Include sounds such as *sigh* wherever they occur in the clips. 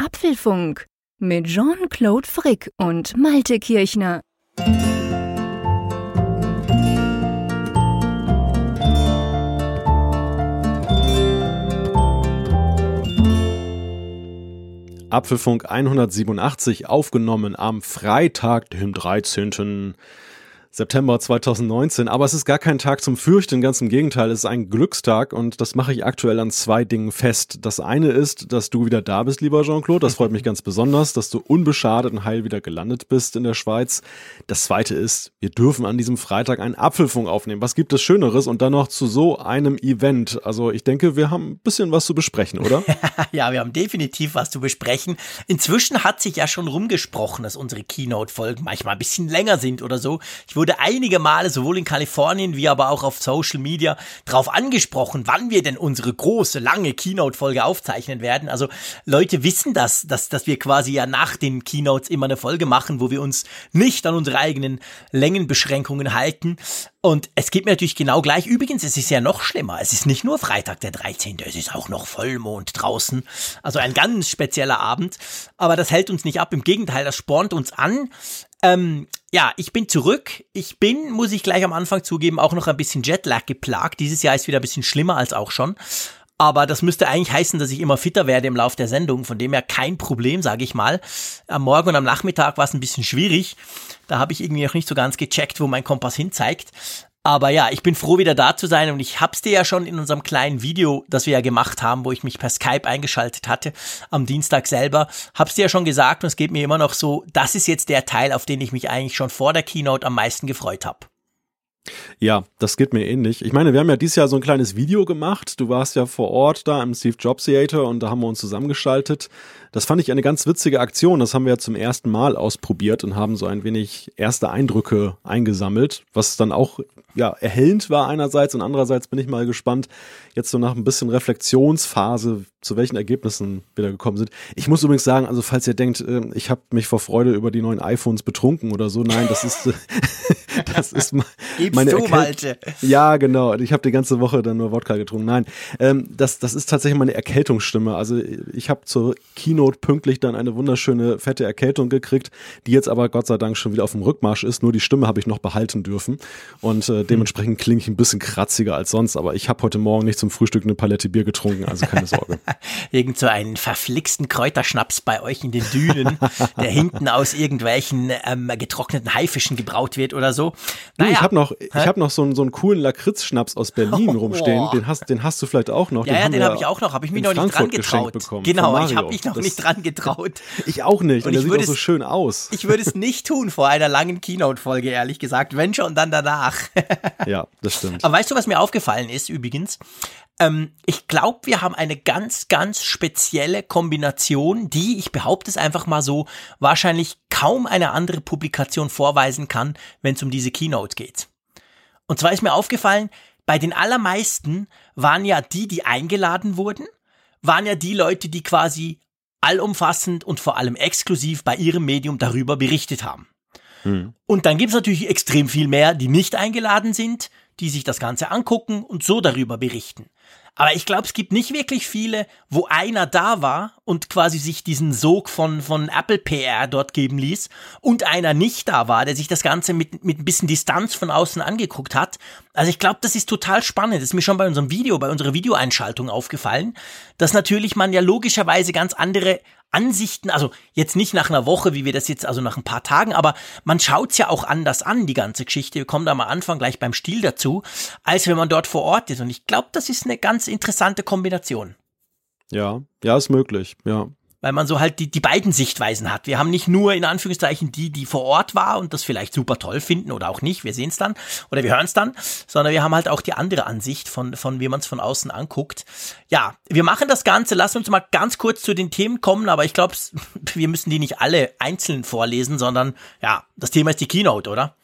Apfelfunk mit Jean-Claude Frick und Malte Kirchner. Apfelfunk 187 aufgenommen am Freitag, dem 13. September 2019. Aber es ist gar kein Tag zum Fürchten, ganz im Gegenteil, es ist ein Glückstag und das mache ich aktuell an zwei Dingen fest. Das eine ist, dass du wieder da bist, lieber Jean-Claude. Das freut mich ganz besonders, dass du unbeschadet und heil wieder gelandet bist in der Schweiz. Das zweite ist, wir dürfen an diesem Freitag einen Apfelfunk aufnehmen. Was gibt es Schöneres und dann noch zu so einem Event? Also ich denke, wir haben ein bisschen was zu besprechen, oder? *laughs* ja, wir haben definitiv was zu besprechen. Inzwischen hat sich ja schon rumgesprochen, dass unsere Keynote-Folgen manchmal ein bisschen länger sind oder so. Ich wurde einige Male sowohl in Kalifornien wie aber auch auf Social Media darauf angesprochen, wann wir denn unsere große, lange Keynote-Folge aufzeichnen werden. Also Leute wissen das, dass, dass wir quasi ja nach den Keynotes immer eine Folge machen, wo wir uns nicht an unsere eigenen Längenbeschränkungen halten. Und es geht mir natürlich genau gleich. Übrigens, es ist ja noch schlimmer. Es ist nicht nur Freitag der 13., es ist auch noch Vollmond draußen. Also ein ganz spezieller Abend. Aber das hält uns nicht ab. Im Gegenteil, das spornt uns an. Ähm, ja, ich bin zurück. Ich bin, muss ich gleich am Anfang zugeben, auch noch ein bisschen Jetlag geplagt. Dieses Jahr ist wieder ein bisschen schlimmer als auch schon. Aber das müsste eigentlich heißen, dass ich immer fitter werde im Lauf der Sendung. Von dem her kein Problem, sage ich mal. Am Morgen und am Nachmittag war es ein bisschen schwierig. Da habe ich irgendwie noch nicht so ganz gecheckt, wo mein Kompass hin zeigt. Aber ja, ich bin froh, wieder da zu sein und ich hab's dir ja schon in unserem kleinen Video, das wir ja gemacht haben, wo ich mich per Skype eingeschaltet hatte, am Dienstag selber, hab's dir ja schon gesagt und es geht mir immer noch so, das ist jetzt der Teil, auf den ich mich eigentlich schon vor der Keynote am meisten gefreut habe. Ja, das geht mir ähnlich. Ich meine, wir haben ja dieses Jahr so ein kleines Video gemacht. Du warst ja vor Ort da im Steve Jobs Theater und da haben wir uns zusammengeschaltet. Das fand ich eine ganz witzige Aktion. Das haben wir ja zum ersten Mal ausprobiert und haben so ein wenig erste Eindrücke eingesammelt, was dann auch ja erhellend war einerseits und andererseits bin ich mal gespannt, jetzt so nach ein bisschen Reflexionsphase, zu welchen Ergebnissen wir da gekommen sind. Ich muss übrigens sagen, also falls ihr denkt, ähm, ich habe mich vor Freude über die neuen iPhones betrunken oder so, nein, das ist *laughs* das ist meine du, Malte. Ja, genau. Ich habe die ganze Woche dann nur Wodka getrunken. Nein, ähm, das das ist tatsächlich meine Erkältungsstimme. Also ich habe zur Keynote pünktlich dann eine wunderschöne fette Erkältung gekriegt, die jetzt aber Gott sei Dank schon wieder auf dem Rückmarsch ist. Nur die Stimme habe ich noch behalten dürfen und äh, dementsprechend klinge ich ein bisschen kratziger als sonst. Aber ich habe heute Morgen nicht zum Frühstück eine Palette Bier getrunken, also keine Sorge. *laughs* Irgend so einen verflixten Kräuterschnaps bei euch in den Dünen, der hinten aus irgendwelchen ähm, getrockneten Haifischen gebraut wird oder so. Naja. Du, ich habe noch, ich habe noch so einen, so einen coolen Lakritz-Schnaps aus Berlin *laughs* oh, rumstehen. Den hast, den hast du vielleicht auch noch. Ja, den ja, den habe ich auch noch. Habe ich mich noch nicht dran getraut. Genau, ich habe mich noch das, nicht dran getraut. ich auch nicht. Und, und der sieht auch so schön aus. Ich würde es nicht tun vor einer langen Keynote-Folge, ehrlich gesagt. Wenn schon, dann danach. *laughs* ja, das stimmt. Aber weißt du, was mir aufgefallen ist übrigens? Ähm, ich glaube, wir haben eine ganz, ganz spezielle Kombination, die, ich behaupte es einfach mal so, wahrscheinlich kaum eine andere Publikation vorweisen kann, wenn es um diese Keynote geht. Und zwar ist mir aufgefallen, bei den allermeisten waren ja die, die eingeladen wurden, waren ja die Leute, die quasi allumfassend und vor allem exklusiv bei ihrem Medium darüber berichtet haben. Hm. Und dann gibt es natürlich extrem viel mehr, die nicht eingeladen sind, die sich das Ganze angucken und so darüber berichten. Aber ich glaube, es gibt nicht wirklich viele, wo einer da war und quasi sich diesen Sog von, von Apple PR dort geben ließ und einer nicht da war, der sich das Ganze mit, mit ein bisschen Distanz von außen angeguckt hat. Also ich glaube, das ist total spannend. Das ist mir schon bei unserem Video, bei unserer Videoeinschaltung aufgefallen, dass natürlich man ja logischerweise ganz andere Ansichten, also jetzt nicht nach einer Woche, wie wir das jetzt, also nach ein paar Tagen, aber man schaut's ja auch anders an, die ganze Geschichte. Wir kommen da mal Anfang gleich beim Stil dazu, als wenn man dort vor Ort ist. Und ich glaube, das ist eine ganz interessante Kombination. Ja, ja, ist möglich, ja weil man so halt die, die beiden Sichtweisen hat. Wir haben nicht nur in Anführungszeichen die, die vor Ort war und das vielleicht super toll finden oder auch nicht, wir sehen es dann oder wir hören es dann, sondern wir haben halt auch die andere Ansicht von, von wie man es von außen anguckt. Ja, wir machen das Ganze, lass uns mal ganz kurz zu den Themen kommen, aber ich glaube, *laughs* wir müssen die nicht alle einzeln vorlesen, sondern ja, das Thema ist die Keynote, oder?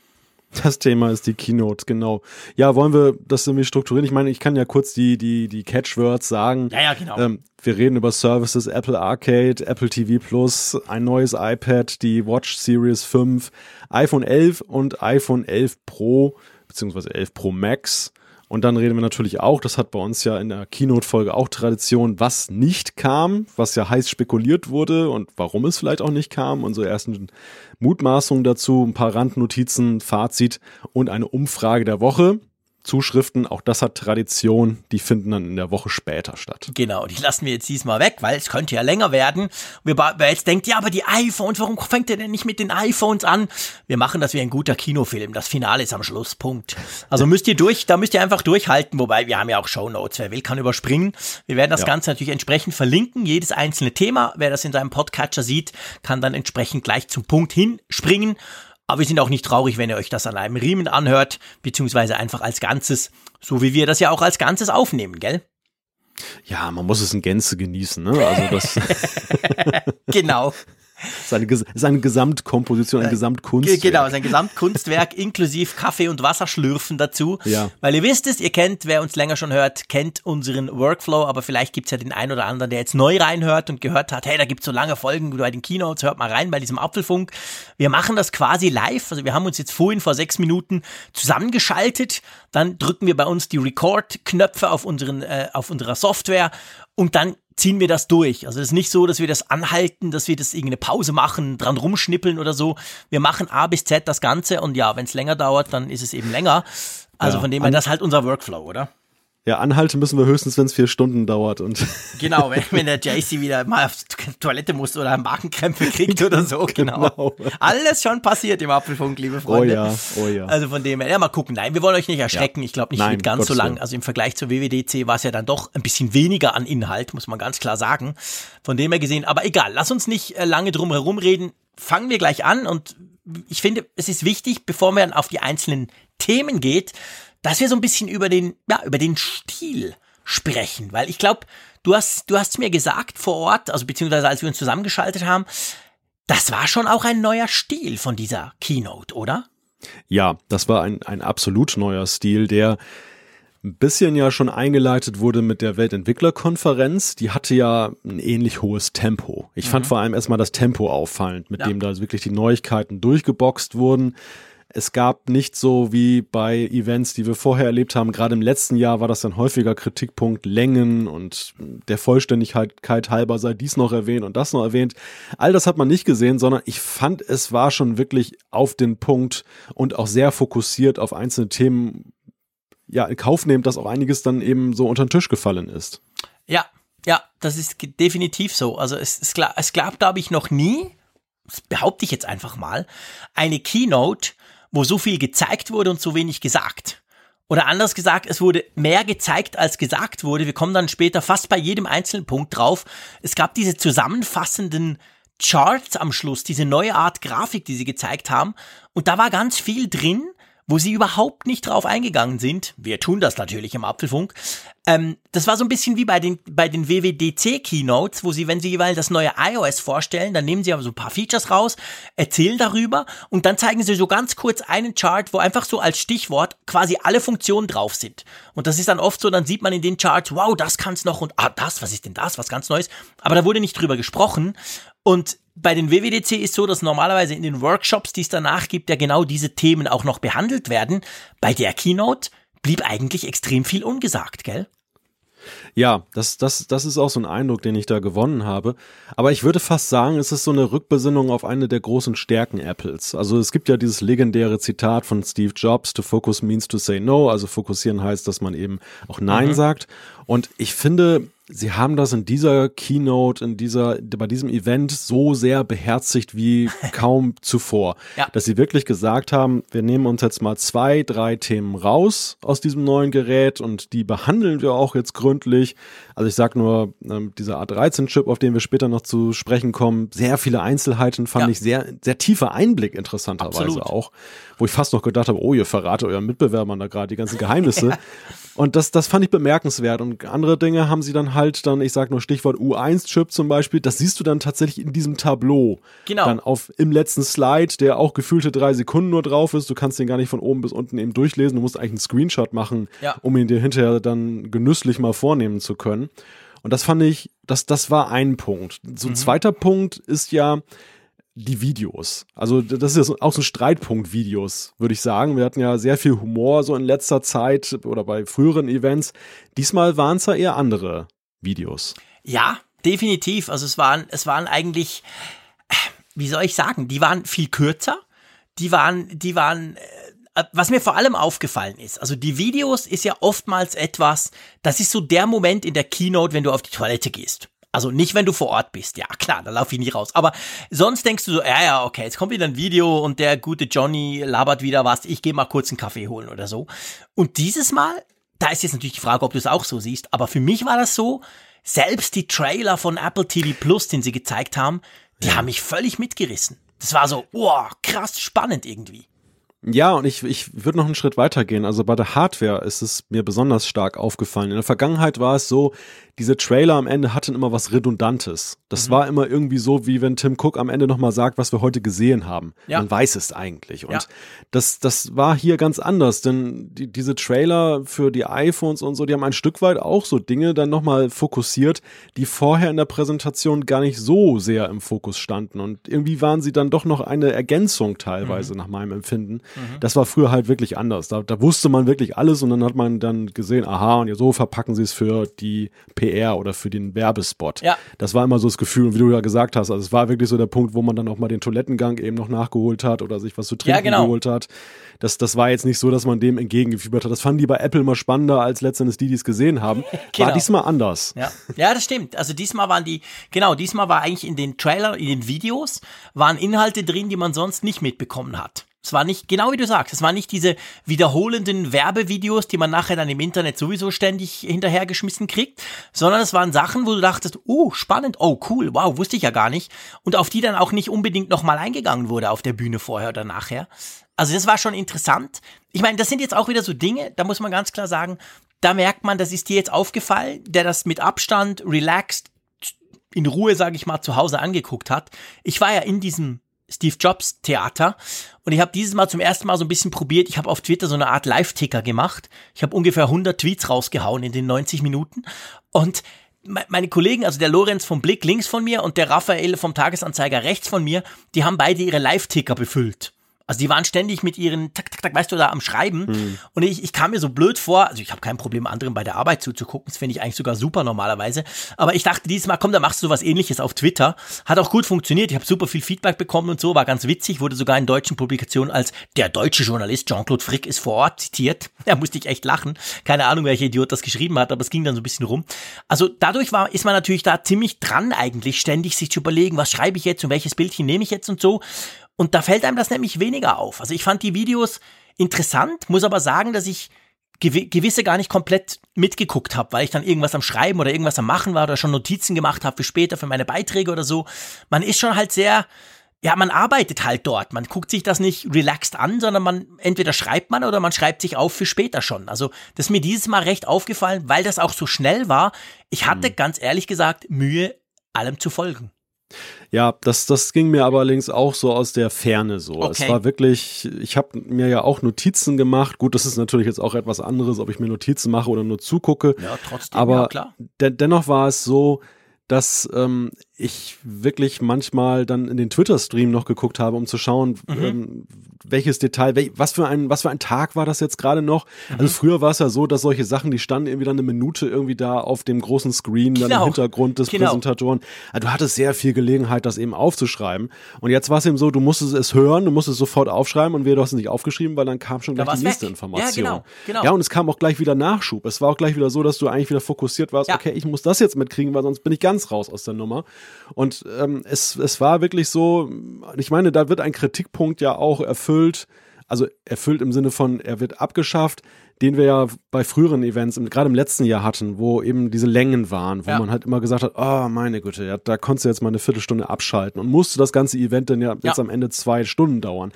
Das Thema ist die Keynote, genau. Ja, wollen wir das irgendwie strukturieren? Ich meine, ich kann ja kurz die, die, die Catchwords sagen. Ja, ja, genau. Ähm, wir reden über Services, Apple Arcade, Apple TV Plus, ein neues iPad, die Watch Series 5, iPhone 11 und iPhone 11 Pro, beziehungsweise 11 Pro Max Und dann reden wir natürlich auch, das hat bei uns ja in der Keynote-Folge auch Tradition, was nicht kam, was ja heiß spekuliert wurde und warum es vielleicht auch nicht kam. Unsere ersten Mutmaßungen dazu, ein paar Randnotizen, Fazit und eine Umfrage der Woche. Zuschriften, auch das hat Tradition, die finden dann in der Woche später statt. Genau, die lassen wir jetzt diesmal weg, weil es könnte ja länger werden. Wir, wer jetzt denkt, ja, aber die iPhones, warum fängt er denn nicht mit den iPhones an? Wir machen das wie ein guter Kinofilm. Das Finale ist am Schluss, Punkt. Also müsst ihr durch, da müsst ihr einfach durchhalten, wobei wir haben ja auch Shownotes. Wer will, kann überspringen. Wir werden das ja. Ganze natürlich entsprechend verlinken, jedes einzelne Thema. Wer das in seinem Podcatcher sieht, kann dann entsprechend gleich zum Punkt hinspringen. Aber wir sind auch nicht traurig, wenn ihr euch das an einem Riemen anhört, beziehungsweise einfach als Ganzes, so wie wir das ja auch als Ganzes aufnehmen, gell? Ja, man muss es in Gänze genießen, ne? Also das. *laughs* *laughs* genau seine, seine Gesamtkomposition, ein äh, Gesamtkunstwerk. Genau, sein Gesamtkunstwerk *laughs* inklusive Kaffee und Wasserschlürfen dazu. Ja. Weil ihr wisst es, ihr kennt, wer uns länger schon hört, kennt unseren Workflow, aber vielleicht gibt's ja den einen oder anderen, der jetzt neu reinhört und gehört hat, hey, da gibt's so lange Folgen bei den Keynotes, hört mal rein bei diesem Apfelfunk. Wir machen das quasi live, also wir haben uns jetzt vorhin vor sechs Minuten zusammengeschaltet, dann drücken wir bei uns die Record-Knöpfe auf, unseren, äh, auf unserer Software und dann ziehen wir das durch. Also es ist nicht so, dass wir das anhalten, dass wir das irgendeine Pause machen, dran rumschnippeln oder so. Wir machen A bis Z das Ganze und ja, wenn es länger dauert, dann ist es eben länger. Also ja, von dem her, das ist halt unser Workflow, oder? Ja, anhalten müssen wir höchstens, wenn es vier Stunden dauert. Und *laughs* genau, wenn, wenn der JC wieder mal auf Toilette muss oder Magenkrämpfe kriegt oder so. *laughs* Genau. genau. Alles schon passiert im Apfelfunk, liebe Freunde. Oh ja, oh ja. Also von dem her, ja, mal gucken. Nein, wir wollen euch nicht erschrecken. Ja. Ich glaube nicht Nein, ganz Gottes so lang. Also im Vergleich zur WWDC war es ja dann doch ein bisschen weniger an Inhalt, muss man ganz klar sagen. Von dem her gesehen. Aber egal, lass uns nicht äh, lange drum herum reden. Fangen wir gleich an und ich finde, es ist wichtig, bevor man auf die einzelnen Themen geht, dass wir so ein bisschen über den, ja, über den Stil sprechen, weil ich glaube, du hast, du hast mir gesagt vor Ort, also beziehungsweise als wir uns zusammengeschaltet haben, das war schon auch ein neuer Stil von dieser Keynote, oder? Ja, das war ein, ein absolut neuer Stil, der ein bisschen ja schon eingeleitet wurde mit der Weltentwicklerkonferenz. Die hatte ja ein ähnlich hohes Tempo. Ich mhm. fand vor allem erstmal das Tempo auffallend, mit ja. dem da wirklich die Neuigkeiten durchgeboxt wurden es gab nicht so wie bei Events, die wir vorher erlebt haben. Gerade im letzten Jahr war das ein häufiger Kritikpunkt Längen und der Vollständigkeit halber sei dies noch erwähnt und das noch erwähnt. All das hat man nicht gesehen, sondern ich fand, es war schon wirklich auf den Punkt und auch sehr fokussiert auf einzelne Themen, ja, in Kauf nehmt, dass auch einiges dann eben so unter den Tisch gefallen ist. Ja, ja, das ist definitiv so. Also es, es, es gab, glaube ich, noch nie, das behaupte ich jetzt einfach mal, eine Keynote, wo so viel gezeigt wurde und so wenig gesagt. Oder anders gesagt, es wurde mehr gezeigt, als gesagt wurde. Wir kommen dann später fast bei jedem einzelnen Punkt drauf. Es gab diese zusammenfassenden Charts am Schluss, diese neue Art Grafik, die sie gezeigt haben. Und da war ganz viel drin, wo sie überhaupt nicht drauf eingegangen sind. Wir tun das natürlich im Apfelfunk. Ähm, das war so ein bisschen wie bei den, bei den WWDC Keynotes, wo sie, wenn sie jeweils das neue iOS vorstellen, dann nehmen sie aber so ein paar Features raus, erzählen darüber und dann zeigen sie so ganz kurz einen Chart, wo einfach so als Stichwort quasi alle Funktionen drauf sind. Und das ist dann oft so, dann sieht man in den Charts, wow, das kann's noch und ah, das, was ist denn das, was ganz Neues. Aber da wurde nicht drüber gesprochen. Und bei den WWDC ist so, dass normalerweise in den Workshops, die es danach gibt, ja genau diese Themen auch noch behandelt werden. Bei der Keynote blieb eigentlich extrem viel ungesagt, gell? Ja, das, das, das ist auch so ein Eindruck, den ich da gewonnen habe. Aber ich würde fast sagen, es ist so eine Rückbesinnung auf eine der großen Stärken Apples. Also es gibt ja dieses legendäre Zitat von Steve Jobs, to focus means to say no. Also fokussieren heißt, dass man eben auch Nein mhm. sagt. Und ich finde, Sie haben das in dieser Keynote, in dieser, bei diesem Event so sehr beherzigt wie *laughs* kaum zuvor. Ja. Dass sie wirklich gesagt haben, wir nehmen uns jetzt mal zwei, drei Themen raus aus diesem neuen Gerät und die behandeln wir auch jetzt gründlich. Also ich sag nur, ähm, dieser A13-Chip, auf den wir später noch zu sprechen kommen, sehr viele Einzelheiten fand ja. ich sehr, sehr tiefer Einblick interessanterweise Absolut. auch. Wo ich fast noch gedacht habe, oh, ihr verrate euren Mitbewerbern da gerade die ganzen Geheimnisse. *laughs* ja. Und das, das fand ich bemerkenswert. Und andere Dinge haben sie dann halt dann, ich sag nur Stichwort U1-Chip zum Beispiel, das siehst du dann tatsächlich in diesem Tableau. Genau. Dann auf, im letzten Slide, der auch gefühlte drei Sekunden nur drauf ist. Du kannst den gar nicht von oben bis unten eben durchlesen. Du musst eigentlich einen Screenshot machen, ja. um ihn dir hinterher dann genüsslich mal vornehmen zu können. Und das fand ich, das, das war ein Punkt. So ein mhm. zweiter Punkt ist ja, die Videos. Also das ist auch so ein Streitpunkt Videos, würde ich sagen. Wir hatten ja sehr viel Humor so in letzter Zeit oder bei früheren Events. Diesmal waren es ja eher andere Videos. Ja, definitiv. Also es waren, es waren eigentlich, wie soll ich sagen, die waren viel kürzer. Die waren, die waren, äh, was mir vor allem aufgefallen ist, also die Videos ist ja oftmals etwas, das ist so der Moment in der Keynote, wenn du auf die Toilette gehst. Also nicht, wenn du vor Ort bist. Ja, klar, da laufe ich nie raus. Aber sonst denkst du so, ja, ja, okay, jetzt kommt wieder ein Video und der gute Johnny labert wieder was. Ich gehe mal kurz einen Kaffee holen oder so. Und dieses Mal, da ist jetzt natürlich die Frage, ob du es auch so siehst, aber für mich war das so, selbst die Trailer von Apple TV Plus, den sie gezeigt haben, die ja. haben mich völlig mitgerissen. Das war so, wow, krass spannend irgendwie. Ja, und ich, ich würde noch einen Schritt weiter gehen. Also bei der Hardware ist es mir besonders stark aufgefallen. In der Vergangenheit war es so, diese Trailer am Ende hatten immer was Redundantes. Das mhm. war immer irgendwie so, wie wenn Tim Cook am Ende nochmal sagt, was wir heute gesehen haben. Ja. Man weiß es eigentlich. Und ja. das, das war hier ganz anders, denn die, diese Trailer für die iPhones und so, die haben ein Stück weit auch so Dinge dann nochmal fokussiert, die vorher in der Präsentation gar nicht so sehr im Fokus standen. Und irgendwie waren sie dann doch noch eine Ergänzung teilweise mhm. nach meinem Empfinden. Mhm. Das war früher halt wirklich anders. Da, da wusste man wirklich alles und dann hat man dann gesehen, aha, und so verpacken sie es für die PR oder für den Werbespot. Ja. Das war immer so das Gefühl, wie du ja gesagt hast, also es war wirklich so der Punkt, wo man dann auch mal den Toilettengang eben noch nachgeholt hat oder sich was zu trinken ja, genau. geholt hat. Das, das war jetzt nicht so, dass man dem entgegengefiebert hat. Das fanden die bei Apple immer spannender als letztendlich die, die es gesehen haben. *laughs* genau. War diesmal anders. Ja. ja, das stimmt. Also diesmal waren die, genau, diesmal war eigentlich in den Trailer, in den Videos, waren Inhalte drin, die man sonst nicht mitbekommen hat. Es war nicht, genau wie du sagst, es waren nicht diese wiederholenden Werbevideos, die man nachher dann im Internet sowieso ständig hinterhergeschmissen kriegt, sondern es waren Sachen, wo du dachtest, oh, spannend, oh, cool, wow, wusste ich ja gar nicht. Und auf die dann auch nicht unbedingt nochmal eingegangen wurde auf der Bühne vorher oder nachher. Also das war schon interessant. Ich meine, das sind jetzt auch wieder so Dinge, da muss man ganz klar sagen, da merkt man, das ist dir jetzt aufgefallen, der das mit Abstand, relaxed, in Ruhe, sage ich mal, zu Hause angeguckt hat. Ich war ja in diesem Steve Jobs Theater. Und ich habe dieses Mal zum ersten Mal so ein bisschen probiert. Ich habe auf Twitter so eine Art Live-Ticker gemacht. Ich habe ungefähr 100 Tweets rausgehauen in den 90 Minuten. Und meine Kollegen, also der Lorenz vom Blick links von mir und der Raphael vom Tagesanzeiger rechts von mir, die haben beide ihre Live-Ticker befüllt. Also die waren ständig mit ihren tak tak tak, weißt du, da am Schreiben. Mhm. Und ich, ich kam mir so blöd vor. Also ich habe kein Problem, anderen bei der Arbeit zuzugucken. Das finde ich eigentlich sogar super normalerweise. Aber ich dachte dieses Mal, komm, da machst du was ähnliches auf Twitter. Hat auch gut funktioniert. Ich habe super viel Feedback bekommen und so. War ganz witzig. Wurde sogar in deutschen Publikationen als der deutsche Journalist Jean-Claude Frick ist vor Ort zitiert. *laughs* Da musste ich echt lachen. Keine Ahnung, welcher Idiot das geschrieben hat, aber es ging dann so ein bisschen rum. Also dadurch war, ist man natürlich da ziemlich dran eigentlich, ständig sich zu überlegen, was schreibe ich jetzt und welches Bildchen nehme ich jetzt und so. Und da fällt einem das nämlich weniger auf. Also ich fand die Videos interessant, muss aber sagen, dass ich gewisse gar nicht komplett mitgeguckt habe, weil ich dann irgendwas am Schreiben oder irgendwas am Machen war oder schon Notizen gemacht habe für später, für meine Beiträge oder so. Man ist schon halt sehr, ja, man arbeitet halt dort. Man guckt sich das nicht relaxed an, sondern man entweder schreibt man oder man schreibt sich auf für später schon. Also das ist mir dieses Mal recht aufgefallen, weil das auch so schnell war. Ich hatte mhm. ganz ehrlich gesagt Mühe, allem zu folgen. Ja, das, das ging mir aber allerdings auch so aus der Ferne so. Okay. Es war wirklich, ich habe mir ja auch Notizen gemacht. Gut, das ist natürlich jetzt auch etwas anderes, ob ich mir Notizen mache oder nur zugucke. Ja, trotzdem, aber ja, klar. De dennoch war es so, dass ähm, ich wirklich manchmal dann in den Twitter-Stream noch geguckt habe, um zu schauen, mhm. ähm, welches Detail, wel, was für ein, was für ein Tag war das jetzt gerade noch? Mhm. Also früher war es ja so, dass solche Sachen, die standen irgendwie dann eine Minute irgendwie da auf dem großen Screen, genau. dann im Hintergrund des genau. Präsentatoren. Also du hattest sehr viel Gelegenheit, das eben aufzuschreiben. Und jetzt war es eben so, du musstest es hören, du musstest es sofort aufschreiben und wir, du hast es nicht aufgeschrieben, weil dann kam schon gleich die nächste weg. Information. Ja, genau, genau. Ja, und es kam auch gleich wieder Nachschub. Es war auch gleich wieder so, dass du eigentlich wieder fokussiert warst, ja. okay, ich muss das jetzt mitkriegen, weil sonst bin ich ganz raus aus der Nummer. Und ähm, es, es war wirklich so, ich meine, da wird ein Kritikpunkt ja auch erfüllt, also erfüllt im Sinne von, er wird abgeschafft, den wir ja bei früheren Events, gerade im letzten Jahr hatten, wo eben diese Längen waren, wo ja. man halt immer gesagt hat, oh meine Güte, ja, da konntest du jetzt mal eine Viertelstunde abschalten und musste das ganze Event dann ja, ja jetzt am Ende zwei Stunden dauern.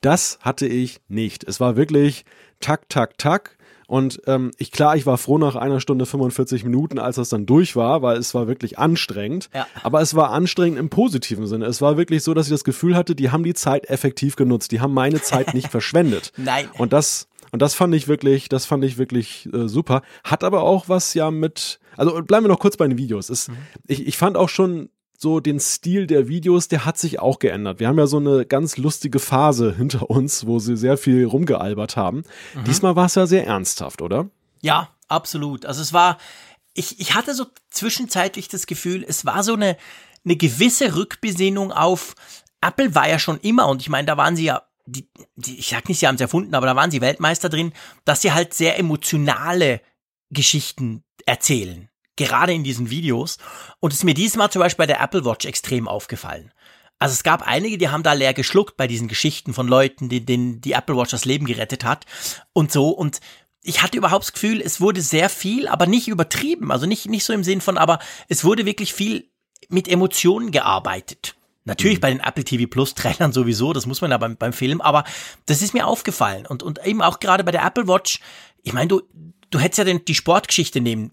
Das hatte ich nicht. Es war wirklich tak, tak, tak und ähm, ich klar, ich war froh nach einer Stunde 45 Minuten, als das dann durch war, weil es war wirklich anstrengend. Ja. Aber es war anstrengend im positiven Sinne. Es war wirklich so, dass ich das Gefühl hatte, die haben die Zeit effektiv genutzt. Die haben meine Zeit nicht *laughs* verschwendet. Nein. Und das und das fand ich wirklich, das fand ich wirklich äh, super. Hat aber auch was ja mit, also bleiben wir noch kurz bei den Videos. Es, mhm. ich, ich fand auch schon so den Stil der Videos, der hat sich auch geändert. Wir haben ja so eine ganz lustige Phase hinter uns, wo sie sehr viel rumgealbert haben. Mhm. Diesmal war es ja sehr ernsthaft, oder? Ja, absolut. Also es war, ich, ich hatte so zwischenzeitlich das Gefühl, es war so eine, eine gewisse Rückbesinnung auf, Apple war ja schon immer, und ich meine, da waren sie ja, die, die, ich sag nicht, sie haben es erfunden, aber da waren sie Weltmeister drin, dass sie halt sehr emotionale Geschichten erzählen gerade in diesen Videos. Und es ist mir diesmal zum Beispiel bei der Apple Watch extrem aufgefallen. Also es gab einige, die haben da leer geschluckt bei diesen Geschichten von Leuten, denen die Apple Watch das Leben gerettet hat und so. Und ich hatte überhaupt das Gefühl, es wurde sehr viel, aber nicht übertrieben. Also nicht, nicht so im Sinn von, aber es wurde wirklich viel mit Emotionen gearbeitet. Natürlich mhm. bei den Apple TV Plus Trailern sowieso, das muss man ja beim, beim Film, aber das ist mir aufgefallen. Und, und eben auch gerade bei der Apple Watch, ich meine, du, du hättest ja den, die Sportgeschichte nehmen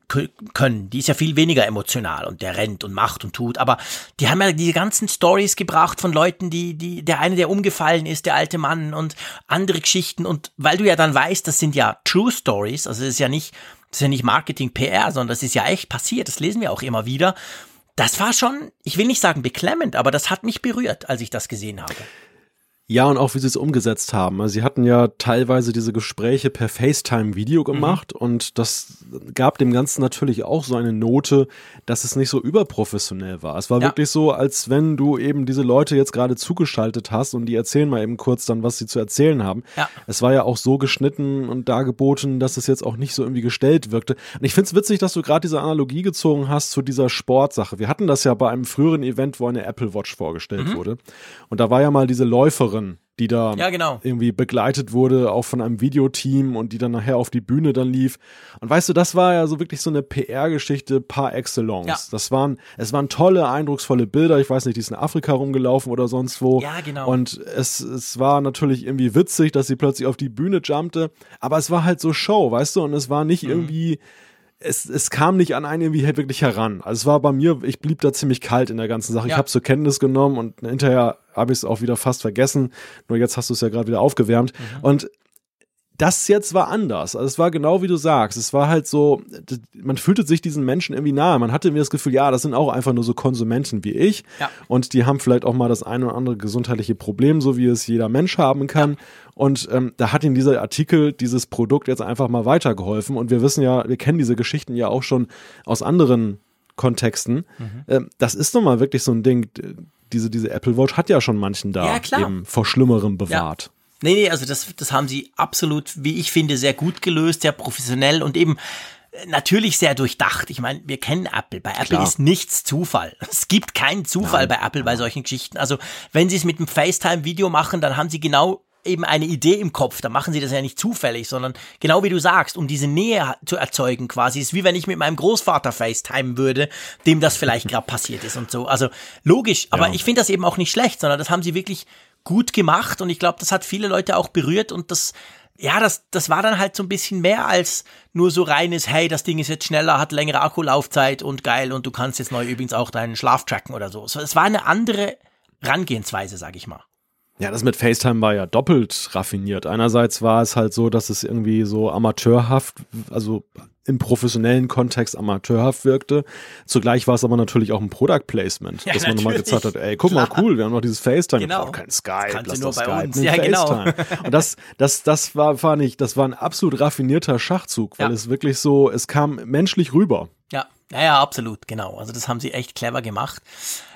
können, die ist ja viel weniger emotional und der rennt und macht und tut, aber die haben ja diese ganzen Stories gebracht von Leuten, die, die, der eine, der umgefallen ist, der alte Mann und andere Geschichten und weil du ja dann weißt, das sind ja True Stories, also das ist ja nicht, das ist ja nicht Marketing PR, sondern das ist ja echt passiert, das lesen wir auch immer wieder. Das war schon, ich will nicht sagen beklemmend, aber das hat mich berührt, als ich das gesehen habe. Ja, und auch wie sie es umgesetzt haben. Also sie hatten ja teilweise diese Gespräche per FaceTime-Video mhm. gemacht mhm. und das gab dem Ganzen natürlich auch so eine Note, dass es nicht so überprofessionell war. Es war ja. wirklich so, als wenn du eben diese Leute jetzt gerade zugeschaltet hast und die erzählen mal eben kurz dann, was sie zu erzählen haben. Ja. Es war ja auch so geschnitten und dargeboten, dass es jetzt auch nicht so irgendwie gestellt wirkte. Und ich finde es witzig, dass du gerade diese Analogie gezogen hast zu dieser Sportsache. Wir hatten das ja bei einem früheren Event, wo eine Apple Watch vorgestellt mhm. wurde. Und da war ja mal diese Läuferin die da ja, genau. irgendwie begleitet wurde, auch von einem Videoteam und die dann nachher auf die Bühne dann lief. Und weißt du, das war ja so wirklich so eine PR-Geschichte par excellence. Ja. Das waren, es waren tolle, eindrucksvolle Bilder. Ich weiß nicht, die ist in Afrika rumgelaufen oder sonst wo. Ja, genau. Und es, es war natürlich irgendwie witzig, dass sie plötzlich auf die Bühne jumpte. Aber es war halt so Show, weißt du, und es war nicht mhm. irgendwie, es, es kam nicht an einen irgendwie halt wirklich heran. Also es war bei mir, ich blieb da ziemlich kalt in der ganzen Sache. Ja. Ich habe zur Kenntnis genommen und hinterher habe ich es auch wieder fast vergessen. Nur jetzt hast du es ja gerade wieder aufgewärmt. Mhm. Und das jetzt war anders. Also es war genau wie du sagst. Es war halt so, man fühlte sich diesen Menschen irgendwie nahe. Man hatte mir das Gefühl, ja, das sind auch einfach nur so Konsumenten wie ich. Ja. Und die haben vielleicht auch mal das eine oder andere gesundheitliche Problem, so wie es jeder Mensch haben kann. Ja. Und ähm, da hat ihnen dieser Artikel, dieses Produkt jetzt einfach mal weitergeholfen. Und wir wissen ja, wir kennen diese Geschichten ja auch schon aus anderen Kontexten. Mhm. Ähm, das ist nun mal wirklich so ein Ding. Diese, diese Apple Watch hat ja schon manchen da ja, eben vor Schlimmerem bewahrt. Ja. Nee, nee, also das, das haben sie absolut, wie ich finde, sehr gut gelöst, sehr professionell und eben äh, natürlich sehr durchdacht. Ich meine, wir kennen Apple. Bei Apple Klar. ist nichts Zufall. *laughs* Es gibt keinen Zufall Nein. bei Apple bei solchen Geschichten. Also wenn sie es mit einem FaceTime-Video machen, dann haben sie genau eben eine Idee im Kopf. Da machen sie das ja nicht zufällig, sondern genau wie du sagst, um diese Nähe zu erzeugen quasi. Ist wie wenn ich mit meinem Großvater FaceTime würde, dem das vielleicht gerade *laughs* passiert ist und so. Also logisch, aber ja. ich finde das eben auch nicht schlecht, sondern das haben sie wirklich gut gemacht und ich glaube, das hat viele Leute auch berührt und das ja, das, das war dann halt so ein bisschen mehr als nur so reines, hey, das Ding ist jetzt schneller, hat längere Akkulaufzeit und geil und du kannst jetzt neu übrigens auch deinen Schlaf tracken oder so. Es war eine andere Rangehensweise, sag ich mal. Ja, das mit FaceTime war ja doppelt raffiniert. Einerseits war es halt so, dass es irgendwie so amateurhaft, also im professionellen Kontext amateurhaft wirkte. Zugleich war es aber natürlich auch ein Product Placement, ja, dass man nochmal gezeigt hat, ey, guck Klar. mal, cool, wir haben noch dieses FaceTime, genau. wir kein Skype, das lass nur das Skype, uns. Ja, FaceTime. Genau. Und das, das, das war, war nicht, das war ein absolut raffinierter Schachzug, weil ja. es wirklich so, es kam menschlich rüber. Ja, ja, ja, absolut, genau. Also das haben sie echt clever gemacht.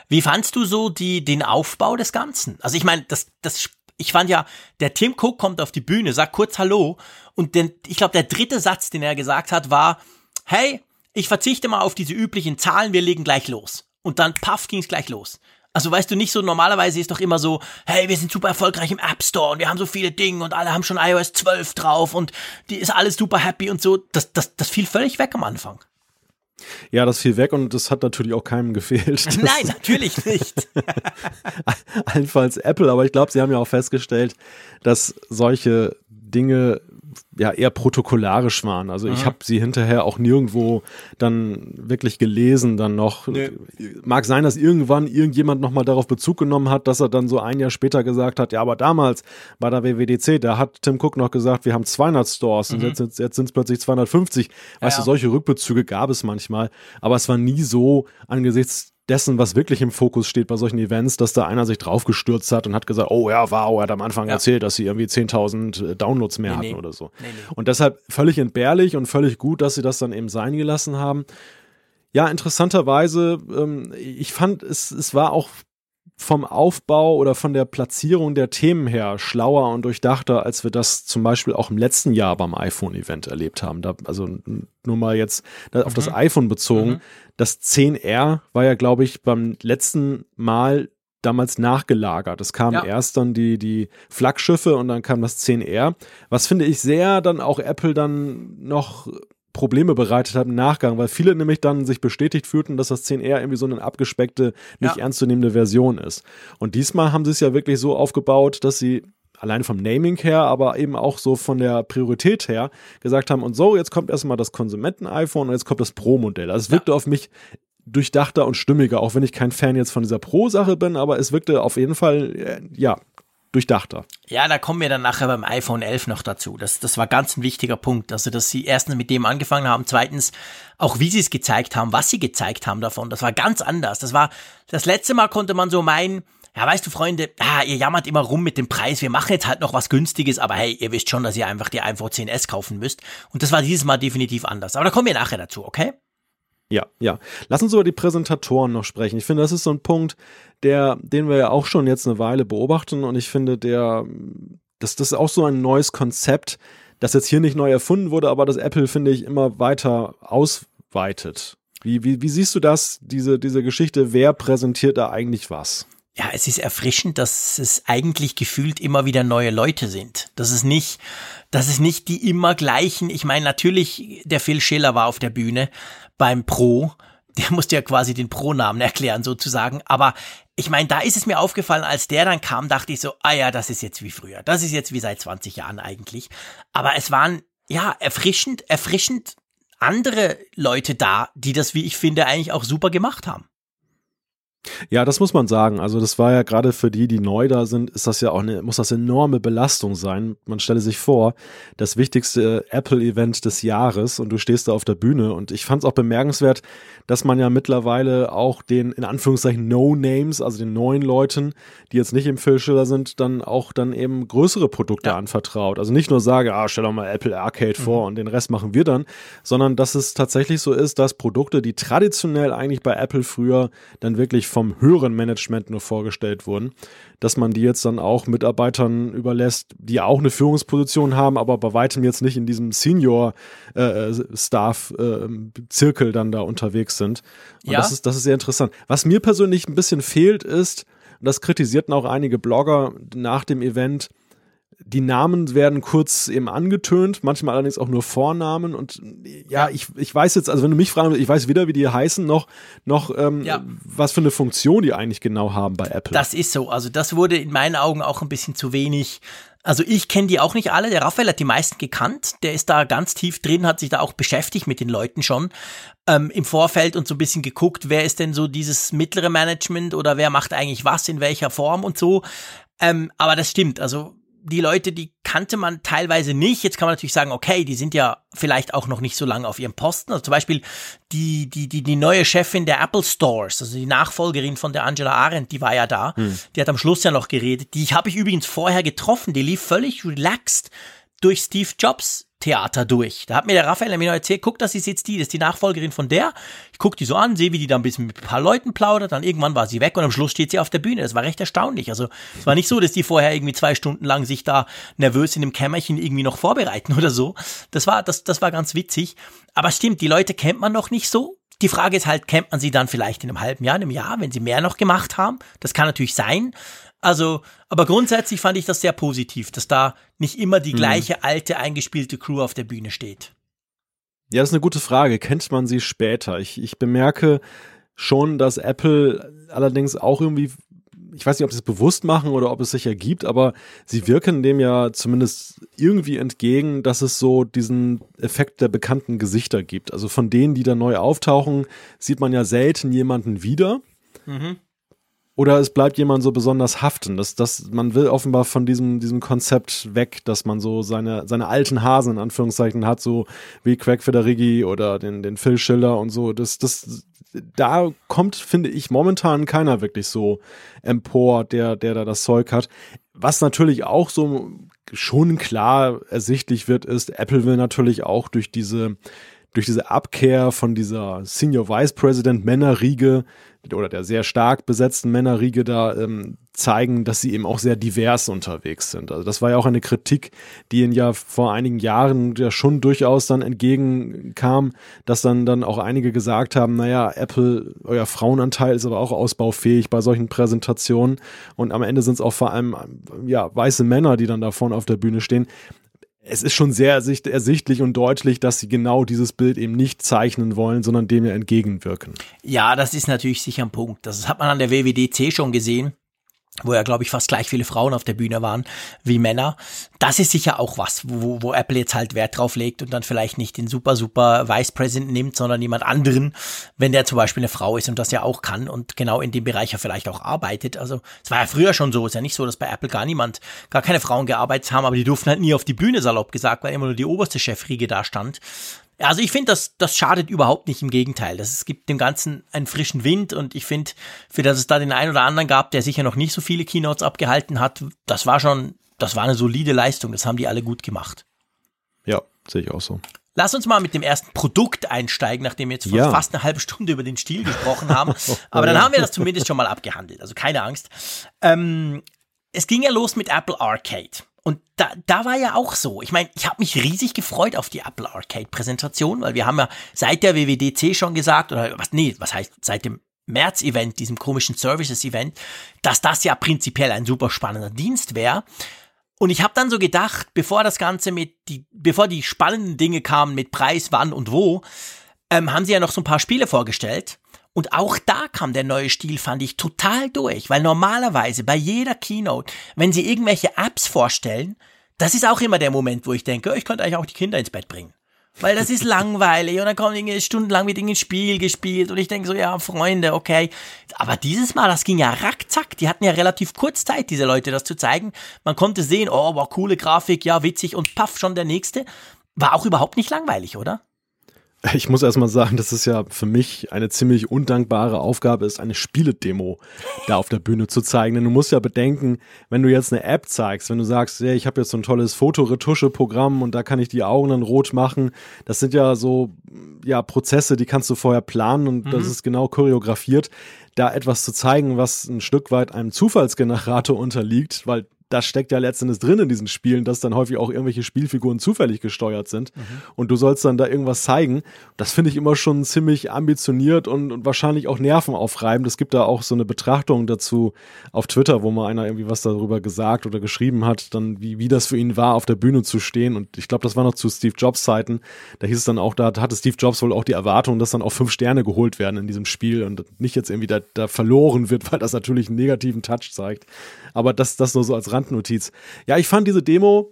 Wie fandst du so die, den Aufbau des Ganzen? Also ich meine, das, das ich fand ja, der Tim Cook kommt auf die Bühne, sagt kurz Hallo und den, ich glaube, der dritte Satz, den er gesagt hat, war, hey, ich verzichte mal auf diese üblichen Zahlen, wir legen gleich los. Und dann, paff, ging's gleich los. Also weißt du nicht so, normalerweise ist doch immer so, hey, wir sind super erfolgreich im App Store und wir haben so viele Dinge und alle haben schon iOS 12 drauf und die ist alles super happy und so. Das, das, das fiel völlig weg am Anfang. Ja, das fiel weg und das hat natürlich auch keinem gefehlt. *laughs* Nein, natürlich nicht. *laughs* Allenfalls Apple, aber ich glaube, sie haben ja auch festgestellt, dass solche Dinge ja eher protokollarisch waren. Also ich habe sie hinterher auch nirgendwo dann wirklich gelesen, dann noch. Nee. Mag sein, dass irgendwann irgendjemand nochmal darauf Bezug genommen hat, dass er dann so ein Jahr später gesagt hat, ja, aber damals bei der WWDC, da hat Tim Cook noch gesagt, wir haben 200 Stores mhm. und jetzt, jetzt sind es plötzlich 250. Weißt ja, du, solche Rückbezüge gab es manchmal, aber es war nie so angesichts dessen, was wirklich im Fokus steht bei solchen Events, dass da einer sich draufgestürzt hat und hat gesagt, oh ja, wow, er hat am Anfang ja. erzählt, dass sie irgendwie 10.000 äh, Downloads mehr nee, hatten nee. oder so. Nee, und deshalb völlig entbehrlich und völlig gut, dass sie das dann eben sein gelassen haben. Ja, interessanterweise, ähm, ich fand, es, es war auch vom Aufbau oder von der Platzierung der Themen her schlauer und durchdachter, als wir das zum Beispiel auch im letzten Jahr beim iPhone-Event erlebt haben. Da, also nur mal jetzt auf mhm. das iPhone bezogen. Mhm. Das 10R war ja, glaube ich, beim letzten Mal damals nachgelagert. Es kamen ja. erst dann die, die Flaggschiffe und dann kam das 10R. Was finde ich sehr dann auch Apple dann noch Probleme bereitet hat im Nachgang, weil viele nämlich dann sich bestätigt fühlten, dass das 10R irgendwie so eine abgespeckte, nicht ja. ernstzunehmende Version ist. Und diesmal haben sie es ja wirklich so aufgebaut, dass sie alleine vom Naming her, aber eben auch so von der Priorität her gesagt haben, und so, jetzt kommt erstmal das Konsumenten-iPhone und jetzt kommt das Pro-Modell. Also es wirkte ja. auf mich durchdachter und stimmiger, auch wenn ich kein Fan jetzt von dieser Pro-Sache bin, aber es wirkte auf jeden Fall, äh, ja, durchdachter. Ja, da kommen wir dann nachher beim iPhone 11 noch dazu. Das, das war ganz ein wichtiger Punkt. Also, dass sie erstens mit dem angefangen haben, zweitens auch wie sie es gezeigt haben, was sie gezeigt haben davon. Das war ganz anders. Das war, das letzte Mal konnte man so meinen, ja, weißt du, Freunde, ah, ihr jammert immer rum mit dem Preis. Wir machen jetzt halt noch was Günstiges, aber hey, ihr wisst schon, dass ihr einfach die iPhone 10s kaufen müsst. Und das war dieses Mal definitiv anders. Aber da kommen wir nachher dazu, okay? Ja, ja. Lass uns über die Präsentatoren noch sprechen. Ich finde, das ist so ein Punkt, der, den wir ja auch schon jetzt eine Weile beobachten und ich finde, der, das, das ist auch so ein neues Konzept, das jetzt hier nicht neu erfunden wurde, aber das Apple, finde ich, immer weiter ausweitet. Wie, wie, wie siehst du das, diese, diese Geschichte? Wer präsentiert da eigentlich was? ja, es ist erfrischend, dass es eigentlich gefühlt immer wieder neue Leute sind. Dass es nicht, dass es nicht die immer gleichen, ich meine, natürlich, der Phil Schiller war auf der Bühne beim Pro, der musste ja quasi den Pro-Namen erklären sozusagen, aber ich meine, da ist es mir aufgefallen, als der dann kam, dachte ich so, ah ja, das ist jetzt wie früher. Das ist jetzt wie seit 20 Jahren eigentlich. Aber es waren, ja, erfrischend, erfrischend andere Leute da, die das, wie ich finde, eigentlich auch super gemacht haben. Ja, das muss man sagen. Also das war ja gerade für die, die neu da sind, ist das ja auch eine, muss das enorme Belastung sein. Man stelle sich vor, das wichtigste Apple-Event des Jahres und du stehst da auf der Bühne und ich fand es auch bemerkenswert, dass man ja mittlerweile auch den in Anführungszeichen No-Names, also den neuen Leuten, die jetzt nicht im Filmschiller sind, dann auch dann eben größere Produkte ja. anvertraut. Also nicht nur sage, ah, stell doch mal Apple Arcade mhm. vor und den Rest machen wir dann, sondern dass es tatsächlich so ist, dass Produkte, die traditionell eigentlich bei Apple früher dann wirklich vom höheren Management nur vorgestellt wurden, dass man die jetzt dann auch Mitarbeitern überlässt, die auch eine Führungsposition haben, aber bei weitem jetzt nicht in diesem Senior-Staff-Zirkel äh, äh, dann da unterwegs sind. Und ja. das ist, das ist sehr interessant. Was mir persönlich ein bisschen fehlt, ist, und das kritisierten auch einige Blogger nach dem Event, die Namen werden kurz eben angetönt, manchmal allerdings auch nur Vornamen. Und ja, ich, ich weiß jetzt, also wenn du mich fragst, ich weiß weder, wie die heißen, noch, noch ähm, ja. was für eine Funktion die eigentlich genau haben bei Apple. Das ist so. Also das wurde in meinen Augen auch ein bisschen zu wenig. Also ich kenne die auch nicht alle. Der Raphael hat die meisten gekannt. Der ist da ganz tief drin, hat sich da auch beschäftigt mit den Leuten schon ähm, im Vorfeld und so ein bisschen geguckt, wer ist denn so dieses mittlere Management oder wer macht eigentlich was in welcher Form und so. Ähm, aber das stimmt. Also die Leute, die kannte man teilweise nicht. Jetzt kann man natürlich sagen, okay, die sind ja vielleicht auch noch nicht so lange auf ihrem Posten. Also zum Beispiel die, die, die, die neue Chefin der Apple Stores, also die Nachfolgerin von der Angela Arendt, die war ja da. Hm. Die hat am Schluss ja noch geredet. Die habe ich übrigens vorher getroffen. Die lief völlig relaxed durch Steve Jobs Theater durch. Da hat mir der Raphael noch erzählt, guck, das ist jetzt die, das ist die Nachfolgerin von der. Ich guck die so an, sehe, wie die da ein bisschen mit ein paar Leuten plaudert, dann irgendwann war sie weg und am Schluss steht sie auf der Bühne. Das war recht erstaunlich. Also es war nicht so, dass die vorher irgendwie zwei Stunden lang sich da nervös in dem Kämmerchen irgendwie noch vorbereiten *laughs* oder so. Das war, das, das war ganz witzig. Aber stimmt, die Leute kennt man noch nicht so. Die Frage ist halt, kennt man sie dann vielleicht in einem halben Jahr, in einem Jahr, wenn sie mehr noch gemacht haben? Das kann natürlich sein. Also, aber grundsätzlich fand ich das sehr positiv, dass da nicht immer die mhm. gleiche alte eingespielte Crew auf der Bühne steht. Ja, das ist eine gute Frage. Kennt man sie später? Ich, ich bemerke schon, dass Apple allerdings auch irgendwie, ich weiß nicht, ob sie es bewusst machen oder ob es sich ergibt, aber sie wirken dem ja zumindest irgendwie entgegen, dass es so diesen Effekt der bekannten Gesichter gibt. Also von denen, die da neu auftauchen, sieht man ja selten jemanden wieder. Mhm. Oder es bleibt jemand so besonders haften. Das, das, man will offenbar von diesem, diesem Konzept weg, dass man so seine, seine alten Hasen in Anführungszeichen hat, so wie Craig Federighi oder den, den Phil Schiller und so. Das, das, da kommt, finde ich, momentan keiner wirklich so empor, der, der da das Zeug hat. Was natürlich auch so schon klar ersichtlich wird, ist, Apple will natürlich auch durch diese durch diese Abkehr von dieser Senior Vice President Männerriege oder der sehr stark besetzten Männerriege da ähm, zeigen, dass sie eben auch sehr divers unterwegs sind. Also das war ja auch eine Kritik, die ihnen ja vor einigen Jahren ja schon durchaus dann entgegenkam, dass dann dann auch einige gesagt haben, naja, Apple, euer Frauenanteil ist aber auch ausbaufähig bei solchen Präsentationen und am Ende sind es auch vor allem ja weiße Männer, die dann da vorne auf der Bühne stehen es ist schon sehr ersichtlich und deutlich, dass sie genau dieses Bild eben nicht zeichnen wollen, sondern dem ja entgegenwirken. Ja, das ist natürlich sicher ein Punkt. Das hat man an der WWDC schon gesehen wo ja, glaube ich, fast gleich viele Frauen auf der Bühne waren wie Männer. Das ist sicher auch was, wo, wo Apple jetzt halt Wert drauf legt und dann vielleicht nicht den super, super Vice President nimmt, sondern jemand anderen, wenn der zum Beispiel eine Frau ist und das ja auch kann und genau in dem Bereich ja vielleicht auch arbeitet. Also es war ja früher schon so, ist ja nicht so, dass bei Apple gar niemand, gar keine Frauen gearbeitet haben, aber die durften halt nie auf die Bühne, salopp gesagt, weil immer nur die oberste Chefriege da stand. Also ich finde, das, das schadet überhaupt nicht, im Gegenteil. Das, es gibt dem Ganzen einen frischen Wind und ich finde, für das es da den einen oder anderen gab, der sicher noch nicht so viele Keynotes abgehalten hat, das war schon, das war eine solide Leistung. Das haben die alle gut gemacht. Ja, sehe ich auch so. Lass uns mal mit dem ersten Produkt einsteigen, nachdem wir jetzt ja. fast eine halbe Stunde über den Stil gesprochen haben. *laughs* Aber dann haben wir das zumindest schon mal abgehandelt. Also keine Angst. Ähm, es ging ja los mit Apple Arcade. Und da, da war ja auch so. Ich meine, ich habe mich riesig gefreut auf die Apple Arcade Präsentation, weil wir haben ja seit der WWDC schon gesagt, oder was, nee, was heißt, seit dem März-Event, diesem komischen Services-Event, dass das ja prinzipiell ein super spannender Dienst wäre. Und ich habe dann so gedacht, bevor das Ganze mit die, bevor die spannenden Dinge kamen mit Preis, wann und wo, ähm, haben sie ja noch so ein paar Spiele vorgestellt. Und auch da kam der neue Stil, fand ich, total durch, weil normalerweise bei jeder Keynote, wenn sie irgendwelche Apps vorstellen, das ist auch immer der Moment, wo ich denke, oh, ich könnte eigentlich auch die Kinder ins Bett bringen. Weil das ist *laughs* langweilig und dann kommt irgendwie stundenlang mit irgendein Spiel gespielt und ich denke so, ja, Freunde, okay. Aber dieses Mal, das ging ja rackzack. Die hatten ja relativ kurz Zeit, diese Leute das zu zeigen. Man konnte sehen, oh, war coole Grafik, ja, witzig und paff, schon der nächste. War auch überhaupt nicht langweilig, oder? *laughs* Ich muss erstmal sagen, dass es ja für mich eine ziemlich undankbare Aufgabe ist, eine Spieledemo da auf der Bühne zu zeigen. Denn du musst ja bedenken, wenn du jetzt eine App zeigst, wenn du sagst, ja, ich habe jetzt so ein tolles Fotoretusche-Programm und da kann ich die Augen dann rot machen, das sind ja so ja Prozesse, die kannst du vorher planen und mhm. das ist genau choreografiert, da etwas zu zeigen, was ein Stück weit einem Zufallsgenerator *laughs* unterliegt, weil das steckt ja letztendlich drin in diesen Spielen, dass dann häufig auch irgendwelche Spielfiguren zufällig gesteuert sind. Mhm. Und du sollst dann da irgendwas zeigen. Das finde ich immer schon ziemlich ambitioniert und, und wahrscheinlich auch nervenaufreibend. Es gibt da auch so eine Betrachtung dazu auf Twitter, wo mal einer irgendwie was darüber gesagt oder geschrieben hat, dann wie, wie das für ihn war, auf der Bühne zu stehen. Und ich glaube, das war noch zu Steve Jobs Zeiten. Da hieß es dann auch, da hatte Steve Jobs wohl auch die Erwartung, dass dann auch fünf Sterne geholt werden in diesem Spiel und nicht jetzt irgendwie da, da verloren wird, *laughs* weil das natürlich einen negativen Touch zeigt. Aber das, das nur so als Randnotiz. Ja, ich fand diese Demo,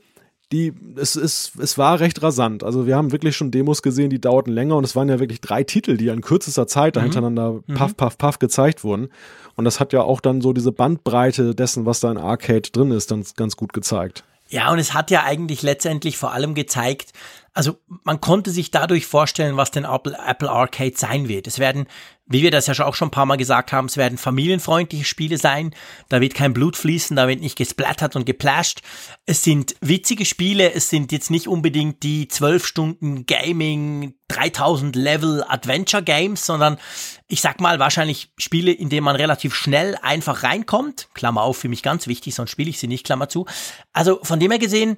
die, es, es, es war recht rasant. Also wir haben wirklich schon Demos gesehen, die dauerten länger und es waren ja wirklich drei Titel, die ja in kürzester Zeit da mhm. hintereinander mhm. paff, paff, paff gezeigt wurden. Und das hat ja auch dann so diese Bandbreite dessen, was da in Arcade drin ist, dann ganz gut gezeigt. Ja, und es hat ja eigentlich letztendlich vor allem gezeigt, also man konnte sich dadurch vorstellen, was denn Apple, Apple Arcade sein wird. Es werden wie wir das ja auch schon ein paar Mal gesagt haben, es werden familienfreundliche Spiele sein. Da wird kein Blut fließen, da wird nicht gesplattert und geplasht. Es sind witzige Spiele, es sind jetzt nicht unbedingt die 12 Stunden Gaming, 3000 Level Adventure Games, sondern ich sag mal wahrscheinlich Spiele, in denen man relativ schnell einfach reinkommt. Klammer auf, für mich ganz wichtig, sonst spiele ich sie nicht, Klammer zu. Also von dem her gesehen,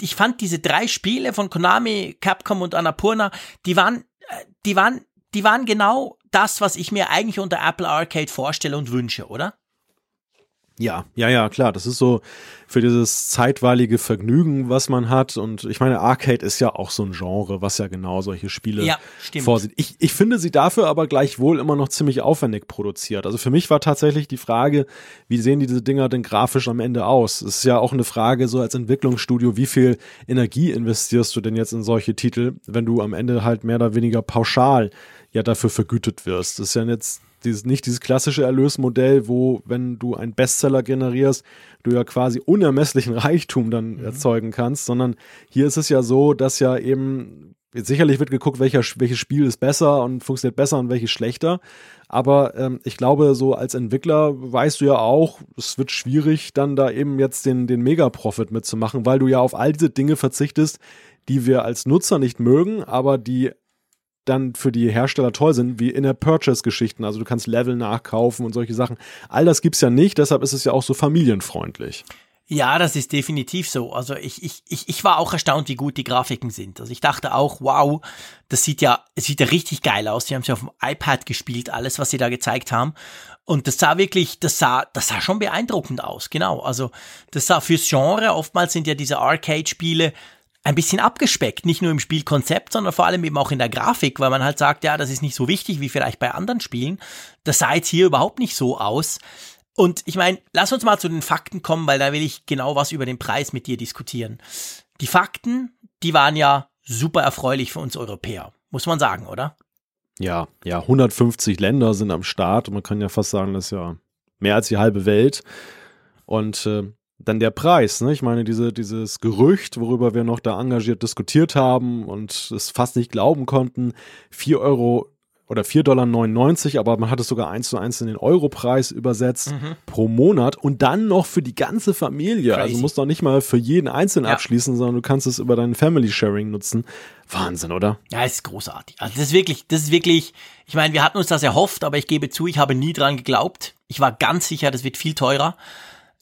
ich fand diese drei Spiele von Konami, Capcom und Annapurna, die waren, äh, die waren, die waren genau das, was ich mir eigentlich unter Apple Arcade vorstelle und wünsche, oder? Ja, ja, ja, klar. Das ist so für dieses zeitweilige Vergnügen, was man hat. Und ich meine, Arcade ist ja auch so ein Genre, was ja genau solche Spiele ja, vorsieht. Ich, ich finde sie dafür aber gleichwohl immer noch ziemlich aufwendig produziert. Also für mich war tatsächlich die Frage, wie sehen diese Dinger denn grafisch am Ende aus? Es ist ja auch eine Frage, so als Entwicklungsstudio, wie viel Energie investierst du denn jetzt in solche Titel, wenn du am Ende halt mehr oder weniger pauschal ja dafür vergütet wirst. Das ist ja jetzt dieses, nicht dieses klassische Erlösmodell, wo, wenn du einen Bestseller generierst, du ja quasi unermesslichen Reichtum dann mhm. erzeugen kannst, sondern hier ist es ja so, dass ja eben sicherlich wird geguckt, welcher, welches Spiel ist besser und funktioniert besser und welches schlechter. Aber ähm, ich glaube, so als Entwickler weißt du ja auch, es wird schwierig, dann da eben jetzt den, den Mega-Profit mitzumachen, weil du ja auf all diese Dinge verzichtest, die wir als Nutzer nicht mögen, aber die dann für die Hersteller toll sind, wie in der Purchase-Geschichten. Also du kannst Level nachkaufen und solche Sachen. All das gibt's ja nicht, deshalb ist es ja auch so familienfreundlich. Ja, das ist definitiv so. Also ich, ich, ich, ich war auch erstaunt, wie gut die Grafiken sind. Also ich dachte auch, wow, das sieht ja, es sieht ja richtig geil aus. Die haben es ja auf dem iPad gespielt, alles, was sie da gezeigt haben. Und das sah wirklich, das sah, das sah schon beeindruckend aus, genau. Also das sah fürs Genre, oftmals sind ja diese Arcade-Spiele ein bisschen abgespeckt, nicht nur im Spielkonzept, sondern vor allem eben auch in der Grafik, weil man halt sagt, ja, das ist nicht so wichtig wie vielleicht bei anderen Spielen. Das sah jetzt hier überhaupt nicht so aus. Und ich meine, lass uns mal zu den Fakten kommen, weil da will ich genau was über den Preis mit dir diskutieren. Die Fakten, die waren ja super erfreulich für uns Europäer, muss man sagen, oder? Ja, ja, 150 Länder sind am Start und man kann ja fast sagen, das ist ja mehr als die halbe Welt. Und äh, dann der Preis, ne? Ich meine, diese, dieses Gerücht, worüber wir noch da engagiert diskutiert haben und es fast nicht glauben konnten, 4 Euro oder 4,99 Dollar, aber man hat es sogar eins zu eins in den Europreis übersetzt mhm. pro Monat und dann noch für die ganze Familie. Also Crazy. Also musst du auch nicht mal für jeden einzeln ja. abschließen, sondern du kannst es über dein Family Sharing nutzen. Wahnsinn, oder? Ja, es ist großartig. Also das ist wirklich, das ist wirklich, ich meine, wir hatten uns das erhofft, aber ich gebe zu, ich habe nie dran geglaubt. Ich war ganz sicher, das wird viel teurer.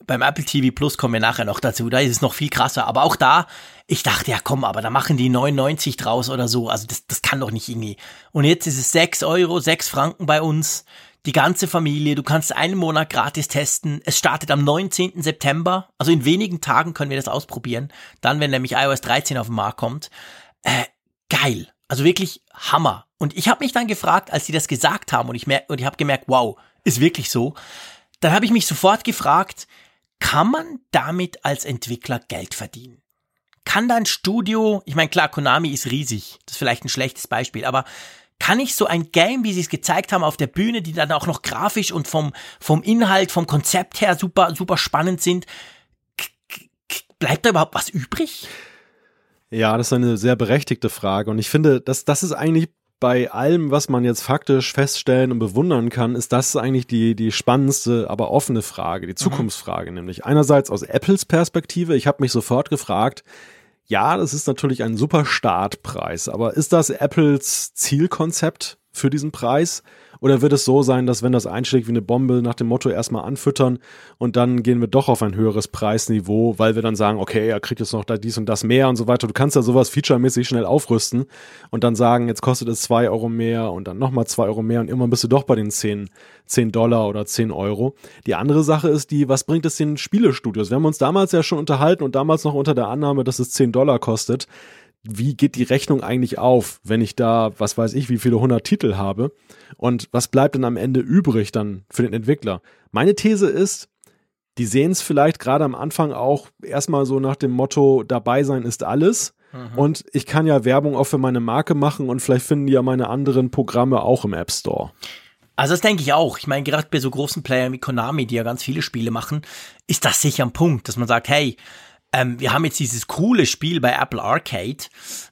Beim Apple TV Plus kommen wir nachher noch dazu, da ist es noch viel krasser. Aber auch da, ich dachte, ja komm, aber da machen die 99 draus oder so. Also das, das kann doch nicht irgendwie. Und jetzt ist es 6 Euro, 6 Franken bei uns. Die ganze Familie, du kannst einen Monat gratis testen. Es startet am 19. September. Also in wenigen Tagen können wir das ausprobieren. Dann, wenn nämlich iOS 13 auf den Markt kommt. Äh, geil. Also wirklich Hammer. Und ich habe mich dann gefragt, als sie das gesagt haben und ich, und ich habe gemerkt, wow, ist wirklich so. Dann habe ich mich sofort gefragt, kann man damit als Entwickler Geld verdienen? Kann da ein Studio, ich meine klar, Konami ist riesig, das ist vielleicht ein schlechtes Beispiel, aber kann ich so ein Game, wie sie es gezeigt haben auf der Bühne, die dann auch noch grafisch und vom, vom Inhalt, vom Konzept her super, super spannend sind, bleibt da überhaupt was übrig? Ja, das ist eine sehr berechtigte Frage und ich finde, das, das ist eigentlich bei allem, was man jetzt faktisch feststellen und bewundern kann, ist das eigentlich die, die spannendste, aber offene Frage, die mhm. Zukunftsfrage, mhm. nämlich einerseits aus Apples Perspektive. Ich habe mich sofort gefragt, ja, das ist natürlich ein super Startpreis, aber ist das Apples Zielkonzept für diesen Preis? Oder wird es so sein, dass wenn das einschlägt wie eine Bombe, nach dem Motto erstmal anfüttern und dann gehen wir doch auf ein höheres Preisniveau, weil wir dann sagen, okay, er kriegt jetzt noch da dies und das mehr und so weiter. Du kannst ja sowas featuremäßig schnell aufrüsten und dann sagen, jetzt kostet es zwei Euro mehr und dann nochmal zwei Euro mehr und immer bist du doch bei den zehn, zehn Dollar oder zehn Euro. Die andere Sache ist die, was bringt es den Spielestudios? Wir haben uns damals ja schon unterhalten und damals noch unter der Annahme, dass es zehn Dollar kostet wie geht die Rechnung eigentlich auf, wenn ich da, was weiß ich, wie viele hundert Titel habe und was bleibt denn am Ende übrig dann für den Entwickler? Meine These ist, die sehen es vielleicht gerade am Anfang auch erstmal so nach dem Motto, dabei sein ist alles. Mhm. Und ich kann ja Werbung auch für meine Marke machen und vielleicht finden die ja meine anderen Programme auch im App Store. Also das denke ich auch. Ich meine, gerade bei so großen Playern wie Konami, die ja ganz viele Spiele machen, ist das sicher ein Punkt, dass man sagt, hey, ähm, wir haben jetzt dieses coole Spiel bei Apple Arcade.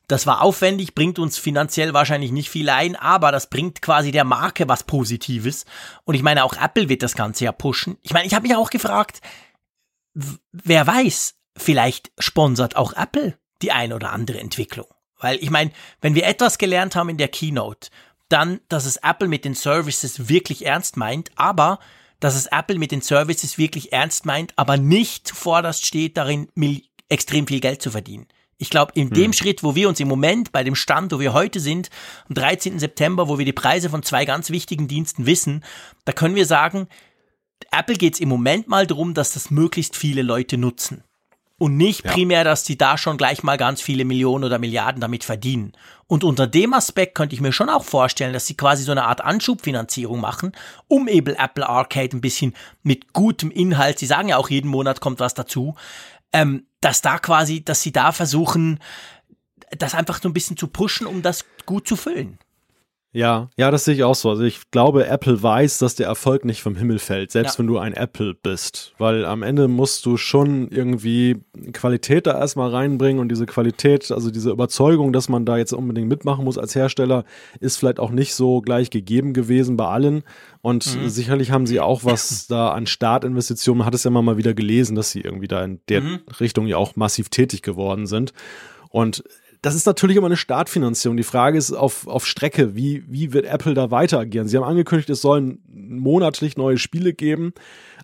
Das war aufwendig, bringt uns finanziell wahrscheinlich nicht viel ein, aber das bringt quasi der Marke was Positives. Und ich meine, auch Apple wird das Ganze ja pushen. Ich meine, ich habe mich auch gefragt, wer weiß, vielleicht sponsert auch Apple die ein oder andere Entwicklung. Weil ich meine, wenn wir etwas gelernt haben in der Keynote, dann, dass es Apple mit den Services wirklich ernst meint, aber dass es Apple mit den Services wirklich ernst meint, aber nicht zuvorderst steht, darin extrem viel Geld zu verdienen. Ich glaube, in hm. dem Schritt, wo wir uns im Moment bei dem Stand, wo wir heute sind, am 13. September, wo wir die Preise von zwei ganz wichtigen Diensten wissen, da können wir sagen, Apple geht es im Moment mal darum, dass das möglichst viele Leute nutzen und nicht ja. primär, dass sie da schon gleich mal ganz viele Millionen oder Milliarden damit verdienen. Und unter dem Aspekt könnte ich mir schon auch vorstellen, dass sie quasi so eine Art Anschubfinanzierung machen, um eben Apple Arcade ein bisschen mit gutem Inhalt, sie sagen ja auch jeden Monat kommt was dazu, ähm, dass da quasi, dass sie da versuchen, das einfach so ein bisschen zu pushen, um das gut zu füllen. Ja, ja, das sehe ich auch so. Also ich glaube, Apple weiß, dass der Erfolg nicht vom Himmel fällt, selbst ja. wenn du ein Apple bist. Weil am Ende musst du schon irgendwie Qualität da erstmal reinbringen und diese Qualität, also diese Überzeugung, dass man da jetzt unbedingt mitmachen muss als Hersteller, ist vielleicht auch nicht so gleich gegeben gewesen bei allen. Und mhm. sicherlich haben sie auch was *laughs* da an Startinvestitionen, man hat es ja immer mal wieder gelesen, dass sie irgendwie da in der mhm. Richtung ja auch massiv tätig geworden sind. Und das ist natürlich immer eine Startfinanzierung. Die Frage ist auf, auf Strecke, wie, wie wird Apple da weiter agieren? Sie haben angekündigt, es sollen monatlich neue Spiele geben,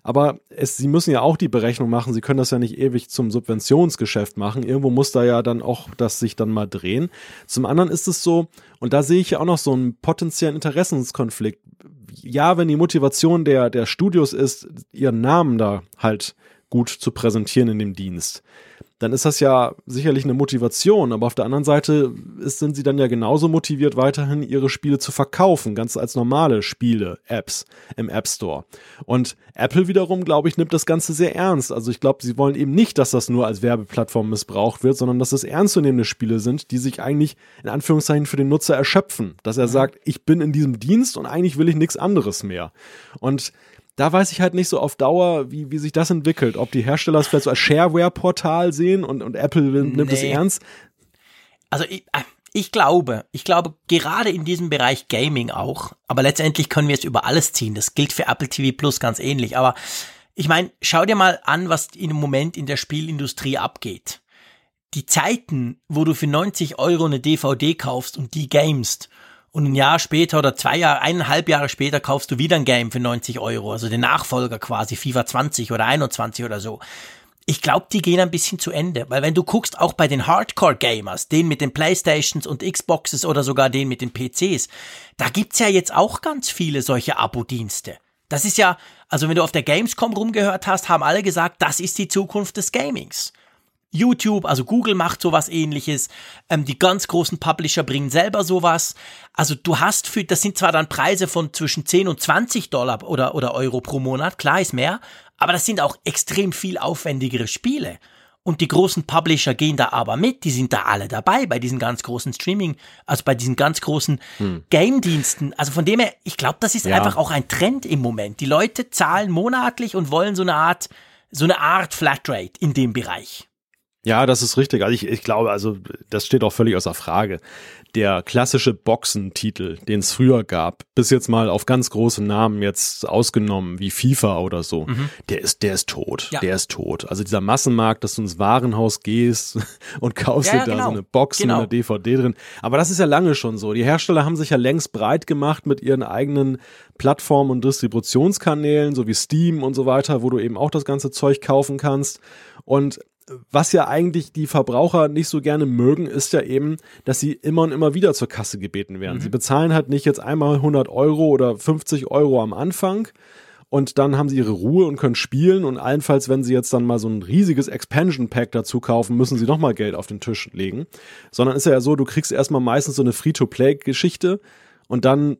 aber es, sie müssen ja auch die Berechnung machen. Sie können das ja nicht ewig zum Subventionsgeschäft machen. Irgendwo muss da ja dann auch das sich dann mal drehen. Zum anderen ist es so, und da sehe ich ja auch noch so einen potenziellen Interessenskonflikt. Ja, wenn die Motivation der, der Studios ist, ihren Namen da halt gut zu präsentieren in dem Dienst dann ist das ja sicherlich eine Motivation, aber auf der anderen Seite ist, sind sie dann ja genauso motiviert, weiterhin ihre Spiele zu verkaufen, ganz als normale Spiele, Apps im App Store. Und Apple wiederum, glaube ich, nimmt das Ganze sehr ernst. Also ich glaube, sie wollen eben nicht, dass das nur als Werbeplattform missbraucht wird, sondern dass es ernstzunehmende Spiele sind, die sich eigentlich in Anführungszeichen für den Nutzer erschöpfen. Dass er mhm. sagt, ich bin in diesem Dienst und eigentlich will ich nichts anderes mehr. Und da weiß ich halt nicht so auf Dauer, wie, wie sich das entwickelt. Ob die Hersteller es vielleicht so als Shareware-Portal sehen und, und Apple nimmt nee. es ernst. Also ich, äh, ich glaube, ich glaube gerade in diesem Bereich Gaming auch, aber letztendlich können wir es über alles ziehen. Das gilt für Apple TV Plus ganz ähnlich. Aber ich meine, schau dir mal an, was im Moment in der Spielindustrie abgeht. Die Zeiten, wo du für 90 Euro eine DVD kaufst und die gamest und ein Jahr später oder zwei Jahre, eineinhalb Jahre später kaufst du wieder ein Game für 90 Euro, also den Nachfolger quasi, FIFA 20 oder 21 oder so. Ich glaube, die gehen ein bisschen zu Ende, weil wenn du guckst, auch bei den Hardcore-Gamers, den mit den Playstations und Xboxes oder sogar den mit den PCs, da gibt's ja jetzt auch ganz viele solche Abo-Dienste. Das ist ja, also wenn du auf der Gamescom rumgehört hast, haben alle gesagt, das ist die Zukunft des Gamings. YouTube, also Google macht sowas ähnliches, ähm, die ganz großen Publisher bringen selber sowas. Also du hast für, das sind zwar dann Preise von zwischen 10 und 20 Dollar oder, oder Euro pro Monat, klar ist mehr, aber das sind auch extrem viel aufwendigere Spiele. Und die großen Publisher gehen da aber mit, die sind da alle dabei bei diesen ganz großen Streaming, also bei diesen ganz großen hm. Game-Diensten. Also von dem her, ich glaube, das ist ja. einfach auch ein Trend im Moment. Die Leute zahlen monatlich und wollen so eine Art, so eine Art Flatrate in dem Bereich. Ja, das ist richtig. Also ich, ich glaube, also das steht auch völlig außer Frage. Der klassische Boxentitel, den es früher gab, bis jetzt mal auf ganz große Namen jetzt ausgenommen, wie FIFA oder so, mhm. der ist, der ist tot. Ja. Der ist tot. Also dieser Massenmarkt, dass du ins Warenhaus gehst *laughs* und kaufst ja, dir da genau. so eine Box genau. mit einer DVD drin. Aber das ist ja lange schon so. Die Hersteller haben sich ja längst breit gemacht mit ihren eigenen Plattformen und Distributionskanälen, so wie Steam und so weiter, wo du eben auch das ganze Zeug kaufen kannst. Und was ja eigentlich die Verbraucher nicht so gerne mögen, ist ja eben, dass sie immer und immer wieder zur Kasse gebeten werden. Mhm. Sie bezahlen halt nicht jetzt einmal 100 Euro oder 50 Euro am Anfang und dann haben sie ihre Ruhe und können spielen und allenfalls, wenn sie jetzt dann mal so ein riesiges Expansion Pack dazu kaufen, müssen sie nochmal Geld auf den Tisch legen. Sondern ist ja so, du kriegst erstmal meistens so eine Free-to-Play-Geschichte und dann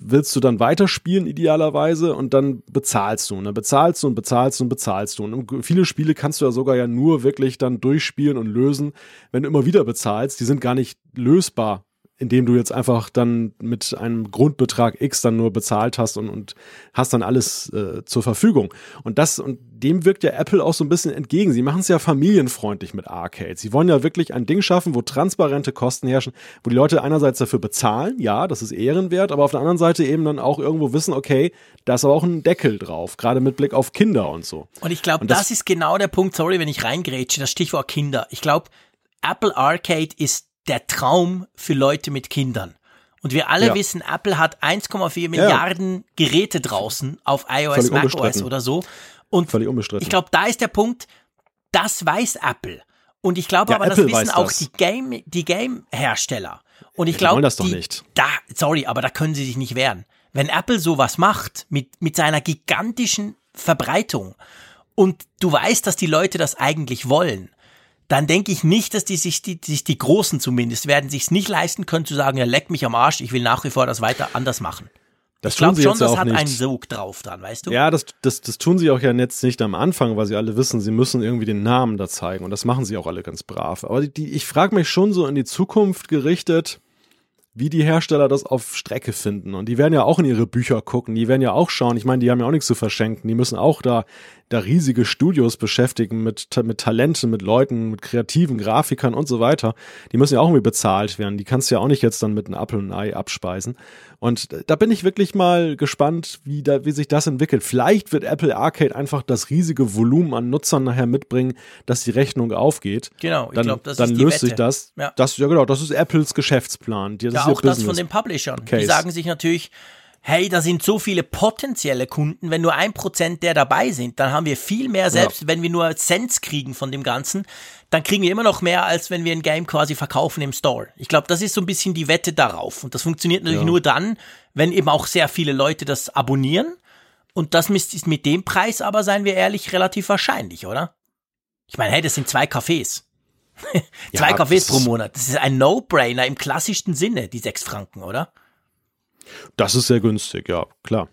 willst du dann weiterspielen idealerweise und dann bezahlst du. Und dann bezahlst du und bezahlst du und bezahlst du. Und viele Spiele kannst du ja sogar ja nur wirklich dann durchspielen und lösen, wenn du immer wieder bezahlst. Die sind gar nicht lösbar indem du jetzt einfach dann mit einem Grundbetrag X dann nur bezahlt hast und, und hast dann alles äh, zur Verfügung. Und das, und dem wirkt ja Apple auch so ein bisschen entgegen. Sie machen es ja familienfreundlich mit Arcade. Sie wollen ja wirklich ein Ding schaffen, wo transparente Kosten herrschen, wo die Leute einerseits dafür bezahlen, ja, das ist ehrenwert, aber auf der anderen Seite eben dann auch irgendwo wissen, okay, da ist aber auch ein Deckel drauf, gerade mit Blick auf Kinder und so. Und ich glaube, das, das ist genau der Punkt, sorry, wenn ich reingrätsche, das Stichwort Kinder. Ich glaube, Apple Arcade ist der Traum für Leute mit Kindern. Und wir alle ja. wissen, Apple hat 1,4 Milliarden ja. Geräte draußen auf iOS, macOS oder so. Und Völlig unbestritten. ich glaube, da ist der Punkt, das weiß Apple. Und ich glaube ja, aber, Apple das wissen auch das. die Game, die Game-Hersteller. Und ich ja, glaube, das doch die, nicht. Da, sorry, aber da können sie sich nicht wehren. Wenn Apple sowas macht, mit, mit seiner gigantischen Verbreitung, und du weißt, dass die Leute das eigentlich wollen, dann denke ich nicht, dass die sich die, sich die Großen zumindest werden sich nicht leisten können zu sagen, ja leck mich am Arsch, ich will nach wie vor das weiter anders machen. Das ich glaube schon, das hat nicht. einen Sog drauf dran, weißt du? Ja, das, das, das tun sie auch ja jetzt nicht am Anfang, weil sie alle wissen, sie müssen irgendwie den Namen da zeigen und das machen sie auch alle ganz brav. Aber die, ich frage mich schon so in die Zukunft gerichtet, wie die Hersteller das auf Strecke finden. Und die werden ja auch in ihre Bücher gucken, die werden ja auch schauen. Ich meine, die haben ja auch nichts zu verschenken. Die müssen auch da, da riesige Studios beschäftigen mit, mit Talenten, mit Leuten, mit kreativen Grafikern und so weiter. Die müssen ja auch irgendwie bezahlt werden. Die kannst du ja auch nicht jetzt dann mit einem Apple und Ei abspeisen. Und da bin ich wirklich mal gespannt, wie, da, wie sich das entwickelt. Vielleicht wird Apple Arcade einfach das riesige Volumen an Nutzern nachher mitbringen, dass die Rechnung aufgeht. Genau, ich glaube, das dann ist die löst Wette. sich das. Ja. das. Ja, genau, das ist Apples Geschäftsplan. Das Ja, auch das von den Publishern. Die Case. sagen sich natürlich, hey, da sind so viele potenzielle Kunden, wenn nur ein Prozent der dabei sind, dann haben wir viel mehr, selbst wenn wir nur Cents kriegen von dem Ganzen, dann kriegen wir immer noch mehr, als wenn wir ein Game quasi verkaufen im Store. Ich glaube, das ist so ein bisschen die Wette darauf. Und das funktioniert natürlich Ja. nur dann, wenn eben auch sehr viele Leute das abonnieren. Und das ist mit dem Preis aber, seien wir ehrlich, relativ wahrscheinlich, oder? Ich meine, hey, das sind zwei Cafés. *laughs* zwei Ja, Cafés pro Monat. Das ist ein No-Brainer im klassischsten Sinne, die sechs Franken, oder? Das ist sehr günstig, ja, klar.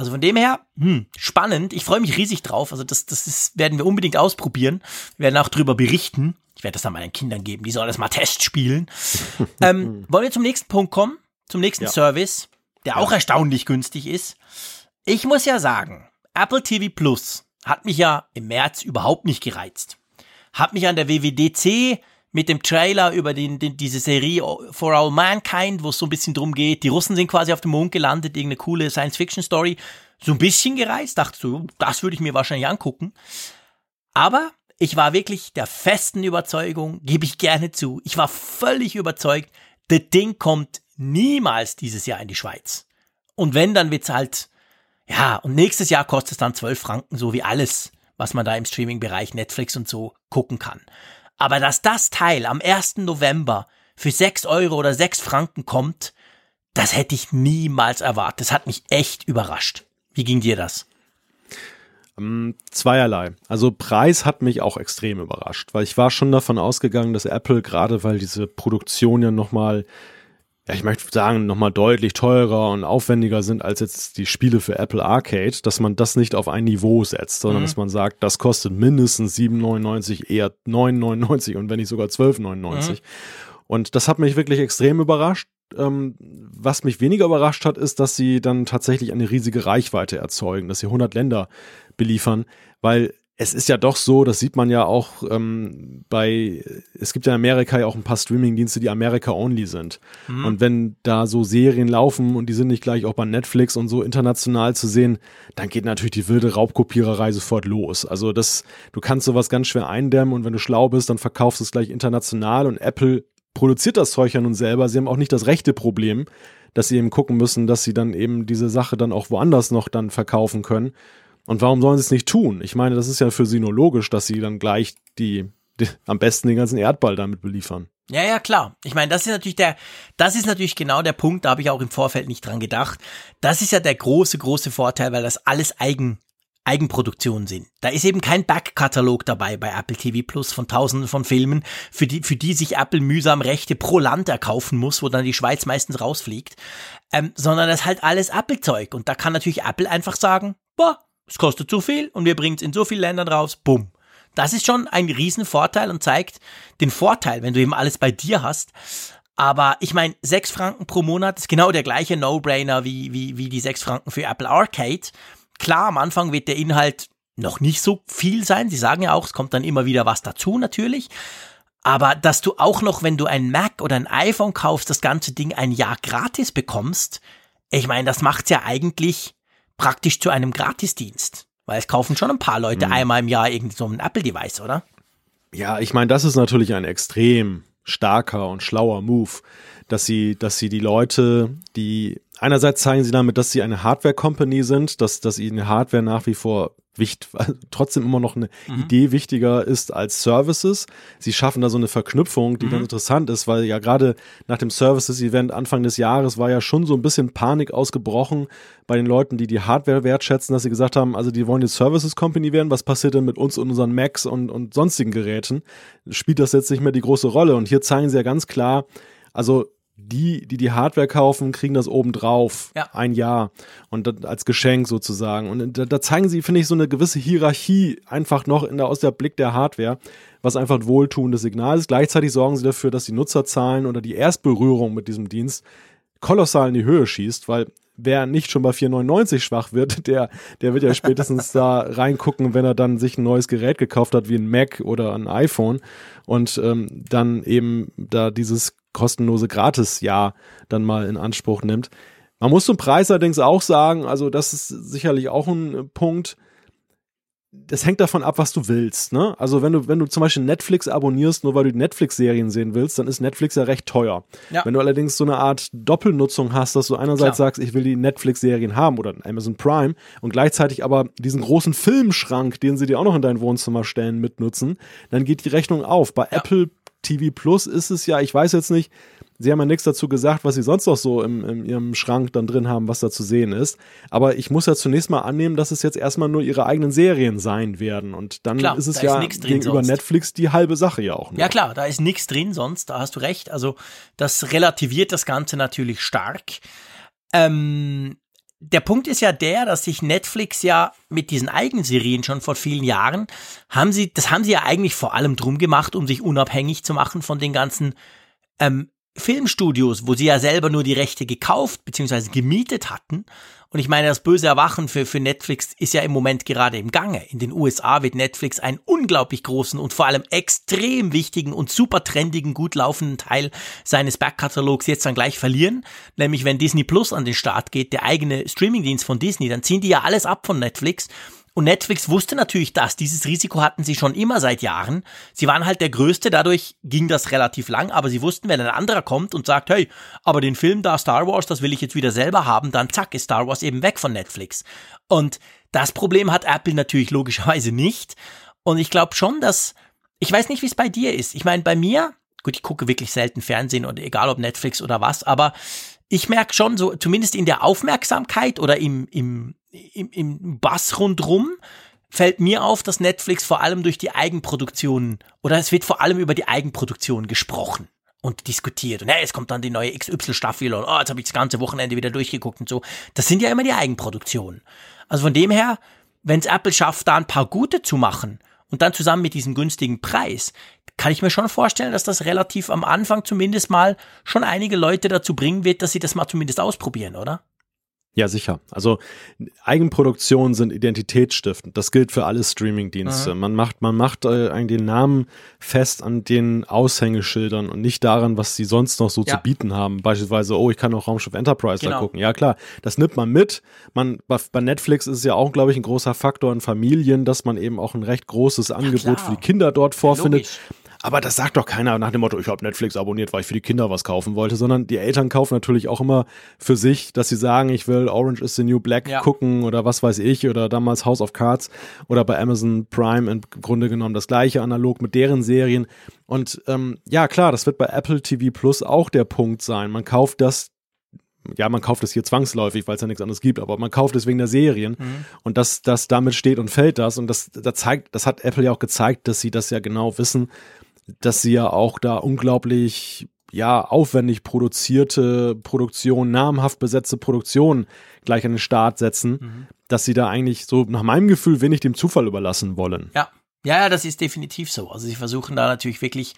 Also von dem her, hm, spannend. Ich freue mich riesig drauf. Also das, das ist, werden wir unbedingt ausprobieren. Wir werden auch drüber berichten. Ich werde das dann meinen Kindern geben. Die sollen das mal Test spielen. *laughs* ähm, wollen wir zum nächsten Punkt kommen? Zum nächsten Ja. Service, der auch erstaunlich günstig ist. Ich muss ja sagen, Apple TV Plus hat mich ja im März überhaupt nicht gereizt. Hat mich an der WWDC mit dem Trailer über den, den, diese Serie For All Mankind, wo es so ein bisschen drum geht, die Russen sind quasi auf dem Mond gelandet, irgendeine coole Science-Fiction-Story, so ein bisschen gereizt, dachte so, das würde ich mir wahrscheinlich angucken. Aber ich war wirklich der festen Überzeugung, gebe ich gerne zu, ich war völlig überzeugt, das Ding kommt niemals dieses Jahr in die Schweiz. Und wenn, dann wird's halt, ja, und nächstes Jahr kostet es dann 12 Franken, so wie alles, was man da im Streaming-Bereich Netflix und so gucken kann. Aber dass das Teil am 1. November für 6 Euro oder 6 Franken kommt, das hätte ich niemals erwartet. Das hat mich echt überrascht. Wie ging dir das? Ähm, Zweierlei. Also Preis hat mich auch extrem überrascht, weil ich war schon davon ausgegangen, dass Apple, gerade weil diese Produktion ja nochmal, ja, ich möchte sagen, nochmal deutlich teurer und aufwendiger sind als jetzt die Spiele für Apple Arcade, dass man das nicht auf ein Niveau setzt, sondern dass man sagt, das kostet mindestens 7,99, eher 9,99 und wenn nicht sogar 12,99. Und das hat mich wirklich extrem überrascht. Ähm, was mich weniger überrascht hat, ist, dass sie dann tatsächlich eine riesige Reichweite erzeugen, dass sie 100 Länder beliefern, weil es ist ja doch so, das sieht man ja auch ähm, bei, es gibt ja in Amerika ja auch ein paar Streaming-Dienste, die America-only sind. Und wenn da so Serien laufen und die sind nicht gleich auch bei Netflix und so international zu sehen, dann geht natürlich die wilde Raubkopiererei sofort los. Also das, du kannst sowas ganz schwer eindämmen und wenn du schlau bist, dann verkaufst du es gleich international und Apple produziert das Zeug ja nun selber. Sie haben auch nicht das rechte Problem, dass sie eben gucken müssen, dass sie dann eben diese Sache dann auch woanders noch dann verkaufen können. Und warum sollen sie es nicht tun? Ich meine, das ist ja für sie nur logisch, dass sie dann gleich die, die am besten den ganzen Erdball damit beliefern. Ja, ja, klar. Ich meine, das ist natürlich der, das ist natürlich genau der Punkt, da habe ich auch im Vorfeld nicht dran gedacht. Das ist ja der große, große Vorteil, weil das alles Eigen, Eigenproduktionen sind. Da ist eben kein Backkatalog dabei bei Apple TV Plus von tausenden von Filmen, für die, für die sich Apple mühsam Rechte pro Land erkaufen muss, wo dann die Schweiz meistens rausfliegt, ähm, sondern das ist halt alles Apple-Zeug. Und da kann natürlich Apple einfach sagen, boah, es kostet zu viel und wir bringen es in so vielen Ländern raus, bumm. Das ist schon ein Riesenvorteil und zeigt den Vorteil, wenn du eben alles bei dir hast. Aber ich meine, sechs Franken pro Monat ist genau der gleiche No-Brainer wie, wie, wie die sechs Franken für Apple Arcade. Klar, am Anfang wird der Inhalt noch nicht so viel sein. Sie sagen ja auch, es kommt dann immer wieder was dazu natürlich. Aber dass du auch noch, wenn du ein Mac oder ein iPhone kaufst, das ganze Ding ein Jahr gratis bekommst, ich meine, das macht's ja eigentlich praktisch zu einem Gratisdienst. Weil es kaufen schon ein paar Leute einmal im Jahr irgend so ein Apple-Device, oder? Ja, ich meine, das ist natürlich ein extrem starker und schlauer Move, dass sie, dass sie die Leute, die einerseits zeigen sie damit, dass sie eine Hardware-Company sind, dass, dass ihnen Hardware nach wie vor wichtig, *laughs* trotzdem immer noch eine Idee wichtiger ist als Services. Sie schaffen da so eine Verknüpfung, die ganz interessant ist, weil ja gerade nach dem Services-Event Anfang des Jahres war ja schon so ein bisschen Panik ausgebrochen bei den Leuten, die die Hardware wertschätzen, dass sie gesagt haben, also die wollen jetzt Services Company werden, was passiert denn mit uns und unseren Macs und, und sonstigen Geräten? Spielt das jetzt nicht mehr die große Rolle? Und hier zeigen sie ja ganz klar, also die, die die Hardware kaufen, kriegen das obendrauf. Ja. Ein Jahr. Und als Geschenk sozusagen. Und da, da zeigen sie, finde ich, so eine gewisse Hierarchie einfach noch in der, aus der Blick der Hardware, was einfach ein wohltuendes Signal ist. Gleichzeitig sorgen sie dafür, dass die Nutzerzahlen oder die Erstberührung mit diesem Dienst kolossal in die Höhe schießt, weil wer nicht schon bei 4,99 schwach wird, *laughs* der, der wird ja spätestens da reingucken, wenn er dann sich ein neues Gerät gekauft hat, wie ein Mac oder ein iPhone und ähm, dann eben da dieses kostenlose Gratis-Jahr dann mal in Anspruch nimmt. Man muss zum Preis allerdings auch sagen, also das ist sicherlich auch ein Punkt, das hängt davon ab, was du willst. Ne? Also wenn du, wenn du zum Beispiel Netflix abonnierst, nur weil du Netflix-Serien sehen willst, dann ist Netflix ja recht teuer. Ja. Wenn du allerdings so eine Art Doppelnutzung hast, dass du einerseits Klar. sagst, ich will die Netflix-Serien haben oder Amazon Prime und gleichzeitig aber diesen großen Filmschrank, den sie dir auch noch in dein Wohnzimmer stellen, mitnutzen, dann geht die Rechnung auf. Bei Ja. Apple TV Plus ist es ja, ich weiß jetzt nicht, Sie haben ja nichts dazu gesagt, was Sie sonst noch so im, in Ihrem Schrank dann drin haben, was da zu sehen ist. Aber ich muss ja zunächst mal annehmen, dass es jetzt erstmal nur Ihre eigenen Serien sein werden. Und dann Klar, ist es da ja ist gegenüber sonst. Netflix die halbe Sache ja auch. Noch. Ja klar, da ist nichts drin sonst, da hast du recht. Also das relativiert das Ganze natürlich stark. Ähm, der Punkt ist ja der, dass sich Netflix ja mit diesen eigenen Serien schon vor vielen Jahren haben sie, das haben sie ja eigentlich vor allem drum gemacht, um sich unabhängig zu machen von den ganzen ähm, Filmstudios, wo sie ja selber nur die Rechte gekauft bzw. gemietet hatten. Und ich meine, das böse Erwachen für, für Netflix ist ja im Moment gerade im Gange. In den USA wird Netflix einen unglaublich großen und vor allem extrem wichtigen und super trendigen, gut laufenden Teil seines Backkatalogs jetzt dann gleich verlieren. Nämlich wenn Disney Plus an den Start geht, der eigene Streamingdienst von Disney, dann ziehen die ja alles ab von Netflix. Und Netflix wusste natürlich das. Dieses Risiko hatten sie schon immer seit Jahren. Sie waren halt der Größte, dadurch ging das relativ lang, aber sie wussten, wenn ein anderer kommt und sagt, hey, aber den Film da Star Wars, das will ich jetzt wieder selber haben, dann zack, ist Star Wars eben weg von Netflix. Und das Problem hat Apple natürlich logischerweise nicht. Und ich glaube schon, dass, ich weiß nicht, wie es bei dir ist. Ich meine, bei mir, gut, ich gucke wirklich selten Fernsehen und egal ob Netflix oder was, aber ich merke schon so, zumindest in der Aufmerksamkeit oder im, im, im, im Bass rundrum, fällt mir auf, dass Netflix vor allem durch die Eigenproduktion oder es wird vor allem über die Eigenproduktion gesprochen und diskutiert. Und ja, jetzt kommt dann die neue XY-Staffel und oh, jetzt habe ich das ganze Wochenende wieder durchgeguckt und so. Das sind ja immer die Eigenproduktionen. Also von dem her, wenn es Apple schafft, da ein paar gute zu machen und dann zusammen mit diesem günstigen Preis, kann ich mir schon vorstellen, dass das relativ am Anfang zumindest mal schon einige Leute dazu bringen wird, dass sie das mal zumindest ausprobieren, oder? Ja, sicher. Also Eigenproduktionen sind identitätsstiftend. Das gilt für alle Streamingdienste. Man macht, man macht äh, eigentlich den Namen fest an den Aushängeschildern und nicht daran, was sie sonst noch so Ja. zu bieten haben. Beispielsweise, oh, ich kann auch Raumschiff Enterprise da Genau. gucken. Ja, klar, das nimmt man mit. Man, bei, Netflix ist es ja auch, glaube ich, ein großer Faktor in Familien, dass man eben auch ein recht großes Angebot klar. für die Kinder dort vorfindet. Logisch. Aber das sagt doch keiner nach dem Motto, ich habe Netflix abonniert, weil ich für die Kinder was kaufen wollte, sondern die Eltern kaufen natürlich auch immer für sich, dass sie sagen, ich will Orange is the New Black Ja. gucken oder was weiß ich oder damals House of Cards oder bei Amazon Prime im Grunde genommen das gleiche analog mit deren Serien. Und ähm, ja, klar, das wird bei Apple TV Plus auch der Punkt sein. Man kauft das ja, man kauft es hier zwangsläufig, weil es ja nichts anderes gibt, aber man kauft es wegen der Serien und das, das damit steht und fällt das und das, das zeigt, das hat Apple ja auch gezeigt, dass sie das ja genau wissen, dass sie ja auch da unglaublich ja aufwendig produzierte Produktion, namhaft besetzte Produktion gleich an den Start setzen, dass sie da eigentlich so nach meinem Gefühl wenig dem Zufall überlassen wollen. Ja. Ja, ja, das ist definitiv so. Also sie versuchen da natürlich wirklich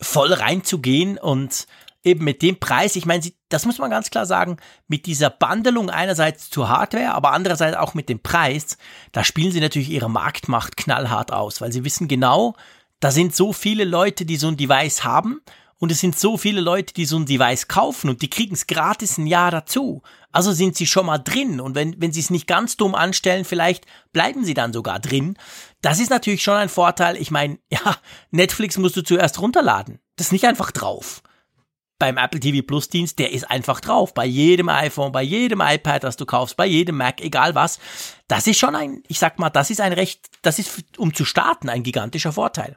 voll reinzugehen und eben mit dem Preis, ich meine, sie, das muss man ganz klar sagen, mit dieser Bandelung einerseits zur Hardware, aber andererseits auch mit dem Preis, da spielen sie natürlich ihre Marktmacht knallhart aus, weil sie wissen genau, da sind so viele Leute, die so ein Device haben und es sind so viele Leute, die so ein Device kaufen und die kriegen es gratis ein Jahr dazu. Also sind sie schon mal drin und wenn, wenn sie es nicht ganz dumm anstellen, vielleicht bleiben sie dann sogar drin. Das ist natürlich schon ein Vorteil. Ich meine, *laughs* ja, Netflix musst du zuerst runterladen. Das ist nicht einfach drauf. Beim Apple TV Plus Dienst, der ist einfach drauf. Bei jedem iPhone, bei jedem iPad, das du kaufst, bei jedem Mac, egal was. Das ist schon ein, ich sag mal, das ist ein recht, das ist, um zu starten, ein gigantischer Vorteil.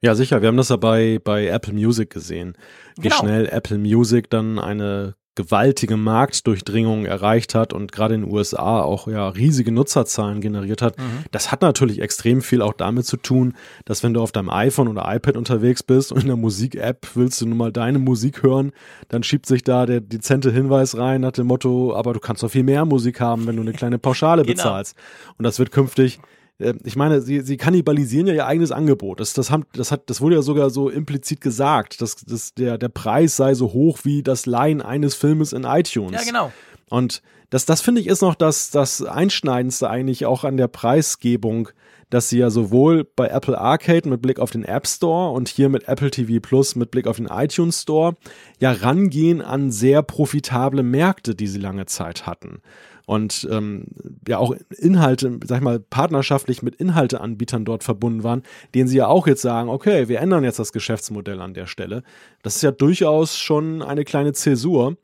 Ja, sicher. Wir haben das ja bei, bei Apple Music gesehen. Wie Genau. schnell Apple Music dann eine gewaltige Marktdurchdringung erreicht hat und gerade in den USA auch ja riesige Nutzerzahlen generiert hat. Mhm. Das hat natürlich extrem viel auch damit zu tun, dass wenn du auf deinem iPhone oder iPad unterwegs bist und in der Musik-App willst du nun mal deine Musik hören, dann schiebt sich da der dezente Hinweis rein nach dem Motto, aber du kannst doch viel mehr Musik haben, wenn du eine kleine Pauschale genau. bezahlst. Und das wird künftig äh, ich meine, sie, sie kannibalisieren ja ihr eigenes Angebot. Das, das, haben, das, hat, das wurde ja sogar so implizit gesagt, dass, dass der, der Preis sei so hoch wie das Leihen eines Filmes in iTunes. Ja, genau. Und das, das finde ich ist noch das, das Einschneidendste eigentlich auch an der Preisgebung, dass sie ja sowohl bei Apple Arcade mit Blick auf den App Store und hier mit Apple TV Plus mit Blick auf den iTunes Store ja rangehen an sehr profitable Märkte, die sie lange Zeit hatten und ähm, ja auch Inhalte, sag ich mal, partnerschaftlich mit Inhalteanbietern dort verbunden waren, denen sie ja auch jetzt sagen, okay, wir ändern jetzt das Geschäftsmodell an der Stelle. Das ist ja durchaus schon eine kleine Zäsur.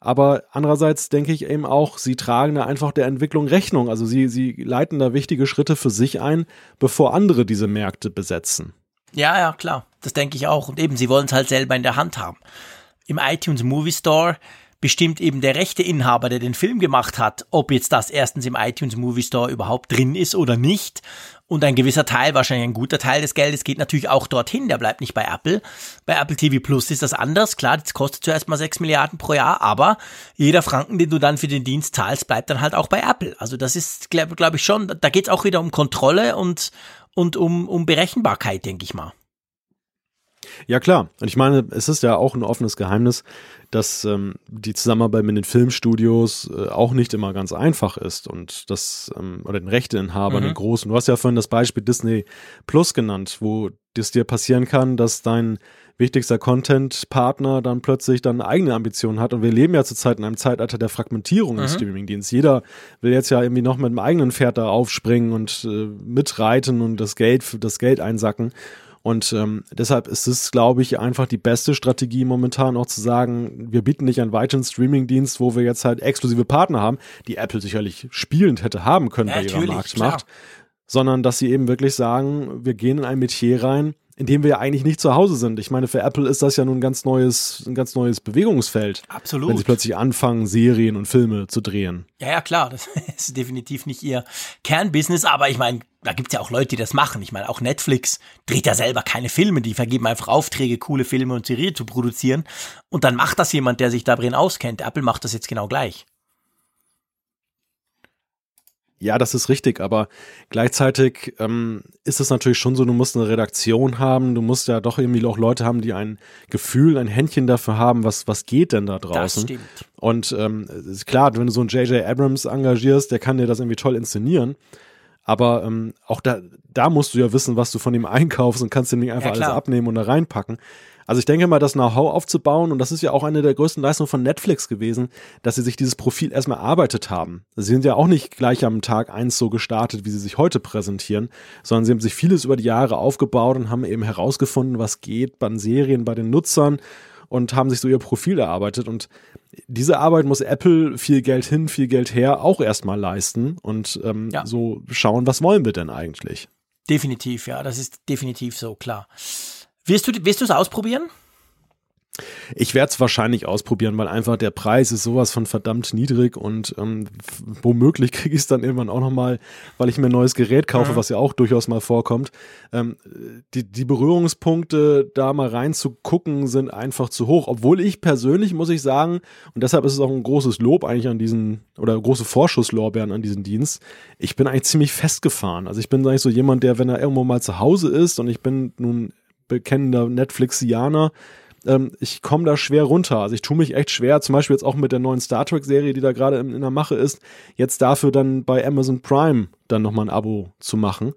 Aber andererseits denke ich eben auch, sie tragen da einfach der Entwicklung Rechnung. Also sie, sie leiten da wichtige Schritte für sich ein, bevor andere diese Märkte besetzen. Ja, ja, klar. Das denke ich auch. Und eben, sie wollen es halt selber in der Hand haben. Im iTunes Movie Store bestimmt eben der rechte Inhaber, der den Film gemacht hat, ob jetzt das erstens im iTunes Movie Store überhaupt drin ist oder nicht. Und ein gewisser Teil, wahrscheinlich ein guter Teil des Geldes geht natürlich auch dorthin, der bleibt nicht bei Apple. Bei Apple TV Plus ist das anders, klar, das kostet zuerst mal 6 Milliarden pro Jahr, aber jeder Franken, den du dann für den Dienst zahlst, bleibt dann halt auch bei Apple. Also das ist, glaube glaub ich schon, da geht es auch wieder um Kontrolle und, und um, um Berechenbarkeit, denke ich mal. Ja klar, und ich meine, es ist ja auch ein offenes Geheimnis, dass ähm, die Zusammenarbeit mit den Filmstudios äh, auch nicht immer ganz einfach ist und das ähm, oder den Rechteinhabern, mhm. den großen. Du hast ja vorhin das Beispiel Disney Plus genannt, wo es dir passieren kann, dass dein wichtigster Content-Partner dann plötzlich dann eigene Ambitionen hat. Und wir leben ja zurzeit in einem Zeitalter der Fragmentierung mhm. im Streamingdienst. Jeder will jetzt ja irgendwie noch mit dem eigenen Pferd da aufspringen und äh, mitreiten und das Geld für das Geld einsacken. Und ähm, deshalb ist es, glaube ich, einfach die beste Strategie momentan auch zu sagen, wir bieten nicht einen weiteren Streamingdienst, wo wir jetzt halt exklusive Partner haben, die Apple sicherlich spielend hätte haben können ja, bei ihrer Marktmacht, klar. sondern dass sie eben wirklich sagen, wir gehen in ein Metier rein, in dem wir ja eigentlich nicht zu Hause sind. Ich meine, für Apple ist das ja nun ein ganz neues, ein ganz neues Bewegungsfeld. Absolut. Wenn sie plötzlich anfangen, Serien und Filme zu drehen. Ja, ja, klar. Das *laughs* ist definitiv nicht ihr Kernbusiness, aber ich meine, da gibt's ja auch Leute, die das machen. Ich meine, auch Netflix dreht ja selber keine Filme, die vergeben einfach Aufträge, coole Filme und Serien zu produzieren. Und dann macht das jemand, der sich da drin auskennt. Apple macht das jetzt genau gleich. Ja, das ist richtig, aber gleichzeitig ähm, ist es natürlich schon so, du musst eine Redaktion haben, du musst ja doch irgendwie auch Leute haben, die ein Gefühl, ein Händchen dafür haben, was, was geht denn da draußen. Das stimmt. Und ähm, ist klar, wenn du so einen J.J. Abrams engagierst, der kann dir das irgendwie toll inszenieren. Aber ähm, auch da, da musst du ja wissen, was du von ihm einkaufst und kannst dir nicht einfach ja, alles abnehmen und da reinpacken. Also ich denke mal, das Know-how aufzubauen, und das ist ja auch eine der größten Leistungen von Netflix gewesen, dass sie sich dieses Profil erstmal erarbeitet haben. Sie sind ja auch nicht gleich am Tag eins so gestartet, wie sie sich heute präsentieren, sondern sie haben sich vieles über die Jahre aufgebaut und haben eben herausgefunden, was geht bei den Serien, bei den Nutzern und haben sich so ihr Profil erarbeitet. Und diese Arbeit muss Apple viel Geld hin, viel Geld her auch erstmal leisten und ähm, ja. so schauen, was wollen wir denn eigentlich? Definitiv, ja, das ist definitiv so, klar. Wirst du wirst es ausprobieren? Ich werde es wahrscheinlich ausprobieren, weil einfach der Preis ist sowas von verdammt niedrig und ähm, womöglich *laughs* kriege ich es dann irgendwann auch nochmal, weil ich mir ein neues Gerät kaufe, mhm. was ja auch durchaus mal vorkommt. Ähm, die, die Berührungspunkte, da mal reinzugucken, sind einfach zu hoch. Obwohl ich persönlich, muss ich sagen, und deshalb ist es auch ein großes Lob eigentlich an diesen, oder große Vorschusslorbeeren an diesen Dienst, ich bin eigentlich ziemlich festgefahren. Also ich bin eigentlich so jemand, der, wenn er irgendwo mal zu Hause ist und ich bin nun bekennender Netflixianer, ähm, ich komme da schwer runter. Also ich tue mich echt schwer, zum Beispiel jetzt auch mit der neuen Star Trek-Serie, die da gerade in, in, der Mache ist, jetzt dafür dann bei Amazon Prime dann nochmal ein Abo zu machen.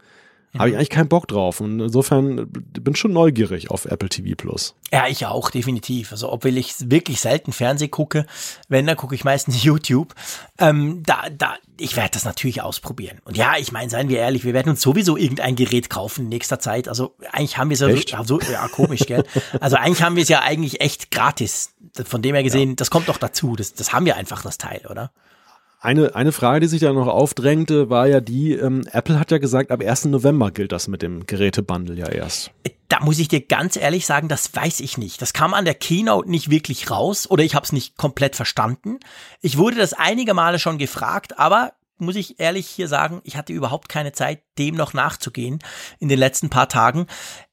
Mhm. Habe ich eigentlich keinen Bock drauf. Und insofern bin schon neugierig auf Apple TV Plus. Ja, ich auch, definitiv. Also, obwohl ich wirklich selten Fernseh gucke, wenn, dann gucke ich meistens *laughs* YouTube. Ähm, da, da, ich werde das natürlich ausprobieren. Und ja, ich meine, seien wir ehrlich, wir werden uns sowieso irgendein Gerät kaufen in nächster Zeit. Also, eigentlich haben wir es ja so, ja, komisch, gell? *laughs* Also, eigentlich haben wir es ja eigentlich echt gratis. Von dem her gesehen, ja. das kommt doch dazu. Das, das haben wir einfach, das Teil, oder? Eine, eine Frage, die sich da noch aufdrängte, war ja die, ähm, Apple hat ja gesagt, ab 1. November gilt das mit dem Gerätebundle ja erst. Da muss ich dir ganz ehrlich sagen, das weiß ich nicht. Das kam an der Keynote nicht wirklich raus oder ich habe es nicht komplett verstanden. Ich wurde das einige Male schon gefragt, aber muss ich ehrlich hier sagen, ich hatte überhaupt keine Zeit, dem noch nachzugehen in den letzten paar Tagen.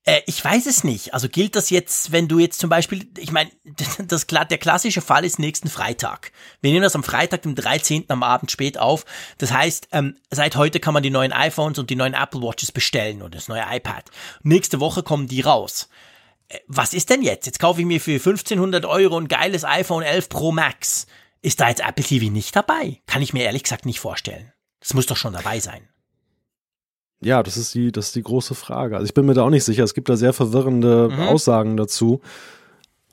Äh, ich weiß es nicht. Also gilt das jetzt, wenn du jetzt zum Beispiel, ich meine, *laughs* der klassische Fall ist nächsten Freitag. Wir nehmen das am Freitag, dem 13. am Abend spät auf. Das heißt, ähm, seit heute kann man die neuen iPhones und die neuen Apple Watches bestellen und das neue iPad. Nächste Woche kommen die raus. Äh, was ist denn jetzt? Jetzt kaufe ich mir für 1500 Euro ein geiles iPhone 11 Pro Max. Ist da jetzt Apple TV nicht dabei? Kann ich mir ehrlich gesagt nicht vorstellen. Das muss doch schon dabei sein. Ja, das ist die, das ist die große Frage. Also ich bin mir da auch nicht sicher. Es gibt da sehr verwirrende mhm. Aussagen dazu.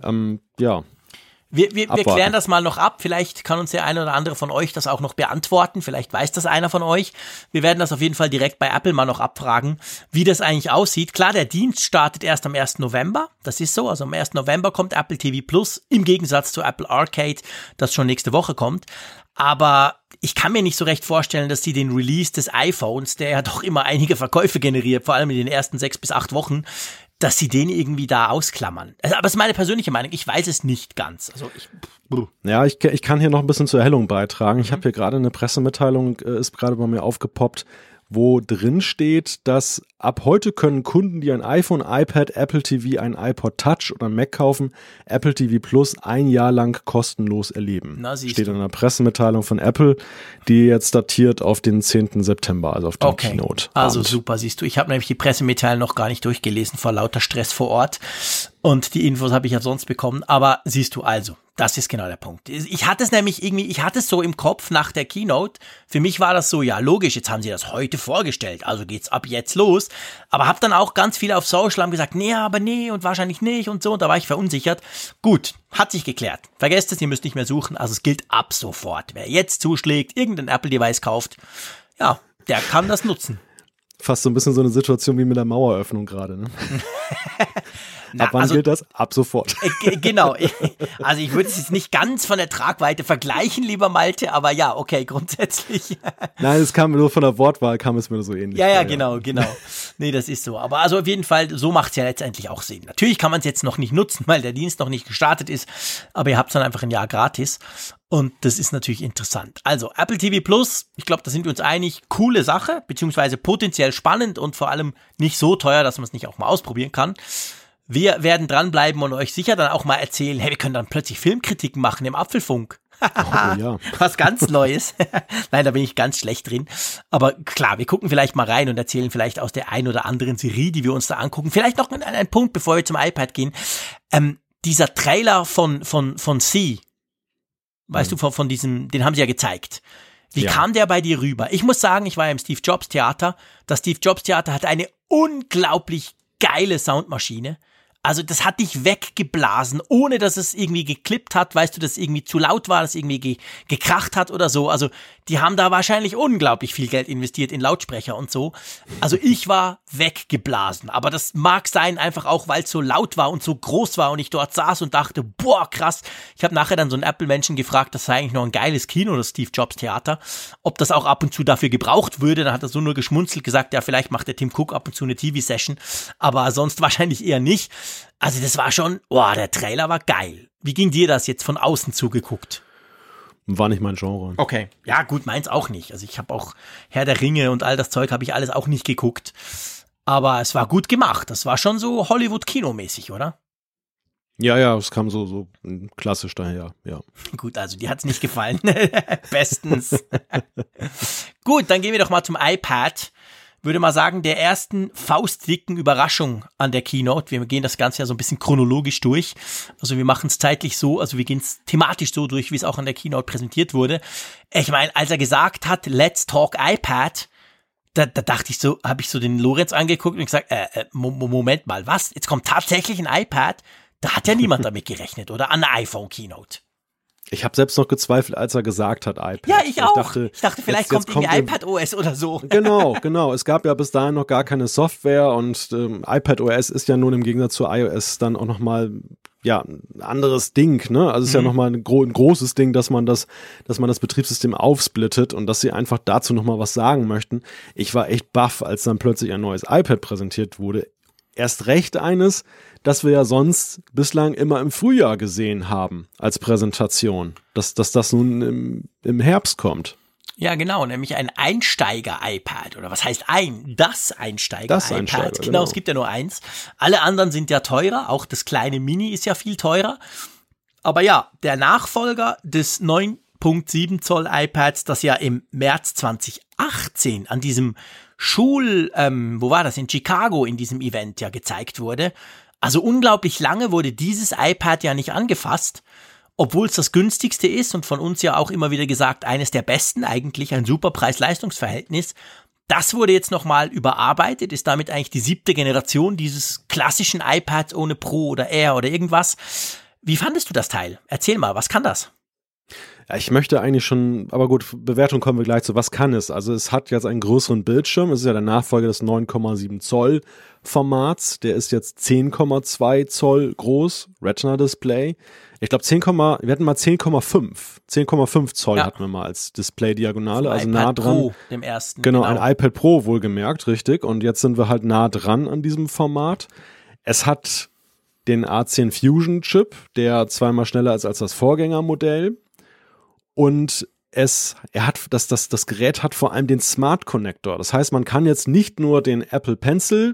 Ähm, ja. Wir, wir, wir klären das mal noch ab. Vielleicht kann uns der eine oder andere von euch das auch noch beantworten. Vielleicht weiß das einer von euch. Wir werden das auf jeden Fall direkt bei Apple mal noch abfragen, wie das eigentlich aussieht. Klar, der Dienst startet erst am 1. November. Das ist so. Also am 1. November kommt Apple TV Plus im Gegensatz zu Apple Arcade, das schon nächste Woche kommt. Aber ich kann mir nicht so recht vorstellen, dass sie den Release des iPhones, der ja doch immer einige Verkäufe generiert, vor allem in den ersten sechs bis acht Wochen, dass sie den irgendwie da ausklammern. Also, aber es ist meine persönliche Meinung. Ich weiß es nicht ganz. Also ich, ja, ich, ich kann hier noch ein bisschen zur Erhellung beitragen. Ich mhm. habe hier gerade eine Pressemitteilung, äh, ist gerade bei mir aufgepoppt wo drin steht, dass ab heute können Kunden, die ein iPhone, iPad, Apple TV, ein iPod Touch oder Mac kaufen, Apple TV Plus ein Jahr lang kostenlos erleben. Na, steht in einer Pressemitteilung von Apple, die jetzt datiert auf den 10. September, also auf den okay. Keynote. Also super, siehst du. Ich habe nämlich die Pressemitteilung noch gar nicht durchgelesen vor lauter Stress vor Ort. Und die Infos habe ich ja sonst bekommen. Aber siehst du also, das ist genau der Punkt. Ich hatte es nämlich irgendwie, ich hatte es so im Kopf nach der Keynote. Für mich war das so, ja logisch, jetzt haben sie das heute vorgestellt, also geht's ab jetzt los. Aber habe dann auch ganz viele auf Social haben gesagt, nee, aber nee und wahrscheinlich nicht und so. Und da war ich verunsichert. Gut, hat sich geklärt. Vergesst es, ihr müsst nicht mehr suchen. Also es gilt ab sofort. Wer jetzt zuschlägt, irgendein Apple-Device kauft, ja, der kann das nutzen fast so ein bisschen so eine Situation wie mit der Maueröffnung gerade. Ne? *laughs* Na, Ab wann also, gilt das? Ab sofort. Äh, genau. *laughs* Also ich würde es jetzt nicht ganz von der Tragweite vergleichen, lieber Malte, aber ja, okay, grundsätzlich. *laughs* Nein, es kam nur von der Wortwahl, kam es mir so ähnlich. Ja, ja, vor, genau, ja. genau. Nee, das ist so. Aber also auf jeden Fall, so macht es ja letztendlich auch Sinn. Natürlich kann man es jetzt noch nicht nutzen, weil der Dienst noch nicht gestartet ist, aber ihr habt es dann einfach ein Jahr gratis. Und das ist natürlich interessant. Also Apple TV Plus, ich glaube, da sind wir uns einig, coole Sache, beziehungsweise potenziell spannend und vor allem nicht so teuer, dass man es nicht auch mal ausprobieren kann. Wir werden dranbleiben und euch sicher dann auch mal erzählen, hey, wir können dann plötzlich Filmkritiken machen im Apfelfunk. oh, ja. *laughs* Was ganz Neues. *laughs* Nein, da bin ich ganz schlecht drin. Aber klar, wir gucken vielleicht mal rein und erzählen vielleicht aus der ein oder anderen Serie, die wir uns da angucken. Vielleicht noch ein, ein Punkt, bevor wir zum iPad gehen. Ähm, dieser Trailer von, von, von C, weißt mhm. du, von, von diesem, den haben sie ja gezeigt. Wie ja. kam der bei dir rüber? Ich muss sagen, ich war ja im Steve Jobs Theater. Das Steve Jobs Theater hat eine unglaublich geile Soundmaschine. Also das hat dich weggeblasen, ohne dass es irgendwie geklippt hat, weißt du, dass es irgendwie zu laut war, dass es irgendwie ge gekracht hat oder so. Also die haben da wahrscheinlich unglaublich viel Geld investiert in Lautsprecher und so. Also ich war weggeblasen. Aber das mag sein, einfach auch, weil es so laut war und so groß war und ich dort saß und dachte, boah, krass. Ich habe nachher dann so einen Apple-Menschen gefragt, das sei eigentlich noch ein geiles Kino, das Steve Jobs Theater, ob das auch ab und zu dafür gebraucht würde. Dann hat er so nur geschmunzelt gesagt, ja, vielleicht macht der Tim Cook ab und zu eine TV-Session, aber sonst wahrscheinlich eher nicht. Also das war schon, boah, der Trailer war geil. Wie ging dir das jetzt von außen zugeguckt? War nicht mein Genre. Okay. Ja, gut, meins auch nicht. Also ich habe auch Herr der Ringe und all das Zeug habe ich alles auch nicht geguckt. Aber es war gut gemacht. Das war schon so Hollywood-Kinomäßig, oder? Ja, ja, es kam so, so klassisch daher, ja. *laughs* Gut, also die hat es nicht gefallen. *laughs* Bestens. *laughs* gut, dann gehen wir doch mal zum iPad würde mal sagen, der ersten faustdicken Überraschung an der Keynote. Wir gehen das Ganze ja so ein bisschen chronologisch durch. Also wir machen es zeitlich so, also wir gehen es thematisch so durch, wie es auch an der Keynote präsentiert wurde. Ich meine, als er gesagt hat, let's talk iPad, da, da dachte ich so, habe ich so den Lorenz angeguckt und gesagt, äh, äh, Moment mal, was? Jetzt kommt tatsächlich ein iPad? Da hat ja niemand *laughs* damit gerechnet, oder? An der iPhone-Keynote. Ich habe selbst noch gezweifelt, als er gesagt hat iPad. Ja, ich auch. Ich dachte, ich dachte vielleicht jetzt, kommt jetzt iPad OS oder so. *laughs* Genau, genau. Es gab ja bis dahin noch gar keine Software und ähm, iPad OS ist ja nun im Gegensatz zu iOS dann auch noch mal ja, ein anderes Ding, ne? Also es ist mhm. ja nochmal ein, gro ein großes Ding, dass man das, dass man das Betriebssystem aufsplittet und dass sie einfach dazu nochmal was sagen möchten. Ich war echt baff, als dann plötzlich ein neues iPad präsentiert wurde. Erst recht eines, das wir ja sonst bislang immer im Frühjahr gesehen haben als Präsentation, dass, dass das nun im, im Herbst kommt. Ja, genau, nämlich ein Einsteiger-iPad. Oder was heißt ein? Das Einsteiger-iPad. Das Einsteiger, genau, genau, es gibt ja nur eins. Alle anderen sind ja teurer. Auch das kleine Mini ist ja viel teurer. Aber ja, der Nachfolger des 9.7 Zoll iPads, das ja im März 2018 an diesem Schul, ähm, wo war das, in Chicago in diesem Event ja gezeigt wurde. Also unglaublich lange wurde dieses iPad ja nicht angefasst obwohl es das günstigste ist und von uns ja auch immer wieder gesagt, eines der besten, eigentlich ein super Preis-Leistungs-Verhältnis. Das wurde jetzt nochmal überarbeitet, ist damit eigentlich die siebte Generation dieses klassischen iPads ohne Pro oder Air oder irgendwas. Wie fandest du das Teil? Erzähl mal, was kann das? Ja, ich möchte eigentlich schon, aber gut, Bewertung kommen wir gleich zu. Was kann es? Also es hat jetzt einen größeren Bildschirm. Es ist ja der Nachfolger des 9,7 Zoll Formats. Der ist jetzt 10,2 Zoll groß, Retina Display. Ich glaube 10, wir hatten mal 10,5. 10,5 Zoll ja. hatten wir mal als Display-Diagonale, also iPad nah dran. Pro, dem ersten. Genau, genau, ein iPad Pro wohlgemerkt, richtig. Und jetzt sind wir halt nah dran an diesem Format. Es hat den A10 Fusion Chip, der zweimal schneller ist als das Vorgängermodell. Und es, er hat, das, das, das Gerät hat vor allem den Smart Connector. Das heißt, man kann jetzt nicht nur den Apple Pencil,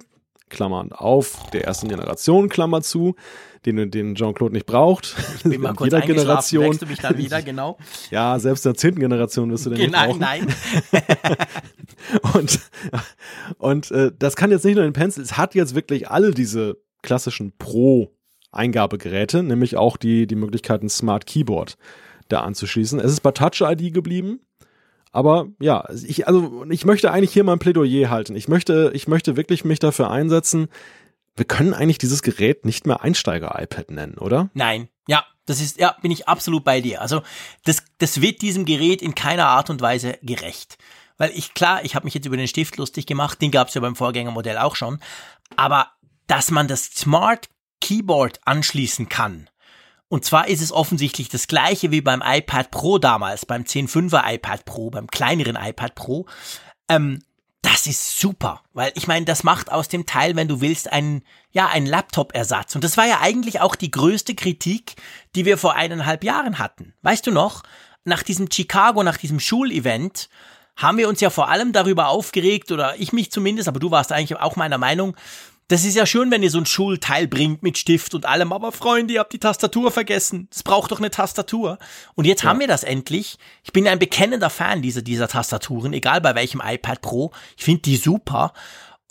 Klammern auf, der ersten Generation, Klammer zu, den, den Jean-Claude nicht braucht. Bin mal *laughs* kurz jeder Generation. du mich dann wieder, *laughs* genau. ja, selbst in der zehnten Generation wirst du den genau, nicht brauchen. Nein, *laughs* und und äh, das kann jetzt nicht nur den Pencil, es hat jetzt wirklich alle diese klassischen Pro-Eingabegeräte, nämlich auch die, die Möglichkeit, ein Smart Keyboard da anzuschließen. Es ist bei Touch ID geblieben. Aber ja, ich, also ich möchte eigentlich hier mal ein Plädoyer halten. Ich möchte, ich möchte wirklich mich dafür einsetzen, wir können eigentlich dieses Gerät nicht mehr Einsteiger-iPad nennen, oder? Nein. Ja, das ist, ja, bin ich absolut bei dir. Also, das, das wird diesem Gerät in keiner Art und Weise gerecht. Weil ich, klar, ich habe mich jetzt über den Stift lustig gemacht, den gab es ja beim Vorgängermodell auch schon. Aber dass man das Smart Keyboard anschließen kann, und zwar ist es offensichtlich das gleiche wie beim iPad Pro damals, beim 10.5er iPad Pro, beim kleineren iPad Pro. Ähm, das ist super, weil ich meine, das macht aus dem Teil, wenn du willst, einen, ja, einen Laptop-Ersatz. Und das war ja eigentlich auch die größte Kritik, die wir vor eineinhalb Jahren hatten. Weißt du noch? Nach diesem Chicago, nach diesem Schulevent, haben wir uns ja vor allem darüber aufgeregt, oder ich mich zumindest, aber du warst eigentlich auch meiner Meinung, das ist ja schön, wenn ihr so ein Schulteil bringt mit Stift und allem, aber Freunde, ihr habt die Tastatur vergessen. Es braucht doch eine Tastatur. Und jetzt ja. haben wir das endlich. Ich bin ein bekennender Fan dieser, dieser Tastaturen, egal bei welchem iPad Pro. Ich finde die super.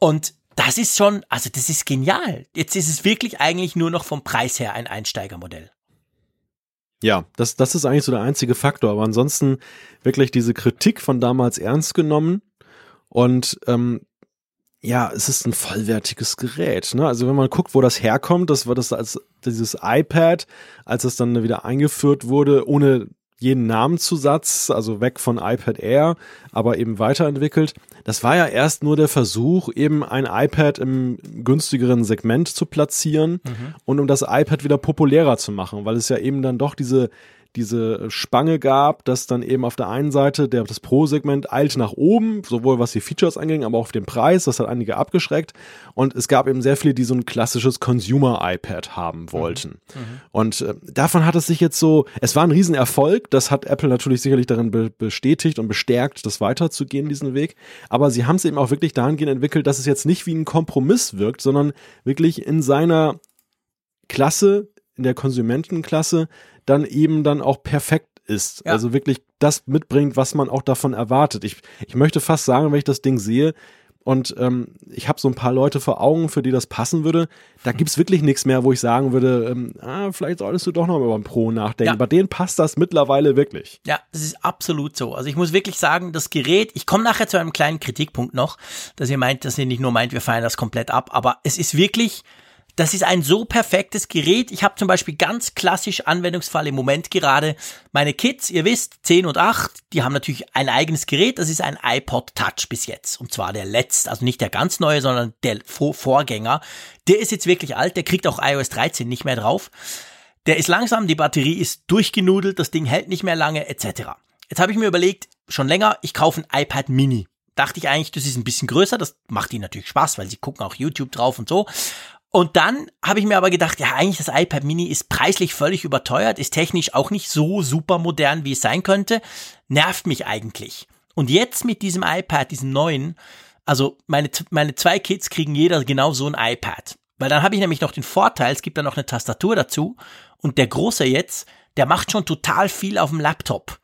Und das ist schon, also das ist genial. Jetzt ist es wirklich eigentlich nur noch vom Preis her ein Einsteigermodell. Ja, das, das ist eigentlich so der einzige Faktor. Aber ansonsten wirklich diese Kritik von damals ernst genommen. Und ähm, ja, es ist ein vollwertiges Gerät. Ne? Also wenn man guckt, wo das herkommt, das war das als dieses iPad, als es dann wieder eingeführt wurde, ohne jeden Namenzusatz, also weg von iPad Air, aber eben weiterentwickelt. Das war ja erst nur der Versuch, eben ein iPad im günstigeren Segment zu platzieren mhm. und um das iPad wieder populärer zu machen, weil es ja eben dann doch diese diese Spange gab, dass dann eben auf der einen Seite der, das Pro-Segment eilte nach oben, sowohl was die Features anging, aber auch auf den Preis. Das hat einige abgeschreckt. Und es gab eben sehr viele, die so ein klassisches Consumer-iPad haben mhm. wollten. Mhm. Und äh, davon hat es sich jetzt so, es war ein Riesenerfolg. Das hat Apple natürlich sicherlich darin be bestätigt und bestärkt, das weiterzugehen, diesen Weg. Aber sie haben es eben auch wirklich dahingehend entwickelt, dass es jetzt nicht wie ein Kompromiss wirkt, sondern wirklich in seiner Klasse, in der Konsumentenklasse dann eben dann auch perfekt ist. Ja. Also wirklich das mitbringt, was man auch davon erwartet. Ich, ich möchte fast sagen, wenn ich das Ding sehe, und ähm, ich habe so ein paar Leute vor Augen, für die das passen würde. Da gibt's wirklich nichts mehr, wo ich sagen würde, ähm, ah, vielleicht solltest du doch noch über ein Pro nachdenken. Ja. Bei denen passt das mittlerweile wirklich. Ja, das ist absolut so. Also ich muss wirklich sagen, das Gerät, ich komme nachher zu einem kleinen Kritikpunkt noch, dass ihr meint, dass ihr nicht nur meint, wir feiern das komplett ab, aber es ist wirklich das ist ein so perfektes Gerät. Ich habe zum Beispiel ganz klassisch Anwendungsfall im Moment gerade. Meine Kids, ihr wisst, 10 und 8, die haben natürlich ein eigenes Gerät. Das ist ein iPod Touch bis jetzt. Und zwar der letzte, also nicht der ganz neue, sondern der Vorgänger. Der ist jetzt wirklich alt. Der kriegt auch iOS 13 nicht mehr drauf. der ist langsam, die Batterie ist durchgenudelt, das Ding hält nicht mehr lange, etc. Jetzt habe ich mir überlegt, schon länger, ich kaufe ein iPad Mini. Dachte ich eigentlich, das ist ein bisschen größer, das macht ihnen natürlich Spaß, weil sie gucken auch YouTube drauf und so. Und dann habe ich mir aber gedacht, ja, eigentlich das iPad Mini ist preislich völlig überteuert, ist technisch auch nicht so super modern, wie es sein könnte, nervt mich eigentlich. Und jetzt mit diesem iPad, diesem neuen, also meine, meine zwei Kids kriegen jeder genau so ein iPad. Weil dann habe ich nämlich noch den Vorteil, es gibt dann noch eine Tastatur dazu und der Große jetzt, der macht schon total viel auf dem Laptop.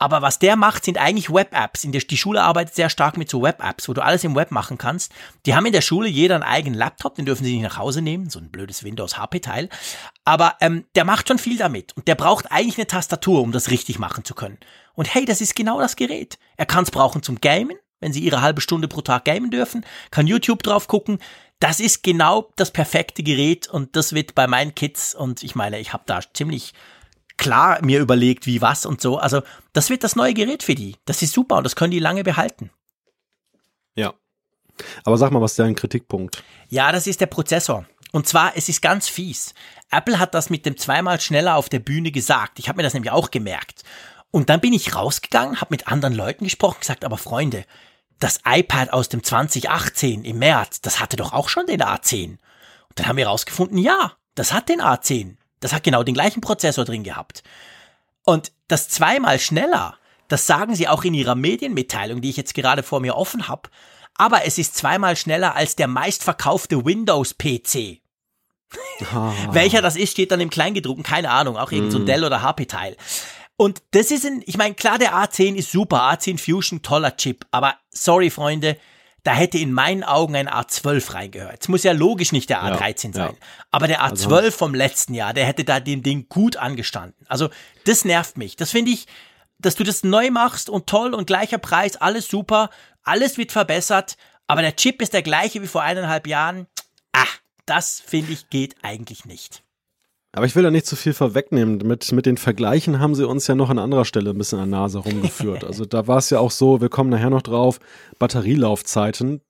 Aber was der macht, sind eigentlich Web-Apps. Die Schule arbeitet sehr stark mit so Web-Apps, wo du alles im Web machen kannst. Die haben in der Schule jeder einen eigenen Laptop, den dürfen sie nicht nach Hause nehmen, so ein blödes Windows-HP-Teil. Aber ähm, der macht schon viel damit und der braucht eigentlich eine Tastatur, um das richtig machen zu können. Und hey, das ist genau das Gerät. Er kann es brauchen zum Gamen, wenn sie ihre halbe Stunde pro Tag gamen dürfen, kann YouTube drauf gucken. Das ist genau das perfekte Gerät und das wird bei meinen Kids und ich meine, ich habe da ziemlich klar mir überlegt, wie was und so. Also das wird das neue Gerät für die. Das ist super und das können die lange behalten. Ja. Aber sag mal, was ist dein Kritikpunkt? Ja, das ist der Prozessor. Und zwar, es ist ganz fies. Apple hat das mit dem zweimal schneller auf der Bühne gesagt. Ich habe mir das nämlich auch gemerkt. Und dann bin ich rausgegangen, habe mit anderen Leuten gesprochen, gesagt, aber Freunde, das iPad aus dem 2018 im März, das hatte doch auch schon den A10. Und dann haben wir rausgefunden, ja, das hat den A10. Das hat genau den gleichen Prozessor drin gehabt. Und das zweimal schneller, das sagen sie auch in ihrer Medienmitteilung, die ich jetzt gerade vor mir offen habe. Aber es ist zweimal schneller als der meistverkaufte Windows-PC. Ah. *laughs* Welcher das ist, steht dann im Kleingedruckten, keine Ahnung, auch irgendein mm. so. Dell oder HP-Teil. Und das ist ein, ich meine, klar, der A10 ist super, A10 Fusion, toller Chip, aber sorry, Freunde, da hätte in meinen Augen ein A12 reingehört. Es muss ja logisch nicht der A13 ja, sein. Ja. Aber der A12 also, vom letzten Jahr, der hätte da dem Ding gut angestanden. Also, das nervt mich. Das finde ich, dass du das neu machst und toll und gleicher Preis, alles super, alles wird verbessert, aber der Chip ist der gleiche wie vor eineinhalb Jahren. Ah, das finde ich geht eigentlich nicht. Aber ich will da nicht zu viel vorwegnehmen. Mit, mit den Vergleichen haben sie uns ja noch an anderer Stelle ein bisschen an der Nase rumgeführt. *laughs* Also da war es ja auch so, wir kommen nachher noch drauf, Batterielaufzeiten,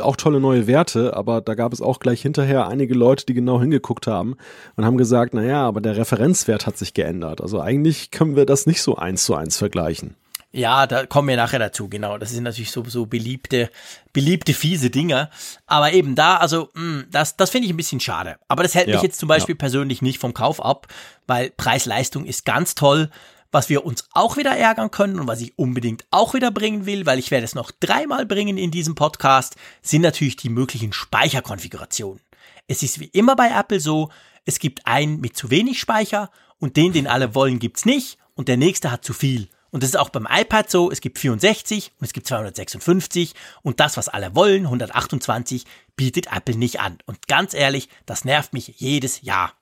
auch tolle neue Werte, aber da gab es auch gleich hinterher einige Leute, die genau hingeguckt haben und haben gesagt, naja, aber der Referenzwert hat sich geändert. Also eigentlich können wir das nicht so eins zu eins vergleichen. Ja, da kommen wir nachher dazu, genau. Das sind natürlich so, so beliebte, beliebte, fiese Dinger. Aber eben da, also, mh, hm, das, das finde ich ein bisschen schade. Aber das hält ja, mich jetzt zum Beispiel ja. persönlich nicht vom Kauf ab, weil Preis-Leistung ist ganz toll. Was wir uns auch wieder ärgern können und was ich unbedingt auch wieder bringen will, weil ich werde es noch dreimal bringen in diesem Podcast, sind natürlich die möglichen Speicherkonfigurationen. Es ist wie immer bei Apple so, es gibt einen mit zu wenig Speicher und den, den alle wollen, gibt's nicht und der nächste hat zu viel. Und das ist auch beim iPad so. Es gibt 64 und es gibt 256 und das, was alle wollen, 128, bietet Apple nicht an. Und ganz ehrlich, das nervt mich jedes Jahr.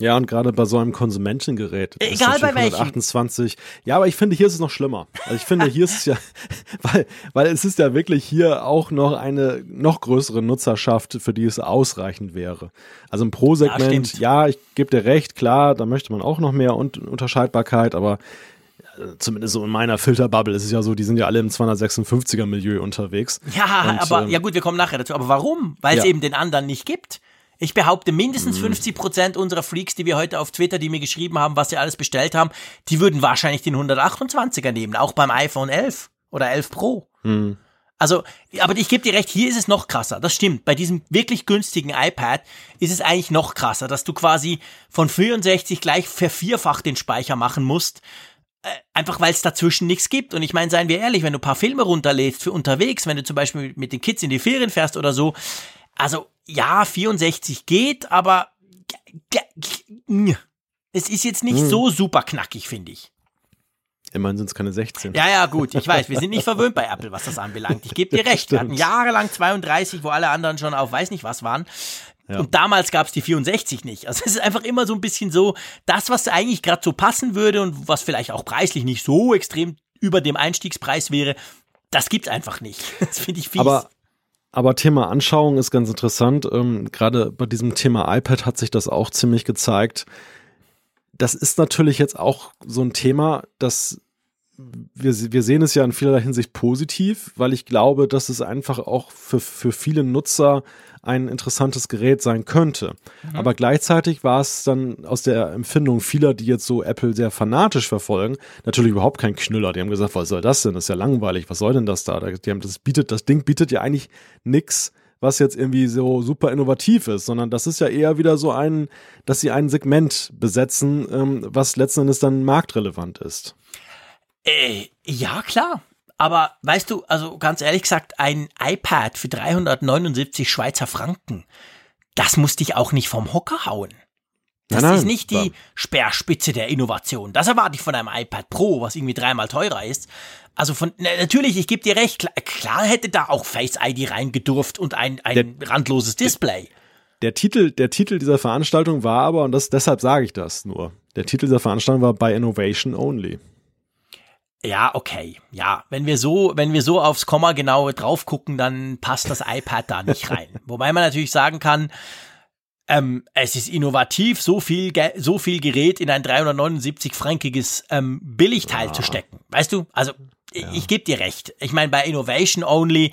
Ja, und gerade bei so einem Konsumentengerät. Egal bei welchem. 128. Ja, aber ich finde, hier ist es noch schlimmer. Also ich finde, hier ist es ja, *laughs* weil, weil es ist ja wirklich hier auch noch eine noch größere Nutzerschaft, für die es ausreichend wäre. Also im Pro-Segment, ja, ja, ich gebe dir recht, klar, da möchte man auch noch mehr Unterscheidbarkeit, aber zumindest so in meiner Filterbubble ist es ja so, die sind ja alle im 256er Milieu unterwegs. Ja, und, aber ähm, ja gut, wir kommen nachher dazu. Aber warum? Weil es eben den anderen nicht gibt. Ich behaupte, mindestens 50 mhm. Prozent unserer Freaks, die wir heute auf Twitter, die mir geschrieben haben, was sie alles bestellt haben, die würden wahrscheinlich den 128er nehmen, auch beim iPhone 11 oder 11 Pro. Mhm. Also, aber ich gebe dir recht, hier ist es noch krasser. Das stimmt. Bei diesem wirklich günstigen iPad ist es eigentlich noch krasser, dass du quasi von 64 gleich vervierfach den Speicher machen musst. Äh, einfach weil es dazwischen nichts gibt. Und ich meine, seien wir ehrlich, wenn du ein paar Filme runterlädst für unterwegs, wenn du zum Beispiel mit den Kids in die Ferien fährst oder so, also ja, 64 geht, aber es ist jetzt nicht hm. so super knackig, finde ich. Immerhin sind es keine 16. Ja, ja, gut, ich weiß, wir sind nicht verwöhnt bei Apple, was das anbelangt. Ich gebe dir recht, wir hatten jahrelang 32, wo alle anderen schon auf weiß nicht was waren. Ja. Und damals gab es die 64 nicht. Also es ist einfach immer so ein bisschen so, das, was eigentlich gerade so passen würde und was vielleicht auch preislich nicht so extrem über dem Einstiegspreis wäre, das gibt's einfach nicht. *laughs* Das finde ich fies. Aber, aber Thema Anschauung ist ganz interessant. Ähm, gerade bei diesem Thema iPad hat sich das auch ziemlich gezeigt. Das ist natürlich jetzt auch so ein Thema, das wir, wir sehen es ja in vielerlei Hinsicht positiv, weil ich glaube, dass es einfach auch für, für viele Nutzer ein interessantes Gerät sein könnte. Mhm. Aber gleichzeitig war es dann aus der Empfindung vieler, die jetzt so Apple sehr fanatisch verfolgen, natürlich überhaupt kein Knüller. Die haben gesagt, was soll das denn? Das ist ja langweilig. Was soll denn das da? Die haben, das bietet, das Ding bietet ja eigentlich nichts was jetzt irgendwie so super innovativ ist, sondern das ist ja eher wieder so ein, dass sie ein Segment besetzen, ähm, was letzten Endes dann marktrelevant ist. Äh, ja, klar. Aber weißt du, also ganz ehrlich gesagt, ein iPad für 379 Schweizer Franken, das muss dich auch nicht vom Hocker hauen. Das nein, nein, ist nicht die Speerspitze der Innovation. Das erwarte ich von einem iPad Pro, was irgendwie dreimal teurer ist. Also von natürlich, ich gebe dir recht, klar, klar, hätte da auch Face ID reingedurft und ein, ein der, randloses Display. Der Titel, der Titel dieser Veranstaltung war aber, und das, deshalb sage ich das nur, der Titel dieser Veranstaltung war By Innovation Only. Ja, okay. Ja, wenn wir so, wenn wir so aufs Komma genau drauf gucken, dann passt das iPad da nicht rein. *laughs* Wobei man natürlich sagen kann, ähm, es ist innovativ, so viel, so viel Gerät in ein 379-frankiges ähm, Billigteil ja. zu stecken. Weißt du? Also, ja. ich, ich gebe dir recht. Ich meine, bei Innovation Only,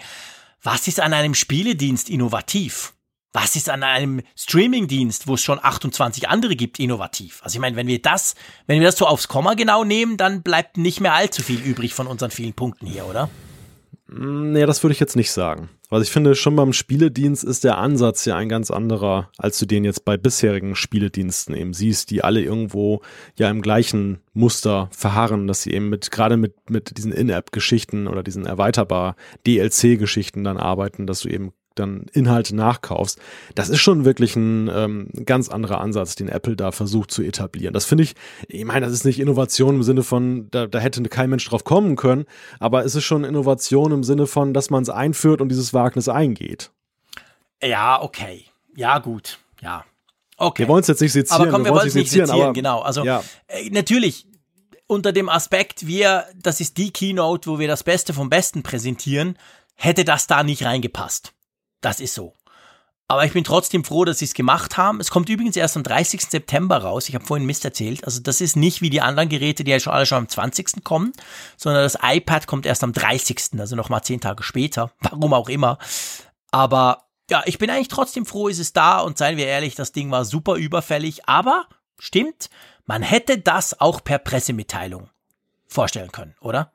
was ist an einem Spieledienst innovativ? Was ist an einem Streamingdienst, wo es schon 28 andere gibt, innovativ? Also ich meine, wenn wir das, wenn wir das so aufs Komma genau nehmen, dann bleibt nicht mehr allzu viel übrig von unseren vielen Punkten hier, oder? Nee, das würde ich jetzt nicht sagen. Also ich finde, schon beim Spieledienst ist der Ansatz ja ein ganz anderer, als du den jetzt bei bisherigen Spielediensten eben siehst, die alle irgendwo ja im gleichen Muster verharren, dass sie eben mit, gerade mit, mit diesen In-App-Geschichten oder diesen erweiterbar DLC-Geschichten dann arbeiten, dass du eben dann Inhalte nachkaufst. Das ist schon wirklich ein ähm, ganz anderer Ansatz, den Apple da versucht zu etablieren. Das finde ich, ich meine, das ist nicht Innovation im Sinne von, da, da hätte kein Mensch drauf kommen können, aber es ist schon Innovation im Sinne von, dass man es einführt und dieses Wagnis eingeht. Ja, okay. Ja, gut. Ja. Okay. Wir wollen es jetzt nicht sezieren. Aber komm, wir, wir wollen es nicht sezieren, aber, genau. Also ja. äh, natürlich unter dem Aspekt, wir, das ist die Keynote, wo wir das Beste vom Besten präsentieren, hätte das da nicht reingepasst. Das ist so. Aber ich bin trotzdem froh, dass sie es gemacht haben. Es kommt übrigens erst am 30. September raus. Ich habe vorhin Mist erzählt. Also das ist nicht wie die anderen Geräte, die ja schon alle schon am 20. kommen, sondern das iPad kommt erst am 30. Also nochmal zehn Tage später. *laughs* Warum auch immer. Aber ja, ich bin eigentlich trotzdem froh, ist es da und seien wir ehrlich, das Ding war super überfällig. Aber stimmt, man hätte das auch per Pressemitteilung vorstellen können, oder?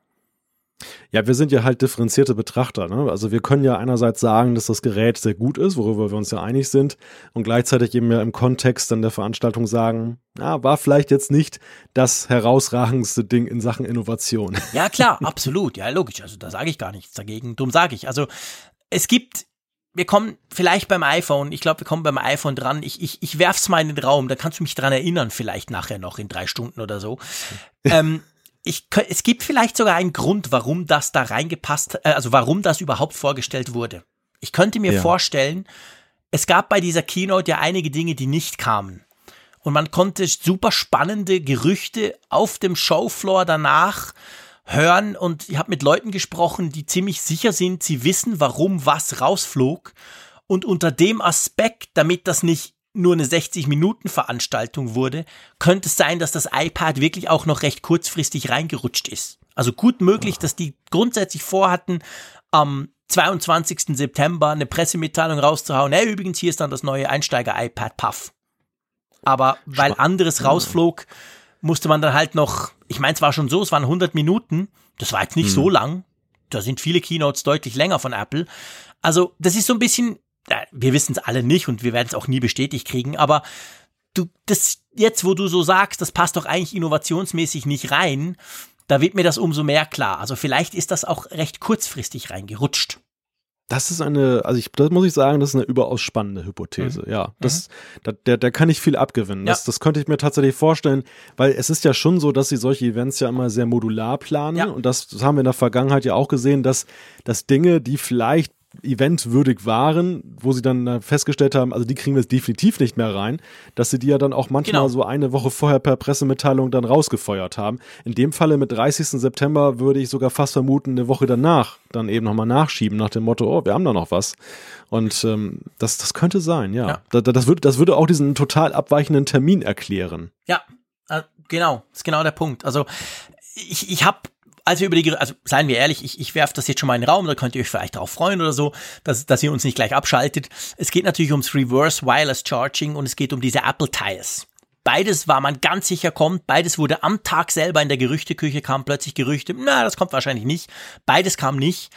Ja, wir sind ja halt differenzierte Betrachter. Ne? Also wir können ja einerseits sagen, dass das Gerät sehr gut ist, worüber wir uns ja einig sind, und gleichzeitig eben ja im Kontext dann der Veranstaltung sagen, ja, war vielleicht jetzt nicht das herausragendste Ding in Sachen Innovation. *laughs* Ja, klar, absolut. Ja, logisch. Also da sage ich gar nichts dagegen. Dumm sage ich. Also es gibt wir kommen vielleicht beim iPhone, ich glaube, wir kommen beim iPhone dran. Ich, ich, ich werf's mal in den Raum, da kannst du mich dran erinnern, vielleicht nachher noch in drei Stunden oder so. *laughs* ähm, ich, es gibt vielleicht sogar einen Grund, warum das da reingepasst, äh, also warum das überhaupt vorgestellt wurde. Ich könnte mir ja. vorstellen, es gab bei dieser Keynote ja einige Dinge, die nicht kamen. Und man konnte super spannende Gerüchte auf dem Showfloor danach hören und ich habe mit Leuten gesprochen, die ziemlich sicher sind, sie wissen, warum was rausflog. Und unter dem Aspekt, damit das nicht nur eine 60-Minuten-Veranstaltung wurde, könnte es sein, dass das iPad wirklich auch noch recht kurzfristig reingerutscht ist. Also gut möglich, dass die grundsätzlich vorhatten, am 22. September eine Pressemitteilung rauszuhauen. Hey, übrigens, hier ist dann das neue Einsteiger-iPad Puff. Aber weil anderes rausflog, musste man dann halt noch, ich meine, es war schon so, es waren 100 Minuten, das war jetzt nicht hm. so lang. Da sind viele Keynotes deutlich länger von Apple. Also, das ist so ein bisschen wir wissen es alle nicht und wir werden es auch nie bestätigt kriegen, aber du, das jetzt, wo du so sagst, das passt doch eigentlich innovationsmäßig nicht rein, da wird mir das umso mehr klar. Also vielleicht ist das auch recht kurzfristig reingerutscht. Das ist eine, also ich, das muss ich sagen, das ist eine überaus spannende Hypothese. Mhm. Ja, das, mhm. da, der, der kann ich viel abgewinnen. Ja. Das, das könnte ich mir tatsächlich vorstellen, weil es ist ja schon so, dass sie solche Events ja immer sehr modular planen. Ja. Und das, das haben wir in der Vergangenheit ja auch gesehen, dass, dass Dinge, die vielleicht eventwürdig waren, wo sie dann festgestellt haben, also die kriegen wir jetzt definitiv nicht mehr rein, dass sie die ja dann auch manchmal genau. so eine Woche vorher per Pressemitteilung dann rausgefeuert haben. In dem Falle mit 30. September würde ich sogar fast vermuten, eine Woche danach dann eben nochmal nachschieben nach dem Motto, oh, wir haben da noch was. Und ähm, das, das könnte sein, ja. ja. Das, das, würde, das würde auch diesen total abweichenden Termin erklären. Ja, äh, genau, ist genau der Punkt. Also ich, ich habe als wir über die, also seien wir ehrlich, ich, ich werfe das jetzt schon mal in den Raum, da könnt ihr euch vielleicht darauf freuen oder so, dass, dass ihr uns nicht gleich abschaltet. Es geht natürlich ums Reverse Wireless Charging und es geht um diese Apple Tires. Beides war man ganz sicher kommt, beides wurde am Tag selber in der Gerüchteküche, kam plötzlich Gerüchte, na, das kommt wahrscheinlich nicht. Beides kam nicht.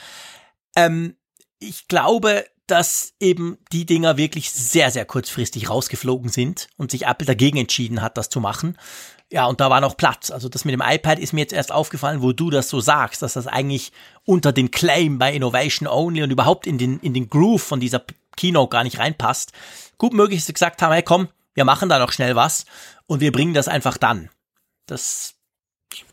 Ähm, ich glaube, dass eben die Dinger wirklich sehr, sehr kurzfristig rausgeflogen sind und sich Apple dagegen entschieden hat, das zu machen. Ja, und da war noch Platz. Also das mit dem iPad ist mir jetzt erst aufgefallen, wo du das so sagst, dass das eigentlich unter den Claim bei Innovation Only und überhaupt in den, in den Groove von dieser Keynote gar nicht reinpasst. Gut möglich, dass sie gesagt haben, hey komm, wir machen da noch schnell was und wir bringen das einfach dann. Das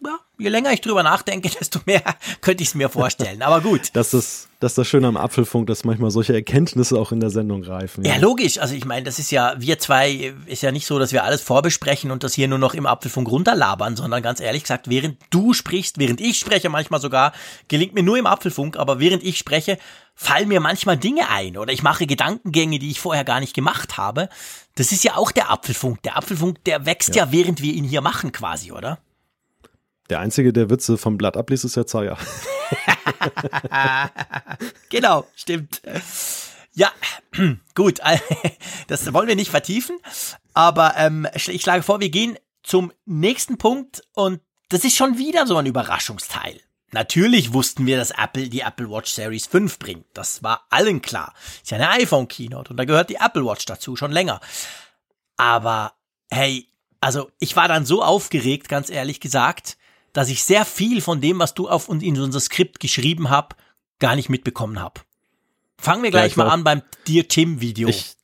ja, je länger ich drüber nachdenke, *laughs* desto mehr könnte ich es mir vorstellen. Aber gut. *laughs* Das ist, das ist das Schöne am Apfelfunk, dass manchmal solche Erkenntnisse auch in der Sendung reifen. Ja, ja logisch. Also ich meine, das ist ja, wir zwei, ist ja nicht so, dass wir alles vorbesprechen und das hier nur noch im Apfelfunk runterlabern, sondern ganz ehrlich gesagt, während du sprichst, während ich spreche, manchmal sogar, gelingt mir nur im Apfelfunk, aber während ich spreche, fallen mir manchmal Dinge ein oder ich mache Gedankengänge, die ich vorher gar nicht gemacht habe. Das ist ja auch der Apfelfunk. Der Apfelfunk, der wächst ja, ja während wir ihn hier machen quasi, oder? Der einzige, der Witze vom Blatt abliest, ist der Zeier. *laughs* genau, stimmt. Ja, *clears throat* gut, *laughs* das wollen wir nicht vertiefen, aber ähm, ich schlage vor, wir gehen zum nächsten Punkt und das ist schon wieder so ein Überraschungsteil. Natürlich wussten wir, dass Apple die Apple Watch Series 5 bringt. Das war allen klar. Ist ja eine iPhone Keynote und da gehört die Apple Watch dazu, schon länger. Aber hey, also ich war dann so aufgeregt, ganz ehrlich gesagt, dass ich sehr viel von dem, was du auf und in unser Skript geschrieben hab, gar nicht mitbekommen hab. Fangen wir gleich ja, mal an beim Dear Tim Video. Ich,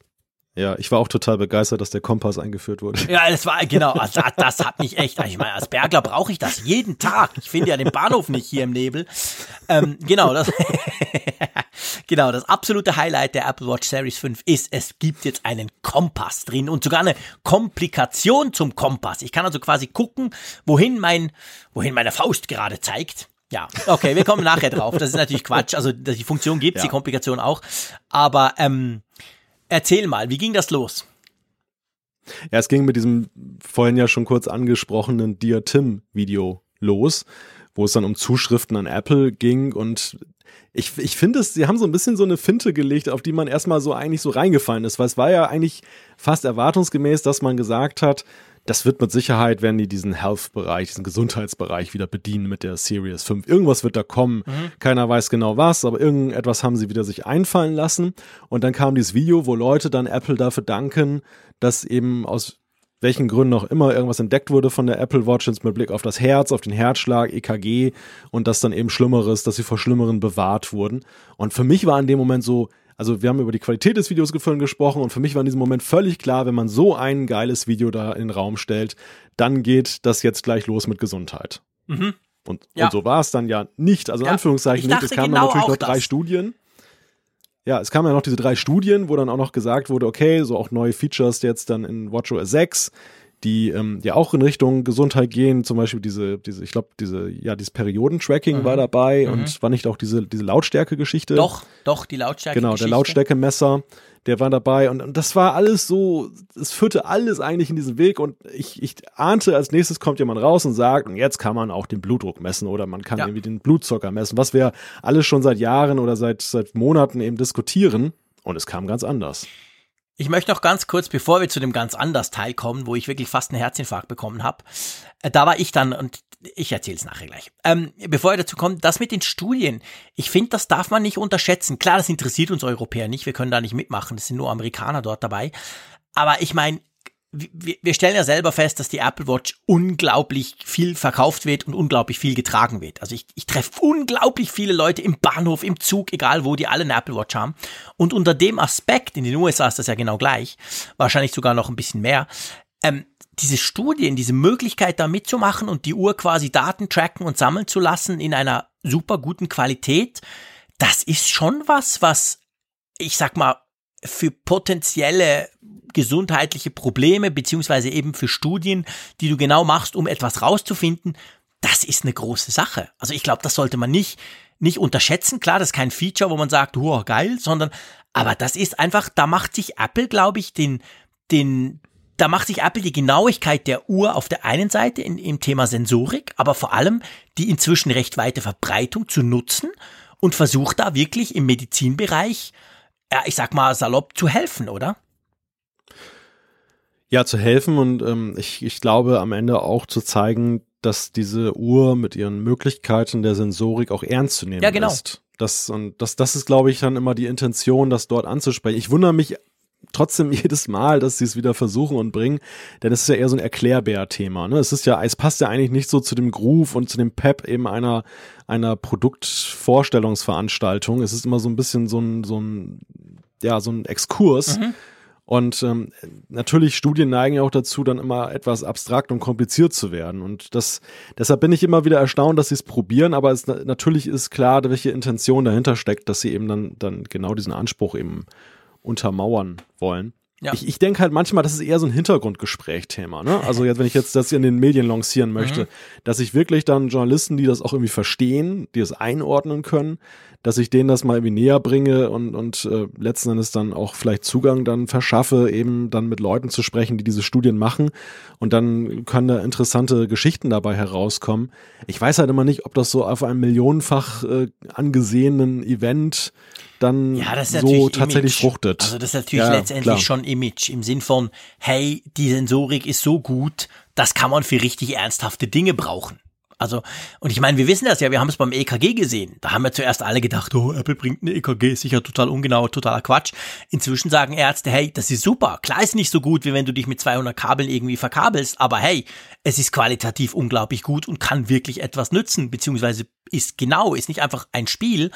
ja, ich war auch total begeistert, dass der Kompass eingeführt wurde. Ja, das war genau, also das hat mich echt, ich meine, als Bergler brauche ich das jeden Tag. Ich finde ja den Bahnhof nicht hier im Nebel. Ähm, genau, das, *laughs* genau, das absolute Highlight der Apple Watch Series 5 ist, es gibt jetzt einen Kompass drin und sogar eine Komplikation zum Kompass. Ich kann also quasi gucken, wohin mein, wohin meine Faust gerade zeigt. Ja, okay, wir kommen nachher drauf. Das ist natürlich Quatsch. Also die Funktion gibt ja. die Komplikation auch. Aber ähm, Erzähl mal, wie ging das los? Ja, es ging mit diesem vorhin ja schon kurz angesprochenen Dear Tim Video los, wo es dann um Zuschriften an Apple ging und ich, ich finde es, sie haben so ein bisschen so eine Finte gelegt, auf die man erstmal so eigentlich so reingefallen ist, weil es war ja eigentlich fast erwartungsgemäß, dass man gesagt hat, das wird mit Sicherheit, werden die diesen Health-Bereich, diesen Gesundheitsbereich wieder bedienen mit der Series 5. Irgendwas wird da kommen. Mhm. Keiner weiß genau was, aber irgendetwas haben sie wieder sich einfallen lassen. Und dann kam dieses Video, wo Leute dann Apple dafür danken, dass eben aus welchen Gründen auch immer irgendwas entdeckt wurde von der Apple Watch mit Blick auf das Herz, auf den Herzschlag, EKG und das dann eben Schlimmeres, dass sie vor Schlimmeren bewahrt wurden. Und für mich war in dem Moment so, also wir haben über die Qualität des Videos vorhin gesprochen und für mich war in diesem Moment völlig klar, wenn man so ein geiles Video da in den Raum stellt, dann geht das jetzt gleich los mit Gesundheit. Mhm. Und, ja. und so war es dann ja nicht, also in ja. Anführungszeichen nicht. Es kamen genau natürlich noch drei das. Studien. Ja, es kamen ja noch diese drei Studien, wo dann auch noch gesagt wurde, okay, so auch neue Features jetzt dann in WatchOS 6 die ähm, ja auch in Richtung Gesundheit gehen, zum Beispiel diese, diese, ich glaube, diese, ja, dieses Periodentracking mhm. war dabei mhm. und war nicht auch diese, diese Lautstärke-Geschichte. Doch, doch, die Lautstärke. Genau, der Lautstärkemesser, der war dabei und, und das war alles so, es führte alles eigentlich in diesen Weg und ich, ich ahnte, als nächstes kommt jemand raus und sagt, und jetzt kann man auch den Blutdruck messen oder man kann ja. irgendwie den Blutzucker messen, was wir alles schon seit Jahren oder seit, seit Monaten eben diskutieren und es kam ganz anders. Ich möchte noch ganz kurz, bevor wir zu dem ganz anders Teil kommen, wo ich wirklich fast einen Herzinfarkt bekommen habe, äh, da war ich dann und ich erzähle es nachher gleich. Ähm, bevor wir dazu kommen, das mit den Studien, ich finde, das darf man nicht unterschätzen. Klar, das interessiert uns Europäer nicht, wir können da nicht mitmachen, es sind nur Amerikaner dort dabei. Aber ich meine, wir stellen ja selber fest, dass die Apple Watch unglaublich viel verkauft wird und unglaublich viel getragen wird. Also ich, ich treffe unglaublich viele Leute im Bahnhof, im Zug, egal wo, die alle eine Apple Watch haben. Und unter dem Aspekt, in den USA ist das ja genau gleich, wahrscheinlich sogar noch ein bisschen mehr, ähm, diese Studien, diese Möglichkeit da mitzumachen und die Uhr quasi Daten tracken und sammeln zu lassen in einer super guten Qualität, das ist schon was, was ich sag mal, für potenzielle gesundheitliche Probleme, beziehungsweise eben für Studien, die du genau machst, um etwas rauszufinden, das ist eine große Sache. Also ich glaube, das sollte man nicht, nicht unterschätzen. Klar, das ist kein Feature, wo man sagt, oh, geil, sondern, aber das ist einfach, da macht sich Apple, glaube ich, den, den, da macht sich Apple die Genauigkeit der Uhr auf der einen Seite in, im Thema Sensorik, aber vor allem die inzwischen recht weite Verbreitung zu nutzen und versucht da wirklich im Medizinbereich, ja, ich sag mal salopp, zu helfen, oder? Ja, zu helfen und ähm, ich, ich glaube am Ende auch zu zeigen, dass diese Uhr mit ihren Möglichkeiten der Sensorik auch ernst zu nehmen ja, genau. ist. Das, und das, das ist, glaube ich, dann immer die Intention, das dort anzusprechen. Ich wundere mich trotzdem *laughs* jedes Mal, dass sie es wieder versuchen und bringen, denn es ist ja eher so ein Erklärbär-Thema. Ne? Es ist ja, es passt ja eigentlich nicht so zu dem Groove und zu dem Pep eben einer einer Produktvorstellungsveranstaltung. Es ist immer so ein bisschen so ein so ein ja so ein Exkurs. Mhm. Und ähm, natürlich Studien neigen ja auch dazu, dann immer etwas abstrakt und kompliziert zu werden. Und das, deshalb bin ich immer wieder erstaunt, dass sie es probieren, aber es natürlich ist klar, welche Intention dahinter steckt, dass sie eben dann, dann genau diesen Anspruch eben untermauern wollen. Ja. Ich, ich denke halt manchmal, das ist eher so ein Hintergrundgespräch-Thema. Ne? Also jetzt, wenn ich jetzt das in den Medien lancieren möchte, mhm. dass ich wirklich dann Journalisten, die das auch irgendwie verstehen, die es einordnen können, dass ich denen das mal irgendwie näher bringe und, und äh, letzten Endes dann auch vielleicht Zugang dann verschaffe, eben dann mit Leuten zu sprechen, die diese Studien machen. Und dann können da interessante Geschichten dabei herauskommen. Ich weiß halt immer nicht, ob das so auf einem millionenfach äh, angesehenen Event dann ja, so tatsächlich Image. fruchtet. Also das ist natürlich ja, letztendlich klar. schon Image im Sinn von, hey, die Sensorik ist so gut, das kann man für richtig ernsthafte Dinge brauchen. Also, und ich meine, wir wissen das ja, wir haben es beim EKG gesehen. Da haben wir zuerst alle gedacht, oh, Apple bringt eine EKG, sicher total ungenau, totaler Quatsch. Inzwischen sagen Ärzte, hey, das ist super. Klar ist nicht so gut, wie wenn du dich mit 200 Kabeln irgendwie verkabelst, aber hey, es ist qualitativ unglaublich gut und kann wirklich etwas nützen, beziehungsweise ist genau, ist nicht einfach ein Spiel.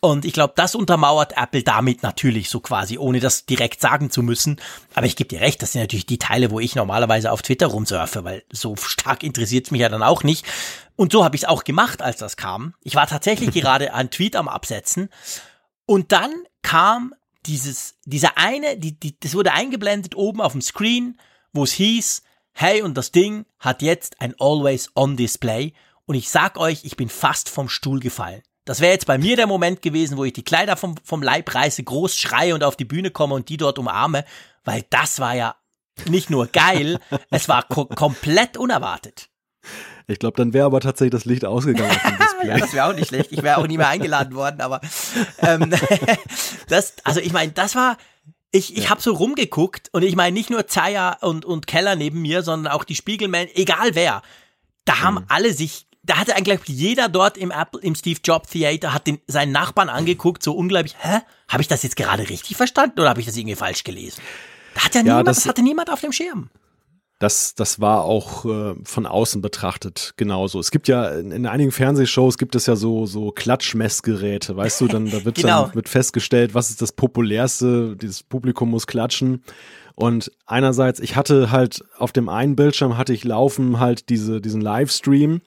Und ich glaube, das untermauert Apple damit natürlich so quasi, ohne das direkt sagen zu müssen. Aber ich gebe dir recht, das sind natürlich die Teile, wo ich normalerweise auf Twitter rumsurfe, weil so stark interessiert es mich ja dann auch nicht. Und so habe ich es auch gemacht, als das kam. Ich war tatsächlich *laughs* gerade einen Tweet am Absetzen und dann kam dieses, dieser eine, die, die, das wurde eingeblendet oben auf dem Screen, wo es hieß, hey, und das Ding hat jetzt ein Always-On-Display. Und ich sag euch, ich bin fast vom Stuhl gefallen. Das wäre jetzt bei mir der Moment gewesen, wo ich die Kleider vom, vom Leib reiße, groß schreie und auf die Bühne komme und die dort umarme, weil das war ja nicht nur geil, *laughs* es war ko komplett unerwartet. Ich glaube, dann wäre aber tatsächlich das Licht ausgegangen *laughs* ja, das wäre auch nicht schlecht. Ich wäre auch nie mehr eingeladen worden, aber ähm, *laughs* das, also ich meine, das war, ich, ich ja. habe so rumgeguckt und ich meine nicht nur Zaya und, und Keller neben mir, sondern auch die Spiegelman, egal wer. Da haben mhm. alle sich, da hatte eigentlich jeder dort im Apple, im Steve Jobs Theater, hat den, seinen Nachbarn angeguckt, so unglaublich, hä? Habe ich das jetzt gerade richtig verstanden oder habe ich das irgendwie falsch gelesen? Da hat ja, ja niemand, das, das hatte niemand auf dem Schirm das, das war auch äh, von außen betrachtet genauso. Es gibt ja in, in, einigen Fernsehshows gibt es ja so so Klatschmessgeräte, weißt du, dann da wird *laughs* genau. dann wird festgestellt, was ist das populärste, dieses Publikum muss klatschen. Und einerseits, ich hatte halt auf dem einen Bildschirm hatte ich laufen halt diese diesen Livestream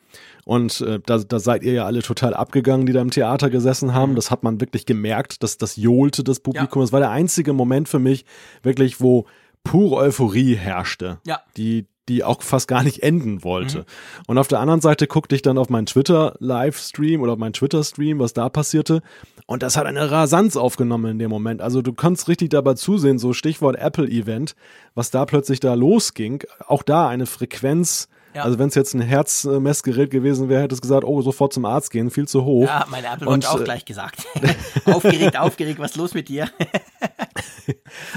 und äh, da, da seid ihr ja alle total abgegangen, die da im Theater gesessen haben. Mhm. Das hat man wirklich gemerkt, dass das johlte das Publikum. Ja. Das war der einzige Moment für mich wirklich, wo pure Euphorie herrschte, ja. die, die auch fast gar nicht enden wollte. Mhm. Und auf der anderen Seite guckte ich dann auf meinen Twitter-Livestream oder auf meinen Twitter-Stream, was da passierte. Und das hat eine Rasanz aufgenommen in dem Moment. Also du kannst richtig dabei zusehen, so Stichwort Apple-Event, was da plötzlich da losging. Auch da eine Frequenz, ja. Also wenn es jetzt ein Herzmessgerät gewesen wäre, hätte es gesagt, oh, sofort zum Arzt gehen, viel zu hoch. Ja, meine Apple Watch auch äh, gleich gesagt. *laughs* *laughs* aufgeregt, aufgeregt, was ist los mit dir?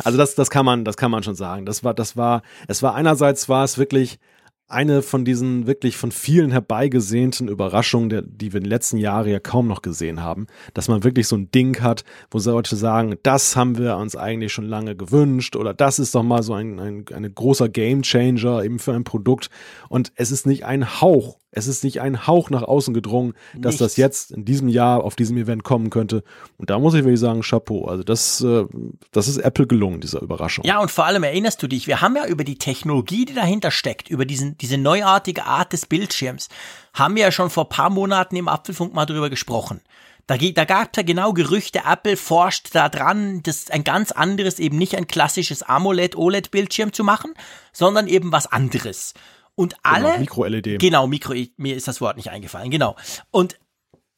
also das, das kann man, das kann man schon sagen. Das war, das war, es war einerseits war es wirklich eine von diesen wirklich von vielen herbeigesehnten Überraschungen, der, die wir in den letzten Jahren ja kaum noch gesehen haben, dass man wirklich so ein Ding hat, wo Leute sagen, das haben wir uns eigentlich schon lange gewünscht oder das ist doch mal so ein, ein, ein großer Gamechanger eben für ein Produkt. Und es ist nicht ein Hauch es ist nicht ein Hauch nach außen gedrungen, dass Nichts. das jetzt in diesem Jahr auf diesem Event kommen könnte. Und da muss ich wirklich sagen, Chapeau. Also das, äh, das ist Apple gelungen, dieser Überraschung. Ja, und vor allem erinnerst du dich, wir haben ja über die Technologie, die dahinter steckt, über diesen, diese neuartige Art des Bildschirms, haben wir ja schon vor paar Monaten im Apfelfunk mal drüber gesprochen. Da, da gab es ja genau Gerüchte, Apple forscht da dran, das ein ganz anderes, eben nicht ein klassisches AMOLED-OLED-Bildschirm zu machen, sondern eben was anderes. Und genau, alle. Genau, Mikro-LED. Genau, Mikro, mir ist das Wort nicht eingefallen, genau. Und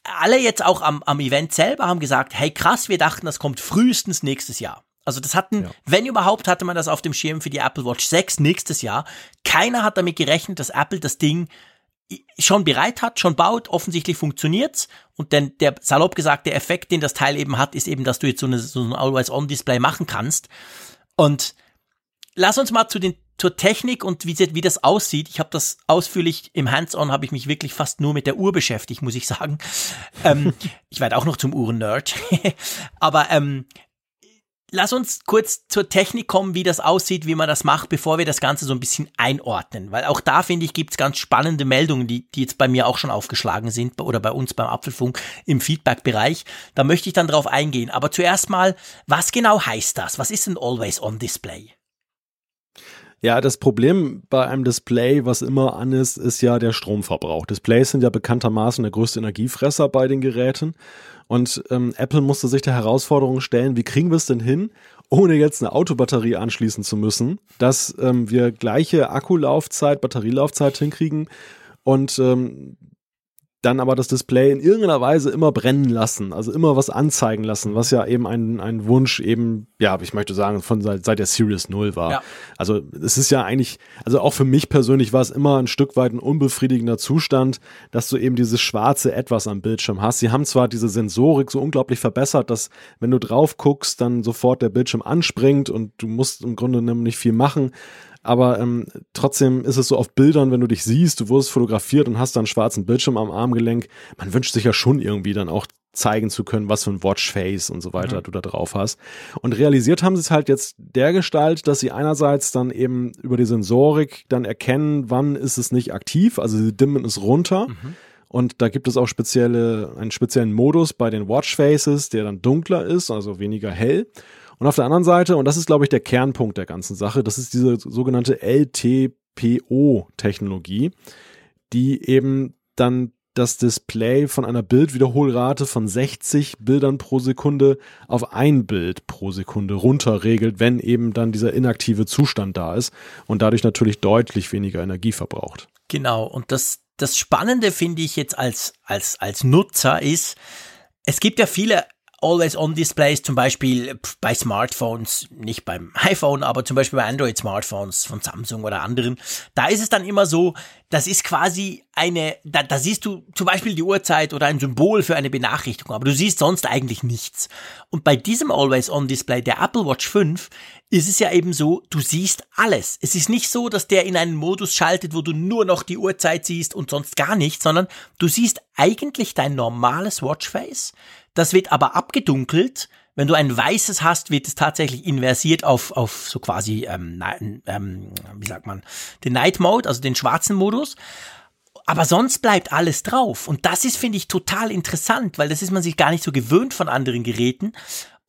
alle jetzt auch am, am Event selber haben gesagt, hey krass, wir dachten, das kommt frühestens nächstes Jahr. Also das hatten, ja. wenn überhaupt, hatte man das auf dem Schirm für die Apple Watch 6 nächstes Jahr. Keiner hat damit gerechnet, dass Apple das Ding schon bereit hat, schon baut, offensichtlich funktioniert's. Und denn der salopp gesagt, der Effekt, den das Teil eben hat, ist eben, dass du jetzt so, eine, so ein Always-On-Display machen kannst. Und lass uns mal zu den zur Technik und wie, wie das aussieht. Ich habe das ausführlich im Hands-on, habe ich mich wirklich fast nur mit der Uhr beschäftigt, muss ich sagen. *laughs* ähm, ich werde auch noch zum Uhren-Nerd. *laughs* Aber ähm, Lass uns kurz zur Technik kommen, wie das aussieht, wie man das macht, bevor wir das Ganze so ein bisschen einordnen. Weil auch da, finde ich, gibt es ganz spannende Meldungen, die, die jetzt bei mir auch schon aufgeschlagen sind oder bei uns beim Apfelfunk im Feedback-Bereich. Da möchte ich dann drauf eingehen. Aber zuerst mal, was genau heißt das? Was ist ein Always-On-Display? Ja, das Problem bei einem Display, was immer an ist, ist ja der Stromverbrauch. Displays sind ja bekanntermaßen der größte Energiefresser bei den Geräten. Und ähm, Apple musste sich der Herausforderung stellen, wie kriegen wir es denn hin, ohne jetzt eine Autobatterie anschließen zu müssen, dass ähm, wir gleiche Akkulaufzeit, Batterielaufzeit hinkriegen und ähm, dann aber das Display in irgendeiner Weise immer brennen lassen, also immer was anzeigen lassen, was ja eben ein, ein Wunsch eben, ja, ich möchte sagen, von seit, seit der Series 0 war. Ja. Also es ist ja eigentlich, also auch für mich persönlich war es immer ein Stück weit ein unbefriedigender Zustand, dass du eben dieses schwarze Etwas am Bildschirm hast. Sie haben zwar diese Sensorik so unglaublich verbessert, dass wenn du drauf guckst, dann sofort der Bildschirm anspringt und du musst im Grunde nicht viel machen, aber ähm, trotzdem ist es so auf Bildern, wenn du dich siehst, du wurdest fotografiert und hast dann einen schwarzen Bildschirm am Armgelenk, man wünscht sich ja schon irgendwie dann auch zeigen zu können, was für ein Watchface und so weiter mhm. du da drauf hast. Und realisiert haben sie es halt jetzt der Gestalt, dass sie einerseits dann eben über die Sensorik dann erkennen, wann ist es nicht aktiv, also sie dimmen es runter. Mhm. Und da gibt es auch spezielle, einen speziellen Modus bei den Watchfaces, der dann dunkler ist, also weniger hell. Und auf der anderen Seite, und das ist, glaube ich, der Kernpunkt der ganzen Sache, das ist diese sogenannte LTPO-Technologie, die eben dann das Display von einer Bildwiederholrate von 60 Bildern pro Sekunde auf ein Bild pro Sekunde runterregelt, wenn eben dann dieser inaktive Zustand da ist und dadurch natürlich deutlich weniger Energie verbraucht. Genau, und das, das Spannende finde ich jetzt als, als, als Nutzer ist, es gibt ja viele Always-on-Displays, zum Beispiel bei Smartphones, nicht beim *laughs* iPhone, aber zum Beispiel bei Android-Smartphones von Samsung oder anderen, da ist es dann immer so, das ist quasi eine, da, da siehst du zum Beispiel die Uhrzeit oder ein Symbol für eine Benachrichtigung, aber du siehst sonst eigentlich nichts. Und bei diesem Always-on-Display der Apple Watch 5 ist es ja eben so, du siehst alles. Es ist nicht so, dass der in einen Modus schaltet, wo du nur noch die Uhrzeit siehst und sonst gar nichts, sondern du siehst eigentlich dein normales Watchface. Das wird aber abgedunkelt. Wenn du ein weißes hast, wird es tatsächlich inversiert auf, auf so quasi, ähm, ähm, wie sagt man, den Night Mode, also den schwarzen Modus. Aber sonst bleibt alles drauf. Und das ist, finde ich, total interessant, weil das ist man sich gar nicht so gewöhnt von anderen Geräten.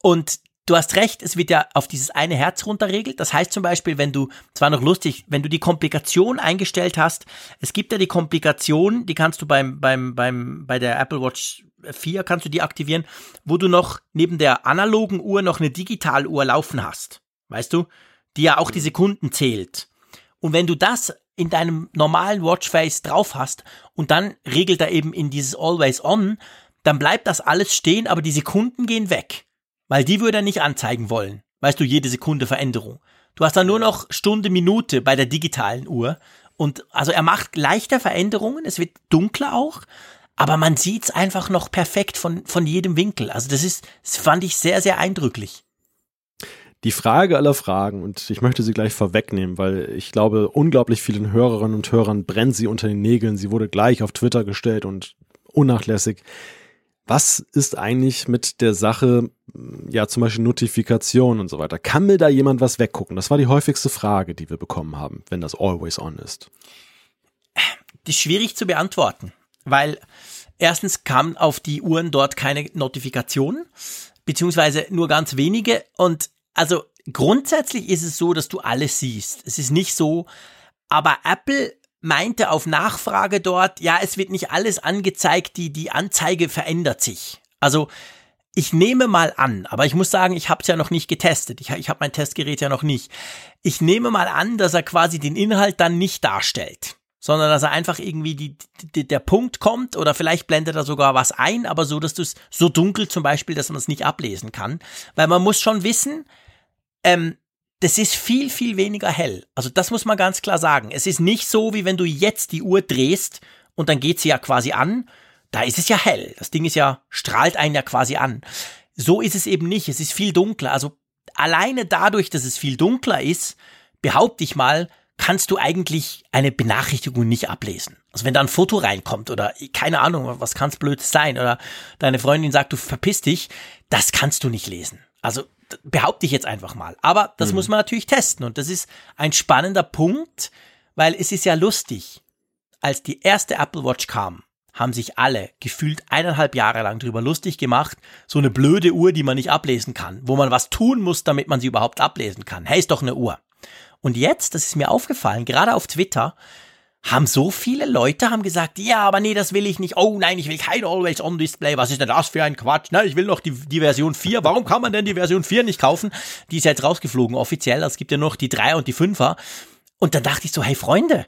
Und du hast recht, es wird ja auf dieses eine Herz runterregelt. Das heißt zum Beispiel, wenn du, zwar noch lustig, wenn du die Komplikation eingestellt hast, es gibt ja die Komplikation, die kannst du beim, beim, beim, bei der Apple Watch 4 kannst du die aktivieren, wo du noch neben der analogen Uhr noch eine Digitaluhr laufen hast. Weißt du? Die ja auch die Sekunden zählt. Und wenn du das in deinem normalen Watchface drauf hast und dann regelt er eben in dieses Always On, dann bleibt das alles stehen, aber die Sekunden gehen weg. Weil die würde er nicht anzeigen wollen. Weißt du, jede Sekunde Veränderung. Du hast dann nur noch Stunde, Minute bei der digitalen Uhr. Und also er macht leichter Veränderungen, es wird dunkler auch, aber man sieht's einfach noch perfekt von, von jedem Winkel. Also das ist, das fand ich sehr, sehr eindrücklich. Die Frage aller Fragen, und ich möchte sie gleich vorwegnehmen, weil ich glaube, unglaublich vielen Hörerinnen und Hörern brennt sie unter den Nägeln. Sie wurde gleich auf Twitter gestellt und unnachlässig. Was ist eigentlich mit der Sache, ja, zum Beispiel Notifikation und so weiter? Kann mir da jemand was weggucken? Das war die häufigste Frage, die wir bekommen haben, wenn das always on ist. Das ist schwierig zu beantworten, weil erstens kamen auf die Uhren dort keine Notifikationen, beziehungsweise nur ganz wenige. Und also grundsätzlich ist es so, dass du alles siehst. Es ist nicht so, aber Apple meinte auf Nachfrage dort, ja, es wird nicht alles angezeigt, die, die Anzeige verändert sich. Also ich nehme mal an, aber ich muss sagen, ich habe es ja noch nicht getestet. Ich, ich habe mein Testgerät ja noch nicht. Ich nehme mal an, dass er quasi den Inhalt dann nicht darstellt, sondern dass er einfach irgendwie die, die, der Punkt kommt oder vielleicht blendet er sogar was ein, aber so, dass du es so dunkel zum Beispiel, dass man es nicht ablesen kann. Weil man muss schon wissen, ähm, das ist viel, viel weniger hell. Also das muss man ganz klar sagen. Es ist nicht so, wie wenn du jetzt die Uhr drehst und dann geht sie ja quasi an. Da ist es ja hell. Das Ding ist ja, strahlt einen ja quasi an. So ist es eben nicht. Es ist viel dunkler. Also alleine dadurch, dass es viel dunkler ist, behaupte ich mal, kannst du eigentlich eine Benachrichtigung nicht ablesen. Also wenn da ein Foto reinkommt oder keine Ahnung, was kann's blödes sein oder deine Freundin sagt, du verpiss dich, das kannst du nicht lesen. Also behaupte ich jetzt einfach mal. Aber das mhm. muss man natürlich testen und das ist ein spannender Punkt, weil es ist ja lustig. Als die erste Apple Watch kam, haben sich alle gefühlt eineinhalb Jahre lang drüber lustig gemacht. So eine blöde Uhr, die man nicht ablesen kann, wo man was tun muss, damit man sie überhaupt ablesen kann. Hey, ist doch eine Uhr. Und jetzt, das ist mir aufgefallen, gerade auf Twitter, haben so viele Leute haben gesagt, ja, aber nee, das will ich nicht. Oh nein, ich will kein Always On Display. Was ist denn das für ein Quatsch? Na, ich will noch die, die Version 4. Warum kann man denn die Version 4 nicht kaufen? Die ist jetzt rausgeflogen offiziell. Es gibt ja noch die 3 und die 5er. Und dann dachte ich so, hey Freunde,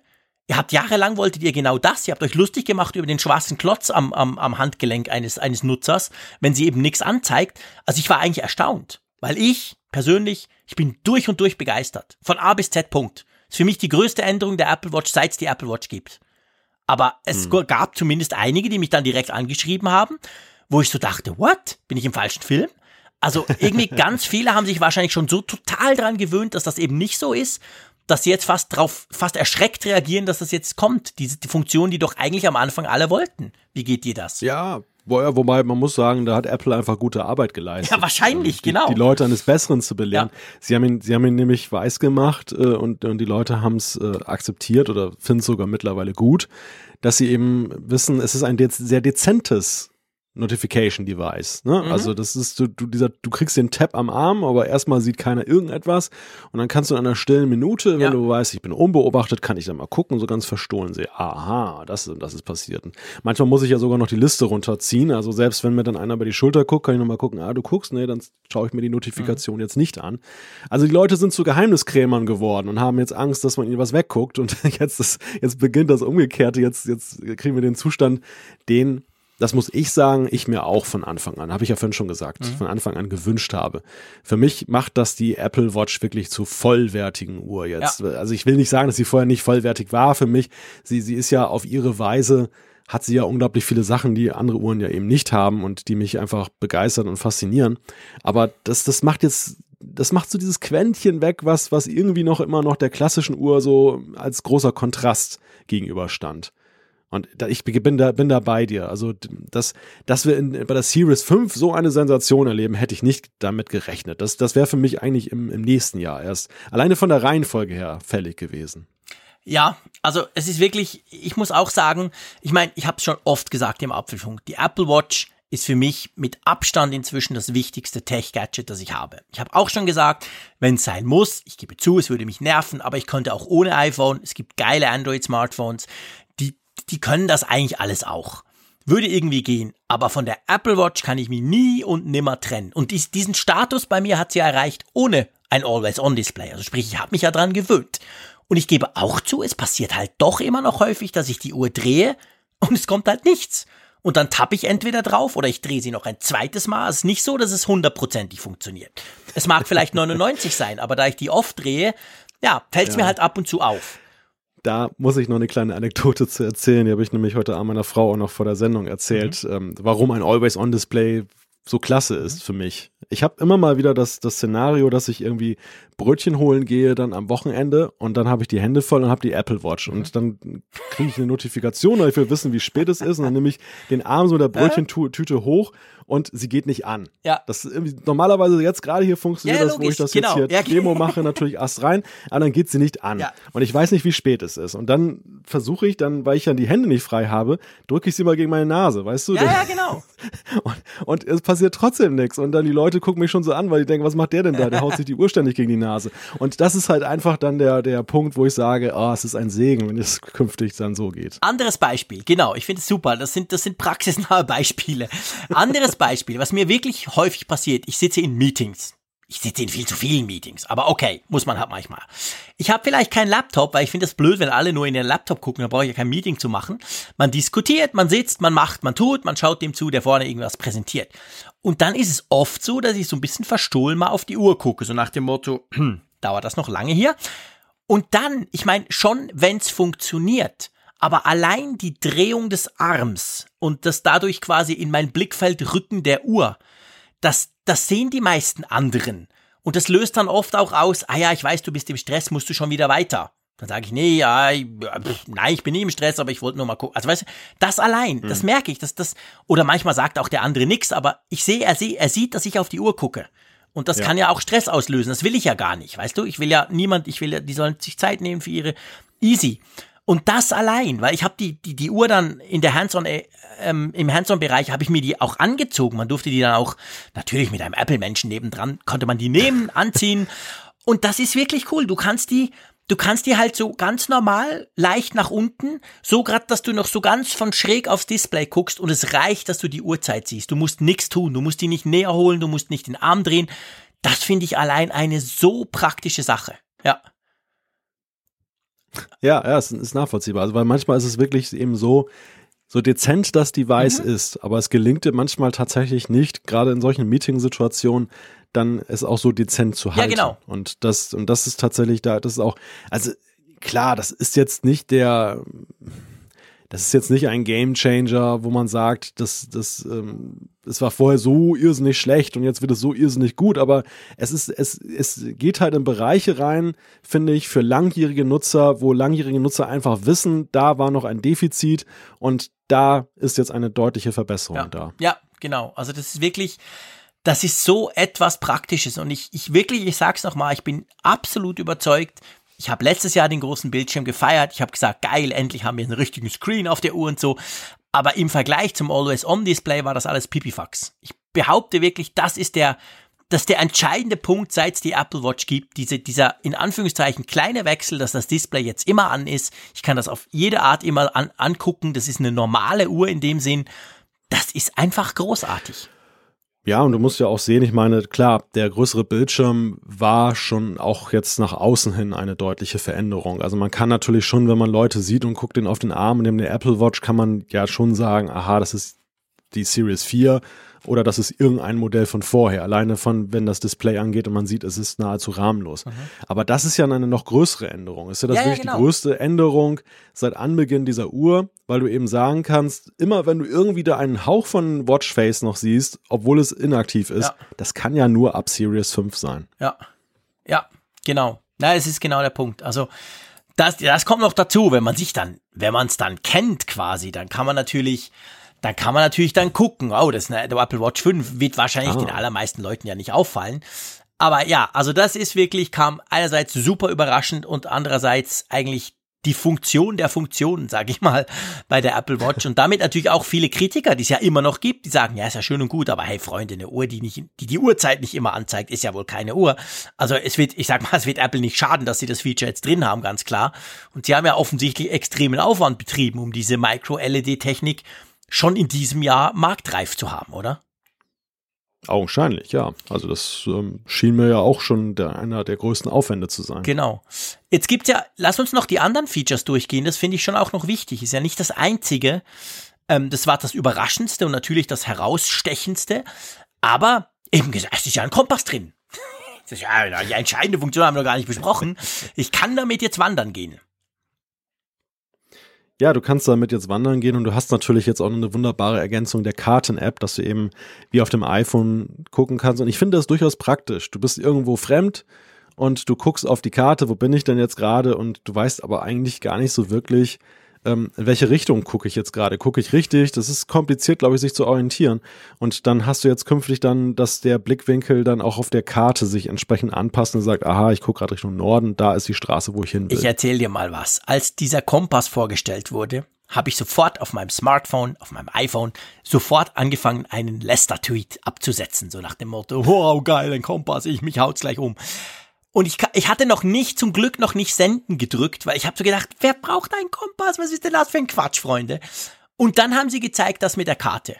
ihr habt jahrelang wolltet ihr genau das. Ihr habt euch lustig gemacht über den schwarzen Klotz am, am, am Handgelenk eines, eines Nutzers, wenn sie eben nichts anzeigt. Also ich war eigentlich erstaunt, weil ich persönlich ich bin durch und durch begeistert. Von A bis Z Punkt. Ist für mich die größte Änderung der Apple Watch, seit es die Apple Watch gibt. Aber es hm. gab zumindest einige, die mich dann direkt angeschrieben haben, wo ich so dachte, what? Bin ich im falschen Film? Also irgendwie *laughs* ganz viele haben sich wahrscheinlich schon so total dran gewöhnt, dass das eben nicht so ist, dass sie jetzt fast drauf, fast erschreckt reagieren, dass das jetzt kommt. Diese die Funktion, die doch eigentlich am Anfang alle wollten. Wie geht dir das? Ja, Wobei man muss sagen, da hat Apple einfach gute Arbeit geleistet. Ja, wahrscheinlich, die, genau. Die Leute eines Besseren zu belehren. Ja. Sie, haben ihn, sie haben ihn nämlich weiß gemacht äh, und, und die Leute haben es äh, akzeptiert oder finden es sogar mittlerweile gut, dass sie eben wissen, es ist ein sehr dezentes Notification Device. Ne? Mhm. Also das ist du, du, dieser, du kriegst den Tab am Arm, aber erstmal sieht keiner irgendetwas und dann kannst du in einer stillen Minute, wenn ja. du weißt, ich bin unbeobachtet, kann ich dann mal gucken, so ganz verstohlen sehe, aha, das, das ist passiert. Und manchmal muss ich ja sogar noch die Liste runterziehen. Also selbst wenn mir dann einer über die Schulter guckt, kann ich nochmal gucken, ah, du guckst, nee, dann schaue ich mir die Notifikation mhm. jetzt nicht an. Also die Leute sind zu Geheimniskrämern geworden und haben jetzt Angst, dass man ihnen was wegguckt und *laughs* jetzt, ist, jetzt beginnt das Umgekehrte, jetzt, jetzt kriegen wir den Zustand, den das muss ich sagen, ich mir auch von Anfang an, habe ich ja vorhin schon gesagt, mhm. von Anfang an gewünscht habe. Für mich macht das die Apple Watch wirklich zu vollwertigen Uhr jetzt. Ja. Also ich will nicht sagen, dass sie vorher nicht vollwertig war für mich. Sie, sie ist ja auf ihre Weise, hat sie ja unglaublich viele Sachen, die andere Uhren ja eben nicht haben und die mich einfach begeistern und faszinieren. Aber das, das macht jetzt das macht so dieses Quäntchen weg, was, was irgendwie noch immer noch der klassischen Uhr so als großer Kontrast gegenüberstand. Und ich bin da, bin da bei dir. Also, dass, dass wir in, bei der Series 5 so eine Sensation erleben, hätte ich nicht damit gerechnet. Das, das wäre für mich eigentlich im, im nächsten Jahr erst alleine von der Reihenfolge her fällig gewesen. Ja, also es ist wirklich, ich muss auch sagen, ich meine, ich habe es schon oft gesagt im Apfelfunk, die Apple Watch ist für mich mit Abstand inzwischen das wichtigste Tech-Gadget, das ich habe. Ich habe auch schon gesagt, wenn es sein muss, ich gebe zu, es würde mich nerven, aber ich könnte auch ohne iPhone, es gibt geile Android-Smartphones, die können das eigentlich alles auch. Würde irgendwie gehen, aber von der Apple Watch kann ich mich nie und nimmer trennen. Und dies, diesen Status bei mir hat sie erreicht ohne ein Always-On-Display. Also sprich, ich habe mich ja dran gewöhnt. Und ich gebe auch zu, es passiert halt doch immer noch häufig, dass ich die Uhr drehe und es kommt halt nichts. Und dann tappe ich entweder drauf oder ich drehe sie noch ein zweites Mal. Es ist nicht so, dass es hundertprozentig funktioniert. Es mag vielleicht *laughs* 99 sein, aber da ich die oft drehe, ja, fällt es ja. mir halt ab und zu auf da muss ich noch eine kleine Anekdote zu erzählen. Die habe ich nämlich heute Abend meiner Frau auch noch vor der Sendung erzählt, mhm. ähm, warum ein Always-On-Display so klasse ist für mich. Ich habe immer mal wieder das, das Szenario, dass ich irgendwie Brötchen holen gehe dann am Wochenende und dann habe ich die Hände voll und habe die Apple Watch und mhm. dann kriege ich eine Notifikation, weil ich will wissen, wie spät es ist und dann nehme ich den Arm so der Brötchentüte hoch und sie geht nicht an. Ja. Das ist irgendwie, normalerweise jetzt gerade hier funktioniert ja, das, wo ich das genau. jetzt hier ja, Demo mache, natürlich erst rein, aber dann geht sie nicht an. Ja. Und ich weiß nicht, wie spät es ist. Und dann versuche ich dann, weil ich dann die Hände nicht frei habe, drücke ich sie mal gegen meine Nase, weißt du? Ja, ja, genau. *laughs* Und, und es passiert trotzdem nichts. Und dann die Leute gucken mich schon so an, weil die denken, was macht der denn da? Der haut sich die Uhr ständig gegen die Nase. Und das ist halt einfach dann der, der Punkt, wo ich sage, oh, es ist ein Segen, wenn es künftig dann so geht. Anderes Beispiel, genau. Ich finde es super. Das sind, das sind praxisnahe Beispiele. Anderes Beispiel, was mir wirklich häufig passiert, ich sitze in Meetings. ich sitze in viel zu vielen Meetings, aber okay, muss man halt manchmal. Ich habe vielleicht keinen Laptop, weil ich finde das blöd, wenn alle nur in den Laptop gucken, dann brauche ich ja kein Meeting zu machen. Man diskutiert, man sitzt, man macht, man tut, man schaut dem zu, der vorne irgendwas präsentiert. Und dann ist es oft so, dass ich so ein bisschen verstohlen mal auf die Uhr gucke, so nach dem Motto, *clears throat* dauert das noch lange hier? Und dann, ich meine, schon wenn's funktioniert, aber allein die Drehung des Arms und das dadurch quasi in mein Blickfeld Rücken der Uhr, das, das sehen die meisten anderen. Und das löst dann oft auch aus, ah ja, ich weiß, du bist im Stress, musst du schon wieder weiter. Dann sage ich, nee, ja, pff, nein, ich bin nie im Stress, aber ich wollte nur mal gucken. Also weißt du, das allein, mhm. das merke ich, dass das, oder manchmal sagt auch der andere nichts, aber ich sehe, er, seh, er sieht, dass ich auf die Uhr gucke. Und das ja. kann ja auch Stress auslösen. Das will ich ja gar nicht, weißt du? Ich will ja niemand, ich will ja, die sollen sich Zeit nehmen für ihre easy. Und das allein, weil ich habe die, die, die Uhr dann in der Hands-on, äh, ähm, im Hands-on-Bereich habe ich mir die auch angezogen. Man durfte die dann auch, natürlich mit einem Apple-Menschen nebendran, konnte man die nehmen, *laughs* anziehen. Und das ist wirklich cool. Du kannst die, du kannst die halt so ganz normal, leicht nach unten, so grad, dass du noch so ganz von schräg aufs Display guckst und es reicht, dass du die Uhrzeit siehst. Du musst nichts tun, du musst die nicht näher holen, du musst nicht den Arm drehen. Das finde ich allein eine so praktische Sache. Ja. Ja, ja, es ist nachvollziehbar. Also, weil manchmal ist es wirklich eben so, so dezent das Device mhm. ist, aber es gelingt dir manchmal tatsächlich nicht, gerade in solchen Meeting-Situationen, dann es auch so dezent zu halten. Ja, genau. Und das, und das ist tatsächlich da, das ist auch, also klar, das ist jetzt nicht der, das ist jetzt nicht ein Game Changer, wo man sagt, das, das, ähm, es war vorher so irrsinnig schlecht und jetzt wird es so irrsinnig gut, aber es ist, es, es geht halt in Bereiche rein, finde ich, für langjährige Nutzer, wo langjährige Nutzer einfach wissen, da war noch ein Defizit und da ist jetzt eine deutliche Verbesserung ja. da. Ja, genau. Also das ist wirklich, das ist so etwas Praktisches und ich, ich wirklich, ich sag's nochmal, ich bin absolut überzeugt, ich habe letztes Jahr den großen Bildschirm gefeiert. Ich habe gesagt, geil, endlich haben wir einen richtigen Screen auf der Uhr und so. Aber im Vergleich zum Always-On-Display war das alles Pipifax. Ich behaupte wirklich, das ist der, das ist der entscheidende Punkt, seit es die Apple Watch gibt. Diese, dieser in Anführungszeichen kleine Wechsel, dass das Display jetzt immer an ist. Ich kann das auf jede Art immer an, angucken. Das ist eine normale Uhr in dem Sinn. Das ist einfach großartig. Ja, und du musst ja auch sehen, ich meine, klar, der größere Bildschirm war schon auch jetzt nach außen hin eine deutliche Veränderung. Also man kann natürlich schon, wenn man Leute sieht und guckt den auf den Arm und dem eine Apple Watch, kann man ja schon sagen, aha, das ist die Series 4 oder das ist irgendein Modell von vorher. Alleine von, wenn das Display angeht und man sieht, es ist nahezu rahmenlos. Mhm. Aber das ist ja eine noch größere Änderung. Ist ja das ja, wirklich ja, genau. die größte Änderung seit Anbeginn dieser Uhr, weil du eben sagen kannst, immer wenn du irgendwie da einen Hauch von Watchface noch siehst, obwohl es inaktiv ist, ja. das kann ja nur ab Series 5 sein. Ja. Ja, genau. Na, es ist genau der Punkt. Also, das, das kommt noch dazu, wenn man sich dann, wenn man es dann kennt quasi, dann kann man natürlich dann kann man natürlich dann gucken, oh, das ist eine, der Apple Watch 5 wird wahrscheinlich oh. den allermeisten Leuten ja nicht auffallen. Aber ja, also das ist wirklich, kam einerseits super überraschend und andererseits eigentlich die Funktion der Funktionen, sage ich mal, bei der Apple Watch und damit natürlich auch viele Kritiker, die es ja immer noch gibt, die sagen, ja, ist ja schön und gut, aber hey Freunde, eine Uhr, die nicht, die die Uhrzeit nicht immer anzeigt, ist ja wohl keine Uhr. Also es wird, ich sag mal, *laughs* es wird Apple nicht schaden, dass sie das Feature jetzt drin haben, ganz klar. Und sie haben ja offensichtlich extremen Aufwand betrieben, um diese Micro-LED-Technik schon in diesem Jahr marktreif zu haben, oder? Augenscheinlich, ja. Also das ähm, schien mir ja auch schon der, einer der größten Aufwände zu sein. Genau. Jetzt gibt's ja, lass uns noch die anderen Features durchgehen. Das finde ich schon auch noch wichtig. Ist ja nicht das einzige. Ähm, das war das Überraschendste und natürlich das Herausstechendste. Aber eben gesagt, es ist ja ein Kompass drin. *laughs* Das ist ja die entscheidende Funktion haben wir noch gar nicht besprochen. Ich kann damit jetzt wandern gehen. Ja, du kannst damit jetzt wandern gehen und du hast natürlich jetzt auch eine wunderbare Ergänzung der Karten-App, dass du eben wie auf dem iPhone gucken kannst. Und ich finde das durchaus praktisch. Du bist irgendwo fremd und du guckst auf die Karte, wo bin ich denn jetzt gerade? Und du weißt aber eigentlich gar nicht so wirklich, ähm, in welche Richtung gucke ich jetzt gerade? Gucke ich richtig? Das ist kompliziert, glaube ich, sich zu orientieren. Und dann hast du jetzt künftig dann, dass der Blickwinkel dann auch auf der Karte sich entsprechend anpasst und sagt, aha, ich gucke gerade Richtung Norden, da ist die Straße, wo ich hin will. Ich erzähle dir mal was. Als dieser Kompass vorgestellt wurde, habe ich sofort auf meinem Smartphone, auf meinem iPhone, sofort angefangen, einen Lester-Tweet abzusetzen, so nach dem Motto, wow, geil, ein Kompass, ich mich haut's gleich um. Und ich, ich hatte noch nicht, zum Glück noch nicht senden gedrückt, weil ich habe so gedacht, wer braucht einen Kompass? Was ist denn das für ein Quatsch, Freunde? Und dann haben sie gezeigt, das mit der Karte.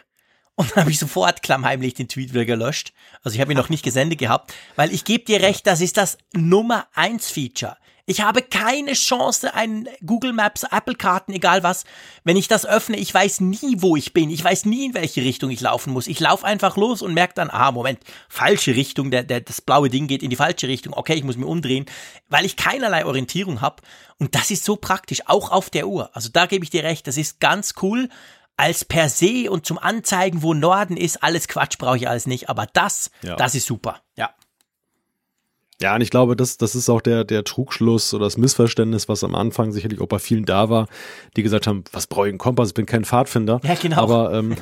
Und dann habe ich sofort klammheimlich den Tweet wieder gelöscht. Also ich habe ihn noch nicht gesendet gehabt, weil ich gebe dir recht, das ist das Nummer eins Feature. Ich habe keine Chance, ein Google Maps, Apple Karten, egal was. Wenn ich das öffne, ich weiß nie, wo ich bin. Ich weiß nie, in welche Richtung ich laufen muss. Ich laufe einfach los und merke dann, ah, Moment, falsche Richtung, der, der, das blaue Ding geht in die falsche Richtung. Okay, ich muss mir umdrehen, weil ich keinerlei Orientierung habe. Und das ist so praktisch, auch auf der Uhr. Also da gebe ich dir recht, das ist ganz cool. Als per se und zum Anzeigen, wo Norden ist, alles Quatsch brauche ich alles nicht. Aber das, ja. das ist super. Ja. Ja, und ich glaube, das, das ist auch der, der Trugschluss oder das Missverständnis, was am Anfang sicherlich auch bei vielen da war, die gesagt haben, was brauche ich einen Kompass, ich bin kein Pfadfinder. Ja, genau. Aber ähm,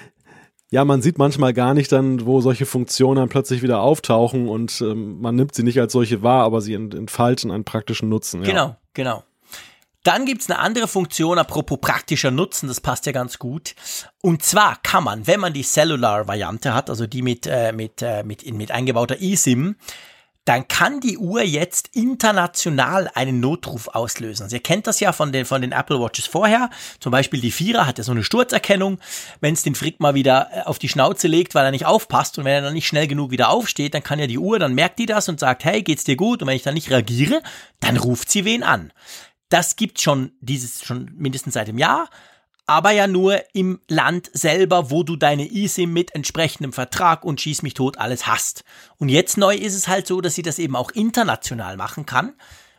*laughs* ja, man sieht manchmal gar nicht dann, wo solche Funktionen dann plötzlich wieder auftauchen und ähm, man nimmt sie nicht als solche wahr, aber sie entfalten einen praktischen Nutzen. Ja. Genau, genau. Dann gibt's eine andere Funktion, apropos praktischer Nutzen, das passt ja ganz gut. Und zwar kann man, wenn man die Cellular-Variante hat, also die mit, äh, mit, äh, mit, mit eingebauter eSIM, dann kann die Uhr jetzt international einen Notruf auslösen. Also ihr kennt das ja von den, von den Apple Watches vorher. Zum Beispiel die Vierer hat ja so eine Sturzerkennung. Wenn es den Frick mal wieder äh, auf die Schnauze legt, weil er nicht aufpasst und wenn er dann nicht schnell genug wieder aufsteht, dann kann ja die Uhr, dann merkt die das und sagt, hey, geht's dir gut? Und wenn ich dann nicht reagiere, dann ruft sie wen an. Das gibt schon dieses schon mindestens seit dem Jahr aber ja nur im Land selber, wo du deine eSIM mit entsprechendem Vertrag und schieß mich tot alles hast. Und jetzt neu ist es halt so, dass sie das eben auch international machen kann.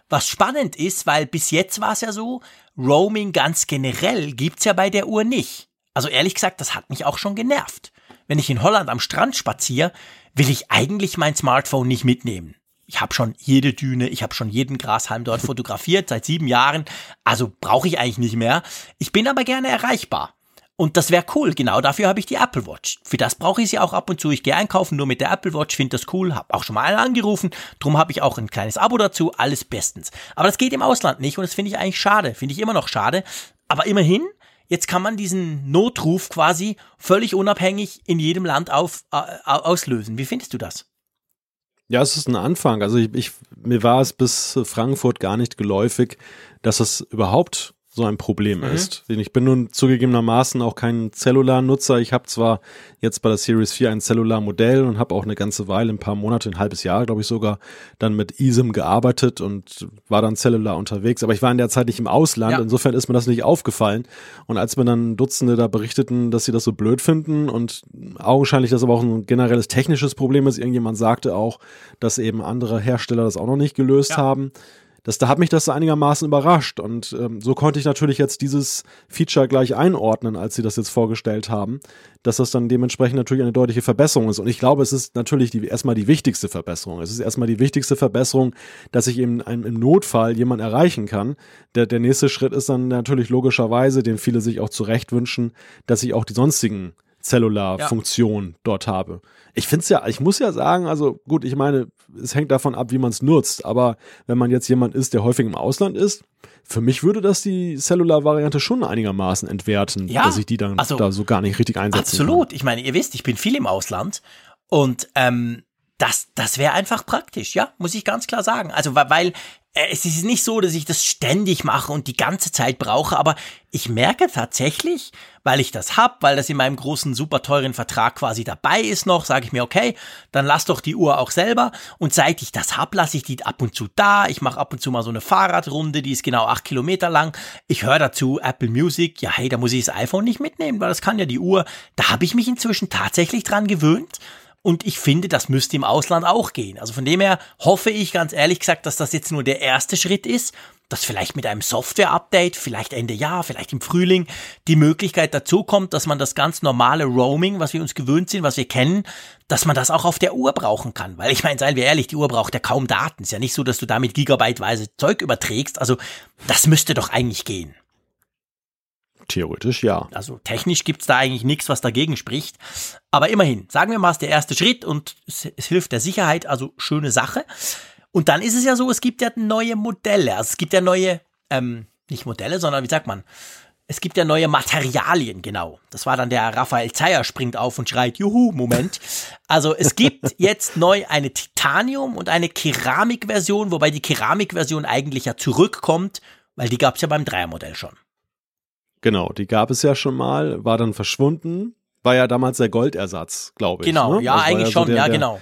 Was spannend ist, weil bis jetzt war es ja so, Roaming ganz generell gibt's ja bei der Uhr nicht. Also ehrlich gesagt, das hat mich auch schon genervt. Wenn ich in Holland am Strand spaziere, will ich eigentlich mein Smartphone nicht mitnehmen ich habe schon jede Düne, ich habe schon jeden Grashalm dort *laughs* fotografiert seit sieben Jahren, also brauche ich eigentlich nicht mehr. Ich bin aber gerne erreichbar. Und das wäre cool, genau dafür habe ich die Apple Watch. Für das brauche ich sie auch ab und zu. Ich gehe einkaufen nur mit der Apple Watch, finde das cool, habe auch schon mal einen angerufen, drum habe ich auch ein kleines Abo dazu, alles bestens. Aber das geht im Ausland nicht und das finde ich eigentlich schade, finde ich immer noch schade. Aber immerhin, jetzt kann man diesen Notruf quasi völlig unabhängig in jedem Land auf, äh, auslösen. Wie findest du das? Ja, es ist ein Anfang. Also ich, ich, mir war es bis Frankfurt gar nicht geläufig, dass es überhaupt so ein Problem mhm. ist. Ich bin nun zugegebenermaßen auch kein Cellular-Nutzer. Ich habe zwar jetzt bei der Series 4 ein Cellular-Modell und habe auch eine ganze Weile, ein paar Monate, ein halbes Jahr, glaube ich sogar, dann mit eSIM gearbeitet und war dann Cellular unterwegs. Aber ich war in der Zeit nicht im Ausland. Ja. Insofern ist mir das nicht aufgefallen. Und als mir dann Dutzende da berichteten, dass sie das so blöd finden und augenscheinlich das aber auch ein generelles technisches Problem ist, irgendjemand sagte auch, dass eben andere Hersteller das auch noch nicht gelöst ja. haben das, da hat mich das einigermaßen überrascht. Und ähm, so konnte ich natürlich jetzt dieses Feature gleich einordnen, als sie das jetzt vorgestellt haben, dass das dann dementsprechend natürlich eine deutliche Verbesserung ist. Und ich glaube, es ist natürlich die, erstmal die wichtigste Verbesserung. Es ist erstmal die wichtigste Verbesserung, dass ich eben einem, im Notfall jemand erreichen kann. Der, der nächste Schritt ist dann natürlich logischerweise, den viele sich auch zurecht wünschen, dass ich auch die sonstigen Cellular-Funktion ja. dort habe. Ich finde es ja, ich muss ja sagen, also gut, ich meine, es hängt davon ab, wie man es nutzt, aber wenn man jetzt jemand ist, der häufig im Ausland ist, für mich würde das die Cellular-Variante schon einigermaßen entwerten, ja, dass ich die dann also, da so gar nicht richtig einsetzen Absolut. Kann. Ich meine, ihr wisst, ich bin viel im Ausland und ähm, das, das wäre einfach praktisch, ja, muss ich ganz klar sagen. Also, weil es ist nicht so, dass ich das ständig mache und die ganze Zeit brauche, aber ich merke tatsächlich, weil ich das hab, weil das in meinem großen, super teuren Vertrag quasi dabei ist noch, sage ich mir, okay, dann lass doch die Uhr auch selber. Und seit ich das hab, lasse ich die ab und zu da. Ich mache ab und zu mal so eine Fahrradrunde, die ist genau acht Kilometer lang. Ich höre dazu Apple Music. Ja, hey, da muss ich das iPhone nicht mitnehmen, weil das kann ja die Uhr. Da habe ich mich inzwischen tatsächlich dran gewöhnt. Und ich finde, das müsste im Ausland auch gehen. Also von dem her hoffe ich ganz ehrlich gesagt, dass das jetzt nur der erste Schritt ist, dass vielleicht mit einem Software-Update, vielleicht Ende Jahr, vielleicht im Frühling, die Möglichkeit dazu kommt, dass man das ganz normale Roaming, was wir uns gewöhnt sind, was wir kennen, dass man das auch auf der Uhr brauchen kann. Weil ich meine, seien wir ehrlich, die Uhr braucht ja kaum Daten. Ist ja nicht so, dass du damit gigabyteweise Zeug überträgst. Also das müsste doch eigentlich gehen. Theoretisch ja. Also technisch gibt's da eigentlich nichts, was dagegen spricht. Aber immerhin, sagen wir mal, es ist der erste Schritt und es, es, hilft der Sicherheit, also schöne Sache. Und dann ist es ja so, es gibt ja neue Modelle. Also es gibt ja neue, ähm, nicht Modelle, sondern wie sagt man, es gibt ja neue Materialien, genau. Das war dann der Raphael Zeyer springt auf und schreit, juhu, Moment. Also es gibt *laughs* jetzt neu eine Titanium- und eine Keramikversion, wobei die Keramikversion eigentlich ja zurückkommt, weil die gab's ja beim Dreiermodell schon. Genau, die gab es ja schon mal, war dann verschwunden. war ja damals der Goldersatz, glaube ich. Genau, ne? ja, Also eigentlich so schon, der, ja, genau.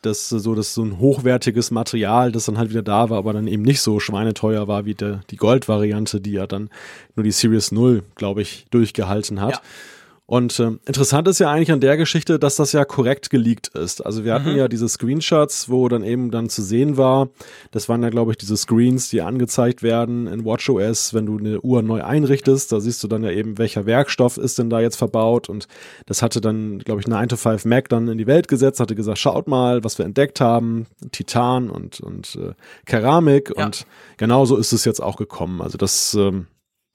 Das so, das so ein hochwertiges Material, das dann halt wieder da war, aber dann eben nicht so schweineteuer war wie der, die Gold-Variante, die ja dann nur die Series 0, glaube ich, durchgehalten hat. Ja. Und ähm, interessant ist ja eigentlich an der Geschichte, dass das ja korrekt geleakt ist. Also wir hatten ja diese Screenshots, wo dann eben dann zu sehen war, das waren ja glaube ich diese Screens, die angezeigt werden in WatchOS, wenn du eine Uhr neu einrichtest, da siehst du dann ja eben, welcher Werkstoff ist denn da jetzt verbaut und das hatte dann glaube ich 9 to 5 Mac dann in die Welt gesetzt, hatte gesagt, schaut mal, was wir entdeckt haben, Titan und und äh, Keramik Ja. und genauso ist es jetzt auch gekommen. Also das ähm,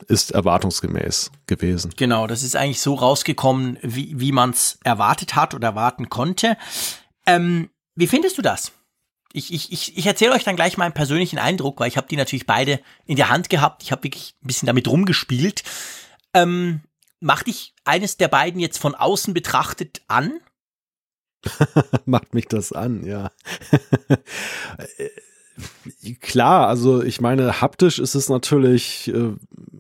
ist erwartungsgemäß gewesen. Genau, das ist eigentlich so rausgekommen, wie, wie man es erwartet hat oder erwarten konnte. Ähm, wie findest du das? Ich, ich, ich, ich erzähle euch dann gleich meinen persönlichen Eindruck, weil ich habe die natürlich beide in der Hand gehabt. Ich habe wirklich ein bisschen damit rumgespielt. Ähm, macht dich eines der beiden jetzt von außen betrachtet an? *laughs* macht mich das an, ja. *laughs* Klar, also ich meine, haptisch ist es natürlich äh,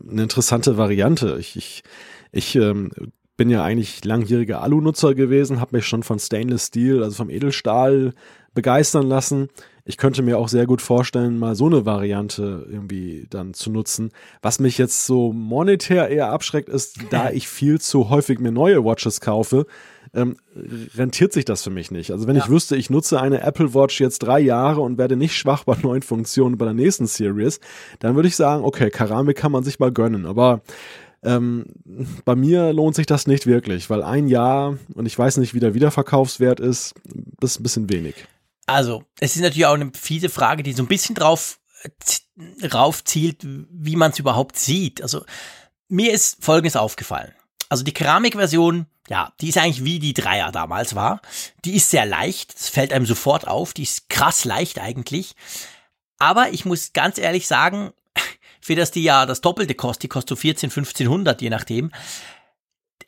eine interessante Variante. Ich, ich, ich ähm, bin ja eigentlich langjähriger Alu-Nutzer gewesen, habe mich schon von Stainless Steel, also vom Edelstahl, begeistern lassen. Ich könnte mir auch sehr gut vorstellen, mal so eine Variante irgendwie dann zu nutzen. Was mich jetzt so monetär eher abschreckt, ist, da *laughs* ich viel zu häufig mir neue Watches kaufe, ähm, rentiert sich das für mich nicht. Also wenn Ja. ich wüsste, ich nutze eine Apple Watch jetzt drei Jahre und werde nicht schwach *laughs* bei neuen Funktionen bei der nächsten Series, dann würde ich sagen, okay, Keramik kann man sich mal gönnen. Aber ähm, bei mir lohnt sich das nicht wirklich, weil ein Jahr und ich weiß nicht, wie der Wiederverkaufswert ist, das ist ein bisschen wenig. Also, es ist natürlich auch eine fiese Frage, die so ein bisschen drauf z- raufzielt, wie man es überhaupt sieht. Also, mir ist Folgendes aufgefallen. Also die Keramikversion, ja, die ist eigentlich wie die Dreier damals war. Die ist sehr leicht, das fällt einem sofort auf, die ist krass leicht eigentlich. Aber ich muss ganz ehrlich sagen, *laughs* für das die ja das Doppelte kostet, die kostet so 14, 1500, je nachdem.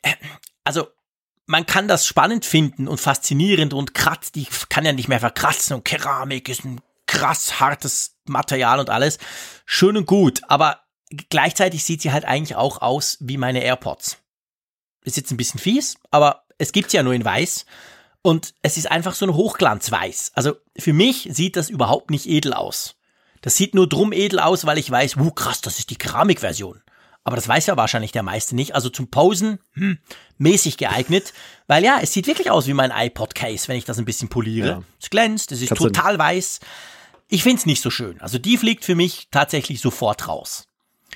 Äh, Also, man kann das spannend finden und faszinierend und kratzt, die kann ja nicht mehr verkratzen und Keramik ist ein krass hartes Material und alles. Schön und gut, aber gleichzeitig sieht sie halt eigentlich auch aus wie meine AirPods. Ist jetzt ein bisschen fies, aber es gibt's ja nur in weiß und es ist einfach so ein Hochglanzweiß. Also für mich sieht das überhaupt nicht edel aus. Das sieht nur drum edel aus, weil ich weiß, wuh, krass, das ist die Keramikversion. Aber das weiß ja wahrscheinlich der meiste nicht. Also zum Posen, hm, mäßig geeignet. Weil ja, es sieht wirklich aus wie mein iPod-Case, wenn ich das ein bisschen poliere. Ja. Es glänzt, es ist Kannst total weiß. Ich find's nicht so schön. Also die fliegt für mich tatsächlich sofort raus.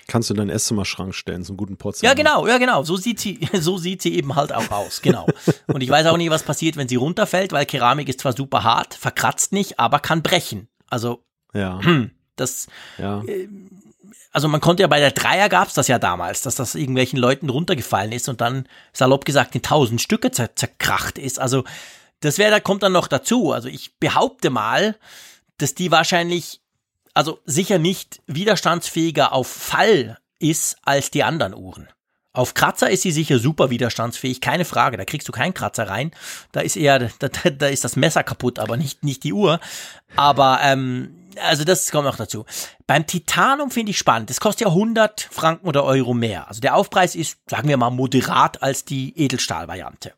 Kannst du in deinen Esszimmerschrank stellen, so einen guten Porzellan. Ja, genau, ja, genau. So sieht sie, *laughs* so sieht sie eben halt auch aus. Genau. Und ich weiß auch nicht, was passiert, wenn sie runterfällt, weil Keramik ist zwar super hart, verkratzt nicht, aber kann brechen. Also, Ja, *clears throat* hm, das, ja. also man konnte ja bei der Dreier gab's das ja damals, dass das irgendwelchen Leuten runtergefallen ist und dann salopp gesagt in tausend Stücke zer zerkracht ist. Also das wäre, da kommt dann noch dazu. Also ich behaupte mal, dass die wahrscheinlich, also sicher nicht widerstandsfähiger auf Fall ist als die anderen Uhren. Auf Kratzer ist sie sicher super widerstandsfähig, keine Frage. Da kriegst du keinen Kratzer rein. Da ist eher, da, da ist das Messer kaputt, aber nicht, nicht die Uhr. Aber, ähm, also das kommt noch dazu. Beim Titanum finde ich spannend. Das kostet ja 100 Franken oder Euro mehr. Also der Aufpreis ist, sagen wir mal, moderat als die Edelstahl-Variante.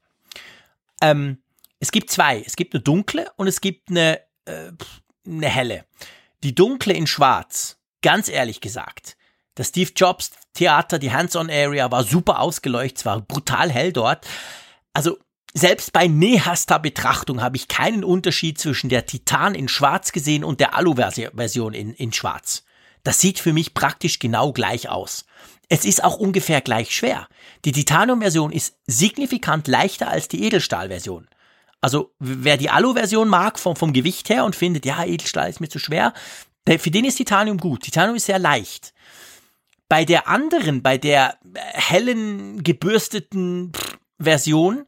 Ähm, es gibt zwei. Es gibt eine dunkle und es gibt eine, äh, eine helle. Die dunkle in schwarz, ganz ehrlich gesagt, das Steve Jobs Theater, die Hands-on-Area war super ausgeleuchtet, war brutal hell dort. Also selbst bei näherster Betrachtung habe ich keinen Unterschied zwischen der Titan in schwarz gesehen und der Alu-Version in, in schwarz. Das sieht für mich praktisch genau gleich aus. Es ist auch ungefähr gleich schwer. Die Titanium-Version ist signifikant leichter als die Edelstahl-Version. Also wer die Alu-Version mag vom, vom Gewicht her und findet, ja, Edelstahl ist mir zu schwer, der, für den ist Titanium gut. Titanium ist sehr leicht. Bei der anderen, bei der äh, hellen, gebürsteten Version,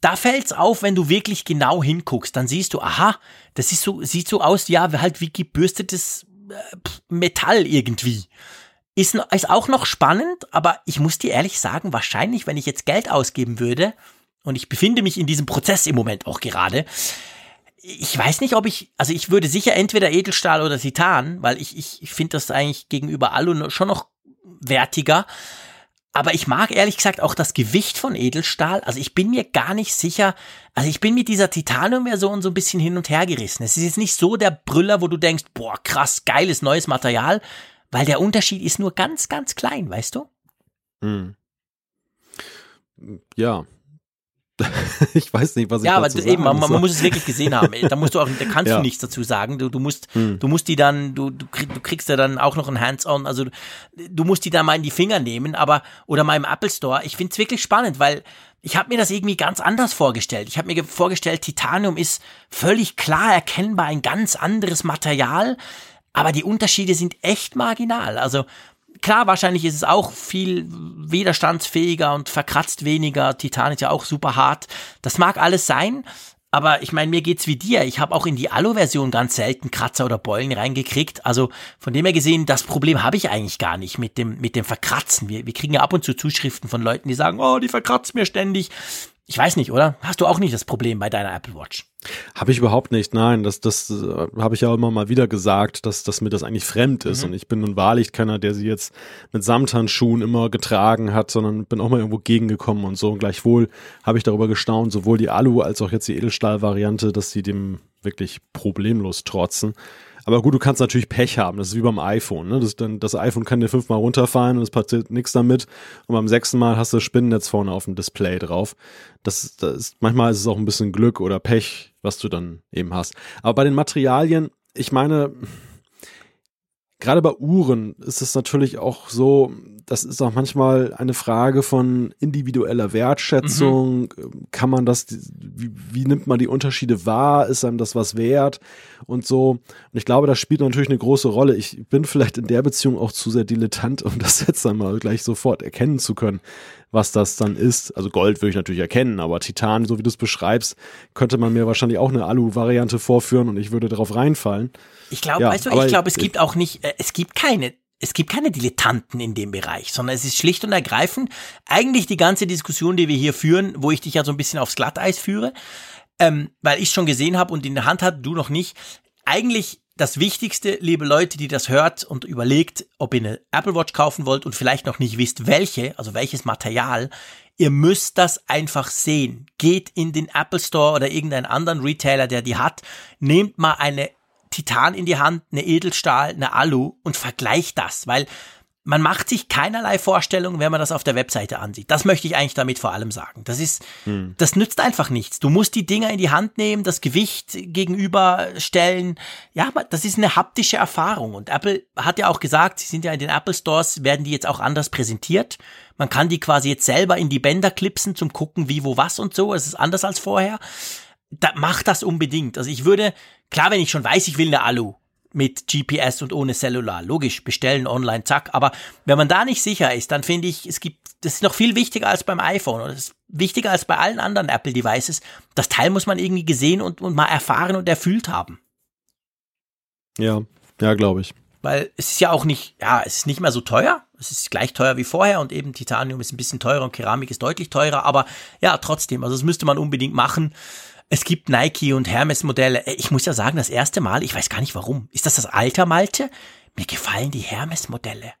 da fällt's auf, wenn du wirklich genau hinguckst. Dann siehst du, aha, das ist so, sieht so aus, ja, halt wie gebürstetes äh, Metall irgendwie. Ist, ist auch noch spannend, aber ich muss dir ehrlich sagen, wahrscheinlich, wenn ich jetzt Geld ausgeben würde, und ich befinde mich in diesem Prozess im Moment auch gerade, ich weiß nicht, ob ich, also ich würde sicher entweder Edelstahl oder Titan, weil ich, ich, ich finde das eigentlich gegenüber Alu schon noch wertiger. aber ich mag ehrlich gesagt auch das Gewicht von Edelstahl. Also ich bin mir gar nicht sicher. Also ich bin mit dieser Titanium-Version so ein bisschen hin und her gerissen. Es ist jetzt nicht so der Brüller, wo du denkst, boah, krass, geiles neues Material, weil der Unterschied ist nur ganz, ganz klein, weißt du? Hm. Ja, *laughs* ich weiß nicht, was ich ja, dazu aber eben, man, man, muss es wirklich gesehen haben. *laughs* Da musst du auch, da kannst Ja. du nichts dazu sagen. Du, du musst, Hm. du musst die dann, du, du, krieg, du kriegst ja dann auch noch ein Hands-on, also du musst die dann mal in die Finger nehmen, aber oder mal im Apple Store. Ich finde es wirklich spannend, weil ich habe mir das irgendwie ganz anders vorgestellt. Ich habe mir ge- vorgestellt, Titanium ist völlig klar erkennbar ein ganz anderes Material, aber die Unterschiede sind echt marginal. Also klar, wahrscheinlich ist es auch viel widerstandsfähiger und verkratzt weniger. Titan ist ja auch super hart. Das mag alles sein. Aber ich meine, mir geht's wie dir. Ich habe auch in die Alu-Version ganz selten Kratzer oder Beulen reingekriegt. Also von dem her gesehen, das Problem habe ich eigentlich gar nicht mit dem, mit dem Verkratzen. Wir, wir kriegen ja ab und zu Zuschriften von Leuten, die sagen, oh, die verkratzt mir ständig. Ich weiß nicht, oder? Hast du auch nicht das Problem bei deiner Apple Watch? Habe ich überhaupt nicht, nein. Das, das äh, habe ich ja immer mal wieder gesagt, dass, dass mir das eigentlich fremd ist. Und ich bin nun wahrlich keiner, der sie jetzt mit Samthandschuhen immer getragen hat, sondern bin auch mal irgendwo gegengekommen und so. Und gleichwohl habe ich darüber gestaunt, sowohl die Alu als auch jetzt die Edelstahl-Variante, dass sie dem wirklich problemlos trotzen. Aber gut, du kannst natürlich Pech haben. Das ist wie beim iPhone. Ne? Das, dann, das iPhone kann dir fünfmal runterfallen und es passiert nichts damit. Und beim sechsten Mal hast du das Spinnennetz vorne auf dem Display drauf. Das, das ist, manchmal ist es auch ein bisschen Glück oder Pech, was du dann eben hast. Aber bei den Materialien, ich meine, gerade bei Uhren ist es natürlich auch so, das ist auch manchmal eine Frage von individueller Wertschätzung. Kann man das, wie, wie nimmt man die Unterschiede wahr? Ist einem das was wert? Und so. Und ich glaube, das spielt natürlich eine große Rolle. Ich bin vielleicht in der Beziehung auch zu sehr dilettant, um das jetzt einmal gleich sofort erkennen zu können, was das dann ist. Also Gold würde ich natürlich erkennen, aber Titan, so wie du es beschreibst, könnte man mir wahrscheinlich auch eine Alu-Variante vorführen und ich würde darauf reinfallen. Ich glaube, Ja, weißt du, ich glaube, es ich- gibt auch nicht, äh, es gibt keine, es gibt keine Dilettanten in dem Bereich, sondern es ist schlicht und ergreifend eigentlich die ganze Diskussion, die wir hier führen, wo ich dich ja so ein bisschen aufs Glatteis führe, ähm, weil ich schon gesehen habe und in der Hand hatte, du noch nicht. Eigentlich das Wichtigste, liebe Leute, die das hört und überlegt, ob ihr eine Apple Watch kaufen wollt und vielleicht noch nicht wisst, welche, also welches Material, ihr müsst das einfach sehen. Geht in den Apple Store oder irgendeinen anderen Retailer, der die hat, nehmt mal eine Titan in die Hand, eine Edelstahl, eine Alu und vergleicht das, weil man macht sich keinerlei Vorstellung, wenn man das auf der Webseite ansieht. Das möchte ich eigentlich damit vor allem sagen. Das ist, das nützt einfach nichts. Du musst die Dinger in die Hand nehmen, das Gewicht gegenüberstellen. Ja, das ist eine haptische Erfahrung. Und Apple hat ja auch gesagt, sie sind ja in den Apple Stores, werden die jetzt auch anders präsentiert. Man kann die quasi jetzt selber in die Bänder klipsen zum gucken, wie, wo, was und so. Es ist anders als vorher. Da, mach das unbedingt. Also ich würde, klar, wenn ich schon weiß, ich will eine Alu mit GPS und ohne Cellular, logisch, bestellen online, zack. Aber wenn man da nicht sicher ist, dann finde ich, es gibt, das ist noch viel wichtiger als beim iPhone und es ist wichtiger als bei allen anderen Apple Devices. Das Teil muss man irgendwie gesehen und, und mal erfahren und erfüllt haben. Ja, ja, glaube ich. Weil es ist ja auch nicht, ja, es ist nicht mehr so teuer. Es ist gleich teuer wie vorher und eben Titanium ist ein bisschen teurer und Keramik ist deutlich teurer, aber ja, trotzdem, also das müsste man unbedingt machen. Es gibt Nike und Hermes Modelle. Äh, Ich muss ja sagen, das erste Mal, ich weiß gar nicht warum. Ist das das Alter Malte? Mir gefallen die Hermes Modelle.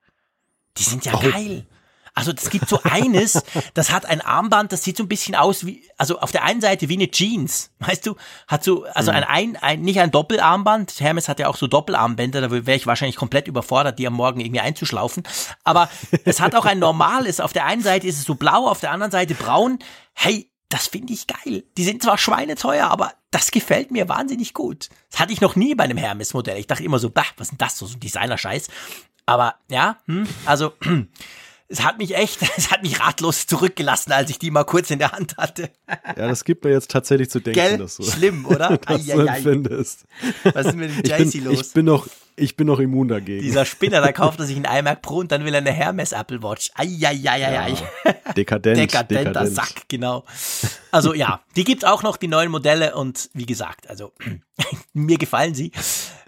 Die sind ja Oh. geil. Also es gibt so eines, *laughs* das hat ein Armband, das sieht so ein bisschen aus wie, also auf der einen Seite wie eine Jeans, weißt du, hat so, also ein, ein, ein nicht ein Doppelarmband, Hermes hat ja auch so Doppelarmbänder, da wäre ich wahrscheinlich komplett überfordert, die am Morgen irgendwie einzuschlaufen, aber es hat auch ein normales, auf der einen Seite ist es so blau, auf der anderen Seite braun, hey, das finde ich geil. Die sind zwar schweineteuer, aber das gefällt mir wahnsinnig gut. Das hatte ich noch nie bei einem Hermes-Modell. Ich dachte immer so, bah, was ist denn das, so ein Designer-Scheiß. Aber ja, hm, also *clears throat* es hat mich echt, *laughs* es hat mich ratlos zurückgelassen, als ich die mal kurz in der Hand hatte. Ja, das gibt mir jetzt tatsächlich zu denken, Gell? dass du Schlimm, oder? *laughs* das so Eieiei. empfindest. Was ist mit dem bin, los? ich bin noch, ich bin noch immun dagegen. Dieser Spinner, da *laughs* kauft er sich einen iMac Pro und dann will er eine Hermes Apple Watch. Eieieiei. Dekadent, Dekadenter dekadent. Sack, genau. Also ja, die gibt auch noch die neuen Modelle und wie gesagt, also *clears throat* mir gefallen sie.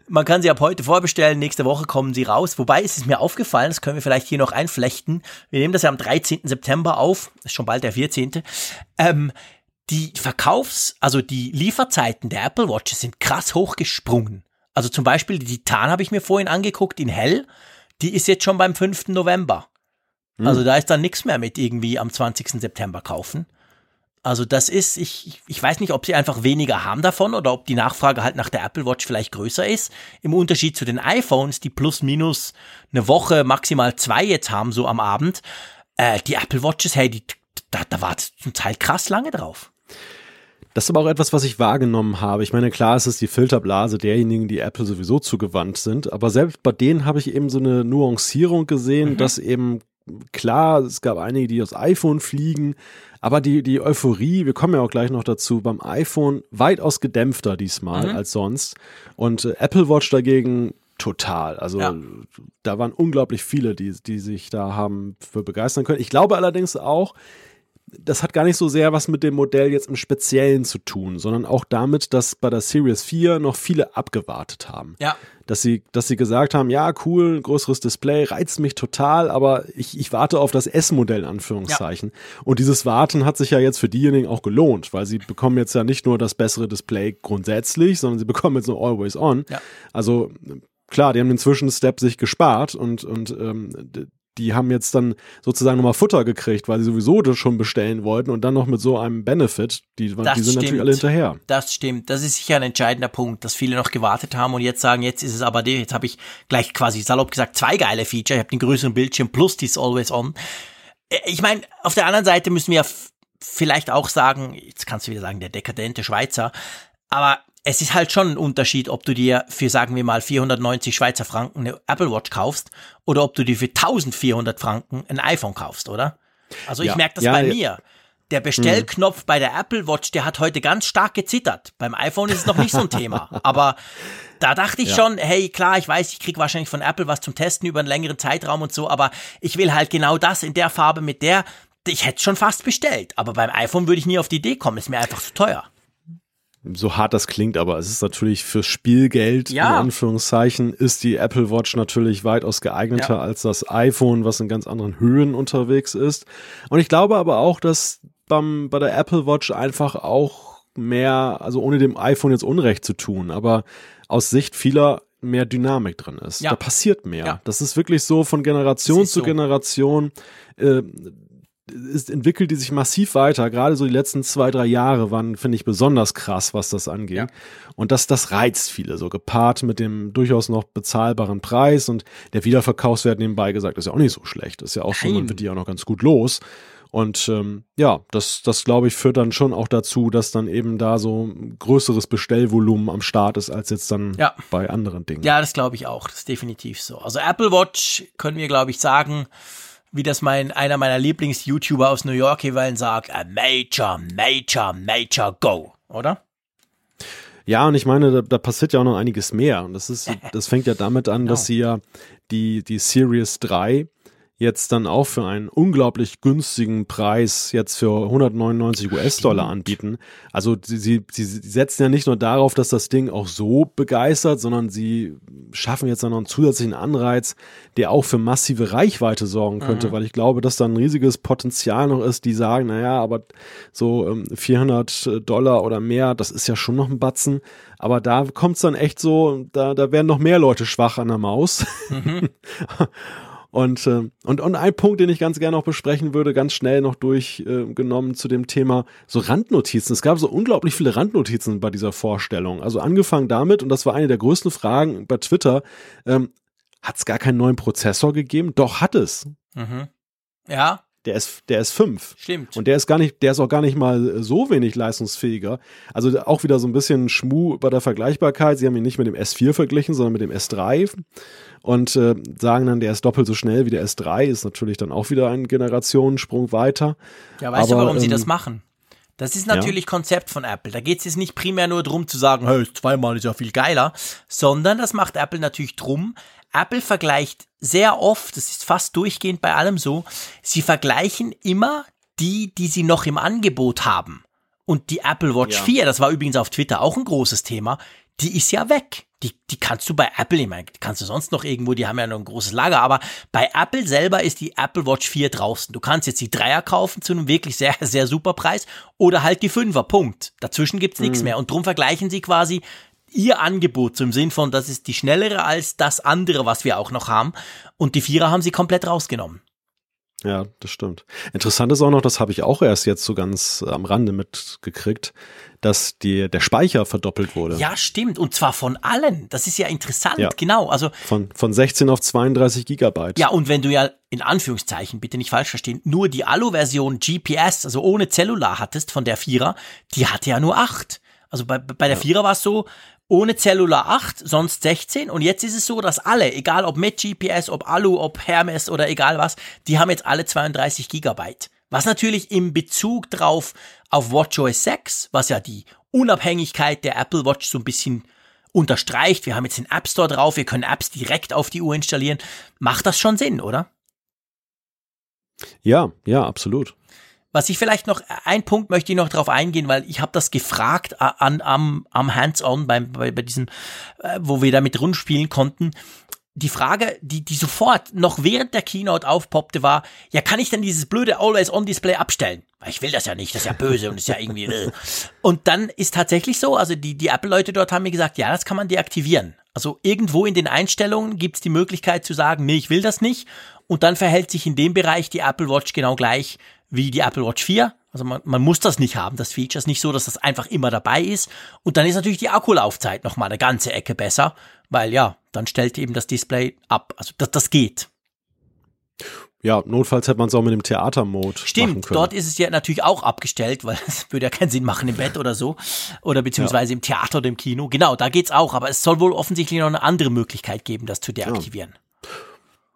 Man kann sie ab heute vorbestellen, nächste Woche kommen sie raus. Wobei ist es mir aufgefallen, das können wir vielleicht hier noch einflechten. Wir nehmen das ja am 13. September auf, ist schon bald der 14. Ähm, die Verkaufs-, also die Lieferzeiten der Apple Watches sind krass hochgesprungen. Also zum Beispiel die Titan habe ich mir vorhin angeguckt in hell, die ist jetzt schon beim 5. November. Also da ist dann nichts mehr mit irgendwie am 20. September kaufen. Also das ist, ich, ich weiß nicht, ob sie einfach weniger haben davon oder ob die Nachfrage halt nach der Apple Watch vielleicht größer ist. Im Unterschied zu den iPhones, die plus minus eine Woche, maximal zwei jetzt haben, so am Abend. Äh, die Apple Watches, hey, die, da, da war zum Teil krass lange drauf. Das ist aber auch etwas, was ich wahrgenommen habe. Ich meine, klar ist es die Filterblase derjenigen, die Apple sowieso zugewandt sind. Aber selbst bei denen habe ich eben so eine Nuancierung gesehen, mhm. dass eben klar, es gab einige, die aufs iPhone fliegen, aber die, die Euphorie, wir kommen ja auch gleich noch dazu, beim iPhone weitaus gedämpfter diesmal mhm. als sonst. Und äh, Apple Watch dagegen total. Also ja. da waren unglaublich viele, die, die sich da haben für begeistern können. Ich glaube allerdings auch, das hat gar nicht so sehr was mit dem Modell jetzt im Speziellen zu tun, sondern auch damit, dass bei der Series 4 noch viele abgewartet haben. Ja. Dass sie, dass sie gesagt haben, ja, cool, größeres Display, reizt mich total, aber ich, ich warte auf das S-Modell, in Anführungszeichen. Ja. Und dieses Warten hat sich ja jetzt für diejenigen auch gelohnt, weil sie bekommen jetzt ja nicht nur das bessere Display grundsätzlich, sondern sie bekommen jetzt nur Always On. Ja. Also klar, die haben den Zwischenstep sich gespart und, und ähm, die haben jetzt dann sozusagen nochmal Futter gekriegt, weil sie sowieso das schon bestellen wollten und dann noch mit so einem Benefit. Die, die sind stimmt. natürlich alle hinterher. Das stimmt. Das ist sicher ein entscheidender Punkt, dass viele noch gewartet haben und jetzt sagen, jetzt ist es aber der, jetzt habe ich gleich quasi salopp gesagt zwei geile Feature. Ich habe den größeren Bildschirm plus dies Always On. Äh, ich meine, auf der anderen Seite müssen wir vielleicht auch sagen, jetzt kannst du wieder sagen, der dekadente Schweizer, aber es ist halt schon ein Unterschied, ob du dir für, sagen wir mal, 490 Schweizer Franken eine Apple Watch kaufst oder ob du dir für 1400 Franken ein iPhone kaufst, oder? Also ich ja. merke das ja, bei ja. mir. Der Bestellknopf mhm. bei der Apple Watch, der hat heute ganz stark gezittert. Beim iPhone ist es noch nicht so ein Thema. *laughs* Aber da dachte ich schon, hey, klar, ich weiß, ich krieg wahrscheinlich von Apple was zum Testen über einen längeren Zeitraum und so, aber ich will halt genau das in der Farbe mit der, ich hätte schon fast bestellt. Aber beim iPhone würde ich nie auf die Idee kommen, ist mir einfach zu teuer so hart das klingt, aber es ist natürlich fürs Spielgeld, ja. in Anführungszeichen, ist die Apple Watch natürlich weitaus geeigneter ja. als das iPhone, was in ganz anderen Höhen unterwegs ist. Und ich glaube aber auch, dass beim, bei der Apple Watch einfach auch mehr, also ohne dem iPhone jetzt Unrecht zu tun, aber aus Sicht vieler mehr Dynamik drin ist. Ja. Da passiert mehr. Ja. Das ist wirklich so von Generation zu so. Generation. Äh, ist, entwickelt die sich massiv weiter. Gerade so die letzten zwei, drei Jahre waren, finde ich, besonders krass, was das angeht. Ja. Und das, das reizt viele, so gepaart mit dem durchaus noch bezahlbaren Preis und der Wiederverkaufswert nebenbei gesagt ist ja auch nicht so schlecht. Ist ja auch Nein. schon, man wird die auch noch ganz gut los. Und ähm, ja, das, das glaube ich, führt dann schon auch dazu, dass dann eben da so größeres Bestellvolumen am Start ist, als jetzt dann ja. bei anderen Dingen. Ja, das glaube ich auch. Das ist definitiv so. Also Apple Watch können wir, glaube ich, sagen, wie das mein, einer meiner Lieblings-YouTuber aus New York jeweils sagt, a major, major, major go, oder? Ja, und ich meine, da, da, passiert ja auch noch einiges mehr. Und das ist, *laughs* das fängt ja damit an, dass sie ja die, die Series 3 jetzt dann auch für einen unglaublich günstigen Preis jetzt für 199 US-Dollar anbieten. Also sie, sie, sie setzen ja nicht nur darauf, dass das Ding auch so begeistert, sondern sie schaffen jetzt dann noch einen zusätzlichen Anreiz, der auch für massive Reichweite sorgen könnte, mhm. weil ich glaube, dass da ein riesiges Potenzial noch ist, die sagen, naja, aber so ähm, 400 Dollar oder mehr, das ist ja schon noch ein Batzen. Aber da kommt es dann echt so, da, da werden noch mehr Leute schwach an der Maus. Mhm. *laughs* Und, äh, und, und ein Punkt, den ich ganz gerne noch besprechen würde, ganz schnell noch durchgenommen äh, zu dem Thema so Randnotizen. Es gab so unglaublich viele Randnotizen bei dieser Vorstellung. Also angefangen damit, und das war eine der größten Fragen bei Twitter, ähm, hat es gar keinen neuen Prozessor gegeben? Doch, hat es. Mhm. Ja. Der ist, der ist fünf. Stimmt. Und der ist gar nicht, der ist auch gar nicht mal so wenig leistungsfähiger. Also auch wieder so ein bisschen Schmu bei der Vergleichbarkeit. Sie haben ihn nicht mit dem S4 verglichen, sondern mit dem S3 und äh, sagen dann, der ist doppelt so schnell wie der S3, ist natürlich dann auch wieder ein Generationensprung weiter. Ja, weißt Aber, du, warum ähm, sie das machen? Das ist natürlich ja. Konzept von Apple. Da geht es jetzt nicht primär nur darum zu sagen, hey, zweimal ist ja viel geiler, sondern das macht Apple natürlich drum, Apple vergleicht sehr oft, das ist fast durchgehend bei allem so, sie vergleichen immer die, die sie noch im Angebot haben. Und die Apple Watch ja. 4, das war übrigens auf Twitter auch ein großes Thema, die ist ja weg. Die, die kannst du bei Apple, ich meine, kannst du sonst noch irgendwo, die haben ja noch ein großes Lager, aber bei Apple selber ist die Apple Watch 4 draußen. Du kannst jetzt die Dreier kaufen zu einem wirklich sehr, sehr super Preis oder halt die Fünfer, Punkt. Dazwischen gibt's nichts mhm. mehr. Und drum vergleichen sie quasi ihr Angebot zum Sinn von, das ist die schnellere als das andere, was wir auch noch haben. Und die Vierer haben sie komplett rausgenommen. Ja, das stimmt. Interessant ist auch noch, das habe ich auch erst jetzt so ganz am Rande mitgekriegt, dass die, der Speicher verdoppelt wurde. Ja, stimmt. Und zwar von allen. Das ist ja interessant. Ja. Genau. Also von, von 16 auf 32 Gigabyte. Ja, und wenn du ja in Anführungszeichen, bitte nicht falsch verstehen, nur die Alu-Version GPS, also ohne Zellular hattest von der Vierer, die hatte ja nur 8. Also bei, bei der ja. Vierer war es so, ohne Cellular 8, sonst 16. Und jetzt ist es so, dass alle, egal ob mit GPS, ob Alu, ob Hermes oder egal was, die haben jetzt alle 32 Gigabyte. Was natürlich im Bezug drauf auf WatchOS 6, was ja die Unabhängigkeit der Apple Watch so ein bisschen unterstreicht. Wir haben jetzt den App Store drauf, wir können Apps direkt auf die Uhr installieren. Macht das schon Sinn, oder? Ja, ja, absolut. Was ich vielleicht noch, ein Punkt möchte ich noch darauf eingehen, weil ich habe das gefragt an, am, am Hands-on bei, bei, bei diesen, äh, wo wir damit rundspielen konnten. Die Frage, die, die sofort noch während der Keynote aufpoppte, war, ja, kann ich denn dieses blöde Always-On-Display abstellen? Weil ich will das ja nicht, das ist ja böse und ist ja irgendwie. Äh. und dann ist tatsächlich so, also die, die Apple-Leute dort haben mir gesagt, ja, das kann man deaktivieren. Also irgendwo in den Einstellungen gibt es die Möglichkeit zu sagen, nee, ich will das nicht. Und dann verhält sich in dem Bereich die Apple Watch genau gleich wie die Apple Watch 4. Also man, man muss das nicht haben, das Feature ist nicht so, dass das einfach immer dabei ist. Und dann ist natürlich die Akkulaufzeit nochmal eine ganze Ecke besser, weil ja, dann stellt eben das Display ab. Also das, das geht. Ja, notfalls hätte man es auch mit dem Theatermode Stimmt, machen können. dort ist es ja natürlich auch abgestellt, weil *laughs* es würde ja keinen Sinn machen im Bett oder so. Oder beziehungsweise ja. im Theater oder im Kino. Genau, da geht's auch, aber es soll wohl offensichtlich noch eine andere Möglichkeit geben, das zu deaktivieren. Ja.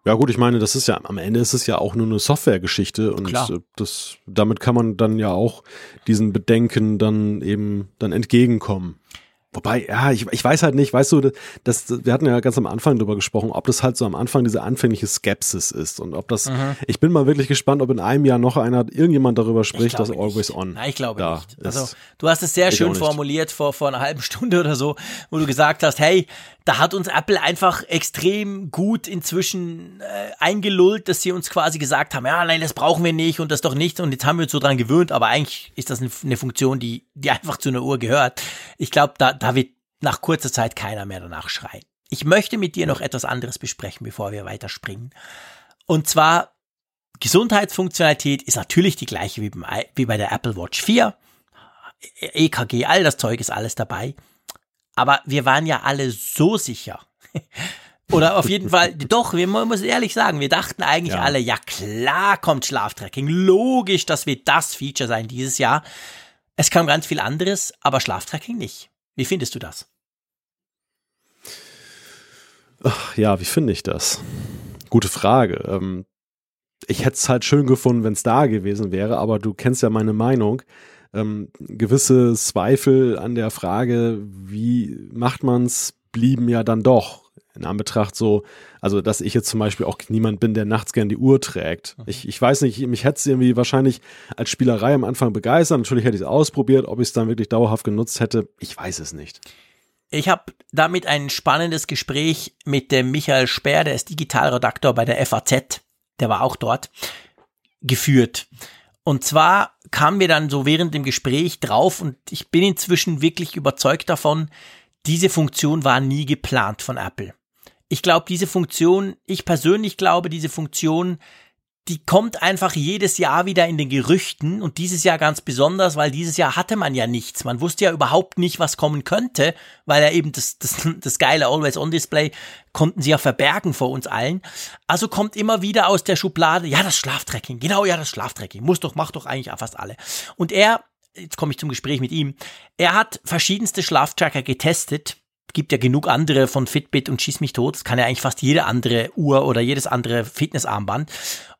Ja gut, ich meine, das ist ja am Ende ist es ja auch nur eine Softwaregeschichte und Klar. Äh, das damit kann man dann ja auch diesen Bedenken dann eben dann entgegenkommen. Wobei, ja, ich, ich weiß halt nicht, weißt du, das, wir hatten ja ganz am Anfang drüber gesprochen, ob das halt so am Anfang diese anfängliche Skepsis ist und ob das, mhm. ich bin mal wirklich gespannt, ob in einem Jahr noch einer, irgendjemand darüber spricht, dass nicht. Always On. Nein, ich glaube nicht. Also, du hast es sehr schön formuliert vor, vor einer halben *laughs* Stunde oder so, wo du gesagt hast, hey, da hat uns Apple einfach extrem gut inzwischen äh, eingelullt, dass sie uns quasi gesagt haben, ja, nein, das brauchen wir nicht und das doch nicht und jetzt haben wir uns so dran gewöhnt, aber eigentlich ist das eine, eine Funktion, die, die einfach zu einer Uhr gehört. Ich glaube, da, da wird nach kurzer Zeit keiner mehr danach schreien. Ich möchte mit dir noch etwas anderes besprechen, bevor wir weiterspringen. Und zwar, Gesundheitsfunktionalität ist natürlich die gleiche wie, beim, wie bei der Apple Watch 4. EKG, all das Zeug ist alles dabei. Aber wir waren ja alle so sicher. *laughs* Oder auf jeden Fall, doch, wir müssen ehrlich sagen, wir dachten eigentlich ja. alle, ja klar kommt Schlaftracking. Logisch, das wird das Feature sein dieses Jahr. Es kam ganz viel anderes, aber Schlaftracking nicht. Wie findest du das? Ach, ja, wie finde ich das? Gute Frage. Ähm, ich hätte es halt schön gefunden, wenn es da gewesen wäre, aber du kennst ja meine Meinung ähm, gewisse Zweifel an der Frage, wie macht man's, blieben ja dann doch in Anbetracht so, also dass ich jetzt zum Beispiel auch niemand bin, der nachts gern die Uhr trägt. Mhm. Ich, ich weiß nicht, mich hätte es irgendwie wahrscheinlich als Spielerei am Anfang begeistert. Natürlich hätte ich es ausprobiert, ob ich es dann wirklich dauerhaft genutzt hätte, ich weiß es nicht. Ich habe damit ein spannendes Gespräch mit dem Michael Speer, der ist Digitalredaktor bei der FAZ, der war auch dort, geführt. Und zwar kamen wir dann so während dem Gespräch drauf und ich bin inzwischen wirklich überzeugt davon, diese Funktion war nie geplant von Apple. Ich glaube, diese Funktion, ich persönlich glaube, diese Funktion die kommt einfach jedes Jahr wieder in den Gerüchten und dieses Jahr ganz besonders, weil dieses Jahr hatte man ja nichts. Man wusste ja überhaupt nicht, was kommen könnte, weil ja eben das, das, das geile Always-On-Display konnten sie ja verbergen vor uns allen. Also kommt immer wieder aus der Schublade, ja, das Schlaftracking, genau, ja, das Schlaftracking, muss doch, macht doch eigentlich fast alle. Und er, jetzt komme ich zum Gespräch mit ihm, er hat verschiedenste Schlaftracker getestet, gibt ja genug andere von Fitbit und Schieß mich tot. Das kann ja eigentlich fast jede andere Uhr oder jedes andere Fitnessarmband.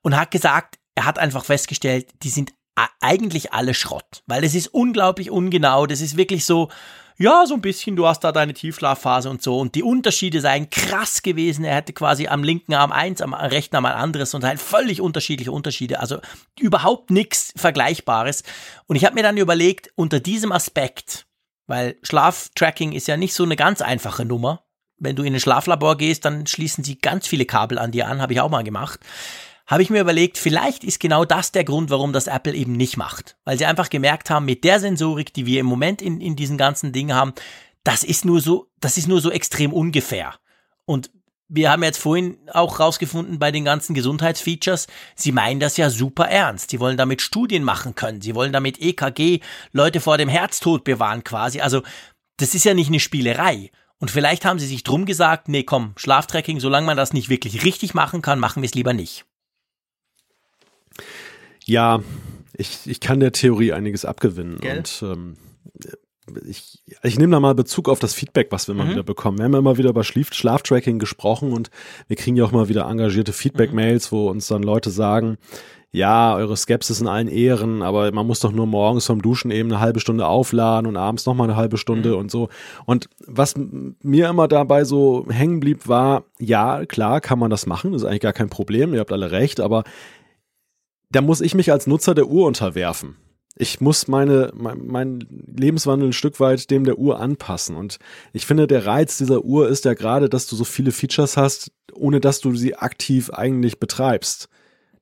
Und hat gesagt, er hat einfach festgestellt, die sind eigentlich alle Schrott. Weil es ist unglaublich ungenau. Das ist wirklich so, ja, so ein bisschen, du hast da deine Tiefschlafphase und so. Und die Unterschiede seien krass gewesen. Er hätte quasi am linken Arm eins, am rechten Arm ein anderes und halt völlig unterschiedliche Unterschiede. Also überhaupt nichts Vergleichbares. Und ich habe mir dann überlegt, unter diesem Aspekt, weil Schlaftracking ist ja nicht so eine ganz einfache Nummer. Wenn du in ein Schlaflabor gehst, dann schließen sie ganz viele Kabel an dir an, habe ich auch mal gemacht. Habe ich mir überlegt, vielleicht ist genau das der Grund, warum das Apple eben nicht macht. Weil sie einfach gemerkt haben, mit der Sensorik, die wir im Moment in, in diesen ganzen Dingen haben, das ist nur so, das ist nur so extrem ungefähr. Und wir haben jetzt vorhin auch rausgefunden bei den ganzen Gesundheitsfeatures, sie meinen das ja super ernst. Sie wollen damit Studien machen können. Sie wollen damit EKG Leute vor dem Herztod bewahren quasi. Also, das ist ja nicht eine Spielerei. Und vielleicht haben sie sich drum gesagt, nee, komm, Schlaftracking, solange man das nicht wirklich richtig machen kann, machen wir es lieber nicht. Ja, ich, ich kann der Theorie einiges abgewinnen. Gell? Und ähm, ich, ich nehme da mal Bezug auf das Feedback, was wir immer mhm. wieder bekommen. Wir haben immer wieder über Schlaf Schlaftracking gesprochen und wir kriegen ja auch mal wieder engagierte Feedback-Mails, wo uns dann Leute sagen, ja, eure Skepsis in allen Ehren, aber man muss doch nur morgens vom Duschen eben eine halbe Stunde aufladen und abends nochmal eine halbe Stunde mhm. und so. Und was mir immer dabei so hängen blieb, war, ja, klar, kann man das machen, das ist eigentlich gar kein Problem, ihr habt alle recht, aber da muss ich mich als Nutzer der Uhr unterwerfen ich muss meine, mein, mein Lebenswandel ein Stück weit dem der Uhr anpassen. Und ich finde, der Reiz dieser Uhr ist ja gerade, dass du so viele Features hast, ohne dass du sie aktiv eigentlich betreibst.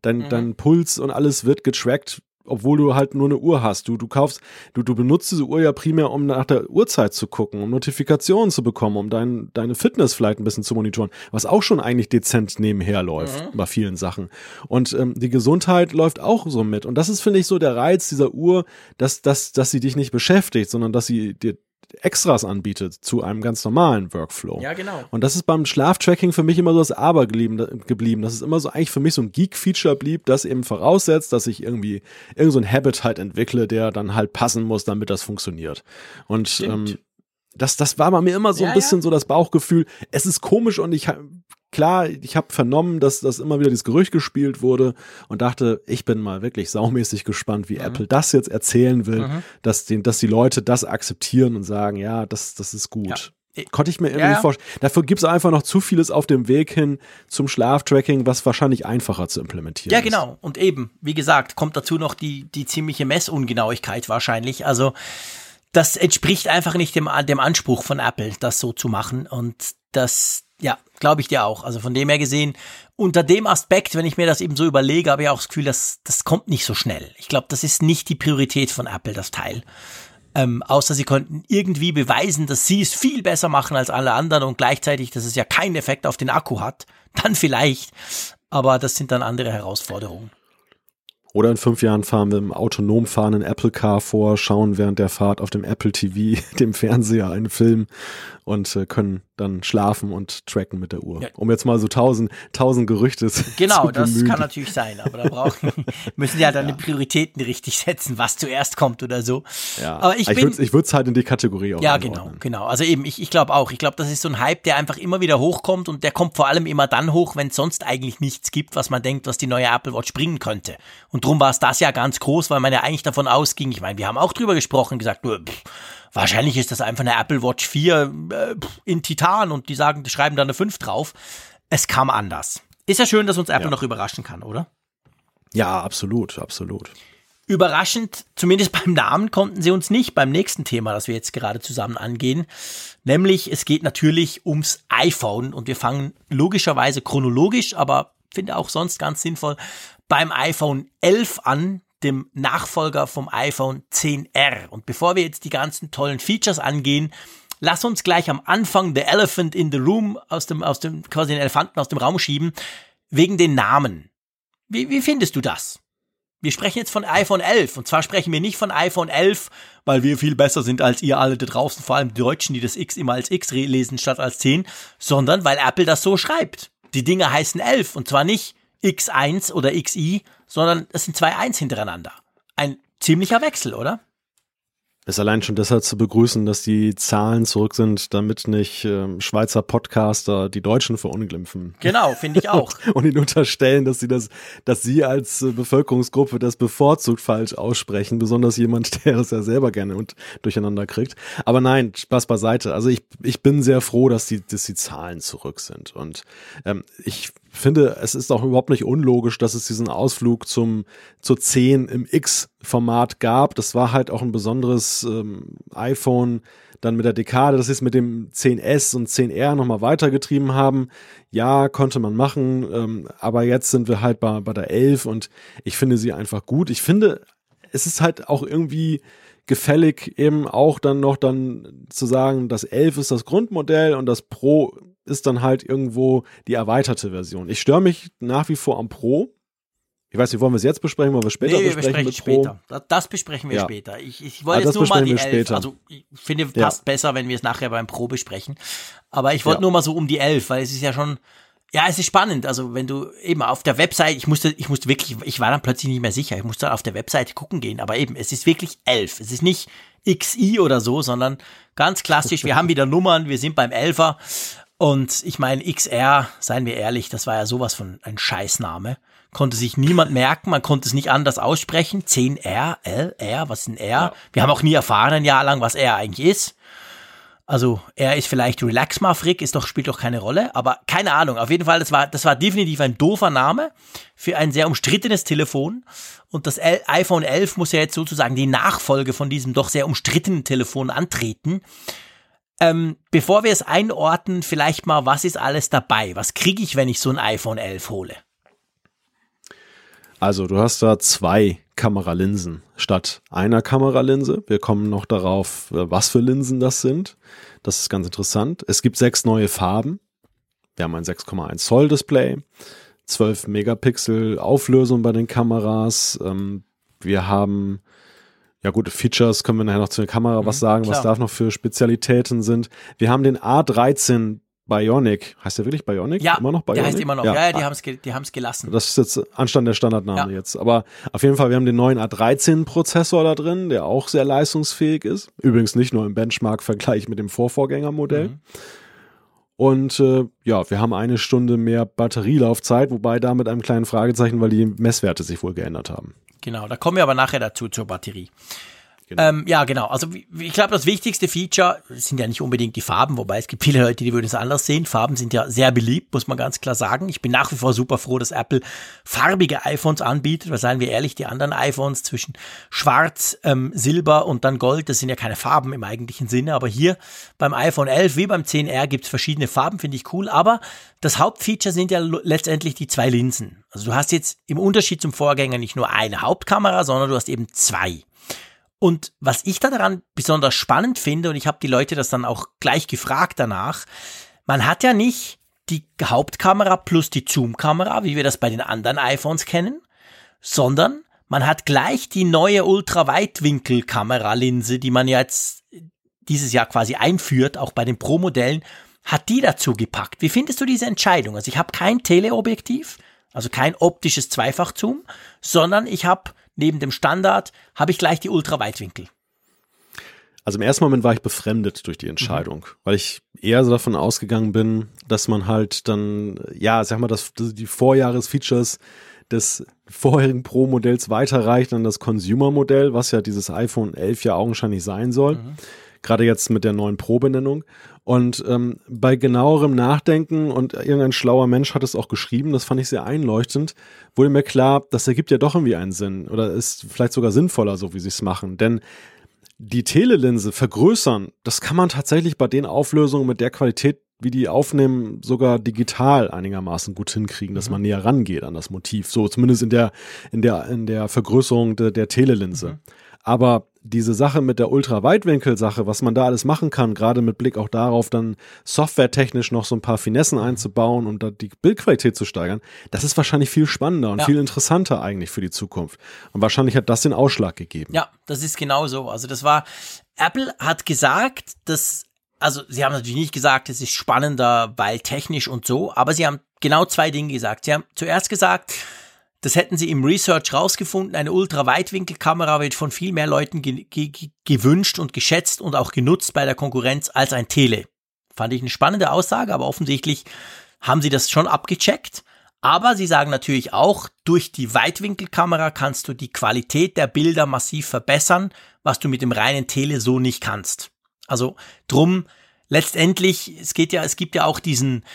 Dein, mhm. dein Puls und alles wird getrackt obwohl du halt nur eine Uhr hast. Du, du kaufst, du, du benutzt diese Uhr ja primär, um nach der Uhrzeit zu gucken, um Notifikationen zu bekommen, um dein, deine Fitness vielleicht ein bisschen zu monitoren, was auch schon eigentlich dezent nebenher läuft mhm. bei vielen Sachen. Und ähm, die Gesundheit läuft auch so mit. Und das ist, finde ich, so der Reiz dieser Uhr, dass, dass, dass sie dich nicht beschäftigt, sondern dass sie dir Extras anbietet zu einem ganz normalen Workflow. Ja, genau. Und das ist beim Schlaftracking für mich immer so das Aber geblieben, geblieben. Das ist immer so eigentlich für mich so ein Geek-Feature blieb, das eben voraussetzt, dass ich irgendwie irgend so ein Habit halt entwickle, der dann halt passen muss, damit das funktioniert. Und ähm, das, das war bei mir immer so ja, ein bisschen ja. so das Bauchgefühl. Es ist komisch und ich klar, ich habe vernommen, dass das immer wieder dieses Gerücht gespielt wurde und dachte, ich bin mal wirklich saumäßig gespannt, wie mhm. Apple das jetzt erzählen will, mhm. dass, die, dass die Leute das akzeptieren und sagen, ja, das, das ist gut. Ja. Konnte ich mir irgendwie ja, vorstellen. Dafür gibt es einfach noch zu vieles auf dem Weg hin zum Schlaftracking, was wahrscheinlich einfacher zu implementieren ist. Ja, genau. Und eben, wie gesagt, kommt dazu noch die, die ziemliche Messungenauigkeit wahrscheinlich. Also, das entspricht einfach nicht dem, dem Anspruch von Apple, das so zu machen. Und das, ja, glaube ich dir auch. Also von dem her gesehen, unter dem Aspekt, wenn ich mir das eben so überlege, habe ich auch das Gefühl, dass das kommt nicht so schnell. Ich glaube, das ist nicht die Priorität von Apple, das Teil. Ähm, außer sie könnten irgendwie beweisen, dass sie es viel besser machen als alle anderen und gleichzeitig, dass es ja keinen Effekt auf den Akku hat. *laughs* Dann vielleicht. Aber das sind dann andere Herausforderungen. Oder in fünf Jahren fahren wir im autonom fahrenden Apple Car vor, schauen während der Fahrt auf dem Apple TV, *laughs* dem Fernseher, einen Film und äh, können dann schlafen und tracken mit der Uhr. Ja. Um jetzt mal so tausend, tausend Gerüchte *laughs* Genau, zu das kann natürlich sein, aber da brauchen, *laughs* müssen die halt dann ja. die Prioritäten richtig setzen, was zuerst kommt oder so. Ja. Aber ich, bin, ich würde es halt in die Kategorie auch Ja, genau, genau. Also eben, ich, ich glaube auch. Ich glaube, das ist so ein Hype, der einfach immer wieder hochkommt und der kommt vor allem immer dann hoch, wenn es sonst eigentlich nichts gibt, was man denkt, was die neue Apple Watch bringen könnte. Und drum war es das ja ganz groß, weil man ja eigentlich davon ausging, ich meine, wir haben auch drüber gesprochen, gesagt, pff, Wahrscheinlich ist das einfach eine Apple Watch 4 äh, in Titan und die sagen, die schreiben da eine 5 drauf. Es kam anders. Ist ja schön, dass uns Apple ja. noch überraschen kann, oder? Ja, absolut, absolut. Überraschend, zumindest *laughs* beim Namen, konnten sie uns nicht beim nächsten Thema, das wir jetzt gerade zusammen angehen. Nämlich, es geht natürlich ums iPhone und wir fangen logischerweise chronologisch, aber finde auch sonst ganz sinnvoll beim iPhone 11 an, dem Nachfolger vom iPhone 10R. Und bevor wir jetzt die ganzen tollen Features angehen, lass uns gleich am Anfang The Elephant in the Room aus dem, aus dem, quasi den Elefanten aus dem Raum schieben, wegen den Namen. Wie, wie findest du das? Wir sprechen jetzt von iPhone 11 und zwar sprechen wir nicht von iPhone 11, weil wir viel besser sind als ihr alle da draußen, vor allem die Deutschen, die das X immer als X lesen statt als 10, sondern weil Apple das so schreibt. Die Dinge heißen 11 und zwar nicht X1 oder XI, sondern es sind zwei Eins hintereinander. Ein ziemlicher Wechsel, oder? Ist allein schon deshalb zu begrüßen, dass die Zahlen zurück sind, damit nicht ähm, Schweizer Podcaster die Deutschen verunglimpfen. Genau, finde ich auch. *laughs* und, ihnen unterstellen, dass sie das, dass sie als äh, Bevölkerungsgruppe das bevorzugt falsch aussprechen, besonders jemand, *laughs* der es ja selber gerne und durcheinander kriegt. Aber nein, Spaß beiseite. Also ich, ich bin sehr froh, dass die, dass die Zahlen zurück sind. Und ähm, ich finde, es ist auch überhaupt nicht unlogisch, dass es diesen Ausflug zum zur 10 im X-Format gab. Das war halt auch ein besonderes ähm, iPhone dann mit der Dekade, dass sie es mit dem 10S und 10R nochmal weitergetrieben haben. Ja, konnte man machen, ähm, aber jetzt sind wir halt bei, bei der 11 und ich finde sie einfach gut. Ich finde, es ist halt auch irgendwie gefällig, eben auch dann noch dann zu sagen, das 11 ist das Grundmodell und das Pro ist dann halt irgendwo die erweiterte Version. Ich störe mich nach wie vor am Pro. Ich weiß nicht, wollen wir es jetzt besprechen, wollen wir später nee, wir besprechen? besprechen später. Das, das besprechen wir Ja. später. Ich, ich wollte Ah, jetzt nur mal die besprechen wir 11. später. Also ich finde, Ja. passt besser, wenn wir es nachher beim Pro besprechen. Aber ich wollte Ja. nur mal so um die 11, weil es ist ja schon, ja, es ist spannend. Also wenn du eben auf der Website, ich musste, ich musste wirklich, ich war dann plötzlich nicht mehr sicher. Ich musste dann auf der Website gucken gehen. Aber eben, es ist wirklich 11. Es ist nicht XI oder so, sondern ganz klassisch. Wir haben wieder Nummern. Wir sind beim 11er. Und ich meine, XR, seien wir ehrlich, das war ja sowas von ein Scheißname. Konnte sich niemand merken, man konnte es nicht anders aussprechen. 10R, L, R, was ist ein R? Wir haben auch nie erfahren ein Jahr lang, was R eigentlich ist. Also er ist vielleicht Relax Maverick, ist doch, spielt doch keine Rolle, aber keine Ahnung. Auf jeden Fall, das war, das war definitiv ein doofer Name für ein sehr umstrittenes Telefon. Und das L iPhone 11 muss ja jetzt sozusagen die Nachfolge von diesem doch sehr umstrittenen Telefon antreten. Ähm, bevor wir es einordnen, vielleicht mal, was ist alles dabei? Was kriege ich, wenn ich so ein iPhone 11 hole? Also, du hast da zwei Kameralinsen statt einer Kameralinse. Wir kommen noch darauf, äh, was für Linsen das sind. Das ist ganz interessant. Es gibt sechs neue Farben. Wir haben ein 6,1 Zoll Display, 12 Megapixel Auflösung bei den Kameras. Ähm, wir haben ja gute Features, können wir nachher noch zu der Kamera was sagen, was Mhm, klar. da noch für Spezialitäten sind. Wir haben den A13 Bionic. Heißt der wirklich Bionic? Ja, immer noch der Bionic? heißt immer noch. Ja, ja die haben es die haben's gelassen. Das ist jetzt Anstand der Standardname Ja. jetzt. Aber auf jeden Fall, wir haben den neuen A13-Prozessor da drin, der auch sehr leistungsfähig ist. Übrigens nicht nur im Benchmark-Vergleich mit dem Vorvorgängermodell. Mhm. Und äh, ja, wir haben eine Stunde mehr Batterielaufzeit, wobei da mit einem kleinen Fragezeichen, weil die Messwerte sich wohl geändert haben. Genau, da kommen wir aber nachher dazu zur Batterie. Genau. Ähm, ja, genau. Also ich glaube, das wichtigste Feature sind ja nicht unbedingt die Farben, wobei es gibt viele Leute, die würden es anders sehen. Farben sind ja sehr beliebt, muss man ganz klar sagen. Ich bin nach wie vor super froh, dass Apple farbige iPhones anbietet. Weil seien wir ehrlich, die anderen iPhones zwischen Schwarz, ähm, Silber und dann Gold, das sind ja keine Farben im eigentlichen Sinne. Aber hier beim iPhone 11 wie beim 10R gibt es verschiedene Farben, finde ich cool. Aber das Hauptfeature sind ja letztendlich die zwei Linsen. Also du hast jetzt im Unterschied zum Vorgänger nicht nur eine Hauptkamera, sondern du hast eben zwei. Und was ich da daran besonders spannend finde, und ich habe die Leute das dann auch gleich gefragt danach, man hat ja nicht die Hauptkamera plus die Zoom-Kamera, wie wir das bei den anderen iPhones kennen, sondern man hat gleich die neue Ultraweitwinkel-Kameralinse, die man ja jetzt dieses Jahr quasi einführt, auch bei den Pro-Modellen, hat die dazu gepackt. Wie findest du diese Entscheidung? Also ich habe kein Teleobjektiv, also kein optisches Zweifachzoom, sondern ich habe neben dem Standard habe ich gleich die Ultraweitwinkel. Also im ersten Moment war ich befremdet durch die Entscheidung, weil ich eher so davon ausgegangen bin, dass man halt dann, ja, sag mal, dass die Vorjahresfeatures des vorherigen Pro-Modells weiterreicht an das Consumer-Modell, was ja dieses iPhone 11 ja augenscheinlich sein soll. Gerade jetzt mit der neuen Pro-Benennung. Und ähm, bei genauerem Nachdenken, und irgendein schlauer Mensch hat es auch geschrieben, das fand ich sehr einleuchtend, wurde mir klar, das ergibt ja doch irgendwie einen Sinn oder ist vielleicht sogar sinnvoller, so wie sie es machen. Denn die Telelinse vergrößern, das kann man tatsächlich bei den Auflösungen mit der Qualität, wie die aufnehmen, sogar digital einigermaßen gut hinkriegen, dass man näher rangeht an das Motiv. So zumindest in der, in der, in der Vergrößerung de, der Telelinse. Aber diese Sache mit der Ultraweitwinkel-Sache, was man da alles machen kann, gerade mit Blick auch darauf, dann softwaretechnisch noch so ein paar Finessen einzubauen und da die Bildqualität zu steigern, das ist wahrscheinlich viel spannender und Ja. viel interessanter eigentlich für die Zukunft. Und wahrscheinlich hat das den Ausschlag gegeben. Ja, das ist genau so. Also das war, Apple hat gesagt, dass, also sie haben natürlich nicht gesagt, es ist spannender, weil technisch und so, aber sie haben genau zwei Dinge gesagt. Sie haben zuerst gesagt, das hätten sie im Research rausgefunden, eine Ultraweitwinkelkamera wird von viel mehr Leuten ge ge ge- gewünscht und geschätzt und auch genutzt bei der Konkurrenz als ein Tele. Fand ich eine spannende Aussage, aber offensichtlich haben sie das schon abgecheckt. Aber sie sagen natürlich auch, durch die Weitwinkelkamera kannst du die Qualität der Bilder massiv verbessern, was du mit dem reinen Tele so nicht kannst. Also drum, letztendlich, es geht ja, es gibt ja auch diesen,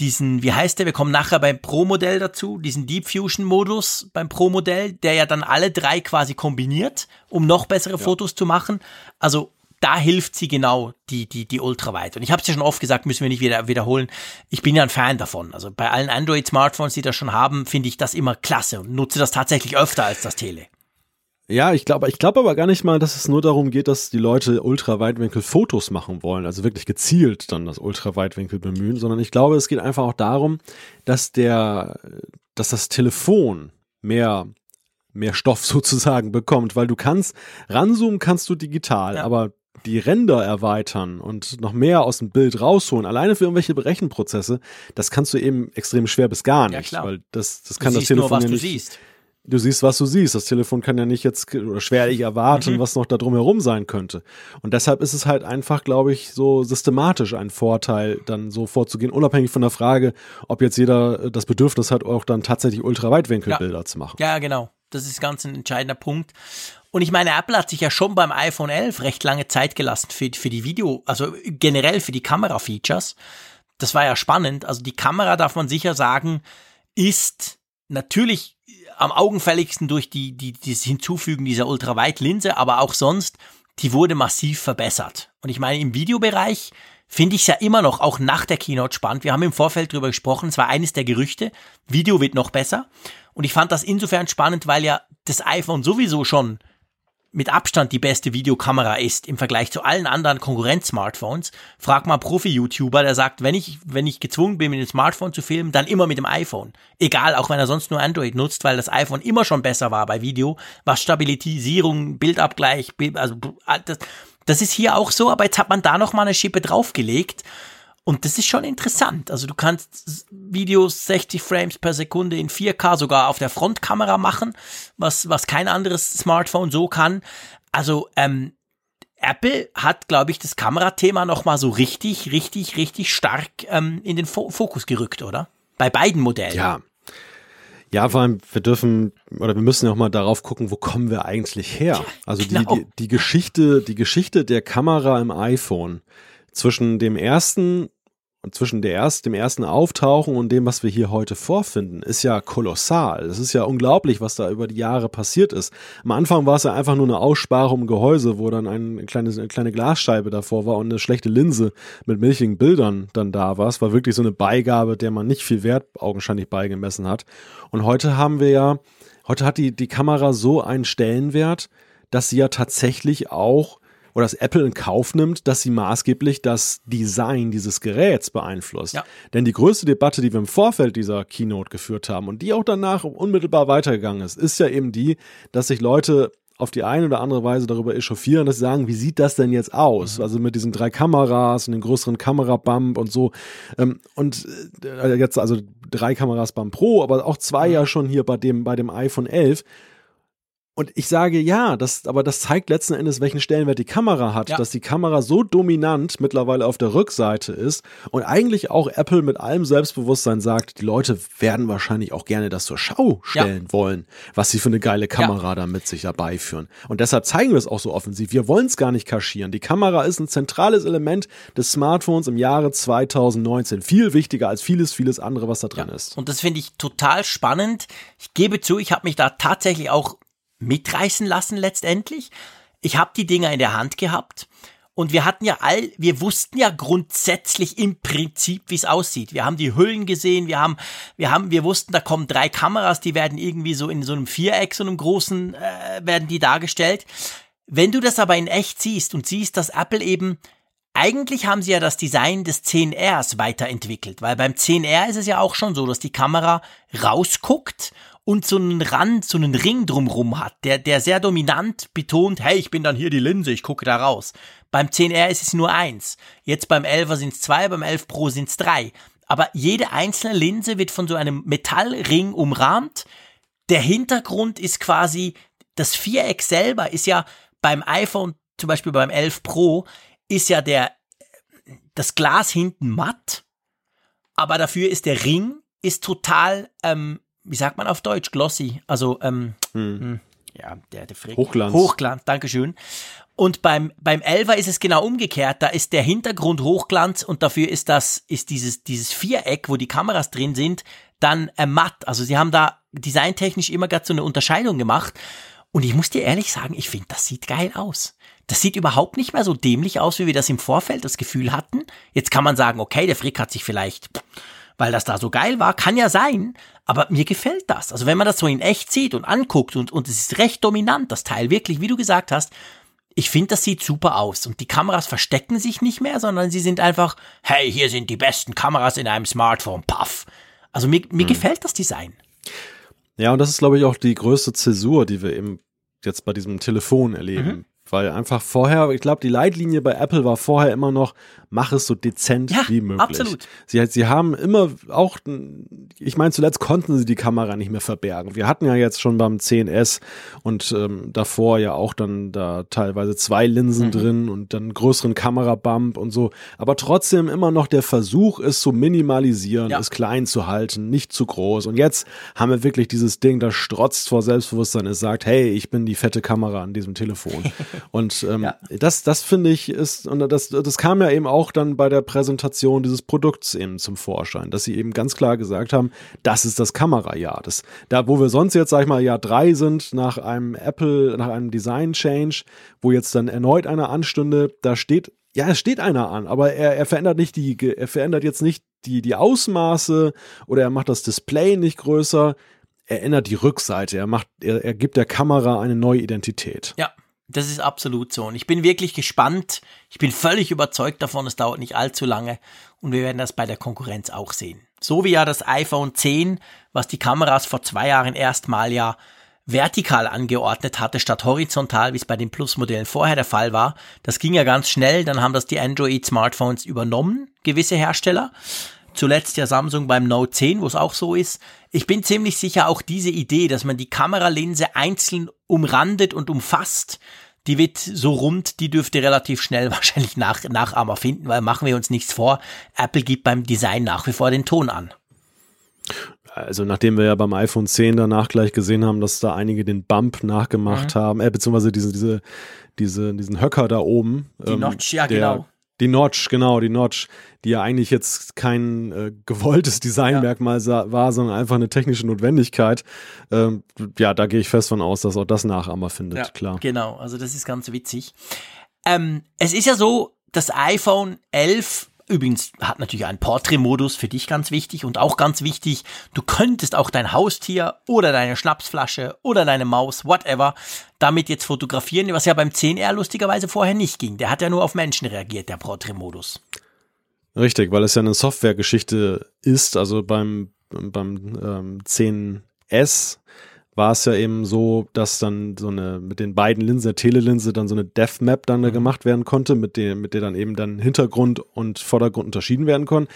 diesen, wie heißt der, wir kommen nachher beim Pro-Modell dazu, diesen Deep Fusion-Modus beim Pro-Modell, der ja dann alle drei quasi kombiniert, um noch bessere Fotos zu machen. Also da hilft sie genau, die, die, die Ultraweit. Und ich habe es ja schon oft gesagt, müssen wir nicht wieder wiederholen. Ich bin ja ein Fan davon. Also bei allen Android-Smartphones, die das schon haben, finde ich das immer klasse und nutze das tatsächlich öfter als das Tele. Ja, ich glaube, ich glaube aber gar nicht mal, dass es nur darum geht, dass die Leute Ultraweitwinkel Fotos machen wollen, also wirklich gezielt dann das Ultraweitwinkel bemühen, sondern ich glaube, es geht einfach auch darum, dass der, dass das Telefon mehr mehr Stoff *laughs* sozusagen bekommt, weil du kannst ranzoomen kannst du digital, ja. aber die Ränder erweitern und noch mehr aus dem Bild rausholen, alleine für irgendwelche Rechenprozesse, das kannst du eben extrem schwer bis gar nicht, ja, weil das, das kann das Telefon nur, ja nicht. Siehst. Du siehst, was du siehst. Das Telefon kann ja nicht jetzt oder schwerlich erwarten, mhm. was noch da drumherum sein könnte. Und deshalb ist es halt einfach, glaube ich, so systematisch ein Vorteil, dann so vorzugehen, unabhängig von der Frage, ob jetzt jeder das Bedürfnis hat, auch dann tatsächlich Ultraweitwinkelbilder ja. zu machen. Ja, genau. Das ist ganz ein entscheidender Punkt. Und ich meine, Apple hat sich ja schon beim iPhone 11 recht lange Zeit gelassen für, für die Video, also generell für die Kamera-Features. Das war ja spannend. Also die Kamera, darf man sicher sagen, ist natürlich am augenfälligsten durch die, die, das Hinzufügen dieser Ultraweit-Linse, aber auch sonst, die wurde massiv verbessert. Und ich meine, im Videobereich finde ich es ja immer noch, auch nach der Keynote spannend. Wir haben im Vorfeld drüber gesprochen, es war eines der Gerüchte, Video wird noch besser. Und ich fand das insofern spannend, weil ja das iPhone sowieso schon mit Abstand die beste Videokamera ist im Vergleich zu allen anderen Konkurrenz-Smartphones. Frag mal Profi-YouTuber, der sagt, wenn ich, wenn ich gezwungen bin, mit dem Smartphone zu filmen, dann immer mit dem iPhone. Egal, auch wenn er sonst nur Android nutzt, weil das iPhone immer schon besser war bei Video, was Stabilisierung, Bildabgleich, also das, das ist hier auch so, aber jetzt hat man da noch mal eine Schippe draufgelegt und das ist schon interessant. Also du kannst Videos 60 Frames per Sekunde in 4K sogar auf der Frontkamera machen, was, was kein anderes Smartphone so kann. Also ähm, Apple hat, glaube ich, das Kamerathema nochmal so richtig, richtig, richtig stark ähm, in den Fo Fokus gerückt, oder? Bei beiden Modellen. Ja. Ja, vor allem, wir dürfen oder wir müssen ja auch mal darauf gucken, wo kommen wir eigentlich her? Also genau. die, die, die Geschichte, die Geschichte der Kamera im iPhone zwischen dem ersten und zwischen der erst, dem ersten Auftauchen und dem, was wir hier heute vorfinden, ist ja kolossal. Es ist ja unglaublich, was da über die Jahre passiert ist. Am Anfang war es ja einfach nur eine Aussparung im Gehäuse, wo dann ein kleines, eine kleine Glasscheibe davor war und eine schlechte Linse mit milchigen Bildern dann da war. Es war wirklich so eine Beigabe, der man nicht viel Wert augenscheinlich beigemessen hat. Und heute haben wir ja, heute hat die, die Kamera so einen Stellenwert, dass sie ja tatsächlich auch oder dass Apple in Kauf nimmt, dass sie maßgeblich das Design dieses Geräts beeinflusst. Ja. Denn die größte Debatte, die wir im Vorfeld dieser Keynote geführt haben und die auch danach unmittelbar weitergegangen ist, ist ja eben die, dass sich Leute auf die eine oder andere Weise darüber echauffieren, dass sie sagen, wie sieht das denn jetzt aus? Mhm. Also mit diesen drei Kameras und den größeren Kamerabump und so. Ähm, und äh, jetzt also drei Kameras beim Pro, aber auch zwei mhm. ja schon hier bei dem, bei dem iPhone 11. Und ich sage ja, das, aber das zeigt letzten Endes, welchen Stellenwert die Kamera hat, ja. dass die Kamera so dominant mittlerweile auf der Rückseite ist und eigentlich auch Apple mit allem Selbstbewusstsein sagt, die Leute werden wahrscheinlich auch gerne das zur Schau stellen ja. wollen, was sie für eine geile Kamera ja. da mit sich dabei führen. Und deshalb zeigen wir es auch so offensiv. Wir wollen es gar nicht kaschieren. Die Kamera ist ein zentrales Element des Smartphones im Jahre 2019. Viel wichtiger als vieles, vieles andere, was da drin ist. Und das finde ich total spannend. Ich gebe zu, ich habe mich da tatsächlich auch mitreißen lassen letztendlich. Ich habe die Dinger in der Hand gehabt und wir hatten ja all, wir wussten ja grundsätzlich im Prinzip, wie es aussieht. Wir haben die Hüllen gesehen, wir haben, wir haben, wir wussten, da kommen drei Kameras, die werden irgendwie so in so einem Viereck, so einem großen, äh, werden die dargestellt. Wenn du das aber in echt siehst und siehst, dass Apple eben eigentlich haben sie ja das Design des 10Rs weiterentwickelt, weil beim 10R ist es ja auch schon so, dass die Kamera rausguckt und so einen Rand, so einen Ring drumrum hat, der, der sehr dominant betont, hey, ich bin dann hier die Linse, ich gucke da raus. Beim 10R ist es nur eins. Jetzt beim 11er sind es zwei, beim 11 Pro sind es drei. Aber jede einzelne Linse wird von so einem Metallring umrahmt. Der Hintergrund ist quasi, das Viereck selber ist ja beim iPhone, zum Beispiel beim 11 Pro, ist ja der, das Glas hinten matt, aber dafür ist der Ring ist total ähm, wie sagt man auf Deutsch? Glossy. Also, ähm, hm. hm. ja, der, der Frick. Hochglanz. Hochglanz, Dankeschön. Und beim, beim Elver ist es genau umgekehrt. Da ist der Hintergrund Hochglanz und dafür ist das, ist dieses, dieses Viereck, wo die Kameras drin sind, dann äh, matt. Also sie haben da designtechnisch immer gerade so eine Unterscheidung gemacht. Und ich muss dir ehrlich sagen, ich finde, das sieht geil aus. Das sieht überhaupt nicht mehr so dämlich aus, wie wir das im Vorfeld das Gefühl hatten. Jetzt kann man sagen, okay, der Frick hat sich vielleicht weil das da so geil war, kann ja sein, Aber mir gefällt das. Also wenn man das so in echt sieht und anguckt und, und es ist recht dominant, das Teil wirklich, wie du gesagt hast, ich finde, das sieht super aus. Und die Kameras verstecken sich nicht mehr, sondern sie sind einfach, hey, hier sind die besten Kameras in einem Smartphone, paff. Also mir, mir hm. gefällt das Design. Ja, und das ist, glaube ich, auch die größte Zäsur, die wir eben jetzt bei diesem Telefon erleben. Mhm. Weil einfach vorher, ich glaube, die Leitlinie bei Apple war vorher immer noch, mach es so dezent ja, wie möglich. Absolut. Sie, sie haben immer auch, ich meine, zuletzt konnten sie die Kamera nicht mehr verbergen. Wir hatten ja jetzt schon beim 10S und ähm, davor ja auch dann da teilweise zwei Linsen mhm. drin und dann größeren Kamerabump und so. Aber trotzdem immer noch der Versuch, es zu minimalisieren, ja. es klein zu halten, nicht zu groß. Und jetzt haben wir wirklich dieses Ding, das strotzt vor Selbstbewusstsein. Es sagt, hey, ich bin die fette Kamera an diesem Telefon. *laughs* und ähm, ja. das, das finde ich ist, und das, das kam ja eben auch auch dann bei der Präsentation dieses Produkts eben zum Vorschein, dass sie eben ganz klar gesagt haben, das ist das Kamerajahr. Das, da, wo wir sonst jetzt, sag ich mal, Jahr drei sind, nach einem Apple, nach einem Design-Change, wo jetzt dann erneut einer anstünde, da steht, ja, es steht einer an, aber er, er verändert nicht die, er verändert jetzt nicht die, die Ausmaße oder er macht das Display nicht größer. Er ändert die Rückseite, er macht, er, er gibt der Kamera eine neue Identität. Ja, das ist absolut so. Und ich bin wirklich gespannt. Ich bin völlig überzeugt davon, es dauert nicht allzu lange. Und wir werden das bei der Konkurrenz auch sehen. So wie ja das iPhone 10, was die Kameras vor zwei Jahren erstmal ja vertikal angeordnet hatte, statt horizontal, wie es bei den Plus-Modellen vorher der Fall war. Das ging ja ganz schnell. Dann haben das die Android-Smartphones übernommen, gewisse Hersteller. Zuletzt ja Samsung beim Note 10, wo es auch so ist. Ich bin ziemlich sicher auch diese Idee, dass man die Kameralinse einzeln umrandet und umfasst, die wird so rund, die dürfte relativ schnell *laughs* wahrscheinlich nach, Nachahmer finden, weil machen wir uns nichts vor. Apple gibt beim Design nach wie vor den Ton an. Also nachdem wir ja beim iPhone 10 danach gleich gesehen haben, dass da einige den Bump nachgemacht mhm. haben, äh, beziehungsweise diese, diese, diese, diesen Höcker da oben. Die ähm, Notch, ja der, genau die Notch, genau, die Notch, die ja eigentlich jetzt kein äh, gewolltes *laughs* Designmerkmal ja. war, sondern einfach eine technische Notwendigkeit. Ähm, ja, da gehe ich fest von aus, dass auch das Nachahmer findet, ja, klar. Genau, also das ist ganz witzig. Ähm, es ist ja so, das iPhone 11 Übrigens hat natürlich einen Portrait-Modus für dich ganz wichtig und auch ganz wichtig, du könntest auch dein Haustier oder deine Schnapsflasche oder deine Maus, whatever, damit jetzt fotografieren, was ja beim 10R lustigerweise vorher nicht ging. Der hat ja nur auf Menschen reagiert, der Portrait-Modus. Richtig, weil es ja eine Softwaregeschichte ist. Also beim, beim ähm, 10S war es ja eben so, dass dann so eine mit den beiden Linsen, der Telelinse, dann so eine Depth Map dann da mhm. gemacht werden konnte, mit der, mit der dann eben dann Hintergrund und Vordergrund unterschieden werden kon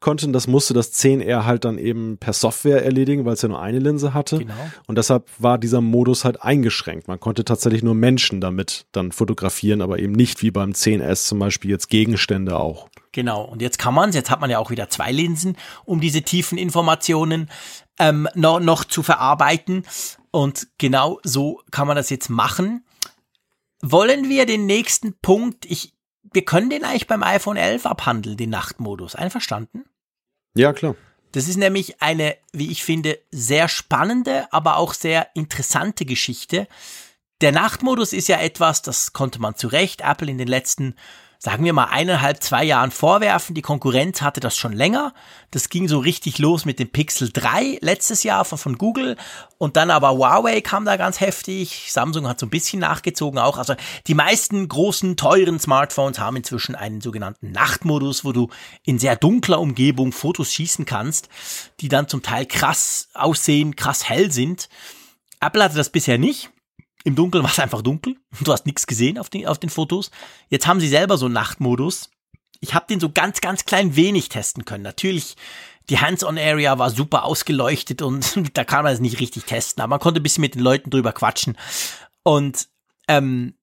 konnten. Das musste das 10R halt dann eben per Software erledigen, weil es ja nur eine Linse hatte. Genau. Und deshalb war dieser Modus halt eingeschränkt. Man konnte tatsächlich nur Menschen damit dann fotografieren, aber eben nicht wie beim 10S zum Beispiel jetzt Gegenstände auch. Genau, und jetzt kann man es, jetzt hat man ja auch wieder zwei Linsen, um diese tiefen Informationen ähm, noch, noch zu verarbeiten. Und genau so kann man das jetzt machen. Wollen wir den nächsten Punkt, ich, wir können den eigentlich beim iPhone 11 abhandeln, den Nachtmodus. Einverstanden? Ja, klar. Das ist nämlich eine, wie ich finde, sehr spannende, aber auch sehr interessante Geschichte. Der Nachtmodus ist ja etwas, das konnte man zu Recht Apple in den letzten sagen wir mal, eineinhalb, zwei Jahren vorwerfen. Die Konkurrenz hatte das schon länger. Das ging so richtig los mit dem Pixel 3 letztes Jahr von, von Google. Und dann aber Huawei kam da ganz heftig. Samsung hat so ein bisschen nachgezogen auch. Also die meisten großen, teuren Smartphones haben inzwischen einen sogenannten Nachtmodus, wo du in sehr dunkler Umgebung Fotos schießen kannst, die dann zum Teil krass aussehen, krass hell sind. Apple hatte das bisher nicht. Im Dunkeln war es einfach dunkel. Du hast nichts gesehen auf den, auf den Fotos. Jetzt haben sie selber so einen Nachtmodus. Ich habe den so ganz, ganz klein wenig testen können. Natürlich, die Hands-on-Area war super ausgeleuchtet und *laughs* da kann man es nicht richtig testen, aber man konnte ein bisschen mit den Leuten drüber quatschen. Und ähm,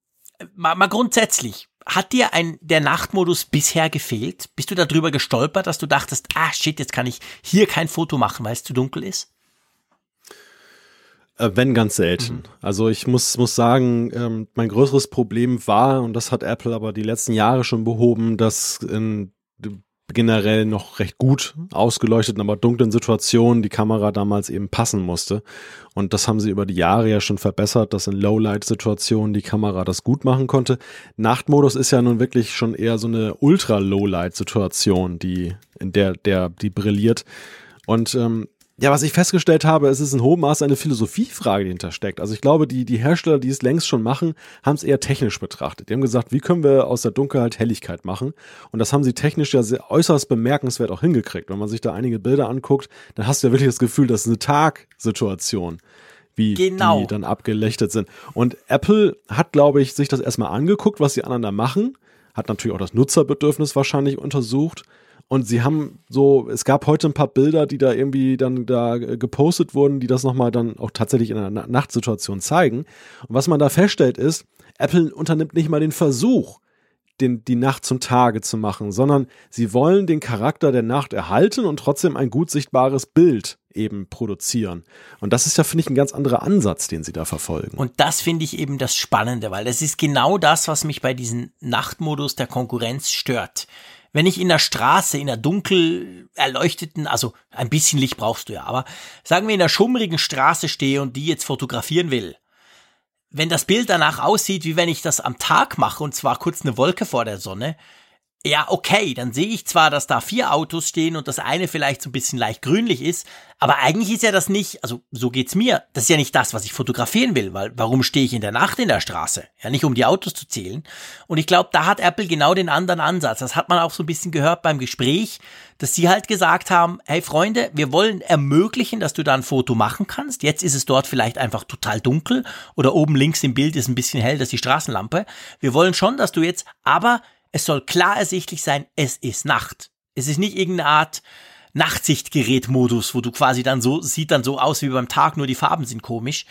mal, mal grundsätzlich, hat dir ein, der Nachtmodus bisher gefehlt? Bist du darüber gestolpert, dass du dachtest, ah shit, jetzt kann ich hier kein Foto machen, weil es zu dunkel ist? Äh, wenn ganz selten. Mhm. Also ich muss, muss sagen, ähm, mein größeres Problem war, und das hat Apple aber die letzten Jahre schon behoben, dass in generell noch recht gut ausgeleuchteten, aber dunklen Situationen die Kamera damals eben passen musste. Und das haben sie über die Jahre ja schon verbessert, dass in Lowlight-Situationen die Kamera das gut machen konnte. Nachtmodus ist ja nun wirklich schon eher so eine Ultra-Lowlight-Situation, die, in der, der, die brilliert. Und ähm, Ja, was ich festgestellt habe, es ist in hohem Maße eine Philosophiefrage, die hintersteckt. Also ich glaube, die, die Hersteller, die es längst schon machen, haben es eher technisch betrachtet. Die haben gesagt, wie können wir aus der Dunkelheit Helligkeit machen? Und das haben sie technisch ja sehr, äußerst bemerkenswert auch hingekriegt. Wenn man sich da einige Bilder anguckt, dann hast du ja wirklich das Gefühl, das ist eine Tagsituation wie genau. die dann abgelechtet sind. Und Apple hat, glaube ich, sich das erstmal angeguckt, was die anderen da machen, hat natürlich auch das Nutzerbedürfnis wahrscheinlich untersucht und sie haben so, es gab heute ein paar Bilder, die da irgendwie dann da gepostet wurden, die das nochmal dann auch tatsächlich in einer Nachtsituation zeigen. Und was man da feststellt ist, Apple unternimmt nicht mal den Versuch, den, die Nacht zum Tage zu machen, sondern sie wollen den Charakter der Nacht erhalten und trotzdem ein gut sichtbares Bild eben produzieren. Und das ist ja, finde ich, ein ganz anderer Ansatz, den sie da verfolgen. Und das finde ich eben das Spannende, weil das ist genau das, was mich bei diesem Nachtmodus der Konkurrenz stört wenn ich in der Straße, in der dunkel erleuchteten, also ein bisschen Licht brauchst du ja, aber sagen wir in der schummrigen Straße stehe und die jetzt fotografieren will, wenn das Bild danach aussieht, wie wenn ich das am Tag mache und zwar kurz eine Wolke vor der Sonne, ja, okay, dann sehe ich zwar, dass da vier Autos stehen und das eine vielleicht so ein bisschen leicht grünlich ist, aber eigentlich ist ja das nicht, also so geht's mir. Das ist ja nicht das, was ich fotografieren will, weil warum stehe ich in der Nacht in der Straße? Ja, nicht um die Autos zu zählen. Und ich glaube, da hat Apple genau den anderen Ansatz. Das hat man auch so ein bisschen gehört beim Gespräch, dass sie halt gesagt haben, hey Freunde, wir wollen ermöglichen, dass du da ein Foto machen kannst. Jetzt ist es dort vielleicht einfach total dunkel oder oben links im Bild ist ein bisschen hell, das ist die Straßenlampe. Wir wollen schon, dass du jetzt, aber es soll klar ersichtlich sein, es ist Nacht. Es ist nicht irgendeine Art Nachtsichtgerät-Modus, wo du quasi dann so, sieht dann so aus wie beim Tag, nur die Farben sind komisch.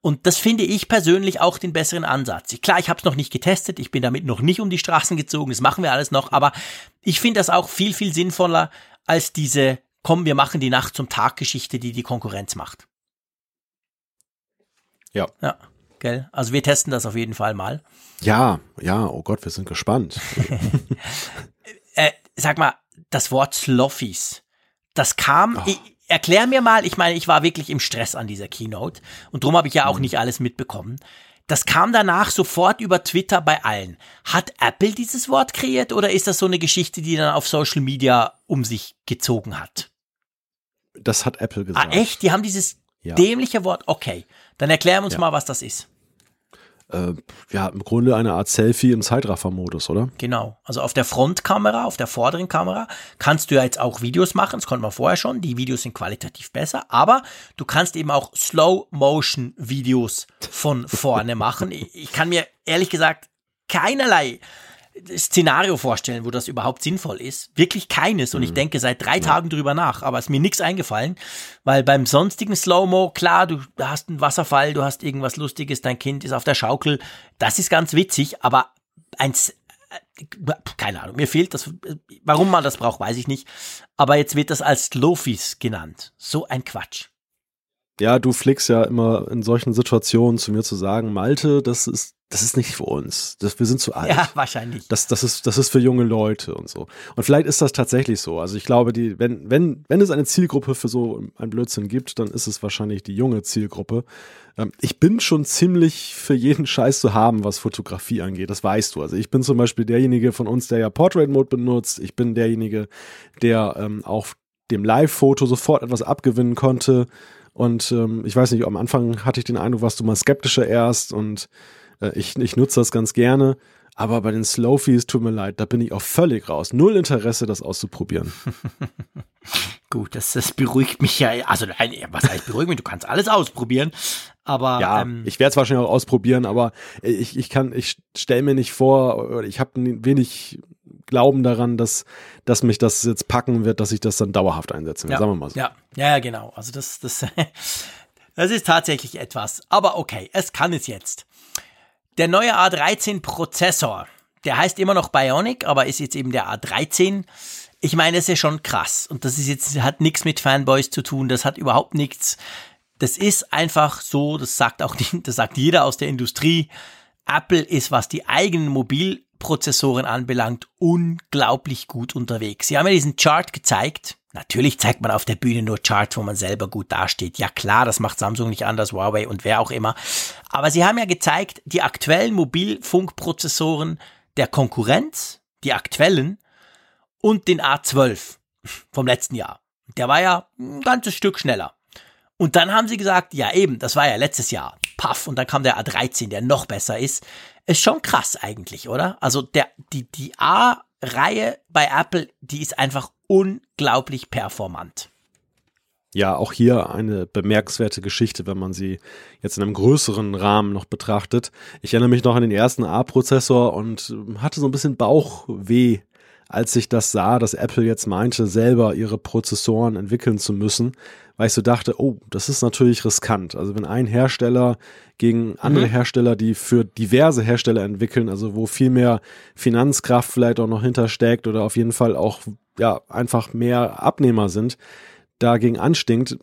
Und das finde ich persönlich auch den besseren Ansatz. Klar, ich habe es noch nicht getestet, ich bin damit noch nicht um die Straßen gezogen, das machen wir alles noch, aber ich finde das auch viel, viel sinnvoller als diese, komm, wir machen die Nacht zum Tag Geschichte, die die Konkurrenz macht. Ja. Ja, gell? Also wir testen das auf jeden Fall mal. Ja, ja, oh Gott, wir sind gespannt. *laughs* äh, sag mal, das Wort Sloffies, das kam, oh. ich, erklär mir mal, ich meine, ich war wirklich im Stress an dieser Keynote und drum habe ich ja auch mhm. nicht alles mitbekommen. Das kam danach sofort über Twitter bei allen. Hat Apple dieses Wort kreiert oder ist das so eine Geschichte, die dann auf Social Media um sich gezogen hat? Das hat Apple ah, gesagt. Ah, echt? Die haben dieses ja. dämliche Wort? Okay. Dann erklären uns ja. mal, was das ist äh, ja, im Grunde eine Art Selfie im Zeitraffer-Modus, oder? Genau. Also auf der Frontkamera, auf der vorderen Kamera kannst du ja jetzt auch Videos machen. Das konnte man vorher schon. Die Videos sind qualitativ besser. Aber du kannst eben auch Slow-Motion-Videos von vorne machen. *laughs* Ich kann mir ehrlich gesagt keinerlei Szenario vorstellen, wo das überhaupt sinnvoll ist. Wirklich keines. Und ich mhm. denke seit drei ja. Tagen drüber nach, aber es ist mir nichts eingefallen, weil beim sonstigen Slow-Mo, klar, du hast einen Wasserfall, du hast irgendwas Lustiges, dein Kind ist auf der Schaukel. Das ist ganz witzig, aber eins, äh, keine Ahnung, mir fehlt das. Warum man das braucht, weiß ich nicht. Aber jetzt wird das als Slowfies genannt. So ein Quatsch. Ja, du flickst ja immer in solchen Situationen zu mir zu sagen, Malte, das ist das ist nicht für uns. Das, wir sind zu alt. Ja, wahrscheinlich. Das, das, ist, das ist für junge Leute und so. Und vielleicht ist das tatsächlich so. Also ich glaube, die, wenn, wenn, wenn es eine Zielgruppe für so ein Blödsinn gibt, dann ist es wahrscheinlich die junge Zielgruppe. Ähm, ich bin schon ziemlich für jeden Scheiß zu haben, was Fotografie angeht. Das weißt du. Also ich bin zum Beispiel derjenige von uns, der ja Portrait Mode benutzt. Ich bin derjenige, der ähm, auch dem Live-Foto sofort etwas abgewinnen konnte. Und ähm, ich weiß nicht, am Anfang hatte ich den Eindruck, warst du mal skeptischer erst und äh, ich, ich nutze das ganz gerne. Aber bei den Slowfies, tut mir leid, da bin ich auch völlig raus. Null Interesse, das auszuprobieren. *laughs* Gut, das, das beruhigt mich ja. Also, was heißt beruhigt mich? Du kannst alles ausprobieren. Aber ja, ähm, ich werde es wahrscheinlich auch ausprobieren, aber ich, ich kann, ich stelle mir nicht vor, ich habe wenig Glauben daran, dass, dass mich das jetzt packen wird, dass ich das dann dauerhaft einsetzen will. Ja, sagen wir mal so. Ja, ja, genau. Also das, das, *laughs* das ist tatsächlich etwas. Aber okay, es kann es jetzt. Der neue A13 Prozessor, der heißt immer noch Bionic, aber ist jetzt eben der A13. Ich meine, das ist ja schon krass. Und das ist jetzt, hat nichts mit Fanboys zu tun. Das hat überhaupt nichts. Das ist einfach so, das sagt auch, das sagt jeder aus der Industrie. Apple ist, was die eigenen Mobilprozessoren anbelangt, unglaublich gut unterwegs. Sie haben ja diesen Chart gezeigt Natürlich zeigt man auf der Bühne nur Charts, wo man selber gut dasteht. Ja klar, das macht Samsung nicht anders, Huawei und wer auch immer. Aber sie haben ja gezeigt, die aktuellen Mobilfunkprozessoren der Konkurrenz, die aktuellen und den A12 vom letzten Jahr. Der war ja ein ganzes Stück schneller. Und dann haben sie gesagt, ja eben, das war ja letztes Jahr. Paff, und dann kam der A13, der noch besser ist. Ist schon krass eigentlich, oder? Also der, die, die A-Reihe bei Apple, die ist einfach unglaublich performant. Ja, auch hier eine bemerkenswerte Geschichte, wenn man sie jetzt in einem größeren Rahmen noch betrachtet. Ich erinnere mich noch an den ersten A-Prozessor und hatte so ein bisschen Bauchweh, als ich das sah, dass Apple jetzt meinte, selber ihre Prozessoren entwickeln zu müssen, weil ich so dachte, oh, das ist natürlich riskant. Also wenn ein Hersteller gegen andere mhm. Hersteller, die für diverse Hersteller entwickeln, also wo viel mehr Finanzkraft vielleicht auch noch hintersteckt oder auf jeden Fall auch ja einfach mehr Abnehmer sind, dagegen anstinkt,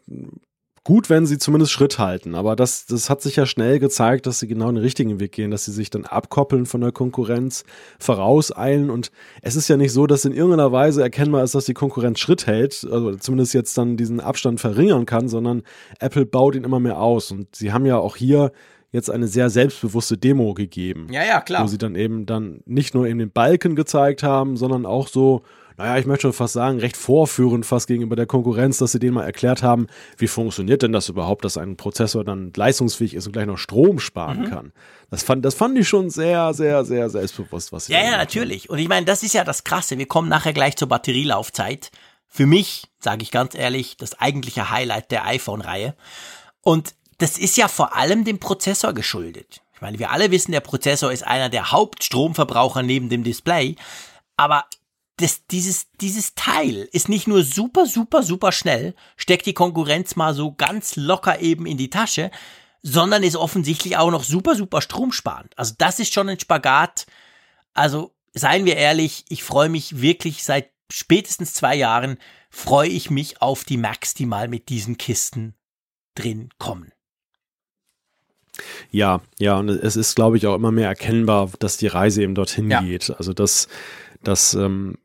gut, wenn sie zumindest Schritt halten. Aber das, das hat sich ja schnell gezeigt, dass sie genau den richtigen Weg gehen, dass sie sich dann abkoppeln von der Konkurrenz, vorauseilen. Und es ist ja nicht so, dass in irgendeiner Weise erkennbar ist, dass die Konkurrenz Schritt hält, also zumindest jetzt dann diesen Abstand verringern kann, sondern Apple baut ihn immer mehr aus. Und sie haben ja auch hier jetzt eine sehr selbstbewusste Demo gegeben. Ja, ja, klar. Wo sie dann eben dann nicht nur eben den Balken gezeigt haben, sondern auch so, naja, ich möchte schon fast sagen, recht vorführend fast gegenüber der Konkurrenz, dass sie denen mal erklärt haben, wie funktioniert denn das überhaupt, dass ein Prozessor dann leistungsfähig ist und gleich noch Strom sparen mhm. kann. Das fand, das fand ich schon sehr, sehr, sehr selbstbewusst, was sie Ja, ja, natürlich. Und ich meine, das ist ja das Krasse. Wir kommen nachher gleich zur Batterielaufzeit. Für mich, sage ich ganz ehrlich, das eigentliche Highlight der iPhone-Reihe. Und das ist ja vor allem dem Prozessor geschuldet. Ich meine, wir alle wissen, der Prozessor ist einer der Hauptstromverbraucher neben dem Display. Aber das, dieses, dieses Teil ist nicht nur super, super, super schnell, steckt die Konkurrenz mal so ganz locker eben in die Tasche, sondern ist offensichtlich auch noch super, super stromsparend. Also das ist schon ein Spagat. Also seien wir ehrlich, ich freue mich wirklich seit spätestens zwei Jahren, freue ich mich auf die Macs, die mal mit diesen Kisten drin kommen. Ja, ja, und es ist, glaube ich, auch immer mehr erkennbar, dass die Reise eben dorthin ja. geht. Also dass, dass ähm,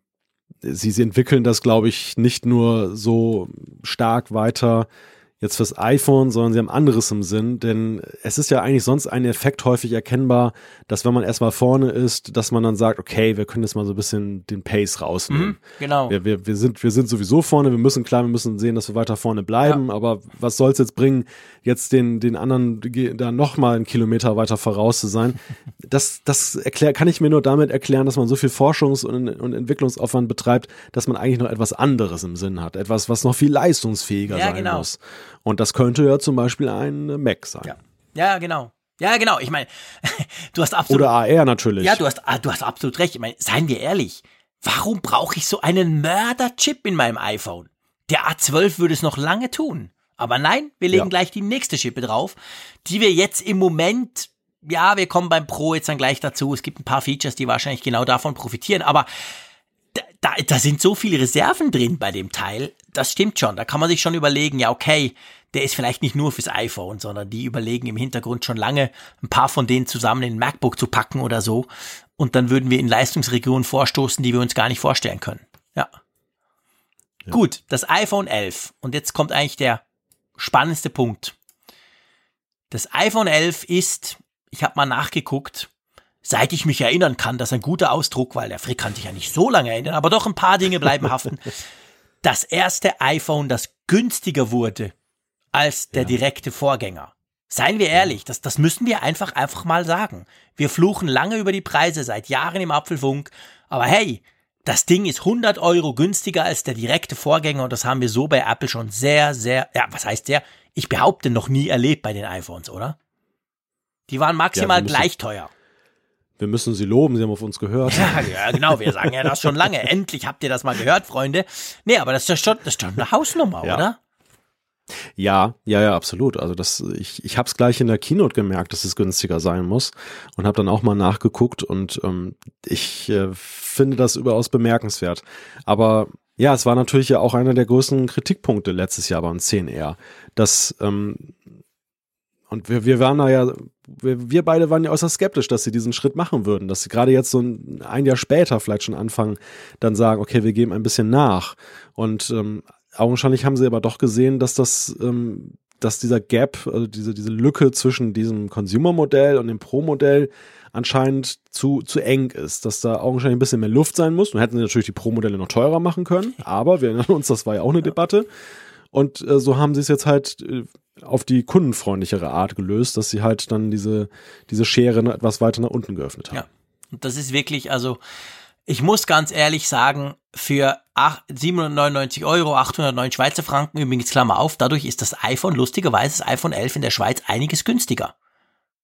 sie, sie entwickeln das, glaube ich, nicht nur so stark weiter jetzt fürs iPhone, sondern sie haben anderes im Sinn, denn es ist ja eigentlich sonst ein Effekt häufig erkennbar, dass wenn man erstmal vorne ist, dass man dann sagt, okay, wir können jetzt mal so ein bisschen den Pace rausnehmen. Mhm, genau. Wir, wir, wir, sind, wir sind sowieso vorne, wir müssen klar, wir müssen sehen, dass wir weiter vorne bleiben, ja. aber was soll es jetzt bringen, jetzt den, den anderen da nochmal einen Kilometer weiter voraus zu sein? *laughs* Das, das erklär, kann ich mir nur damit erklären, dass man so viel Forschungs- und, und Entwicklungsaufwand betreibt, dass man eigentlich noch etwas anderes im Sinn hat. Etwas, was noch viel leistungsfähiger ja, sein genau. muss. Und das könnte ja zum Beispiel ein Mac sein. Ja, ja genau. Ja, genau. Ich meine, *laughs* du hast absolut. Oder AR natürlich. Ja, du hast, ah, du hast absolut recht. Ich meine, seien wir ehrlich. Warum brauche ich so einen Mörder-Chip in meinem iPhone? Der A12 würde es noch lange tun. Aber nein, wir legen ja. gleich die nächste Chippe drauf, die wir jetzt im Moment, ja, wir kommen beim Pro jetzt dann gleich dazu. Es gibt ein paar Features, die wahrscheinlich genau davon profitieren. Aber da, da, sind so viele Reserven drin bei dem Teil. Das stimmt schon. Da kann man sich schon überlegen, ja, okay, der ist vielleicht nicht nur fürs iPhone, sondern die überlegen im Hintergrund schon lange, ein paar von denen zusammen in ein MacBook zu packen oder so. Und dann würden wir in Leistungsregionen vorstoßen, die wir uns gar nicht vorstellen können. Ja. ja. Gut, das iPhone 11. Und jetzt kommt eigentlich der spannendste Punkt. Das iPhone 11 ist, ich habe mal nachgeguckt, seit ich mich erinnern kann, das ist ein guter Ausdruck, weil der Frick kann sich ja nicht so lange erinnern, aber doch ein paar Dinge bleiben haften. *laughs* Das erste iPhone, das günstiger wurde als der ja. direkte Vorgänger. Seien wir ehrlich, das, das müssen wir einfach, einfach mal sagen. Wir fluchen lange über die Preise seit Jahren im Apfelfunk, aber hey, das Ding ist 100 Euro günstiger als der direkte Vorgänger und das haben wir so bei Apple schon sehr, sehr, ja, was heißt sehr? Ich behaupte noch nie erlebt bei den iPhones, oder? Die waren maximal ja, gleich teuer. Wir müssen sie loben, sie haben auf uns gehört. Ja, ja, genau, wir sagen ja das schon lange. Endlich habt ihr das mal gehört, Freunde. Nee, aber das ist schon, das ist schon eine Hausnummer, ja. oder? Ja, ja, ja, absolut. Also das, ich, ich habe es gleich in der Keynote gemerkt, dass es günstiger sein muss und habe dann auch mal nachgeguckt und ähm, ich äh, finde das überaus bemerkenswert. Aber ja, es war natürlich ja auch einer der größten Kritikpunkte letztes Jahr beim 10R, dass ähm, und wir, wir waren da ja, wir, wir beide waren ja äußerst skeptisch, dass sie diesen Schritt machen würden, dass sie gerade jetzt so ein, ein Jahr später vielleicht schon anfangen, dann sagen, okay, wir geben ein bisschen nach. Und ähm, augenscheinlich haben sie aber doch gesehen, dass das ähm, dass dieser Gap, also diese, diese Lücke zwischen diesem Consumer-Modell und dem Pro-Modell anscheinend zu, zu eng ist, dass da augenscheinlich ein bisschen mehr Luft sein muss. Nun hätten sie natürlich die Pro-Modelle noch teurer machen können, aber wir erinnern uns, das war ja auch eine Debatte. Und äh, so haben sie es jetzt halt äh, auf die kundenfreundlichere Art gelöst, dass sie halt dann diese, diese Schere etwas weiter nach unten geöffnet haben. Ja, und das ist wirklich, also ich muss ganz ehrlich sagen, für 799 Euro, 809 Schweizer Franken, übrigens Klammer auf, dadurch ist das iPhone, lustigerweise das iPhone 11 in der Schweiz einiges günstiger.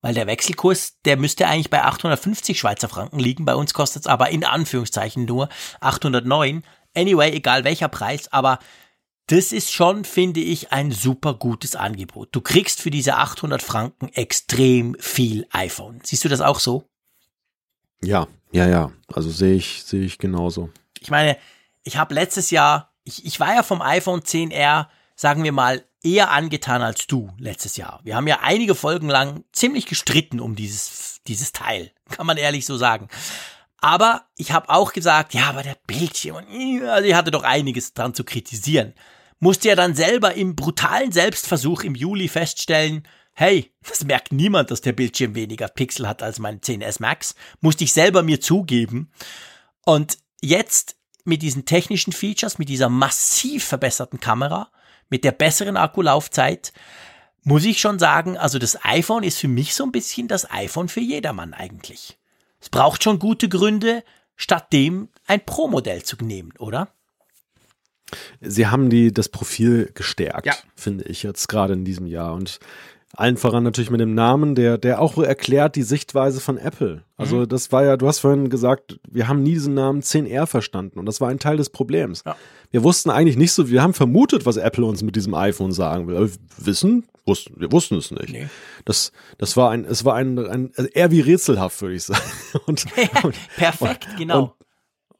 Weil der Wechselkurs, der müsste eigentlich bei 850 Schweizer Franken liegen, bei uns kostet es aber in Anführungszeichen nur 809. Anyway, egal welcher Preis, aber das ist schon, finde ich, ein super gutes Angebot. Du kriegst für diese 800 Franken extrem viel iPhone. Siehst du das auch so? Ja, ja, ja. Also sehe ich, sehe ich genauso. Ich meine, ich habe letztes Jahr, ich, ich war ja vom iPhone 10R, sagen wir mal, eher angetan als du letztes Jahr. Wir haben ja einige Folgen lang ziemlich gestritten um dieses, dieses Teil. *laughs* Kann man ehrlich so sagen. Aber ich habe auch gesagt, ja, aber der Bildschirm, also ich hatte doch einiges dran zu kritisieren. Musste ja dann selber im brutalen Selbstversuch im Juli feststellen, hey, das merkt niemand, dass der Bildschirm weniger Pixel hat als mein 10S Max. Musste ich selber mir zugeben. Und jetzt mit diesen technischen Features, mit dieser massiv verbesserten Kamera, mit der besseren Akkulaufzeit, muss ich schon sagen, also das iPhone ist für mich so ein bisschen das iPhone für jedermann eigentlich. Es braucht schon gute Gründe, statt dem ein Pro-Modell zu nehmen, oder? Sie haben die, das Profil gestärkt, ja. finde ich jetzt gerade in diesem Jahr. Und allen voran natürlich mit dem Namen, der, der auch erklärt die Sichtweise von Apple. Also mhm. das war ja, du hast vorhin gesagt, wir haben nie diesen Namen 10R verstanden und das war ein Teil des Problems. Ja. Wir wussten eigentlich nicht so, wir haben vermutet, was Apple uns mit diesem iPhone sagen will. Aber wissen, wussten, wir wussten es nicht. Nee. Das, das war ein, es war ein, ein eher wie rätselhaft, würde ich sagen. *laughs* Und, *laughs* und, Perfekt, genau. Und,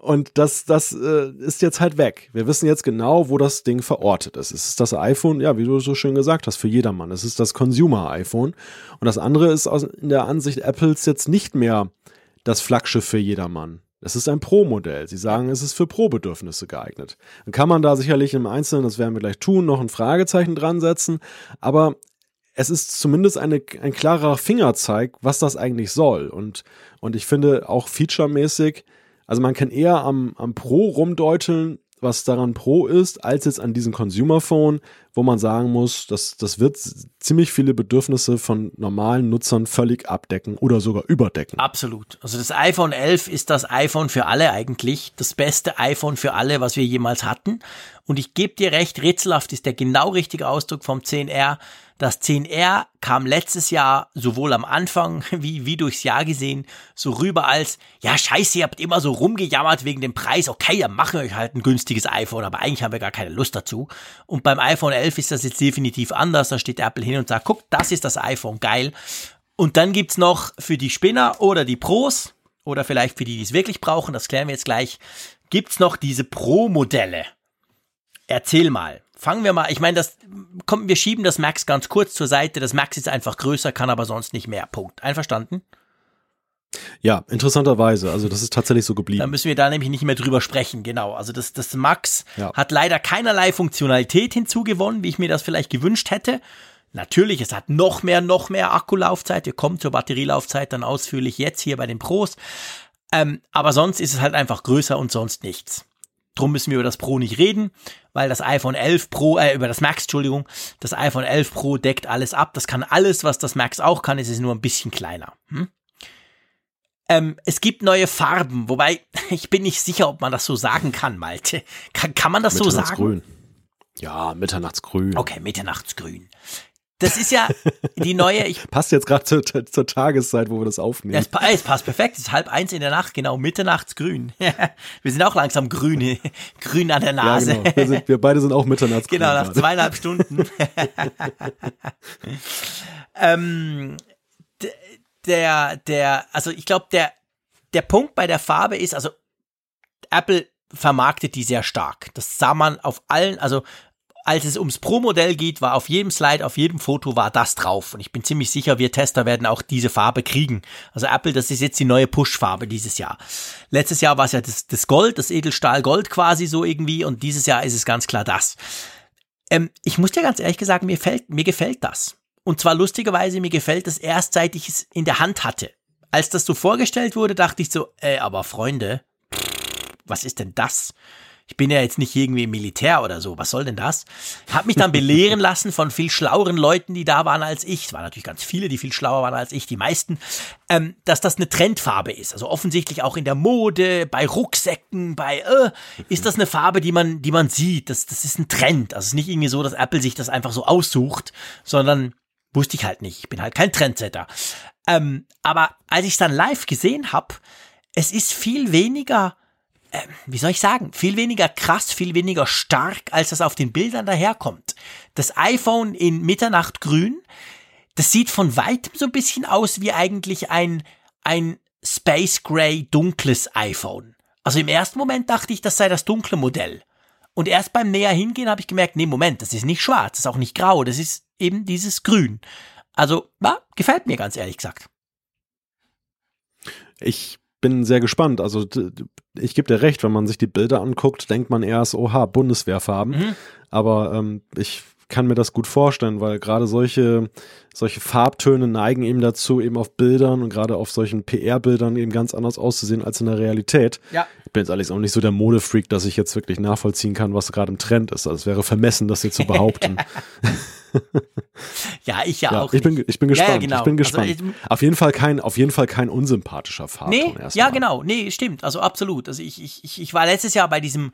und das, das äh, ist jetzt halt weg. Wir wissen jetzt genau, wo das Ding verortet ist. Es ist das iPhone, ja, wie du so schön gesagt hast, für jedermann. Es ist das Consumer-iPhone. Und das andere ist aus, in der Ansicht Apples jetzt nicht mehr das Flaggschiff für jedermann. Es ist ein Pro-Modell. Sie sagen, es ist für Pro-Bedürfnisse geeignet. Dann kann man da sicherlich im Einzelnen, das werden wir gleich tun, noch ein Fragezeichen dran setzen. Aber es ist zumindest eine, ein klarer Fingerzeig, was das eigentlich soll. Und, und ich finde auch featuremäßig, also man kann eher am, am Pro rumdeuteln, was daran Pro ist, als jetzt an diesem Consumer Phone, wo man sagen muss, dass das wird ziemlich viele Bedürfnisse von normalen Nutzern völlig abdecken oder sogar überdecken. Absolut. Also das iPhone 11 ist das iPhone für alle eigentlich, das beste iPhone für alle, was wir jemals hatten. Und ich gebe dir recht, rätselhaft ist der genau richtige Ausdruck vom 10R. Das 10R kam letztes Jahr sowohl am Anfang *laughs* wie, wie durchs Jahr gesehen so rüber als, ja scheiße, ihr habt immer so rumgejammert wegen dem Preis, okay, dann machen wir euch halt ein günstiges iPhone, aber eigentlich haben wir gar keine Lust dazu. Und beim iPhone 11 ist das jetzt definitiv anders, da steht Apple hin und sagt, guck, das ist das iPhone, geil. Und dann gibt's noch für die Spinner oder die Pros, oder vielleicht für die, die es wirklich brauchen, das klären wir jetzt gleich, gibt's noch diese Pro-Modelle. Erzähl mal. Fangen wir mal, ich meine, das kommt, wir schieben das Max ganz kurz zur Seite. Das Max ist einfach größer, kann aber sonst nicht mehr. Punkt. Einverstanden? Ja, interessanterweise. Also das ist tatsächlich so geblieben. Da müssen wir da nämlich nicht mehr drüber sprechen, genau. Also das, das Max ja. hat leider keinerlei Funktionalität hinzugewonnen, wie ich mir das vielleicht gewünscht hätte. Natürlich, es hat noch mehr, noch mehr Akkulaufzeit. Wir kommen zur Batterielaufzeit dann ausführlich jetzt hier bei den Pros. Ähm, aber sonst ist es halt einfach größer und sonst nichts. Drum müssen wir über das Pro nicht reden, weil das iPhone 11 Pro, äh, über das Max, Entschuldigung, das iPhone 11 Pro deckt alles ab. Das kann alles, was das Max auch kann, es ist nur ein bisschen kleiner. Hm? Ähm, es gibt neue Farben, wobei *laughs* ich bin nicht sicher, ob man das so sagen kann, Malte. Kann, kann man das so sagen? Ja, Mitternachtsgrün. Okay, Mitternachtsgrün. Das ist ja die neue. Ich, *laughs* passt jetzt gerade zur, zur, Tageszeit, wo wir das aufnehmen. Es, es, passt perfekt. Es ist halb eins in der Nacht, genau, mitternachtsgrün. *laughs* wir sind auch langsam grün, *laughs* grün an der Nase. Ja, genau. wir, sind, wir beide sind auch mitternachtsgrün. Genau, nach zweieinhalb Stunden. ähm, der, der, also ich glaube, der, der Punkt bei der Farbe ist, also Apple vermarktet die sehr stark. Das sah man auf allen, also als es ums Pro-Modell geht, war auf jedem Slide, auf jedem Foto war das drauf. Und ich bin ziemlich sicher, wir Tester werden auch diese Farbe kriegen. Also Apple, das ist jetzt die neue Push-Farbe dieses Jahr. Letztes Jahr war es ja das, das Gold, das Edelstahl Gold quasi so irgendwie. Und dieses Jahr ist es ganz klar das. Ähm, ich muss dir ganz ehrlich sagen, mir, fällt, mir gefällt das. Und zwar lustigerweise, mir gefällt das erst, seit ich es in der Hand hatte. Als das so vorgestellt wurde, dachte ich so, äh, aber Freunde, was ist denn das? Ich bin ja jetzt nicht irgendwie im Militär oder so. Was soll denn das? Hab mich dann belehren *laughs* lassen von viel schlaueren Leuten, die da waren als ich. Es waren natürlich ganz viele, die viel schlauer waren als ich, die meisten, ähm, dass das eine Trendfarbe ist. Also offensichtlich auch in der Mode, bei Rucksäcken, bei äh, ist das eine Farbe, die man, die man sieht. Das, das ist ein Trend. Also es ist nicht irgendwie so, dass Apple sich das einfach so aussucht, sondern wusste ich halt nicht. Ich bin halt kein Trendsetter. Ähm, aber als ich es dann live gesehen habe, es ist viel weniger äh, wie soll ich sagen, viel weniger krass, viel weniger stark, als das auf den Bildern daherkommt. Das iPhone in Mitternachtgrün, das sieht von weitem so ein bisschen aus wie eigentlich ein, ein Space Gray dunkles iPhone. Also im ersten Moment dachte ich, das sei das dunkle Modell. Und erst beim näher hingehen habe ich gemerkt, nee, Moment, das ist nicht schwarz, das ist auch nicht grau, das ist eben dieses Grün. Also, ja, gefällt mir ganz ehrlich gesagt. Ich bin sehr gespannt. Also ich gebe dir recht, wenn man sich die Bilder anguckt, denkt man erst, oha, Bundeswehrfarben. Mhm. Aber ähm, ich kann mir das gut vorstellen, weil gerade solche, solche Farbtöne neigen eben dazu, eben auf Bildern und gerade auf solchen PR-Bildern eben ganz anders auszusehen als in der Realität. Ja. Ich bin jetzt allerdings auch nicht so der Modefreak, dass ich jetzt wirklich nachvollziehen kann, was gerade im Trend ist. Also es wäre vermessen, das jetzt zu behaupten. *laughs* ja, ich ja, ja, auch. Ich bin, ich bin gespannt. Ja, ja, genau. Ich bin also, gespannt. Also, ich, auf jeden Fall kein, auf jeden Fall kein unsympathischer Farbton. Nee, ja, genau. Nee, stimmt. Also absolut. Also ich, ich, ich war letztes Jahr bei diesem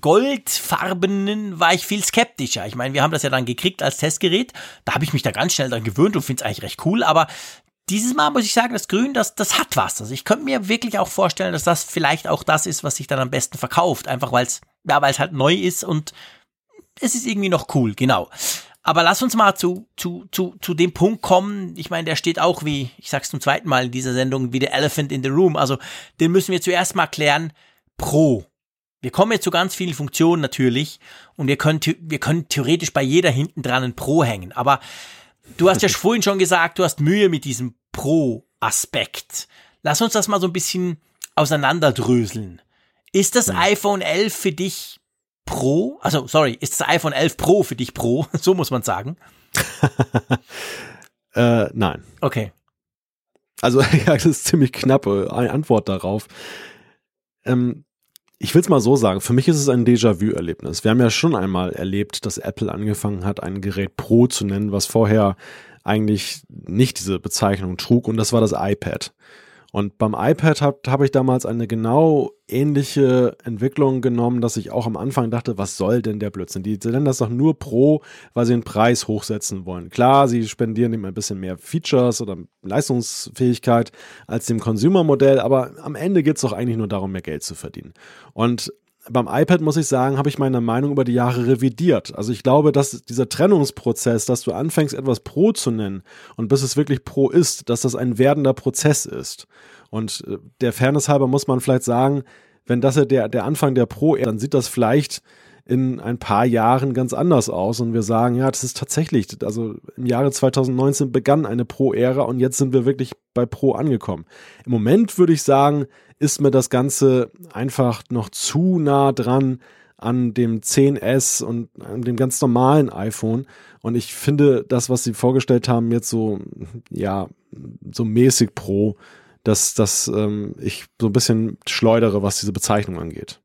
goldfarbenen war ich viel skeptischer. Ich meine, wir haben das ja dann gekriegt als Testgerät. Da habe ich mich da ganz schnell dran gewöhnt und finde es eigentlich recht cool. Aber dieses Mal muss ich sagen, das Grün, das, das hat was. Also ich könnte mir wirklich auch vorstellen, dass das vielleicht auch das ist, was sich dann am besten verkauft. Einfach weil es ja, weil es halt neu ist und es ist irgendwie noch cool, genau. Aber lass uns mal zu, zu, zu, zu dem Punkt kommen. Ich meine, der steht auch wie, ich sag's zum zweiten Mal in dieser Sendung, wie der Elephant in the Room. Also, den müssen wir zuerst mal klären. Pro. Wir kommen jetzt zu ganz vielen Funktionen natürlich und wir können, wir können theoretisch bei jeder hinten dran ein Pro hängen. Aber du hast ja *laughs* vorhin schon gesagt, du hast Mühe mit diesem Pro-Aspekt. Lass uns das mal so ein bisschen auseinanderdröseln. Ist das hm. iPhone 11 für dich Pro? Also, sorry, ist das iPhone 11 Pro für dich Pro? *laughs* So muss man sagen. *laughs* äh, nein. Okay. Also, ja, das ist ziemlich knappe Antwort darauf. Ähm, ich will es mal so sagen, für mich ist es ein Déjà-vu-Erlebnis. Wir haben ja schon einmal erlebt, dass Apple angefangen hat, ein Gerät Pro zu nennen, was vorher eigentlich nicht diese Bezeichnung trug, und das war das iPad. Und beim iPad habe hab ich damals eine genau ähnliche Entwicklung genommen, dass ich auch am Anfang dachte, was soll denn der Blödsinn? Die nennen das doch nur Pro, weil sie den Preis hochsetzen wollen. Klar, sie spendieren ihm ein bisschen mehr Features oder Leistungsfähigkeit als dem Consumer-Modell, aber am Ende geht es doch eigentlich nur darum, mehr Geld zu verdienen. Und beim iPad muss ich sagen, habe ich meine Meinung über die Jahre revidiert. Also ich glaube, dass dieser Trennungsprozess, dass du anfängst, etwas Pro zu nennen und bis es wirklich Pro ist, dass das ein werdender Prozess ist. Und äh, der Fairness halber muss man vielleicht sagen, wenn das ja der, der Anfang der Pro ist, dann sieht das vielleicht in ein paar Jahren ganz anders aus und wir sagen, ja, das ist tatsächlich, also im Jahre 2019 begann eine Pro-Ära und jetzt sind wir wirklich bei Pro angekommen. Im Moment würde ich sagen, ist mir das Ganze einfach noch zu nah dran an dem 10S und an dem ganz normalen iPhone. Und ich finde das, was sie vorgestellt haben, jetzt so, ja, so mäßig Pro, dass, dass ähm, ich so ein bisschen schleudere, was diese Bezeichnung angeht.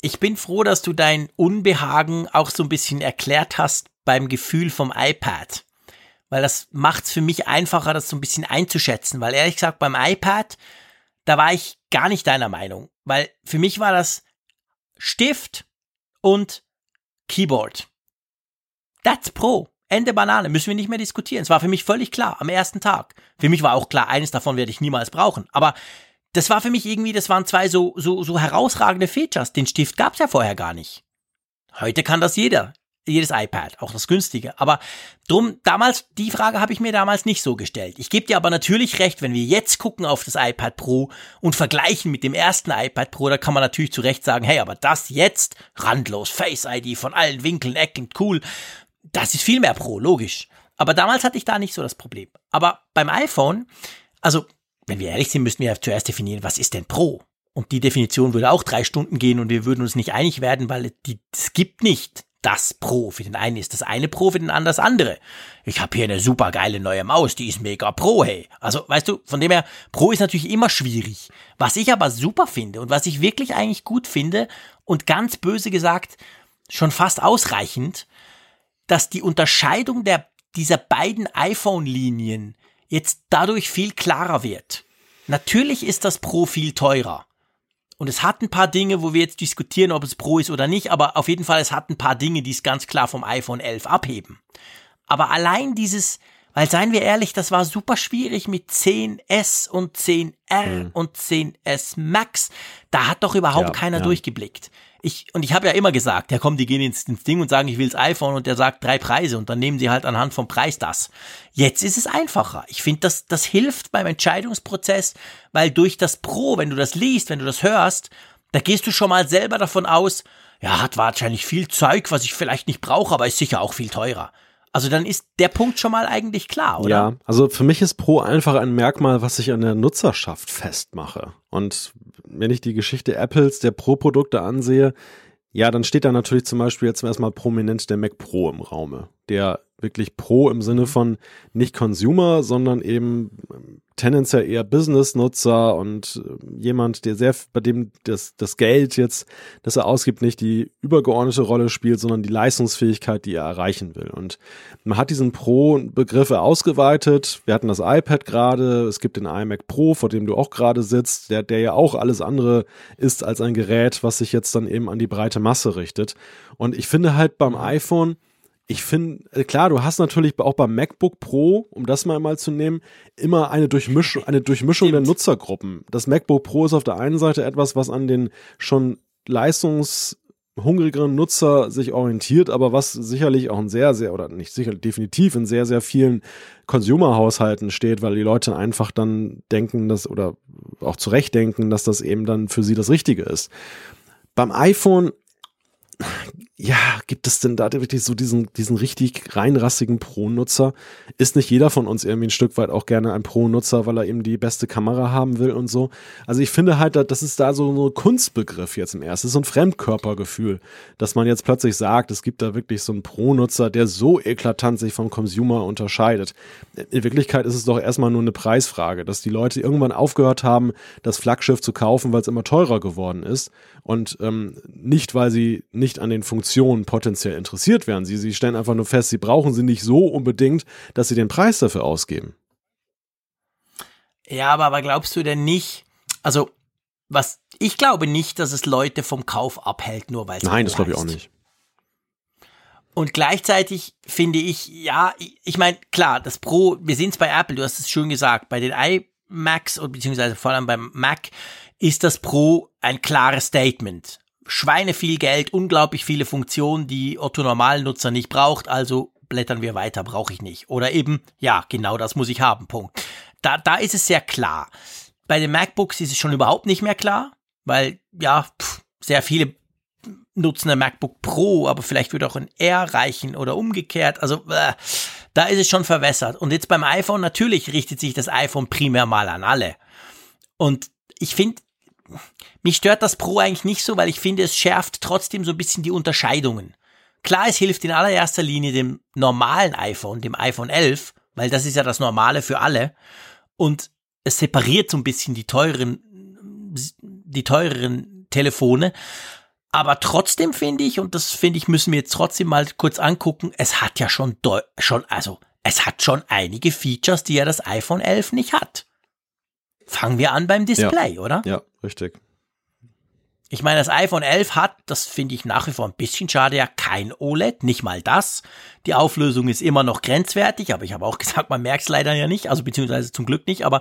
Ich bin froh, dass du dein Unbehagen auch so ein bisschen erklärt hast beim Gefühl vom iPad. Weil das macht es für mich einfacher, das so ein bisschen einzuschätzen. Weil ehrlich gesagt, beim iPad da war ich gar nicht deiner Meinung, weil für mich war das Stift und Keyboard. That's Pro. Ende Banane, müssen wir nicht mehr diskutieren. Es war für mich völlig klar am ersten Tag. Für mich war auch klar, eines davon werde ich niemals brauchen. Aber das war für mich irgendwie, das waren zwei so, so, so herausragende Features. Den Stift gab es ja vorher gar nicht. Heute kann das jeder jedes iPad, auch das günstige. Aber drum, damals, die Frage habe ich mir damals nicht so gestellt. Ich gebe dir aber natürlich recht, wenn wir jetzt gucken auf das iPad Pro und vergleichen mit dem ersten iPad Pro, da kann man natürlich zu Recht sagen, hey, aber das jetzt, randlos, Face ID von allen Winkeln, Ecken, cool, das ist viel mehr Pro, logisch. Aber damals hatte ich da nicht so das Problem. Aber beim iPhone, also, wenn wir ehrlich sind, müssten wir ja zuerst definieren, was ist denn Pro? Und die Definition würde auch drei Stunden gehen und wir würden uns nicht einig werden, weil es gibt nicht das Pro. Für den einen ist das eine Pro, für den anderen das andere. Ich habe hier eine super geile neue Maus, die ist mega Pro, hey. Also, weißt du, von dem her, Pro ist natürlich immer schwierig. Was ich aber super finde und was ich wirklich eigentlich gut finde und ganz böse gesagt schon fast ausreichend, dass die Unterscheidung der, dieser beiden iPhone-Linien jetzt dadurch viel klarer wird. Natürlich ist das Pro viel teurer. Und es hat ein paar Dinge, wo wir jetzt diskutieren, ob es Pro ist oder nicht, aber auf jeden Fall, es hat ein paar Dinge, die es ganz klar vom iPhone 11 abheben. Aber allein dieses, weil seien wir ehrlich, das war super schwierig mit 10S und 10R mhm. und 10S Max. Da hat doch überhaupt ja, keiner ja. durchgeblickt ich, und ich habe ja immer gesagt, ja komm, die gehen ins, ins Ding und sagen, ich will's iPhone und der sagt drei Preise und dann nehmen sie halt anhand vom Preis das. Jetzt ist es einfacher. Ich finde, das, das hilft beim Entscheidungsprozess, weil durch das Pro, wenn du das liest, wenn du das hörst, da gehst du schon mal selber davon aus, ja, hat wahrscheinlich viel Zeug, was ich vielleicht nicht brauche, aber ist sicher auch viel teurer. Also dann ist der Punkt schon mal eigentlich klar, oder? Ja, also für mich ist Pro einfach ein Merkmal, was ich an der Nutzerschaft festmache. Und wenn ich die Geschichte Apples der Pro-Produkte ansehe, ja, dann steht da natürlich zum Beispiel jetzt erstmal prominent der Mac Pro im Raume, der wirklich Pro im Sinne von nicht Consumer, sondern eben tendenziell eher Business-Nutzer und äh, jemand, der sehr, bei dem das, das Geld jetzt, das er ausgibt, nicht die übergeordnete Rolle spielt, sondern die Leistungsfähigkeit, die er erreichen will. Und man hat diesen Pro-Begriffe ausgeweitet. Wir hatten das iPad gerade, es gibt den iMac Pro, vor dem du auch gerade sitzt, der, der ja auch alles andere ist als ein Gerät, was sich jetzt dann eben an die breite Masse richtet. Und ich finde halt beim iPhone, ich finde, äh, klar, du hast natürlich auch beim MacBook Pro, um das mal mal zu nehmen, immer eine Durchmischung, eine Durchmischung der Nutzergruppen. Das MacBook Pro ist auf der einen Seite etwas, was an den schon leistungshungrigeren Nutzer sich orientiert, aber was sicherlich auch ein sehr, sehr, oder nicht sicher, definitiv in sehr, sehr vielen Consumer-Haushalten steht, weil die Leute einfach dann denken, dass, oder auch zurecht denken, dass das eben dann für sie das Richtige ist. Beim iPhone ja, gibt es denn da wirklich so diesen, diesen richtig reinrassigen Pro-Nutzer? Ist nicht jeder von uns irgendwie ein Stück weit auch gerne ein Pro-Nutzer, weil er eben die beste Kamera haben will und so? Also ich finde halt, das ist da so ein Kunstbegriff jetzt im ersten, so ein Fremdkörpergefühl, dass man jetzt plötzlich sagt, es gibt da wirklich so einen Pro-Nutzer, der so eklatant sich vom Consumer unterscheidet. In Wirklichkeit ist es doch erstmal nur eine Preisfrage, dass die Leute irgendwann aufgehört haben, das Flaggschiff zu kaufen, weil es immer teurer geworden ist und ähm, nicht, weil sie nicht an den Funktionen potenziell interessiert wären. Sie, sie stellen einfach nur fest, sie brauchen sie nicht so unbedingt, dass sie den Preis dafür ausgeben. Ja, aber, aber glaubst du denn nicht, also was ich glaube nicht, dass es Leute vom Kauf abhält, nur weil es Nein, das glaube ich auch nicht. Und gleichzeitig finde ich, ja, ich meine, klar, das Pro, wir sehen es bei Apple, du hast es schön gesagt, bei den iMacs beziehungsweise vor allem beim Mac ist das Pro ein klares Statement. Schweine viel Geld, unglaublich viele Funktionen, die Otto Normalnutzer nicht braucht, also blättern wir weiter, brauche ich nicht. Oder eben, ja, genau das muss ich haben, Punkt. Da, da ist es sehr klar. Bei den MacBooks ist es schon überhaupt nicht mehr klar, weil, ja, pff, sehr viele nutzen ein MacBook Pro, aber vielleicht würde auch ein R reichen oder umgekehrt. Also äh, da ist es schon verwässert. Und jetzt beim iPhone, natürlich richtet sich das iPhone primär mal an alle. Und ich finde, mich stört das Pro eigentlich nicht so, weil ich finde, es schärft trotzdem so ein bisschen die Unterscheidungen. Klar, es hilft in allererster Linie dem normalen iPhone, dem iPhone 11, weil das ist ja das Normale für alle. Und es separiert so ein bisschen die teuren, die teureren Telefone. Aber trotzdem finde ich, und das finde ich, müssen wir jetzt trotzdem mal kurz angucken, es hat ja schon, schon, also, es hat schon einige Features, die ja das iPhone 11 nicht hat. Fangen wir an beim Display, ja. oder? Ja, richtig. Ich meine, das iPhone 11 hat, das finde ich nach wie vor ein bisschen schade, ja kein OLED, nicht mal das. Die Auflösung ist immer noch grenzwertig, aber ich habe auch *laughs* gesagt, man merkt es leider ja nicht, also beziehungsweise zum Glück nicht, aber,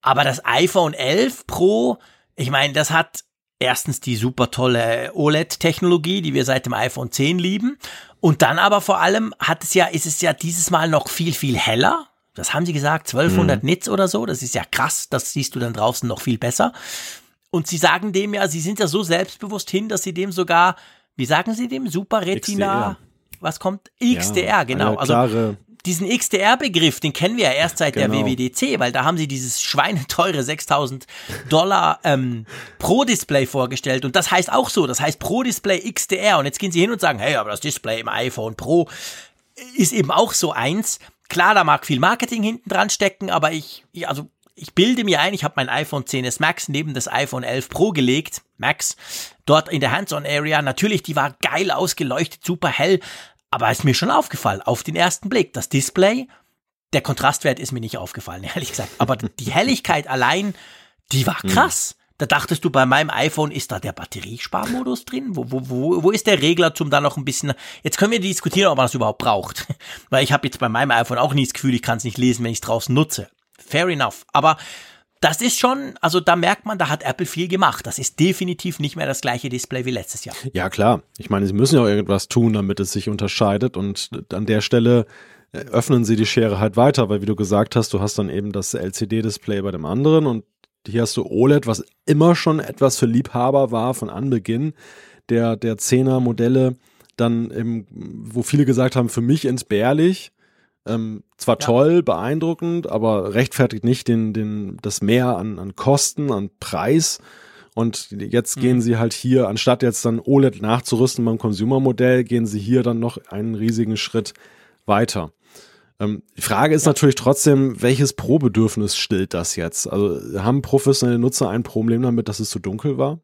aber das iPhone 11 Pro, ich meine, das hat erstens die super tolle OLED-Technologie, die wir seit dem iPhone 10 lieben. Und dann aber vor allem hat es ja, ist es ja dieses Mal noch viel, viel heller. Das haben sie gesagt, 1200 mhm. Nits oder so. Das ist ja krass. Das siehst du dann draußen noch viel besser. Und sie sagen dem ja, sie sind ja so selbstbewusst hin, dass sie dem sogar, wie sagen sie dem, Super Retina, XDR. was kommt? XDR, ja, genau. Also diesen XDR-Begriff, den kennen wir ja erst seit genau. der WWDC, weil da haben sie dieses schweineteure 6000 Dollar ähm, Pro-Display vorgestellt und das heißt auch so, das heißt Pro-Display XDR und jetzt gehen sie hin und sagen, hey, aber das Display im iPhone Pro ist eben auch so eins. Klar, da mag viel Marketing hinten dran stecken, aber ich, also ich bilde mir ein, ich habe mein iPhone 10s Max neben das iPhone 11 Pro gelegt, Max, dort in der Hands-on-Area. Natürlich, die war geil ausgeleuchtet, super hell, aber ist mir schon aufgefallen, auf den ersten Blick. Das Display, der Kontrastwert ist mir nicht aufgefallen, *laughs* ehrlich gesagt. Aber die Helligkeit allein, die war hm. krass. Da dachtest du, bei meinem iPhone ist da der Batteriesparmodus drin? Wo, wo, wo, wo ist der Regler zum da noch ein bisschen. Jetzt können wir diskutieren, ob man das überhaupt braucht. *laughs* Weil ich habe jetzt bei meinem iPhone auch nie das Gefühl, ich kann es nicht lesen, wenn ich es draußen nutze. Fair enough. Aber das ist schon, also da merkt man, da hat Apple viel gemacht. Das ist definitiv nicht mehr das gleiche Display wie letztes Jahr. Ja, klar. Ich meine, sie müssen ja auch irgendwas tun, damit es sich unterscheidet. Und an der Stelle äh, öffnen sie die Schere halt weiter, weil wie du gesagt hast, du hast dann eben das LCD-Display bei dem anderen und hier hast du OLED, was immer schon etwas für Liebhaber war von Anbeginn der, der 10er Modelle. Dann, eben, wo viele gesagt haben, für mich entbehrlich ähm, zwar ja. toll, beeindruckend, aber rechtfertigt nicht den, den, das Mehr an, an Kosten, an Preis. Und jetzt mhm. gehen sie halt hier, anstatt jetzt dann OLED nachzurüsten beim Consumer-Modell, gehen sie hier dann noch einen riesigen Schritt weiter. Ähm, die Frage ist natürlich trotzdem, welches Pro-Bedürfnis stillt das jetzt? Also haben professionelle Nutzer ein Problem damit, dass es zu dunkel war?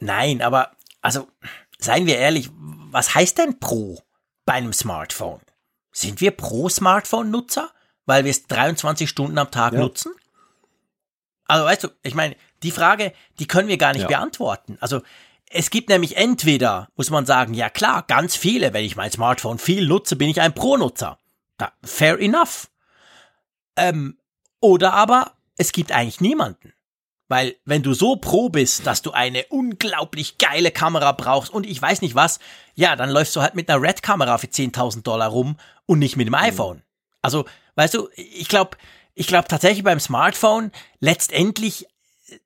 Nein, aber also seien wir ehrlich, was heißt denn Pro bei einem Smartphone? Sind wir Pro-Smartphone-Nutzer, weil wir es 23 Stunden am Tag ja. nutzen? Also weißt du, ich meine, die Frage, die können wir gar nicht ja. beantworten. Also es gibt nämlich entweder, muss man sagen, ja klar, ganz viele, wenn ich mein Smartphone viel nutze, bin ich ein Pro-Nutzer. Fair enough. Ähm, oder aber es gibt eigentlich niemanden. Weil wenn du so pro bist, dass du eine unglaublich geile Kamera brauchst und ich weiß nicht was, ja, dann läufst du halt mit einer Red-Kamera für 10.000 Dollar rum und nicht mit dem mhm. iPhone. Also, weißt du, ich glaube, ich glaube tatsächlich beim Smartphone letztendlich äh,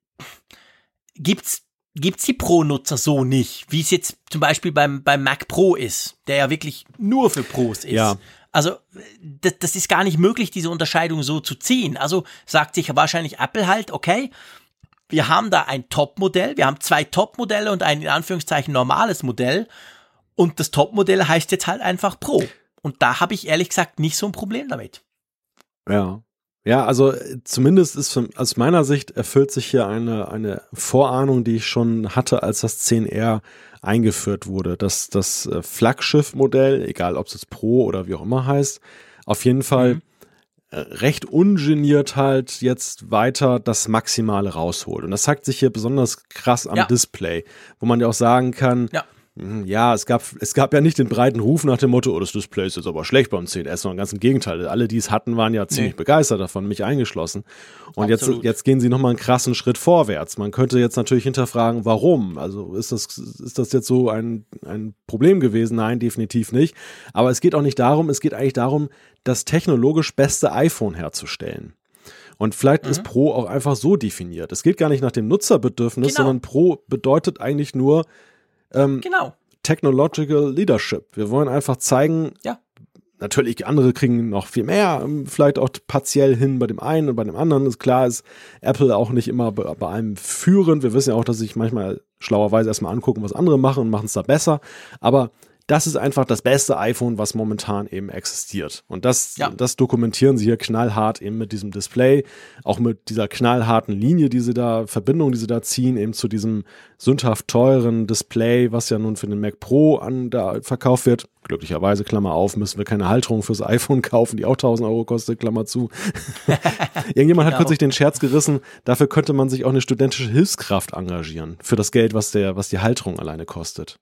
gibt's gibt's die Pro-Nutzer so nicht, wie es jetzt zum Beispiel beim beim Mac Pro ist, der ja wirklich nur für Pros ist. Ja. Also das, das ist gar nicht möglich, diese Unterscheidung so zu ziehen. Also sagt sich wahrscheinlich Apple halt, okay, wir haben da ein Top-Modell, wir haben zwei Top-Modelle und ein in Anführungszeichen normales Modell. Und das Top-Modell heißt jetzt halt einfach Pro. Und da habe ich ehrlich gesagt nicht so ein Problem damit. Ja. Ja, also zumindest ist von, aus meiner Sicht erfüllt sich hier eine, eine Vorahnung, die ich schon hatte, als das 10R eingeführt wurde. Dass das äh, Flaggschiff-Modell, egal ob es jetzt Pro oder wie auch immer heißt, auf jeden Fall mhm recht ungeniert halt jetzt weiter das Maximale rausholt. Und das zeigt sich hier besonders krass am ja. Display, wo man ja auch sagen kann, ja. Hm, ja, es gab, es gab ja nicht den breiten Ruf nach dem Motto, oh, das Display ist jetzt aber schlecht beim 10S, sondern ganz im Gegenteil. Alle, die es hatten, waren ja ziemlich nee. begeistert davon, mich eingeschlossen. Und jetzt, jetzt gehen sie nochmal einen krassen Schritt vorwärts. Man könnte jetzt natürlich hinterfragen, warum? Also ist das, ist das jetzt so ein, ein Problem gewesen? Nein, definitiv nicht. Aber es geht auch nicht darum, es geht eigentlich darum, das technologisch beste iPhone herzustellen. Und vielleicht mhm. ist Pro auch einfach so definiert. Es geht gar nicht nach dem Nutzerbedürfnis, genau. sondern Pro bedeutet eigentlich nur, ähm, genau. Technological Leadership. Wir wollen einfach zeigen, ja. natürlich, andere kriegen noch viel mehr, ähm, vielleicht auch partiell hin bei dem einen und bei dem anderen. Ist klar, ist Apple auch nicht immer bei, bei allem führend. Wir wissen ja auch, dass sich manchmal schlauerweise erstmal angucken, was andere machen und machen es da besser. Aber das ist einfach das beste iPhone, was momentan eben existiert. Und das, ja. das dokumentieren sie hier knallhart eben mit diesem Display, auch mit dieser knallharten Linie, die sie da, Verbindung, die sie da ziehen, eben zu diesem sündhaft teuren Display, was ja nun für den Mac Pro an da verkauft wird. Glücklicherweise, Klammer auf, müssen wir keine Halterung fürs iPhone *laughs* kaufen, die auch 1000 Euro kostet, Klammer zu. *laughs* Irgendjemand genau. hat kürzlich den Scherz gerissen, dafür könnte man sich auch eine studentische Hilfskraft engagieren, für das Geld, was der, was die Halterung alleine kostet.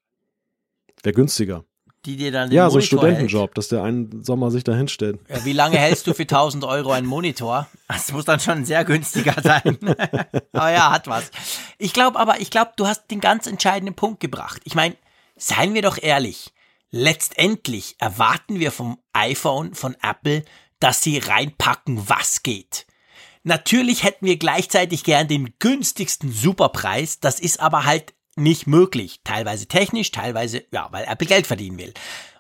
Wäre günstiger. Die dir dann den Ja, so ein Studentenjob, hält. dass der einen Sommer sich da hinstellt. Ja, wie lange hältst du für *laughs* 1000 Euro einen Monitor? Das muss dann schon sehr günstiger sein. *laughs* aber ja, hat was. Ich glaube aber, ich glaube, du hast den ganz entscheidenden Punkt gebracht. Ich meine, seien wir doch ehrlich. Letztendlich erwarten wir vom iPhone, von Apple, dass sie reinpacken, was geht. Natürlich hätten wir gleichzeitig gern den günstigsten Superpreis, das ist aber halt nicht möglich. Teilweise technisch, teilweise, ja, weil Apple Geld verdienen will.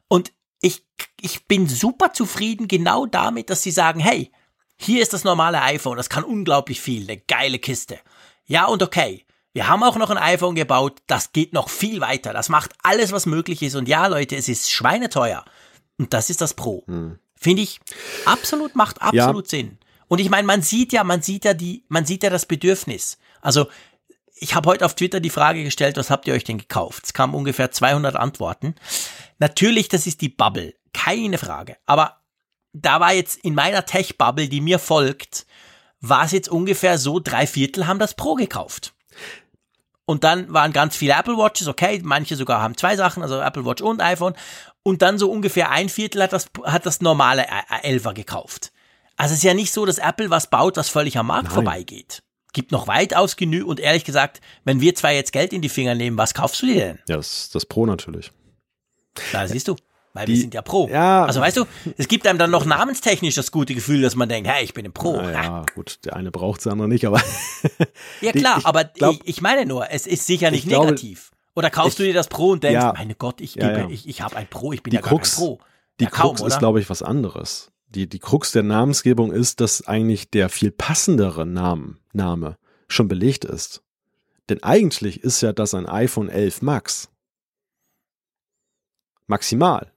Und ich, ich bin super zufrieden genau damit, dass sie sagen, hey, hier ist das normale iPhone, das kann unglaublich viel, eine geile Kiste. Ja und okay. Wir haben auch noch ein iPhone gebaut, das geht noch viel weiter. Das macht alles, was möglich ist. Und ja, Leute, es ist schweineteuer. Und das ist das Pro. Hm. Finde ich absolut, macht absolut ja. Sinn. Und ich meine, man sieht ja, man sieht ja die, man sieht ja das Bedürfnis. Also, ich habe heute auf Twitter die Frage gestellt, was habt ihr euch denn gekauft? Es kamen ungefähr 200 Antworten. Natürlich, das ist die Bubble. Keine Frage. Aber da war jetzt in meiner Tech-Bubble, die mir folgt, war es jetzt ungefähr so, drei Viertel haben das Pro gekauft. Und dann waren ganz viele Apple Watches, okay, manche sogar haben zwei Sachen, also Apple Watch und iPhone. Und dann so ungefähr ein Viertel hat das, hat das normale 11er gekauft. Also es ist ja nicht so, dass Apple was baut, was völlig am Markt Nein. vorbeigeht. Gibt noch weitaus genü und ehrlich gesagt, wenn wir zwei jetzt Geld in die Finger nehmen, was kaufst du dir denn? Ja, das, das Pro natürlich. Da siehst du. Weil die, wir sind ja Pro. Ja. Also weißt du, es gibt einem dann noch namenstechnisch das gute Gefühl, dass man denkt, hey, ich bin ein Pro. Ja, ja gut, der eine braucht der andere nicht, aber. *laughs* ja klar, die, ich aber glaub, ich, ich, meine nur, es ist sicher nicht negativ. Oder kaufst ich, du dir das Pro und denkst, ja, meine Gott, ich, gebe, ja, ich, ich habe ein Pro, ich bin die ja Krux, kein Pro. Die ja, Krux kaum, ist, glaube ich, was anderes. Die, die Krux der Namensgebung ist, dass eigentlich der viel passendere Namen, Name schon belegt ist. Denn eigentlich ist ja das ein iPhone 11 Max. Maximal.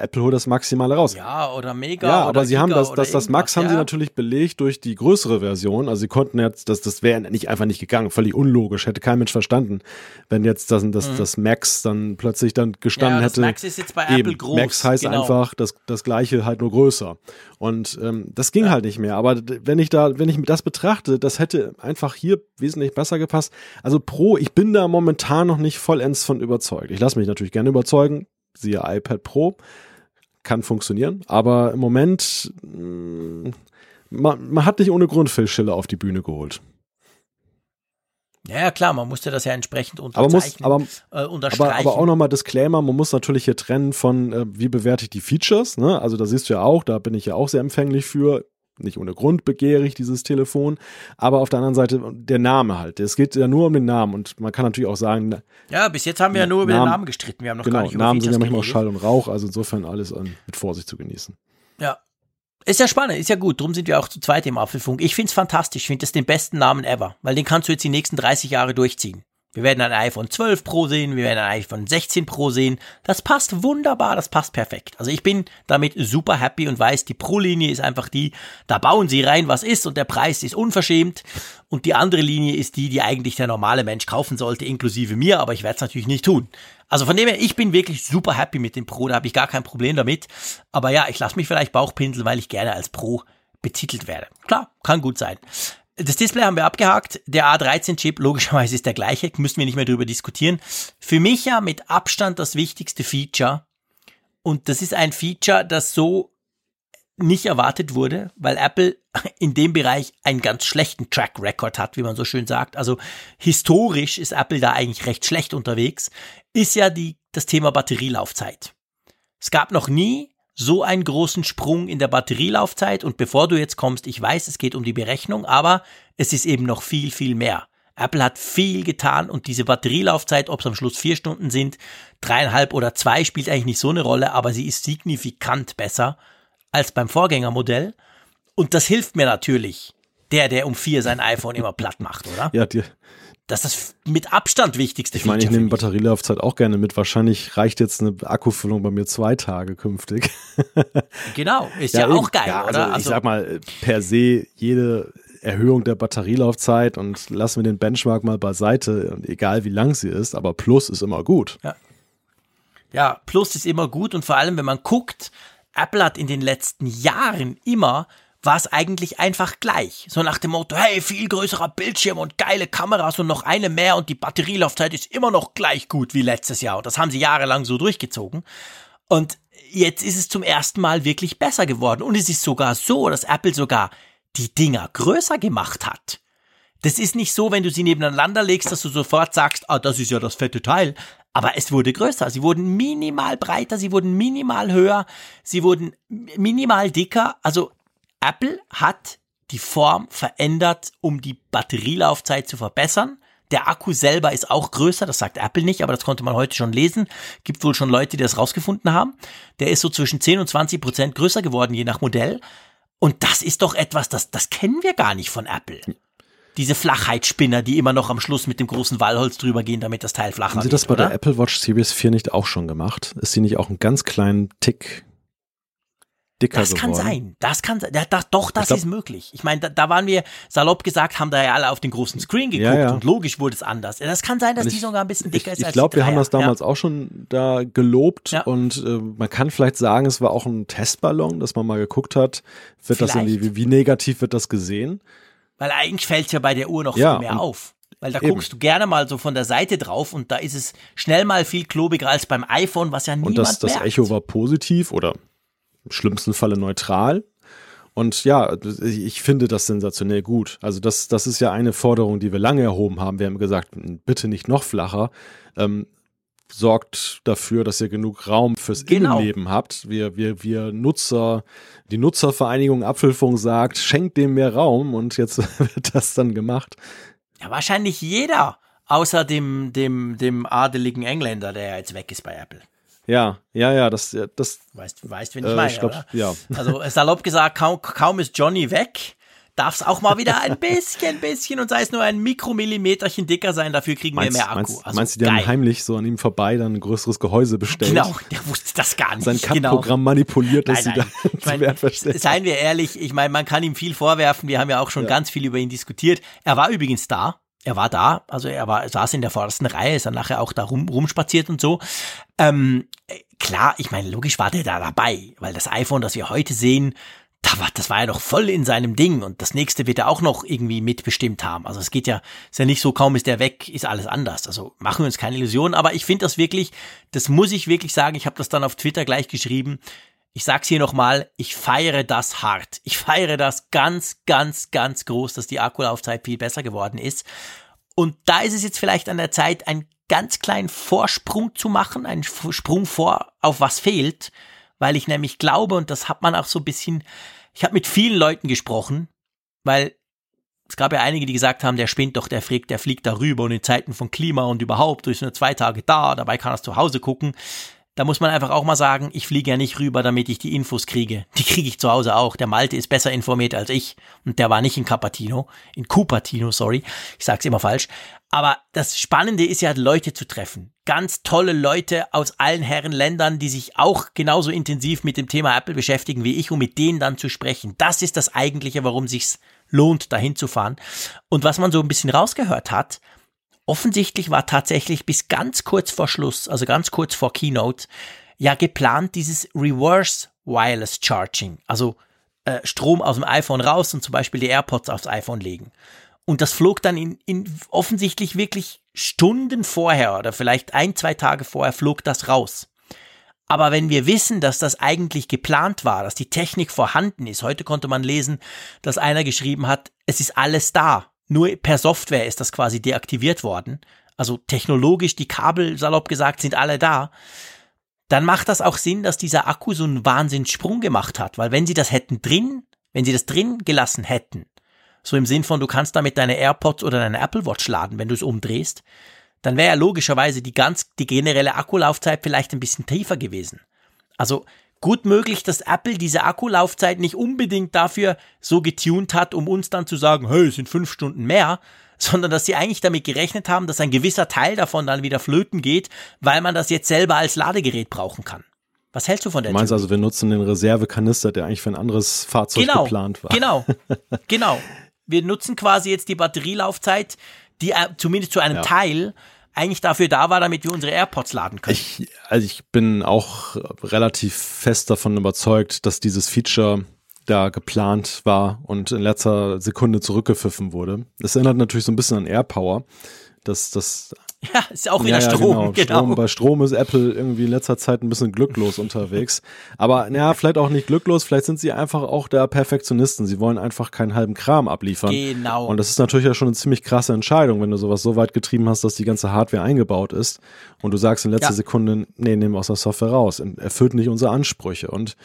Apple holt das Maximale raus. Ja, oder Mega. Ja, aber sie Giga haben das, das, das Max haben sie natürlich belegt durch die größere Version. Also sie konnten jetzt, das, das wäre nicht einfach nicht gegangen, völlig unlogisch, hätte kein Mensch verstanden, wenn jetzt das, das, mhm. das Max dann plötzlich dann gestanden ja, das hätte. Max ist jetzt bei Apple eben, groß. Max heißt genau. einfach das, das gleiche halt nur größer. Und ähm, das ging ja. halt nicht mehr. Aber wenn ich da, wenn ich das betrachte, das hätte einfach hier wesentlich besser gepasst. Also Pro, ich bin da momentan noch nicht vollends von überzeugt. Ich lasse mich natürlich gerne überzeugen, siehe iPad Pro kann funktionieren, aber im Moment, mh, mm, man, man hat nicht ohne Grund Phil Schiller auf die Bühne geholt. Ja, klar, man musste das ja entsprechend unterzeichnen, aber, muss, aber, äh, unterstreichen. Aber, aber auch nochmal Disclaimer, man muss natürlich hier trennen von, äh, wie bewerte ich die Features, ne? Also da siehst du ja auch, da bin ich ja auch sehr empfänglich für nicht ohne Grund begehrig, dieses Telefon. Aber auf der anderen Seite der Name halt. Es geht ja nur um den Namen und man kann natürlich auch sagen. Ja, bis jetzt haben wir ja nur über Namen, den Namen gestritten. Wir haben noch genau, gar nicht über Namen sind ja manchmal auch Schall und Rauch, also insofern alles an, mit Vorsicht zu genießen. Ja. Ist ja spannend, ist ja gut. Drum sind wir auch zu zweit im Apfelfunk. Ich finde es fantastisch. Ich finde das den besten Namen ever, weil den kannst du jetzt die nächsten 30 Jahre durchziehen. Wir werden ein iPhone 12 Pro sehen, wir werden ein iPhone 16 Pro sehen. Das passt wunderbar, das passt perfekt. Also ich bin damit super happy und weiß, die Pro-Linie ist einfach die, da bauen sie rein, was ist und der Preis ist unverschämt. Und die andere Linie ist die, die eigentlich der normale Mensch kaufen sollte, inklusive mir, aber ich werde es natürlich nicht tun. Also von dem her, ich bin wirklich super happy mit dem Pro, da habe ich gar kein Problem damit. Aber ja, ich lasse mich vielleicht Bauchpinseln, weil ich gerne als Pro betitelt werde. Klar, kann gut sein. Das Display haben wir abgehakt. Der A13-Chip, logischerweise ist der gleiche, müssen wir nicht mehr drüber diskutieren. Für mich ja mit Abstand das wichtigste Feature. Und das ist ein Feature, das so nicht erwartet wurde, weil Apple *laughs* in dem Bereich einen ganz schlechten Track Record hat, wie man so schön sagt. Also historisch ist Apple da eigentlich recht schlecht unterwegs, ist ja die, das Thema Batterielaufzeit. Es gab noch nie so einen großen Sprung in der Batterielaufzeit und bevor du jetzt kommst, ich weiß, es geht um die Berechnung, aber es ist eben noch viel, viel mehr. Apple hat viel getan und diese Batterielaufzeit, ob es am Schluss vier Stunden sind, dreieinhalb oder zwei, spielt eigentlich nicht so eine Rolle, aber sie ist signifikant besser als beim Vorgängermodell. Und das hilft mir natürlich, der, der um vier sein iPhone immer platt macht, oder? Ja, dir, das ist das mit Abstand wichtigste Ich meine, ich nehme Batterielaufzeit auch gerne mit. Wahrscheinlich reicht jetzt eine Akkufüllung bei mir zwei Tage künftig. *laughs* genau, ist ja, ja auch geil, ja, also, oder? Also, ich sag mal, per se jede Erhöhung der Batterielaufzeit und lassen wir den Benchmark mal beiseite, egal wie lang sie ist, aber Plus ist immer gut. Ja. ja, Plus ist immer gut und vor allem, wenn man guckt, Apple hat in den letzten Jahren immer war es eigentlich einfach gleich. So nach dem Motto, hey, viel größerer Bildschirm und geile Kameras und noch eine mehr und die Batterielaufzeit ist immer noch gleich gut wie letztes Jahr. Und das haben sie jahrelang so durchgezogen. Und jetzt ist es zum ersten Mal wirklich besser geworden. Und es ist sogar so, dass Apple sogar die Dinger größer gemacht hat. Das ist nicht so, wenn du sie nebeneinander legst, dass du sofort sagst, ah, das ist ja das fette Teil. Aber es wurde größer. Sie wurden minimal breiter, sie wurden minimal höher, sie wurden minimal dicker. Also Apple hat die Form verändert, um die Batterielaufzeit zu verbessern. Der Akku selber ist auch größer, das sagt Apple nicht, aber das konnte man heute schon lesen. Gibt wohl schon Leute, die das rausgefunden haben. Der ist so zwischen 10 und 20 Prozent größer geworden, je nach Modell. Und das ist doch etwas, das, das kennen wir gar nicht von Apple. Diese Flachheitsspinner, die immer noch am Schluss mit dem großen Wallholz drüber gehen, damit das Teil flacher Haben Sie das bei oder? der Apple Watch Series 4 nicht auch schon gemacht? Ist sie nicht auch einen ganz kleinen Tick dicker Das kann geworden? sein. Das kann sein. Ja, das, doch, das glaub- ist möglich. Ich meine, da, da waren wir salopp gesagt, haben da ja alle auf den großen Screen geguckt Ja, ja. und logisch wurde es anders. Ja, Das kann sein, dass Und die ich- sogar ein bisschen Ich, dicker ist ich glaube, die wir haben das damals auch schon da gelobt Ja. und äh, man kann vielleicht sagen, es war auch ein Testballon, dass man mal geguckt hat, wird das Vielleicht. irgendwie, wie, wie negativ wird das gesehen? Ja. Weil eigentlich fällt ja bei der Uhr noch Ja, viel mehr auf. Weil da eben. guckst du gerne mal so von der Seite drauf und da ist es schnell mal viel klobiger als beim iPhone, was ja niemand Und das, das merkt. Echo war positiv oder im schlimmsten Falle neutral. Und ja, ich finde das sensationell gut. Also das, das ist ja eine Forderung, die wir lange erhoben haben. Wir haben gesagt, bitte nicht noch flacher. Ähm, sorgt dafür, dass ihr genug Raum fürs Genau. Innenleben habt. Wir, wir, wir Nutzer, die Nutzervereinigung Apfelfunk sagt, schenkt dem mehr Raum und jetzt *laughs* wird das dann gemacht. Ja, wahrscheinlich jeder. Außer dem, dem, dem adeligen Engländer, der ja jetzt weg ist bei Apple. Ja, ja, ja, das, ja, das, Weißt, weißt wen ich äh, meine, ich glaub, oder? ja. Also salopp gesagt, kaum, kaum ist Johnny weg, darf es auch mal wieder ein bisschen, bisschen und sei es nur ein Mikromillimeterchen dicker sein, dafür kriegen Meinst, wir mehr Akku. meinst, also meinst du, die haben geil. heimlich so an ihm vorbei dann ein größeres Gehäuse bestellt? Genau, der wusste das gar nicht. Sein genau. Cut-Programm manipuliert, dass Nein, nein. sie Ich da mein, Wert verstellen. seien wir ehrlich, ich meine, man kann ihm viel vorwerfen. Wir haben ja auch schon ganz viel über ihn diskutiert. Er war übrigens da. Er war da, also er war, saß in der vordersten Reihe, ist dann nachher auch da rum, rumspaziert und so. Ähm, äh, klar, ich meine, logisch war der da dabei, weil das iPhone, das wir heute sehen, da war, das war ja noch voll in seinem Ding und das nächste wird er auch noch irgendwie mitbestimmt haben. Also es geht ja, ist ja nicht so, kaum ist der weg, ist alles anders. Also machen wir uns keine Illusionen, aber ich finde das wirklich, das muss ich wirklich sagen, ich habe das dann auf Twitter gleich geschrieben, ich sag's hier nochmal, ich feiere das hart. Ich feiere das ganz, ganz, ganz groß, dass die Akkulaufzeit viel besser geworden ist. Und da ist es jetzt vielleicht an der Zeit, einen ganz kleinen Vorsprung zu machen, einen Sprung vor, auf was fehlt, weil ich nämlich glaube, und das hat man auch so ein bisschen, ich habe mit vielen Leuten gesprochen, weil es gab ja einige, die gesagt haben, der spinnt doch, der fliegt, der fliegt darüber und in Zeiten von Klima und überhaupt, du bist nur zwei Tage da, dabei kann er zu Hause gucken. Da muss man einfach auch mal sagen, ich fliege ja nicht rüber, damit ich die Infos kriege. Die kriege ich zu Hause auch. Der Malte ist besser informiert als ich. Und der war nicht in Cupertino. In Cupertino, sorry. Ich sag's immer falsch. Aber das Spannende ist ja, Leute zu treffen. Ganz tolle Leute aus allen Herren Ländern, die sich auch genauso intensiv mit dem Thema Apple beschäftigen wie ich, um mit denen dann zu sprechen. Das ist das Eigentliche, warum sich's lohnt, dahin zu fahren. Und was man so ein bisschen rausgehört hat, offensichtlich war tatsächlich bis ganz kurz vor Schluss, also ganz kurz vor Keynote, ja geplant dieses Reverse Wireless Charging, also äh, Strom aus dem iPhone raus und zum Beispiel die AirPods aufs iPhone legen. Und das flog dann in, in offensichtlich wirklich Stunden vorher oder vielleicht ein, zwei Tage vorher flog das raus. Aber wenn wir wissen, dass das eigentlich geplant war, dass die Technik vorhanden ist, heute konnte man lesen, dass einer geschrieben hat, es ist alles da. Nur per Software ist das quasi deaktiviert worden. Also technologisch, die Kabel, salopp gesagt, sind alle da. Dann macht das auch Sinn, dass dieser Akku so einen Wahnsinnssprung gemacht hat. Weil wenn sie das hätten drin, wenn sie das drin gelassen hätten, so im Sinn von, du kannst damit deine AirPods oder deine Apple Watch laden, wenn du es umdrehst, dann wäre ja logischerweise die ganz, die generelle Akkulaufzeit vielleicht ein bisschen tiefer gewesen. Also gut möglich, dass Apple diese Akkulaufzeit nicht unbedingt dafür so getuned hat, um uns dann zu sagen, hey, es sind fünf Stunden mehr, *laughs* sondern dass sie eigentlich damit gerechnet haben, dass ein gewisser Teil davon dann wieder flöten geht, weil man das jetzt selber als Ladegerät brauchen kann. Was hältst du von der Du meinst Theorie? also, wir nutzen den Reservekanister, der eigentlich für ein anderes Fahrzeug genau, geplant war. Genau, *laughs* genau. Wir nutzen quasi jetzt die Batterielaufzeit, die äh, zumindest zu einem Ja. Teil eigentlich dafür da war, damit wir unsere AirPods laden können. Ich, also ich bin auch relativ fest davon überzeugt, dass dieses Feature da geplant war und in letzter Sekunde zurückgepfiffen wurde. Das erinnert natürlich so ein bisschen an AirPower. Das, das *laughs* ja, ist auch wieder Strom, genau. Strom. Bei Strom ist Apple irgendwie in letzter Zeit ein bisschen glücklos unterwegs. Aber naja, vielleicht auch nicht glücklos, vielleicht sind sie einfach auch da Perfektionisten. Sie wollen einfach keinen halben Kram abliefern. Genau. Und das ist natürlich ja schon eine ziemlich krasse Entscheidung, wenn du sowas so weit getrieben hast, dass die ganze Hardware eingebaut ist und du sagst in letzter Ja. Sekunde, nee, nehmen wir aus der Software raus. Erfüllt nicht unsere Ansprüche. Und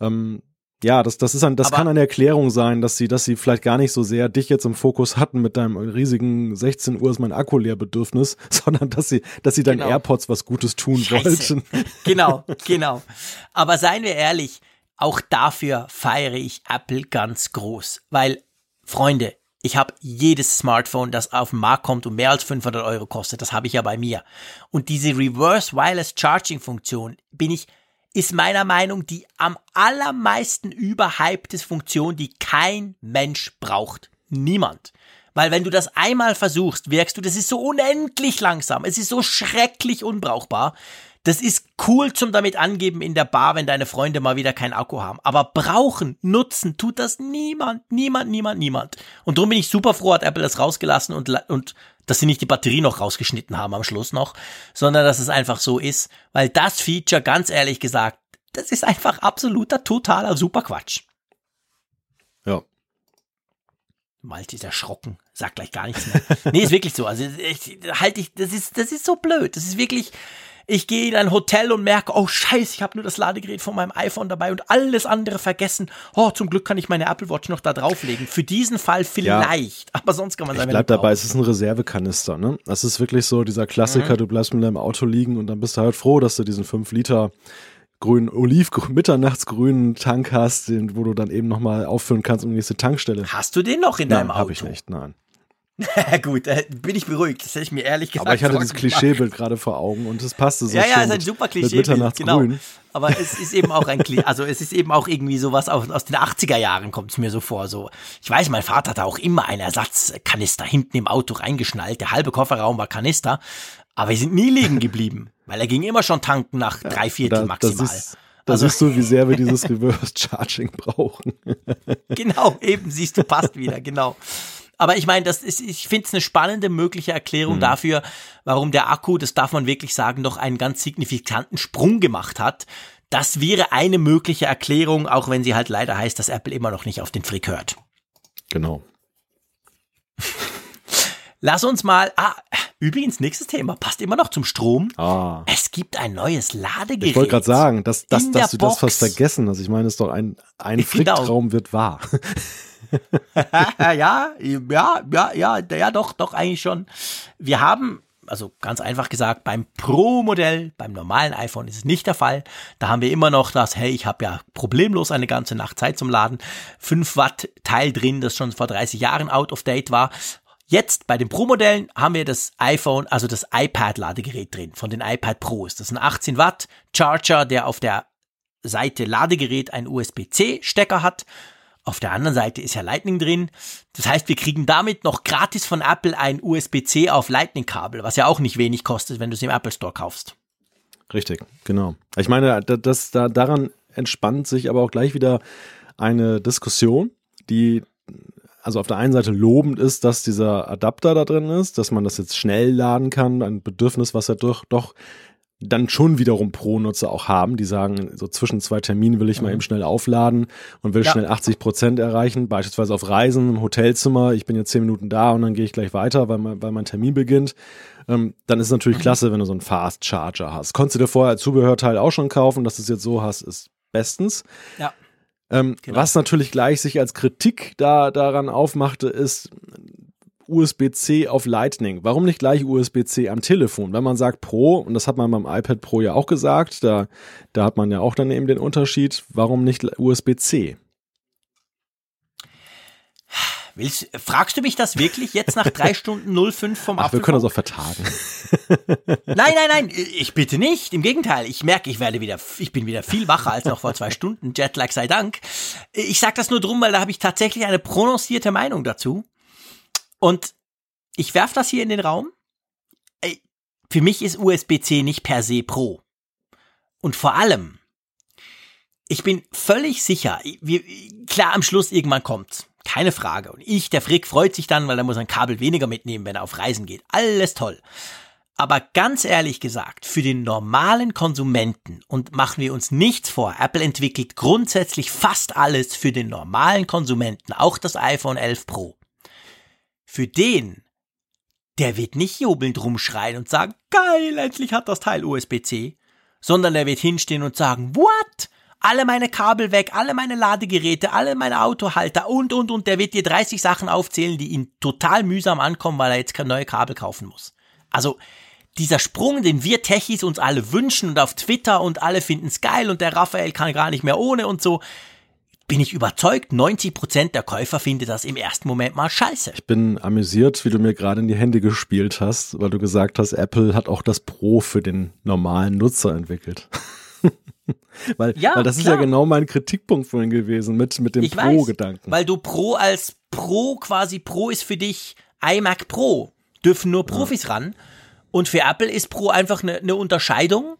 ähm, Ja, das, das ist ein, das Aber- kann eine Erklärung sein, dass sie, dass sie vielleicht gar nicht so sehr dich jetzt im Fokus hatten mit deinem riesigen 16 Uhr ist mein Akku leer Bedürfnis, *laughs* sondern dass sie, dass sie deinen Genau. AirPods was Gutes tun Scheiße. wollten. *laughs* Genau, genau. Aber seien wir ehrlich, auch dafür feiere ich Apple ganz groß. Weil, Freunde, ich habe jedes Smartphone, das auf den Markt kommt und mehr als 500 Euro kostet, das habe ich ja bei mir. Und diese Reverse Wireless Charging Funktion bin ich, ist meiner Meinung die am allermeisten überhypte Funktion, die kein Mensch braucht. Niemand. Weil wenn du das einmal versuchst, wirkst du, das ist so unendlich langsam. Es ist so schrecklich unbrauchbar. Das ist cool zum damit angeben in der Bar, wenn deine Freunde mal wieder keinen Akku haben. Aber brauchen, nutzen, tut das niemand, niemand, niemand, niemand. Und darum bin ich super froh, hat Apple das rausgelassen und, und dass sie nicht die Batterie noch rausgeschnitten haben am Schluss noch, sondern dass es einfach so ist. Weil das Feature, ganz ehrlich gesagt, das ist einfach absoluter, totaler Superquatsch. Ja. Malte ist erschrocken, sagt gleich gar nichts mehr. nee, ist wirklich so. Also ich, halt ich, das ist, das ist so blöd. Das ist wirklich. Ich gehe in ein Hotel und merke, oh Scheiße, ich habe nur das Ladegerät von meinem iPhone dabei und alles andere vergessen. Oh, zum Glück kann ich meine Apple Watch noch da drauflegen. Für diesen Fall vielleicht, *laughs* aber sonst kann man Ich sagen, bleib dabei, es ist ein Reservekanister, ne? Das ist wirklich so dieser Klassiker, du bleibst mit deinem Auto liegen und dann bist du halt froh, dass du diesen 5 Liter grünen, olivgrün, *laughs* mitternachtsgrünen Tank hast, den, wo du dann eben nochmal auffüllen kannst um die nächste Tankstelle. Hast du den noch in deinem Nein, Auto? habe ich nicht, nein. *laughs* Gut, äh, bin ich beruhigt. Das hätte ich mir ehrlich gesagt Aber ich hatte dieses. Klischeebild gerade vor Augen und es passte so ja, ja, ist ein super mit Klischee. Mitternachtsgrün. Genau. Aber es ist eben auch ein Klischee, also es ist eben auch irgendwie sowas aus, aus den 80er Jahren kommt es mir so vor. So, ich weiß, mein Vater hatte auch immer einen Ersatzkanister hinten im Auto reingeschnallt. Der halbe Kofferraum war Kanister, aber wir sind nie liegen geblieben, weil er ging immer schon tanken nach drei Viertel Da, maximal. Das ist, da Also- siehst du, wie sehr wir dieses *laughs* Reverse Charging brauchen. Genau, eben, siehst du, passt wieder, genau. Aber ich meine, das ist, ich finde es eine spannende mögliche Mhm. Erklärung dafür, warum der Akku, das darf man wirklich sagen, doch einen ganz signifikanten Sprung gemacht hat. Das wäre eine mögliche Erklärung, auch wenn sie halt leider heißt, dass Apple immer noch nicht auf den Frick hört. Genau. *laughs* Lass uns mal, ah, übrigens, nächstes Thema, passt immer noch zum Strom. Ah. Es gibt ein neues Ladegerät. Ich wollte gerade sagen, dass, dass, dass du das Box. fast vergessen hast. Ich meine, es ist doch ein, ein Genau. Fricktraum wird wahr. *laughs* *laughs* ja, ja, ja, ja, ja, doch, doch, eigentlich schon. Wir haben, also ganz einfach gesagt, beim Pro-Modell, beim normalen iPhone ist es nicht der Fall. Da haben wir immer noch das, hey, ich habe ja problemlos eine ganze Nacht Zeit zum Laden. 5 Watt Teil drin, das schon vor 30 Jahren out of date war. Jetzt bei den Pro-Modellen haben wir das iPhone, also das iPad-Ladegerät drin, von den iPad Pros. Das ist ein 18 Watt Charger, der auf der Seite Ladegerät einen USB-C-Stecker hat. Auf der anderen Seite ist ja Lightning drin. Das heißt, wir kriegen damit noch gratis von Apple ein USB-C auf Lightning-Kabel, was ja auch nicht wenig kostet, wenn du es im Apple Store kaufst. Richtig, genau. Ich meine, da- das, da, daran entspannt sich aber auch gleich wieder eine Diskussion, die also auf der einen Seite lobend ist, dass dieser Adapter da drin ist, dass man das jetzt schnell laden kann, ein Bedürfnis, was ja doch, doch dann schon wiederum Pro-Nutzer auch haben, die sagen, so zwischen zwei Terminen will ich mal eben schnell aufladen und will Mhm. Ja. schnell 80 Prozent erreichen, beispielsweise auf Reisen im Hotelzimmer, ich bin jetzt zehn Minuten da und dann gehe ich gleich weiter, weil mein, weil mein Termin beginnt. Ähm, dann ist es Mhm. natürlich klasse, wenn du so einen Fast Charger hast. Konntest du dir vorher als Zubehörteil auch schon kaufen, dass du es jetzt so hast, ist bestens. Ja. Ähm, Genau. Was natürlich gleich sich als Kritik da, daran aufmachte, ist USB-C auf Lightning. Warum nicht gleich USB-C am Telefon? Wenn man sagt Pro, und das hat man beim iPad Pro ja auch gesagt, da, da hat man ja auch dann eben den Unterschied, warum nicht USB-C? Willst, fragst du mich das wirklich jetzt nach drei *laughs* Stunden 05 vom Ach, wir können das auch vertagen. *laughs* Nein, nein, nein, ich bitte nicht. Im Gegenteil, ich merke, ich werde wieder, ich bin wieder viel wacher als noch vor zwei Stunden. Jetlag sei Dank. Ich sage das nur drum, weil da habe ich tatsächlich eine prononcierte Meinung dazu. Und ich werf das hier in den Raum. Für mich ist USB-C nicht per se Pro. Und vor allem, ich bin völlig sicher, wir, klar, am Schluss irgendwann kommt's. Keine Frage. Und ich, der Frick, freut sich dann, weil er muss ein Kabel weniger mitnehmen, wenn er auf Reisen geht. Alles toll. Aber ganz ehrlich gesagt, für den normalen Konsumenten und machen wir uns nichts vor, Apple entwickelt grundsätzlich fast alles für den normalen Konsumenten, auch das iPhone 11 Pro. Für den, der wird nicht jubelnd rumschreien und sagen, geil, endlich hat das Teil USB-C, sondern der wird hinstehen und sagen, what? alle meine Kabel weg, alle meine Ladegeräte, alle meine Autohalter und, und, und. Der wird dir 30 Sachen aufzählen, die ihn total mühsam ankommen, weil er jetzt neue Kabel kaufen muss. Also, dieser Sprung, den wir Techies uns alle wünschen und auf Twitter und alle finden es geil und der Raphael kann gar nicht mehr ohne und so, bin ich überzeugt, 90% der Käufer finden das im ersten Moment mal scheiße. Ich bin amüsiert, wie du mir gerade in die Hände gespielt hast, weil du gesagt hast, Apple hat auch das Pro für den normalen Nutzer entwickelt. *laughs* weil, ja, weil das klar. ist ja genau mein Kritikpunkt vorhin gewesen mit, mit dem Pro-Gedanken. Weil du Pro als Pro quasi Pro ist für dich iMac Pro. Dürfen nur Profis ja. ran. Und für Apple ist Pro einfach eine, eine Unterscheidung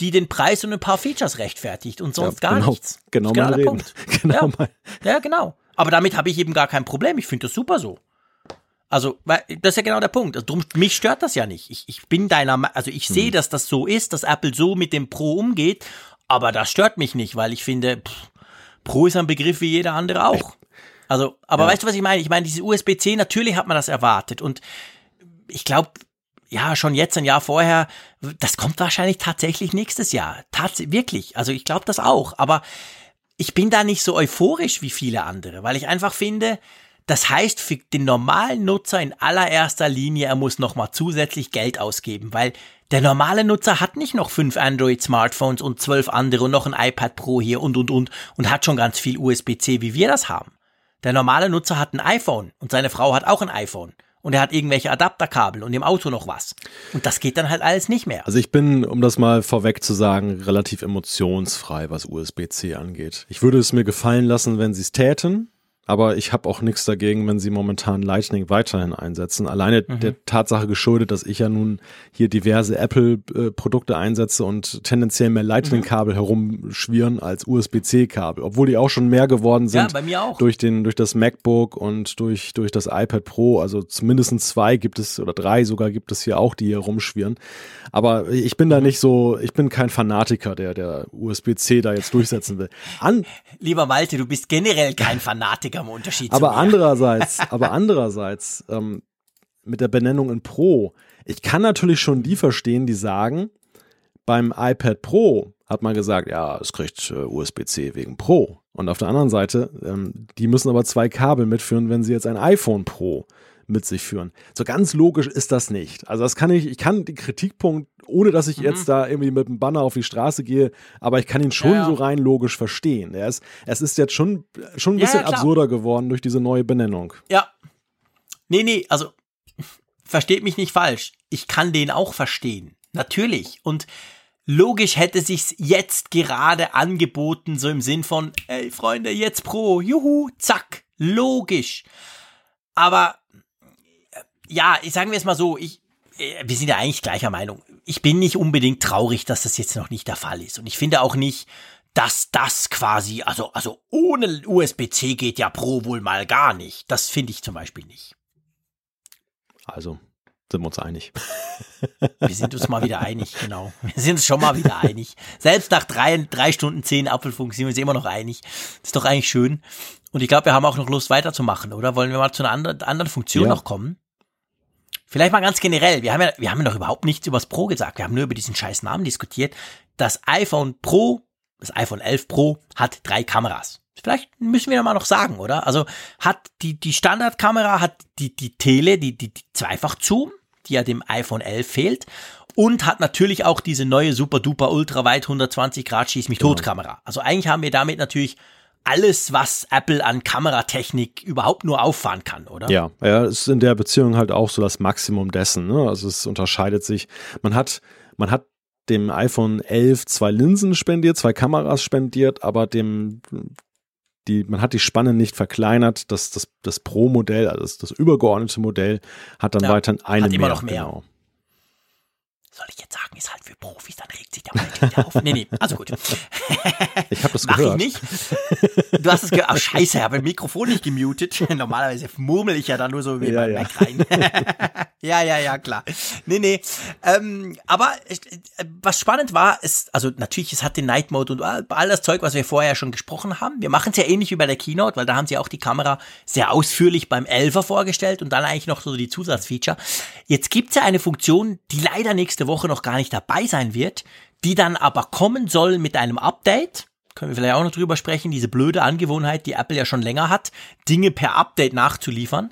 die den Preis und ein paar Features rechtfertigt und sonst ja, gar genau, nichts. Genau, genau der Punkt. *laughs* Genau ja. ja, genau. Aber damit habe ich eben gar kein Problem. Ich finde das super so. Also, das ist ja genau der Punkt. Also, drum, mich stört das ja nicht. Ich, ich bin deiner, also ich sehe, hm. dass das so ist, dass Apple so mit dem Pro umgeht, aber das stört mich nicht, weil ich finde, pff, Pro ist ein Begriff wie jeder andere auch. Also, aber ja. weißt du, was ich meine? Ich meine, diese USB-C, natürlich hat man das erwartet und ich glaube, ja, schon jetzt ein Jahr vorher, das kommt wahrscheinlich tatsächlich nächstes Jahr. Tats wirklich. Also ich glaube das auch. Aber ich bin da nicht so euphorisch wie viele andere, weil ich einfach finde, das heißt für den normalen Nutzer in allererster Linie, er muss nochmal zusätzlich Geld ausgeben, weil der normale Nutzer hat nicht noch fünf Android-Smartphones und zwölf andere und noch ein iPad Pro hier und und und und hat schon ganz viel USB-C, wie wir das haben. Der normale Nutzer hat ein iPhone und seine Frau hat auch ein iPhone und er hat irgendwelche Adapterkabel und im Auto noch was. Und das geht dann halt alles nicht mehr. Also ich bin, um das mal vorweg zu sagen, relativ emotionsfrei, was USB-C angeht. Ich würde es mir gefallen lassen, wenn sie es täten. Aber ich habe auch nichts dagegen, wenn sie momentan Lightning weiterhin einsetzen. Alleine mhm. der Tatsache geschuldet, dass ich ja nun hier diverse Apple-Produkte einsetze und tendenziell mehr Lightning-Kabel mhm. herumschwirren als USB-C-Kabel, obwohl die auch schon mehr geworden sind. Ja, bei mir auch. Durch, den, durch das MacBook und durch, durch das iPad Pro. Also zumindest zwei gibt es oder drei sogar gibt es hier auch, die hier rumschwirren. Aber ich bin da mhm. nicht so, ich bin kein Fanatiker, der, der USB-C da jetzt durchsetzen will. An Lieber Malte, du bist generell kein Fanatiker *laughs* im Unterschied aber andererseits, *laughs* aber andererseits, ähm, mit der Benennung in Pro, ich kann natürlich schon die verstehen, die sagen, beim iPad Pro hat man gesagt, ja, es kriegt äh, USB-C wegen Pro. Und auf der anderen Seite, ähm, die müssen aber zwei Kabel mitführen, wenn sie jetzt ein iPhone Pro mit sich führen. So ganz logisch ist das nicht. Also das kann ich, ich kann den Kritikpunkt, ohne dass ich mhm. jetzt da irgendwie mit dem Banner auf die Straße gehe, aber ich kann ihn schon ja, ja. so rein logisch verstehen. Er ist, es ist jetzt schon, schon ein bisschen ja, absurder geworden durch diese neue Benennung. Ja. Nee, nee, also versteht mich nicht falsch. Ich kann den auch verstehen. Natürlich. Und logisch hätte sich's jetzt gerade angeboten, so im Sinn von, ey Freunde, jetzt Pro, juhu, zack, logisch. Aber ja, sagen wir es mal so, ich, äh, wir sind ja eigentlich gleicher Meinung. Ich bin nicht unbedingt traurig, dass das jetzt noch nicht der Fall ist. Und ich finde auch nicht, dass das quasi, also, also ohne USB-C geht ja Pro wohl mal gar nicht. Das finde ich zum Beispiel nicht. Also, sind wir uns einig. Wir sind uns mal wieder einig, genau. Wir sind uns schon mal wieder einig. Selbst nach drei, drei Stunden zehn Apfelfunk sind wir uns immer noch einig. Das ist doch eigentlich schön. Und ich glaube, wir haben auch noch Lust weiterzumachen, oder? Wollen wir mal zu einer anderen, anderen Funktion ja. noch kommen? Vielleicht mal ganz generell. Wir haben ja, wir haben ja noch überhaupt nichts über das Pro gesagt. Wir haben nur über diesen scheiß Namen diskutiert. Das iPhone Pro, das iPhone 11 Pro hat drei Kameras. Vielleicht müssen wir ja mal noch sagen, oder? Also hat die, die Standardkamera hat die, die Tele, die, die, die Zweifach-Zoom, die ja dem iPhone 11 fehlt. Und hat natürlich auch diese neue super duper ultra weit 120 Grad schieß mich tot Kamera. Also eigentlich haben wir damit natürlich alles, was Apple an Kameratechnik überhaupt nur auffahren kann, oder? Ja, ja, ist in der Beziehung halt auch so das Maximum dessen. Ne? Also es unterscheidet sich. Man hat, man hat dem iPhone 11 zwei Linsen spendiert, zwei Kameras spendiert, aber dem die, man hat die Spanne nicht verkleinert. Das, das, das Pro-Modell, also das, das übergeordnete Modell, hat dann ja, weiterhin eine hat immer mehr. Noch mehr. Genau soll ich jetzt sagen, ist halt für Profis, dann regt sich der wieder auf. Nee, nee, also gut. *laughs* Ich habe das Mach *laughs* gehört. Mach ich nicht. Du hast es gehört. Oh, scheiße, ich habe das Mikrofon nicht gemutet. *laughs* Normalerweise murmel ich ja da nur so wie ja, beim ja. Mac rein. ja, ja, ja, klar. Nee, nee. Ähm, aber äh, was spannend war, ist, also natürlich, es hat den Night Mode und all das Zeug, was wir vorher schon gesprochen haben. Wir machen es ja ähnlich wie bei der Keynote, weil da haben sie auch die Kamera sehr ausführlich beim 11er vorgestellt und dann eigentlich noch so die Zusatzfeature. Jetzt gibt's ja eine Funktion, die leider nächste Woche noch gar nicht dabei sein wird, die dann aber kommen soll mit einem Update. können wir vielleicht auch noch drüber sprechen, diese blöde Angewohnheit, die Apple ja schon länger hat, Dinge per Update nachzuliefern.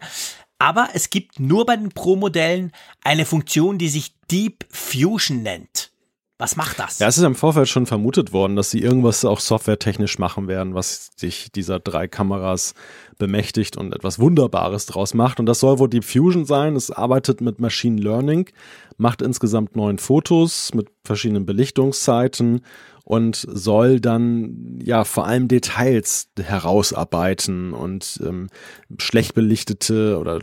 Aber es gibt nur bei den Pro-Modellen eine Funktion, die sich Deep Fusion nennt. Was macht das? Ja, es ist im Vorfeld schon vermutet worden, dass sie irgendwas auch softwaretechnisch machen werden, was sich dieser drei Kameras bemächtigt und etwas Wunderbares draus macht. Und das soll wohl Deep Fusion sein. Es arbeitet mit Machine Learning, macht insgesamt neun Fotos mit verschiedenen Belichtungszeiten und soll dann ja vor allem Details herausarbeiten und ähm, schlecht belichtete oder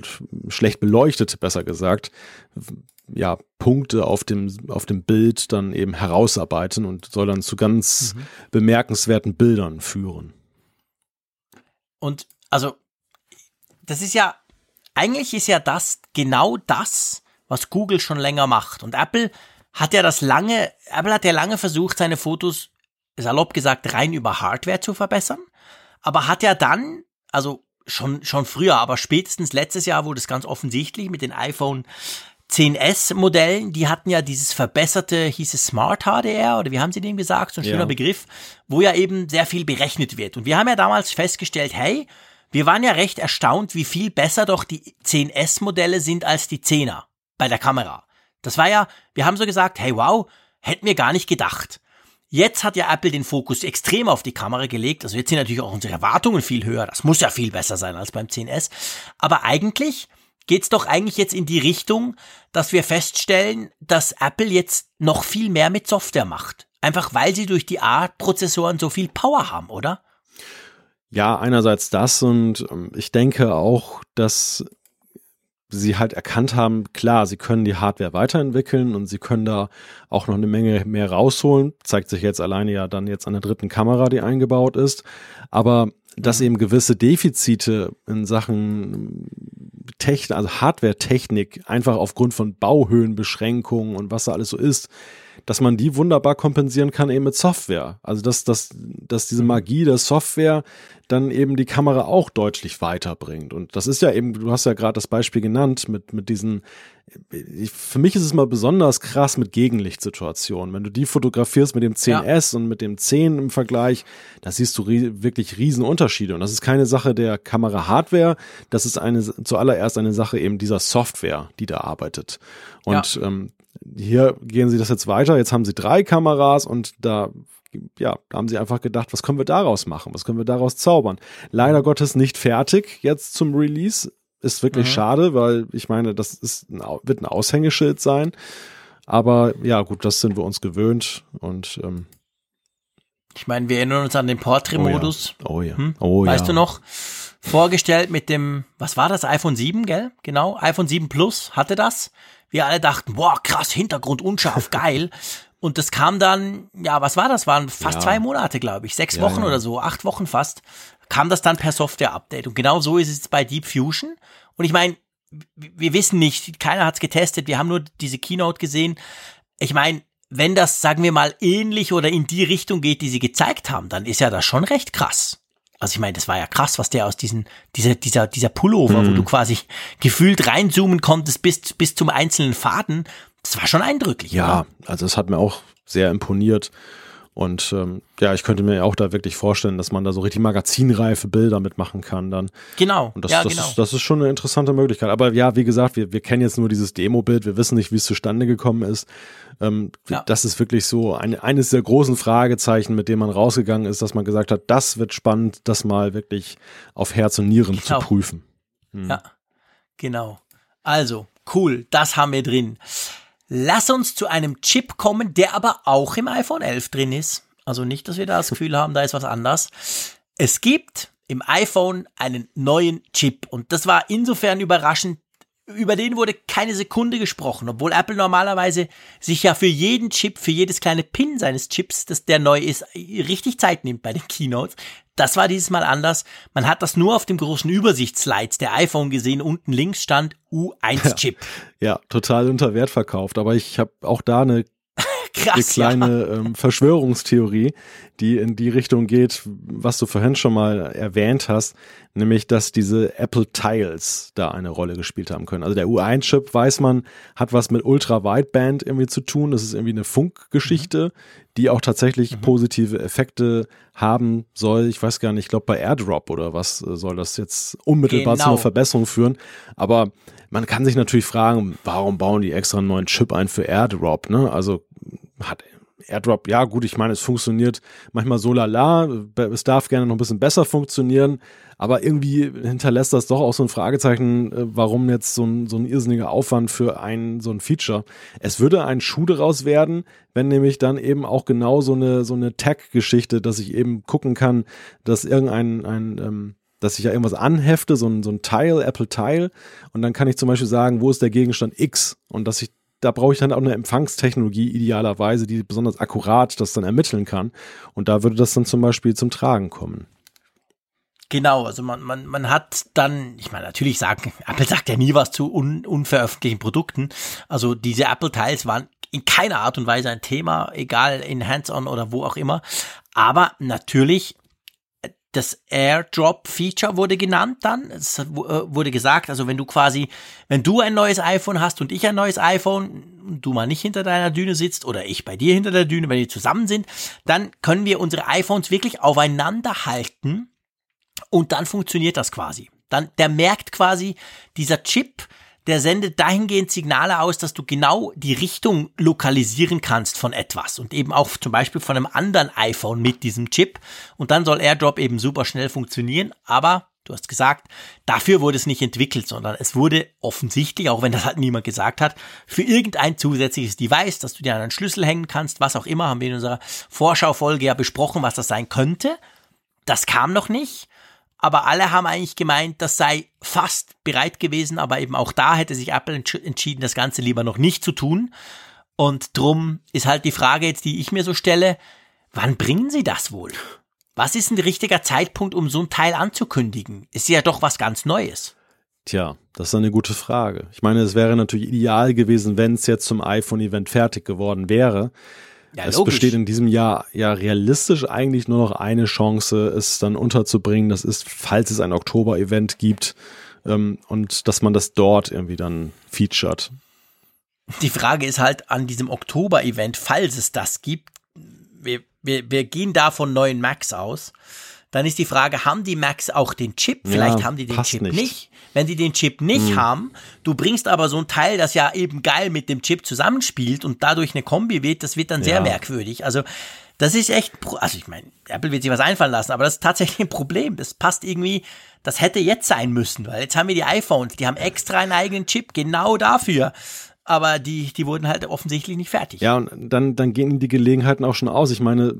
schlecht beleuchtete, besser gesagt, ja, Punkte auf dem, auf dem Bild dann eben herausarbeiten und soll dann zu ganz mhm. bemerkenswerten Bildern führen. Und also, das ist ja, eigentlich ist ja das genau das, was Google schon länger macht. Und Apple hat ja das lange, Apple hat ja lange versucht, seine Fotos, salopp gesagt, rein über Hardware zu verbessern. Aber hat ja dann, also schon, schon früher, aber spätestens letztes Jahr wurde es ganz offensichtlich mit den iPhone 10S-Modellen, die hatten ja dieses verbesserte, hieß es Smart HDR oder wie haben sie dem gesagt, so ein schöner ja. Begriff, wo ja eben sehr viel berechnet wird. Und wir haben ja damals festgestellt, hey, wir waren ja recht erstaunt, wie viel besser doch die 10S-Modelle sind als die 10er bei der Kamera. Das war ja, wir haben so gesagt, hey wow, hätten wir gar nicht gedacht. Jetzt hat ja Apple den Fokus extrem auf die Kamera gelegt. Also jetzt sind natürlich auch unsere Erwartungen viel höher. Das muss ja viel besser sein als beim 10S. Aber eigentlich geht's doch eigentlich jetzt in die Richtung, dass wir feststellen, dass Apple jetzt noch viel mehr mit Software macht. Einfach weil sie durch die A-Prozessoren so viel Power haben, oder? Ja, einerseits das und ähm, ich denke auch, dass sie halt erkannt haben, klar, sie können die Hardware weiterentwickeln und sie können da auch noch eine Menge mehr rausholen. Zeigt sich jetzt alleine ja dann jetzt an der dritten Kamera, die eingebaut ist. Aber dass mhm. eben gewisse Defizite in Sachen Technik, also Hardware-Technik, einfach aufgrund von Bauhöhenbeschränkungen und was da alles so ist, dass man die wunderbar kompensieren kann eben mit Software. Also dass, dass, dass diese. Magie der Software dann eben die Kamera auch deutlich weiterbringt. Und das ist ja eben, du hast ja gerade das Beispiel genannt mit, mit diesen, für mich ist es mal besonders krass mit Gegenlichtsituationen. Wenn du die fotografierst mit dem 10S ja. und mit dem 10 im Vergleich, da siehst du wirklich riesen Unterschiede. Und das ist keine Sache der Kamera-Hardware, das ist eine, zuallererst eine Sache eben dieser Software, die da arbeitet. Und ja. ähm, hier gehen sie das jetzt weiter. Jetzt haben sie drei Kameras und da, ja, da haben sie einfach gedacht, was können wir daraus machen? Was können wir daraus zaubern? Leider Gottes nicht fertig jetzt zum Release. Ist wirklich mhm. schade, weil ich meine, das ist ein, wird ein Aushängeschild sein. Aber ja, gut, das sind wir uns gewöhnt und ähm, ich meine, wir erinnern uns an den Portrait-Modus. Oh ja. Oh ja. Hm? Oh weißt ja. du noch? Vorgestellt mit dem, was war das? iPhone 7, gell? Genau. iPhone 7 Plus hatte das wir alle dachten, boah, krass, Hintergrund unscharf, *laughs* geil. Und das kam dann, ja, was war das? Waren fast ja. zwei Monate, glaube ich, sechs ja, Wochen ja. oder so, acht Wochen fast, kam das dann per Software-Update. Und genau so ist es bei Deep Fusion. Und ich meine, wir wissen nicht, keiner hat's getestet, wir haben nur diese Keynote gesehen. Ich meine, wenn das, sagen wir mal, ähnlich oder in die Richtung geht, die sie gezeigt haben, dann ist ja das schon recht krass. Also ich meine, das war ja krass, was der aus diesen, dieser, dieser, dieser Pullover, mhm. wo du quasi gefühlt reinzoomen konntest bis, bis zum einzelnen Faden. Das war schon eindrücklich. Ja, oder? also es hat mir auch sehr imponiert. Und ähm, ja, ich könnte mir auch da wirklich vorstellen, dass man da so richtig magazinreife Bilder mitmachen kann dann. Genau. Und das, ja, das, genau. Ist, das ist schon eine interessante Möglichkeit. Aber ja, wie gesagt, wir, wir kennen jetzt nur dieses Demo-Bild, wir wissen nicht, wie es zustande gekommen ist. Ähm, ja. Das ist wirklich so ein, eines der großen Fragezeichen, mit dem man rausgegangen ist, dass man gesagt hat, das wird spannend, das mal wirklich auf Herz und Nieren genau. zu prüfen. Hm. Ja, genau. Also, cool, das haben wir drin. Lass uns zu einem Chip kommen, der aber auch im iPhone 11 drin ist. Also nicht, dass wir da das *laughs* Gefühl haben, da ist was anders. Es gibt im iPhone einen neuen Chip und das war insofern überraschend. Über den wurde keine Sekunde gesprochen, obwohl Apple normalerweise sich ja für jeden Chip, für jedes kleine Pin seines Chips, das der neu ist, richtig Zeit nimmt bei den Keynotes. Das war dieses Mal anders. Man hat das nur auf dem großen Übersichtsslides der iPhone gesehen. Unten links stand U1-Chip. Ja, ja, total unter Wert verkauft. Aber ich habe auch da eine *laughs* Krass, eine kleine ja. ähm, Verschwörungstheorie, die in die Richtung geht, was du vorhin schon mal erwähnt hast, nämlich dass diese Apple Tiles da eine Rolle gespielt haben können. Also der U1-Chip, weiß man, hat was mit Ultra-Wideband irgendwie zu tun. Das ist irgendwie eine Funkgeschichte, die auch tatsächlich mhm. positive Effekte haben soll. Ich weiß gar nicht, ich glaube bei AirDrop oder was äh, soll das jetzt unmittelbar genau. zu einer genau. Verbesserung führen. Aber man kann sich natürlich fragen, warum bauen die extra einen neuen Chip ein für AirDrop? Ne? Also hat AirDrop, ja gut, ich meine, es funktioniert manchmal so lala, es darf gerne noch ein bisschen besser funktionieren, aber irgendwie hinterlässt das doch auch so ein Fragezeichen, äh, warum jetzt so ein, so ein irrsinniger Aufwand für ein, so ein Feature. Es würde ein Schuh daraus werden, wenn nämlich dann eben auch genau so eine, so eine Tag-Geschichte, dass ich eben gucken kann, dass irgendein, ein, ähm, dass ich ja irgendwas anhefte, so ein, so ein Teil, Apple-Teil, und dann kann ich zum Beispiel sagen, wo ist der Gegenstand X und dass ich da brauche ich dann auch eine Empfangstechnologie idealerweise, die besonders akkurat das dann ermitteln kann. Und da würde das dann zum Beispiel zum Tragen kommen. Genau, also man, man, man hat dann, ich meine, natürlich sagen, Apple sagt ja nie was zu un, unveröffentlichten Produkten. Also diese Apple-Teils waren in keiner Art und Weise ein Thema, egal in Hands-on oder wo auch immer. Aber natürlich das AirDrop-Feature wurde genannt dann. Es äh, wurde gesagt, also wenn du quasi, wenn du ein neues iPhone hast und ich ein neues iPhone, du mal nicht hinter deiner Düne sitzt oder ich bei dir hinter der Düne, wenn wir zusammen sind, dann können wir unsere iPhones wirklich aufeinander halten und dann funktioniert das quasi. Dann, der merkt quasi, dieser Chip, der sendet dahingehend Signale aus, dass du genau die Richtung lokalisieren kannst von etwas und eben auch zum Beispiel von einem anderen iPhone mit diesem Chip. Und dann soll AirDrop eben super schnell funktionieren, aber Du hast gesagt, dafür wurde es nicht entwickelt, sondern es wurde offensichtlich, auch wenn das halt niemand gesagt hat, für irgendein zusätzliches Device, dass du dir an einen Schlüssel hängen kannst, was auch immer, haben wir in unserer Vorschaufolge ja besprochen, was das sein könnte. Das kam noch nicht aber alle haben eigentlich gemeint, das sei fast bereit gewesen, aber eben auch da hätte sich Apple entschieden, das Ganze lieber noch nicht zu tun. Und drum ist halt die Frage jetzt, die ich mir so stelle, wann bringen sie das wohl? Was ist ein richtiger Zeitpunkt, um so ein Teil anzukündigen? Ist ja doch was ganz Neues. Tja, das ist eine gute Frage. Ich meine, es wäre natürlich ideal gewesen, wenn es jetzt zum iPhone-Event fertig geworden wäre. Ja, es logisch. besteht in diesem Jahr ja realistisch eigentlich nur noch eine Chance, es dann unterzubringen. Das ist, falls es ein Oktober-Event gibt ähm, und dass man das dort irgendwie dann featured. Die Frage ist halt an diesem Oktober-Event, falls es das gibt, wir, wir, wir gehen da von neuen Macs aus. Dann ist die Frage, haben die Macs auch den Chip? Vielleicht ja, haben die den Chip nicht. nicht. Wenn die den Chip nicht mhm. haben, du bringst aber so ein Teil, das ja eben geil mit dem Chip zusammenspielt und dadurch eine Kombi wird, das wird dann sehr ja. merkwürdig. Also das ist echt, also ich meine, Apple wird sich was einfallen lassen, aber das ist tatsächlich ein Problem. Das passt irgendwie, das hätte jetzt sein müssen, weil jetzt haben wir die iPhones, die haben extra einen eigenen Chip, genau dafür aber die, die wurden halt offensichtlich nicht fertig. Ja, und dann, dann gehen die Gelegenheiten auch schon aus. Ich meine,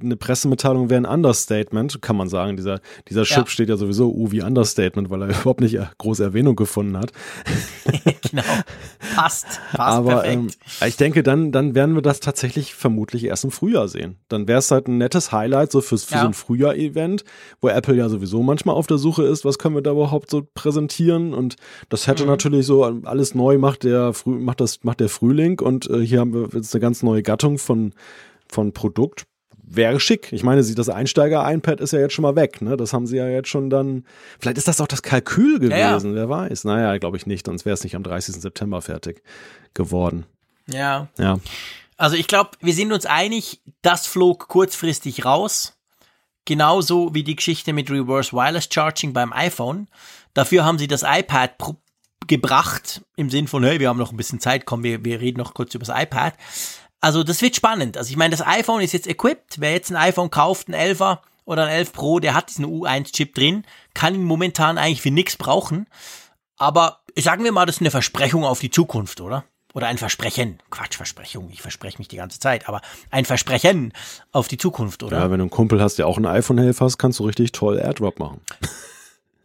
eine Pressemitteilung wäre ein Understatement, kann man sagen. Dieser, dieser Chip ja. steht ja sowieso U wie Understatement, weil er *laughs* überhaupt nicht große Erwähnung gefunden hat. *laughs* genau. Passt. Passt Aber ähm, ich denke, dann, dann werden wir das tatsächlich vermutlich erst im Frühjahr sehen. Dann wäre es halt ein nettes Highlight so fürs, für ja. so ein Frühjahr-Event, wo Apple ja sowieso manchmal auf der Suche ist, was können wir da überhaupt so präsentieren. Und das hätte mhm. natürlich so alles neu macht der, macht das, macht der Frühling. Und äh, hier haben wir jetzt eine ganz neue Gattung von, von Produkt wäre schick. Ich meine, das Einsteiger-iPad ist ja jetzt schon mal weg, ne? Das haben sie ja jetzt schon dann. Vielleicht ist das auch das Kalkül gewesen, ja, wer weiß. Naja, glaube ich nicht, sonst wäre es nicht am 30. September fertig geworden. Ja. Ja. Also ich glaube, wir sind uns einig, das flog kurzfristig raus. Genauso wie die Geschichte mit Reverse Wireless Charging beim iPhone. Dafür haben sie das iPad gebracht, im Sinn von, hey, wir haben noch ein bisschen Zeit, komm, wir, wir reden noch kurz über das iPad. Also das wird spannend. Also ich meine, das iPhone ist jetzt equipped. Wer jetzt ein iPhone kauft, ein 11er oder ein 11 Pro, der hat diesen U1-Chip drin, kann ihn momentan eigentlich für nichts brauchen. Aber sagen wir mal, das ist eine Versprechung auf die Zukunft, oder? Oder ein Versprechen. Quatsch, Versprechung. Ich verspreche mich die ganze Zeit. Aber ein Versprechen auf die Zukunft, oder? Ja, wenn du einen Kumpel hast, der auch ein iPhone-Helfer hast, kannst du richtig toll Airdrop machen. *laughs*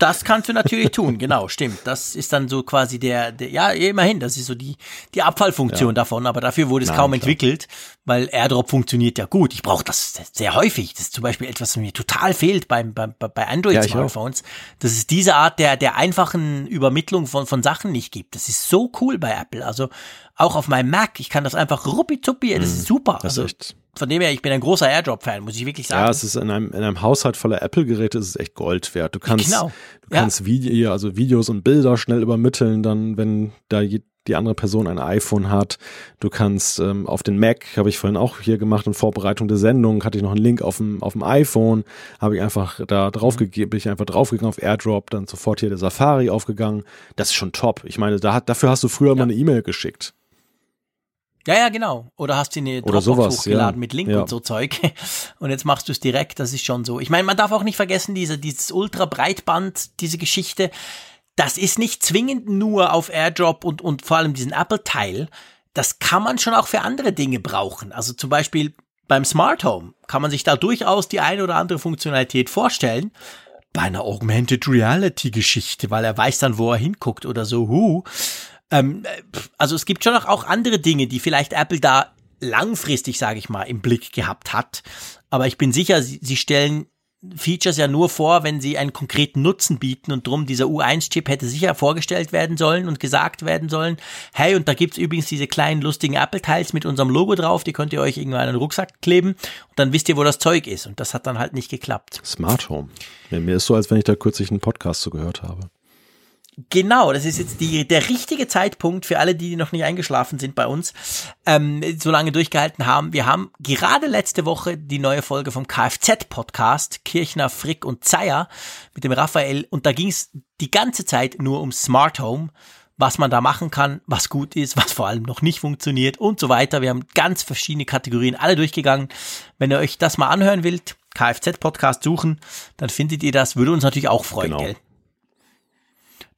Das kannst du natürlich tun, genau, stimmt. Das ist dann so quasi der, der ja, immerhin, das ist so die, die Abfallfunktion ja. davon, aber dafür wurde es Nein, kaum klar. entwickelt, weil AirDrop funktioniert ja gut. Ich brauche das sehr häufig. Das ist zum Beispiel etwas, was mir total fehlt beim, beim, bei Android-Smartphones, ja, dass es diese Art der, der einfachen Übermittlung von, von Sachen nicht gibt. Das ist so cool bei Apple. Also auch auf meinem Mac, ich kann das einfach ruppizuppi, das ist mhm. super. Das ist also, echt von dem her, ich bin ein großer AirDrop-Fan, muss ich wirklich sagen. Ja, es ist in einem, in einem Haushalt voller Apple-Geräte ist es echt Gold wert. Du kannst, genau. du kannst ja. Video, also Videos und Bilder schnell übermitteln, dann, wenn da je, die andere Person ein iPhone hat. Du kannst ähm, auf den Mac, habe ich vorhin auch hier gemacht in Vorbereitung der Sendung, hatte ich noch einen Link auf dem, auf dem iPhone, habe ich einfach da drauf gegeben, bin ich einfach draufgegangen auf AirDrop, dann sofort hier der Safari aufgegangen. Das ist schon top. Ich meine, da hat, dafür hast du früher ja. mal eine E-Mail geschickt. Ja, ja, genau. Oder hast du eine Dropbox sowas, hochgeladen ja. mit Link ja. und so Zeug. *laughs* Und jetzt machst du es direkt. Das ist schon so. Ich meine, man darf auch nicht vergessen, diese, dieses Ultra-Breitband, diese Geschichte das ist nicht zwingend nur auf AirDrop und, und vor allem diesen Apple-Teil. Das kann man schon auch für andere Dinge brauchen. Also zum Beispiel beim Smart Home kann man sich da durchaus die eine oder andere Funktionalität vorstellen. Bei einer Augmented Reality Geschichte, weil er weiß dann, wo er hinguckt oder so. Huh. Ähm, also es gibt schon auch andere Dinge, die vielleicht Apple da langfristig, sage ich mal, im Blick gehabt hat. Aber ich bin sicher, sie, sie stellen Features ja nur vor, wenn sie einen konkreten Nutzen bieten und drum dieser U1-Chip hätte sicher vorgestellt werden sollen und gesagt werden sollen, hey, und da gibt's übrigens diese kleinen lustigen Apple-Teils mit unserem Logo drauf, die könnt ihr euch irgendwann in den Rucksack kleben und dann wisst ihr, wo das Zeug ist und das hat dann halt nicht geklappt. Smart Home. Mir ist so, als wenn ich da kürzlich einen Podcast so gehört habe. Genau, das ist jetzt die, der richtige Zeitpunkt für alle, die noch nicht eingeschlafen sind bei uns, ähm, so lange durchgehalten haben. Wir haben gerade letzte Woche die neue Folge vom Kfz-Podcast, Kirchner, Frick und Zeyer mit dem Raphael und da ging es die ganze Zeit nur um Smart Home, was man da machen kann, was gut ist, was vor allem noch nicht funktioniert und so weiter. Wir haben ganz verschiedene Kategorien alle durchgegangen. Wenn ihr euch das mal anhören wollt, Kfz-Podcast suchen, dann findet ihr das, würde uns natürlich auch freuen, genau. gell?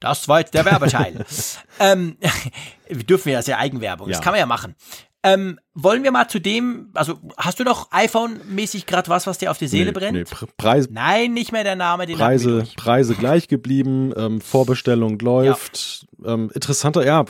Das war jetzt der Werbeteil. *laughs* ähm, *laughs* wir dürfen ja sehr Eigenwerbung, ja. das kann man ja machen. Ähm, wollen wir mal zu dem, also hast du noch iPhone-mäßig gerade was, was dir auf die Seele nee, brennt? Nee, Preis, Nein, nicht mehr der Name. Den Preise, Preise gleich geblieben, ähm, Vorbestellung läuft. Ja. Ähm, interessanter, ja,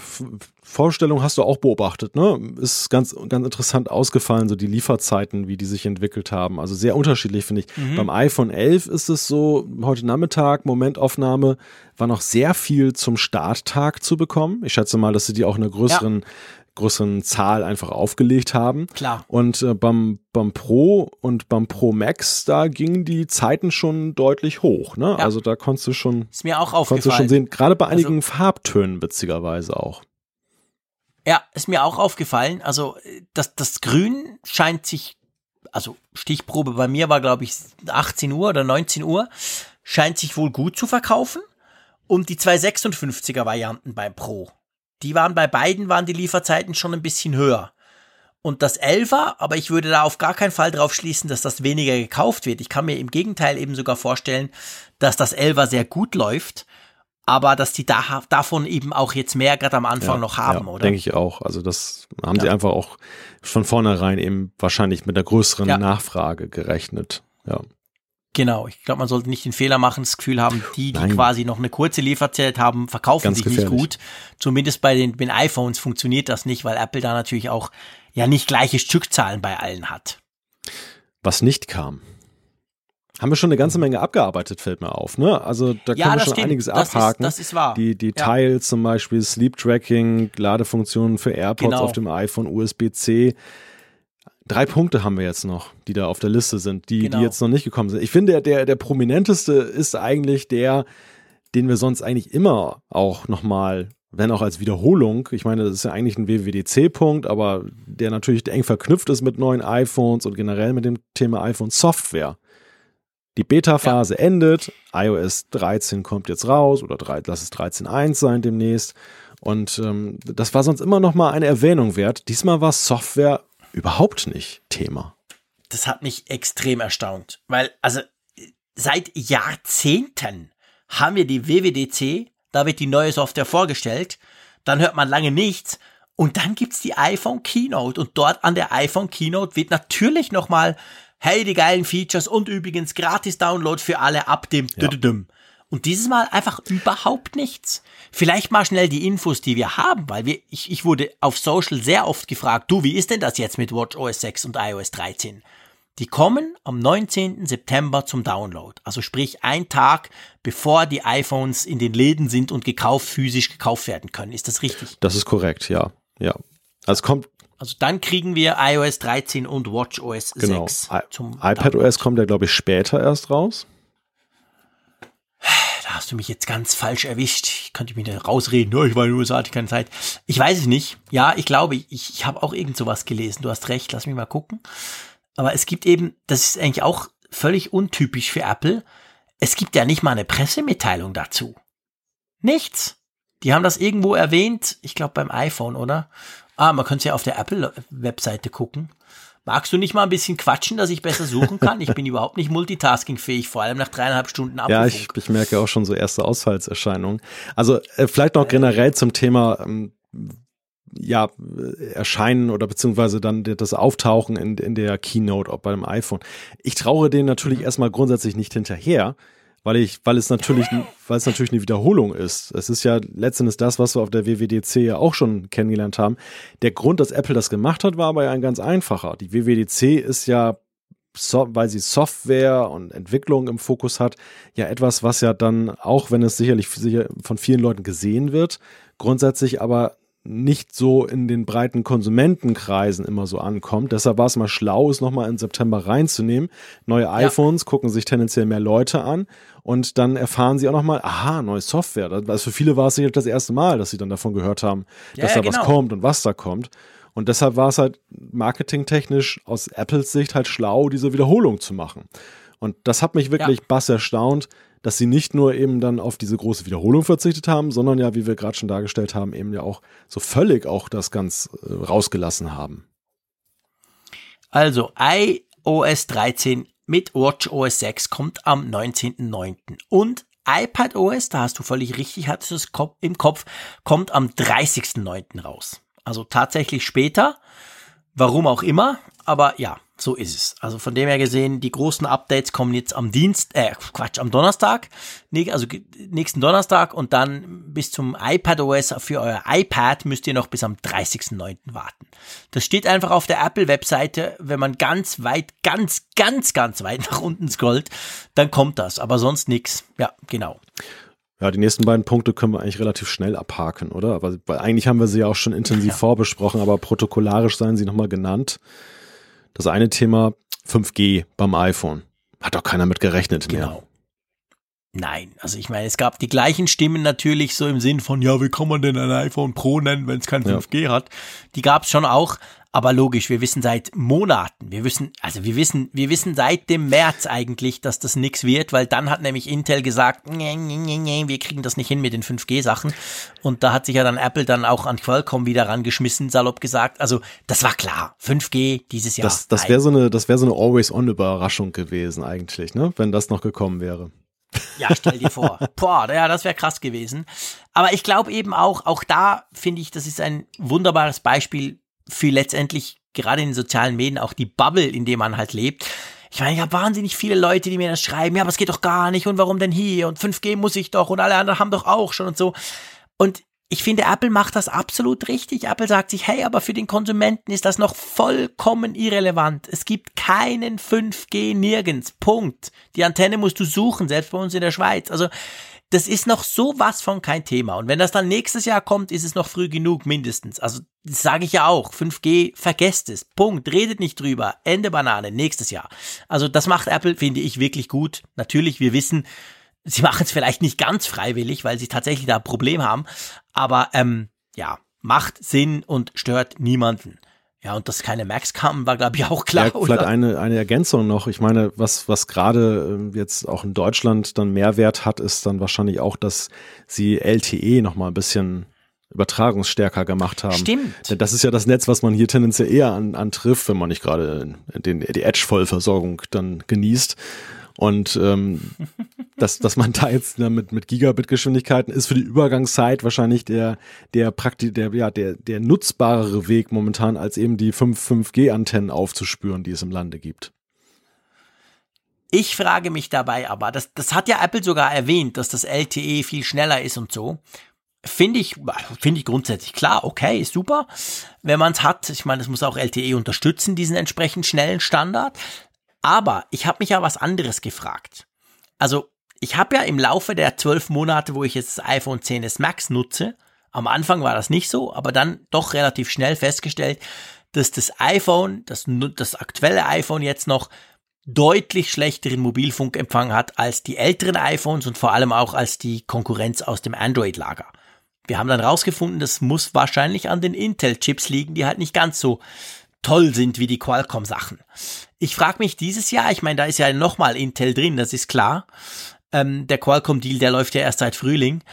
Vorstellung hast du auch beobachtet, ne? Ist ganz, ganz interessant ausgefallen, so die Lieferzeiten, wie die sich entwickelt haben. Also sehr unterschiedlich, finde ich. Mhm. Beim iPhone 11 ist es so, heute Nachmittag, Momentaufnahme, war noch sehr viel zum Starttag zu bekommen. Ich schätze mal, dass sie die auch in einer größeren ja größeren Zahl einfach aufgelegt haben. Klar. Und äh, beim, beim Pro und beim Pro Max, da gingen die Zeiten schon deutlich hoch. Ne? Ja. Also da konntest du schon, ist mir auch aufgefallen. Konntest du schon sehen, gerade bei einigen also, Farbtönen witzigerweise auch. Ja, ist mir auch aufgefallen. Also das, das Grün scheint sich, also Stichprobe bei mir war glaube ich 18 Uhr oder 19 Uhr, scheint sich wohl gut zu verkaufen. Und die 256er Varianten beim Pro die waren bei beiden waren die Lieferzeiten schon ein bisschen höher. Und das 11er, aber ich würde da auf gar keinen Fall drauf schließen, dass das weniger gekauft wird. Ich kann mir im Gegenteil eben sogar vorstellen, dass das 11er sehr gut läuft, aber dass die da, davon eben auch jetzt mehr gerade am Anfang ja, noch haben, ja, oder? Denke ich auch. Also das haben ja. sie einfach auch von vornherein eben wahrscheinlich mit einer größeren Nachfrage gerechnet. Ja. Genau, ich glaube, man sollte nicht den Fehler machen, das Gefühl haben, die, die Nein. quasi noch eine kurze Lieferzeit haben, verkaufen Ganz sich gefährlich. nicht gut. Zumindest bei den, den iPhones funktioniert das nicht, weil Apple da natürlich auch ja nicht gleiche Stückzahlen bei allen hat. Was nicht kam. Haben wir schon eine ganze Menge abgearbeitet, fällt mir auf. Ne? Also da ja, können wir schon stimmt. einiges das abhaken. Ist, das ist wahr. Die, die ja. Zum Beispiel, Sleep Tracking, Ladefunktionen für AirPods genau. auf dem iPhone, USB-C drei Punkte haben wir jetzt noch, die da auf der Liste sind, die, genau. die jetzt noch nicht gekommen sind. Ich finde, der, der prominenteste ist eigentlich der, den wir sonst eigentlich immer auch nochmal, wenn auch als Wiederholung, ich meine, das ist ja eigentlich ein WWDC-Punkt, aber der natürlich eng verknüpft ist mit neuen iPhones und generell mit dem Thema iPhone-Software. Die Beta-Phase ja. endet, iOS 13 kommt jetzt raus oder 3, lass es 13.1 sein demnächst. Und ähm, das war sonst immer noch mal eine Erwähnung wert. Diesmal war Software überhaupt nicht Thema. Das hat mich extrem erstaunt, weil also seit Jahrzehnten haben wir die WWDC, da wird die neue Software vorgestellt, dann hört man lange nichts und dann gibt's die iPhone Keynote und dort an der iPhone Keynote wird natürlich nochmal, hey, die geilen Features und übrigens gratis Download für alle ab dem ja. Und dieses Mal einfach überhaupt nichts. Vielleicht mal schnell die Infos, die wir haben, weil wir, ich, ich wurde auf Social sehr oft gefragt, du, wie ist denn das jetzt mit WatchOS 6 und iOS 13? Die kommen am 19. September zum Download. Also sprich ein Tag, bevor die iPhones in den Läden sind und gekauft, physisch gekauft werden können. Ist das richtig? Das ist korrekt, ja. Ja. Also kommt. Also dann kriegen wir iOS 13 und WatchOS genau. 6 zum iPadOS kommt ja, glaube ich, später erst raus hast du mich jetzt ganz falsch erwischt. Ich könnte mich nicht rausreden. Ja, ich war in den hatte keine Zeit. Ich weiß es nicht. Ja, ich glaube, ich, ich habe auch irgend sowas gelesen. Du hast recht, lass mich mal gucken. Aber es gibt eben, das ist eigentlich auch völlig untypisch für Apple. Es gibt ja nicht mal eine Pressemitteilung dazu. Nichts. Die haben das irgendwo erwähnt, ich glaube beim iPhone, oder? Ah, man könnte ja auf der Apple-Webseite gucken. Magst du nicht mal ein bisschen quatschen, dass ich besser suchen kann? Ich bin *laughs* überhaupt nicht multitaskingfähig, vor allem nach dreieinhalb Stunden Apfelfunk. Ja, ich, ich merke auch schon so erste Ausfallserscheinungen. Also äh, vielleicht noch generell zum Thema ähm, ja, erscheinen oder beziehungsweise dann das Auftauchen in, in der Keynote auch beim iPhone. Ich traue denen natürlich mhm. erstmal grundsätzlich nicht hinterher, weil ich, weil es natürlich, weil es natürlich eine Wiederholung ist. Es ist ja letztendlich das, was wir auf der WWDC ja auch schon kennengelernt haben. Der Grund, dass Apple das gemacht hat, war aber ja ein ganz einfacher. Die WWDC ist ja so, weil sie Software und Entwicklung im Fokus hat, ja etwas, was ja dann, auch wenn es sicherlich sicher von vielen Leuten gesehen wird, grundsätzlich aber nicht so in den breiten Konsumentenkreisen immer so ankommt. Deshalb war es mal schlau, es nochmal im September reinzunehmen. Neue iPhones ja. gucken sich tendenziell mehr Leute an und dann erfahren sie auch nochmal, aha, neue Software. Also für viele war es sicher das erste Mal, dass sie dann davon gehört haben, ja, dass ja, da genau. was kommt und was da kommt. Und deshalb war es halt marketingtechnisch aus Apples Sicht halt schlau, diese Wiederholung zu machen. Und das hat mich wirklich ja. bass erstaunt, dass sie nicht nur eben dann auf diese große Wiederholung verzichtet haben, sondern ja, wie wir gerade schon dargestellt haben, eben ja auch so völlig auch das ganz äh, rausgelassen haben. Also iOS 13 mit WatchOS 6 kommt am 19.09. und iPadOS, da hast du völlig richtig, hattest du es im Kopf, kommt am 30.09. raus. Also tatsächlich später. Warum auch immer, aber ja, so ist es. Also von dem her gesehen, die großen Updates kommen jetzt am Dienst, äh, Quatsch, am Donnerstag, also nächsten Donnerstag und dann bis zum iPadOS für euer iPad müsst ihr noch bis am 30.09. warten. Das steht einfach auf der Apple-Webseite, wenn man ganz weit, ganz, ganz, ganz weit nach unten scrollt, dann kommt das, aber sonst nichts. Ja, genau. Ja, die nächsten beiden Punkte können wir eigentlich relativ schnell abhaken, oder? Aber, weil eigentlich haben wir sie ja auch schon intensiv ja. vorbesprochen, aber protokollarisch seien sie nochmal genannt. Das eine Thema 5G beim iPhone. Hat doch keiner mit gerechnet genau. mehr. Nein, also ich meine, es gab die gleichen Stimmen natürlich so im Sinn von, ja, wie kann man denn ein iPhone Pro nennen, wenn es kein 5G ja. hat? Die gab es schon auch, aber logisch, wir wissen seit Monaten, wir wissen, also wir wissen, wir wissen seit dem März eigentlich, dass das nix wird, weil dann hat nämlich Intel gesagt, nee, nee, nee, nee, wir kriegen das nicht hin mit den 5G-Sachen. Und da hat sich ja dann Apple dann auch an Qualcomm wieder rangeschmissen, salopp gesagt. Also das war klar, 5G dieses Jahr. Das, das wäre so eine, das wäre so eine Always-On-Überraschung gewesen eigentlich, ne, wenn das noch gekommen wäre. Ja, stell dir vor. *laughs* Boah, ja, das wäre krass gewesen. Aber ich glaube eben auch, auch da finde ich, das ist ein wunderbares Beispiel, für letztendlich gerade in den sozialen Medien auch die Bubble, in der man halt lebt. Ich meine, ich habe wahnsinnig viele Leute, die mir das schreiben, ja, aber es geht doch gar nicht und warum denn hier und 5G muss ich doch und alle anderen haben doch auch schon und so. Und ich finde, Apple macht das absolut richtig. Apple sagt sich, hey, aber für den Konsumenten ist das noch vollkommen irrelevant. Es gibt keinen 5G nirgends. Punkt. Die Antenne musst du suchen, selbst bei uns in der Schweiz. Also das ist noch sowas von kein Thema. Und wenn das dann nächstes Jahr kommt, ist es noch früh genug, mindestens. Also, das sage ich ja auch. 5G, vergesst es. Punkt. Redet nicht drüber. Ende Banane. Nächstes Jahr. Also, das macht Apple, finde ich, wirklich gut. Natürlich, wir wissen, sie machen es vielleicht nicht ganz freiwillig, weil sie tatsächlich da ein Problem haben. Aber, ähm, ja, macht Sinn und stört niemanden. Ja, und dass keine Macs kamen, war, glaube ich, auch klar. Ja, vielleicht eine, eine Ergänzung noch. Ich meine, was, was gerade äh, jetzt auch in Deutschland dann Mehrwert hat, ist dann wahrscheinlich auch, dass sie LTE noch mal ein bisschen übertragungsstärker gemacht haben. Stimmt. Denn das ist ja das Netz, was man hier tendenziell eher an, antrifft, wenn man nicht gerade den, die Edge-Vollversorgung dann genießt. Und ähm, dass, dass man da jetzt ne, mit, mit Gigabit-Geschwindigkeiten ist für die Übergangszeit wahrscheinlich der, der praktisch, der, ja, der, der nutzbarere Weg momentan, als eben die 5, 5G-Antennen aufzuspüren, die es im Lande gibt. Ich frage mich dabei aber, das, das hat ja Apple sogar erwähnt, dass das LTE viel schneller ist und so. Finde ich, finde ich grundsätzlich klar, okay, ist super. Wenn man es hat, ich meine, es muss auch LTE unterstützen, diesen entsprechend schnellen Standard. Aber ich habe mich ja was anderes gefragt. Also, ich habe ja im Laufe der zwölf Monate, wo ich jetzt das iPhone 10s Max nutze, am Anfang war das nicht so, aber dann doch relativ schnell festgestellt, dass das iPhone, das, das aktuelle iPhone jetzt noch deutlich schlechteren Mobilfunkempfang hat als die älteren iPhones und vor allem auch als die Konkurrenz aus dem Android-Lager. Wir haben dann rausgefunden, das muss wahrscheinlich an den Intel-Chips liegen, die halt nicht ganz so toll sind wie die Qualcomm-Sachen. Ich frage mich dieses Jahr, ich meine, da ist ja nochmal Intel drin, das ist klar. Ähm, der Qualcomm-Deal, der läuft ja erst seit Frühling.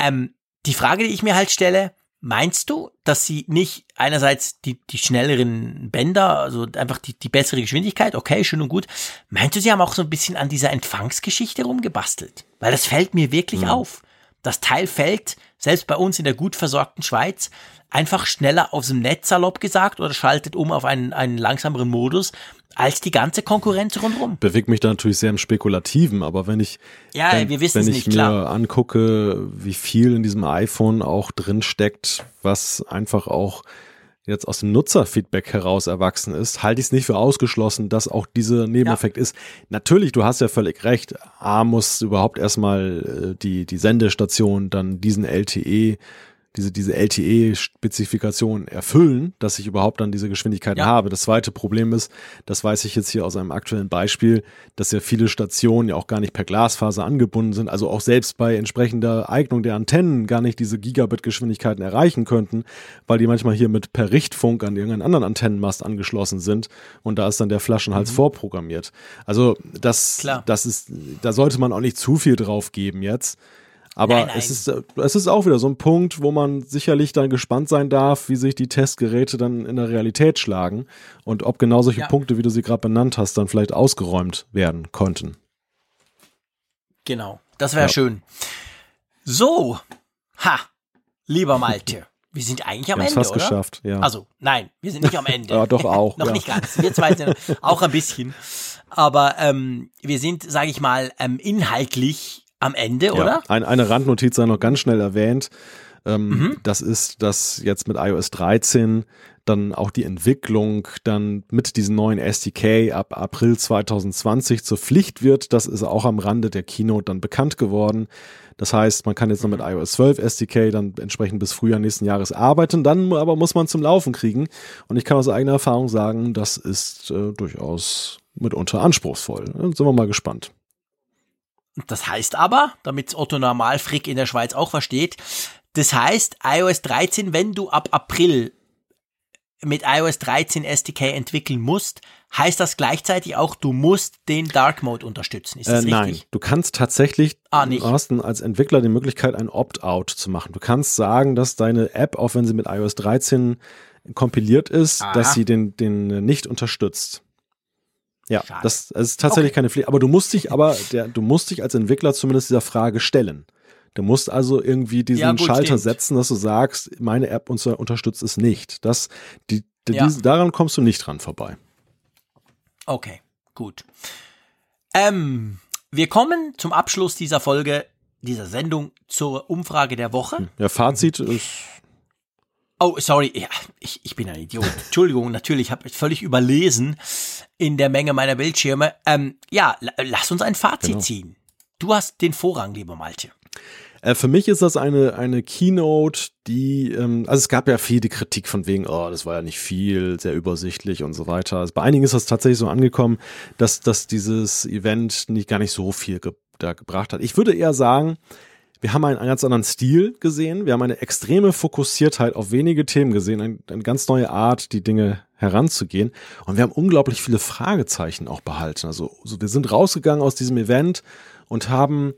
Ähm, die Frage, die ich mir halt stelle, Meinst du, dass sie nicht einerseits die, die schnelleren Bänder, also einfach die, die bessere Geschwindigkeit, okay, schön und gut. Meinst du, sie haben auch so ein bisschen an dieser Empfangsgeschichte rumgebastelt? Weil das fällt mir wirklich mhm. auf. Das Teil fällt, selbst bei uns in der gut versorgten Schweiz, einfach schneller aus dem Netz, salopp gesagt, oder schaltet um auf einen, einen langsameren Modus als die ganze Konkurrenz rundherum. Bewegt mich da natürlich sehr im Spekulativen, aber wenn ich, ja, wenn, wir wissen wenn ich nicht, mir klar. angucke, wie viel in diesem iPhone auch drin steckt, was einfach auch jetzt aus dem Nutzerfeedback heraus erwachsen ist, halte ich es nicht für ausgeschlossen, dass auch dieser Nebeneffekt ja. ist. Natürlich, du hast ja völlig recht. A muss überhaupt erstmal äh, die, die Sendestation dann diesen LTE diese, diese LTE-Spezifikation erfüllen, dass ich überhaupt dann diese Geschwindigkeiten ja. habe. Das zweite Problem ist, das weiß ich jetzt hier aus einem aktuellen Beispiel, dass ja viele Stationen ja auch gar nicht per Glasfaser angebunden sind, also auch selbst bei entsprechender Eignung der Antennen gar nicht diese Gigabit-Geschwindigkeiten erreichen könnten, weil die manchmal hier mit per Richtfunk an irgendeinen anderen Antennenmast angeschlossen sind und da ist dann der Flaschenhals mhm. vorprogrammiert. Also das, Klar. das ist, da sollte man auch nicht zu viel drauf geben jetzt. Aber nein, nein. Es, ist, es ist auch wieder so ein Punkt, wo man sicherlich dann gespannt sein darf, wie sich die Testgeräte dann in der Realität schlagen und ob genau solche ja. Punkte, wie du sie gerade benannt hast, dann vielleicht ausgeräumt werden konnten. Genau, das wäre ja. schön. So, ha, lieber Malte. *laughs* Wir sind eigentlich am wir Ende, fast oder? geschafft, ja. Also, nein, wir sind nicht am Ende. *laughs* ja, doch *laughs* auch. Noch ja. nicht ganz. Wir zwei sind auch ein bisschen. Aber ähm, wir sind, sage ich mal, ähm, inhaltlich am Ende, ja, oder? Ein, eine Randnotiz sei noch ganz schnell erwähnt. Ähm, mhm. Das ist, dass jetzt mit iOS 13 dann auch die Entwicklung dann mit diesem neuen SDK ab April 2020 zur Pflicht wird. Das ist auch am Rande der Keynote dann bekannt geworden. Das heißt, man kann jetzt noch mit iOS 12 SDK dann entsprechend bis Frühjahr nächsten Jahres arbeiten. Dann aber muss man zum Laufen kriegen. Und ich kann aus eigener Erfahrung sagen, das ist äh, durchaus mitunter anspruchsvoll. Dann sind wir mal gespannt. Das heißt aber, damit Otto Normalfrick in der Schweiz auch versteht, das heißt, iOS 13, wenn du ab April mit iOS 13 SDK entwickeln musst, heißt das gleichzeitig auch, du musst den Dark Mode unterstützen. Ist das äh, nein, richtig? du kannst tatsächlich, ah, nicht. du hast als Entwickler die Möglichkeit, ein Opt-out zu machen. Du kannst sagen, dass deine App, auch wenn sie mit iOS 13 kompiliert ist, Aha. dass sie den, den nicht unterstützt. Ja, Schade. das, das, ist tatsächlich okay. keine Pflicht. Aber du musst dich aber, der, du musst dich als Entwickler zumindest dieser Frage stellen. Du musst also irgendwie diesen ja, gut, Schalter stimmt. setzen, dass du sagst, meine App unterstützt es nicht. Das, die, die, ja. diese, daran kommst du nicht dran vorbei. Okay, gut. Ähm, wir kommen zum Abschluss dieser Folge, dieser Sendung zur Umfrage der Woche. Ja, Fazit ist Oh, sorry, ja, ich, ich bin ein Idiot. *laughs* Entschuldigung, natürlich, habe ich völlig überlesen in der Menge meiner Bildschirme. Ähm, ja, lass uns ein Fazit genau. ziehen. Du hast den Vorrang, lieber Malte. Äh, für mich ist das eine, eine Keynote, die, ähm, also es gab ja viel die Kritik von wegen, oh, das war ja nicht viel, sehr übersichtlich und so weiter. Also bei einigen ist das tatsächlich so angekommen, dass, dass dieses Event nicht gar nicht so viel ge da gebracht hat. Ich würde eher sagen, wir haben einen, ganz anderen Stil gesehen. Wir haben eine extreme Fokussiertheit auf wenige Themen gesehen, eine, eine ganz neue Art, die Dinge heranzugehen. Und wir haben unglaublich viele Fragezeichen auch behalten. Also, also wir sind rausgegangen aus diesem Event und haben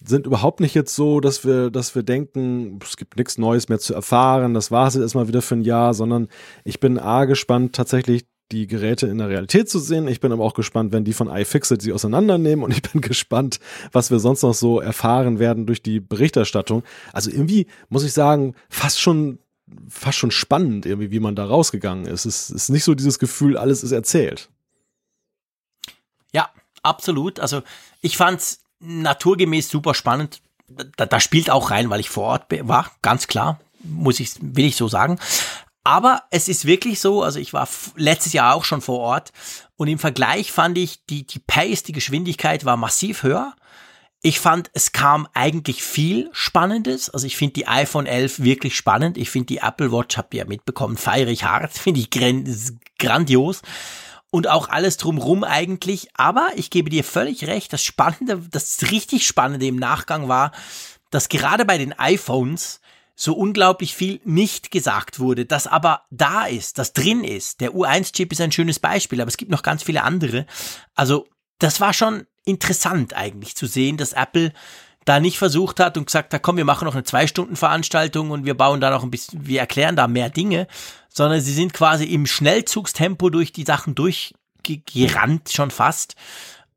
sind überhaupt nicht jetzt so, dass wir, dass wir denken, es gibt nichts Neues mehr zu erfahren, das war es jetzt erstmal wieder für ein Jahr, sondern ich bin A gespannt, tatsächlich die Geräte in der Realität zu sehen. Ich bin aber auch gespannt, wenn die von iFixit sie auseinandernehmen und ich bin *laughs* gespannt, was wir sonst noch so erfahren werden durch die Berichterstattung. Also irgendwie muss ich sagen, fast schon fast schon spannend irgendwie, wie man da rausgegangen ist. Es ist nicht so dieses Gefühl, alles ist erzählt. Ja, absolut. Also ich fand's naturgemäß super spannend. Da, da spielt auch rein, weil ich vor Ort war, ganz klar, muss ich, will ich so sagen. Aber es ist wirklich so, also ich war letztes Jahr auch schon vor Ort und im Vergleich fand ich, die, die Pace, die Geschwindigkeit war massiv höher. Ich fand, es kam eigentlich viel Spannendes. Also ich finde die iPhone 11 wirklich spannend. Ich finde die Apple Watch, habt ihr ja mitbekommen, feiere hart. *laughs* Finde ich grandios. und auch alles drumrum eigentlich. Aber ich gebe dir völlig recht, das Spannende, das richtig Spannende im Nachgang war, dass gerade bei den iPhones so unglaublich viel nicht gesagt wurde, das aber da ist, das drin ist. Der U1-Chip ist ein schönes Beispiel, aber es gibt noch ganz viele andere. Also das war schon interessant eigentlich zu sehen, dass Apple da nicht versucht hat und gesagt hat, komm, wir machen noch eine Zwei-Stunden-Veranstaltung und wir bauen da noch ein bisschen, wir erklären da mehr Dinge, sondern sie sind quasi im Schnellzugstempo durch die Sachen durchgerannt schon fast.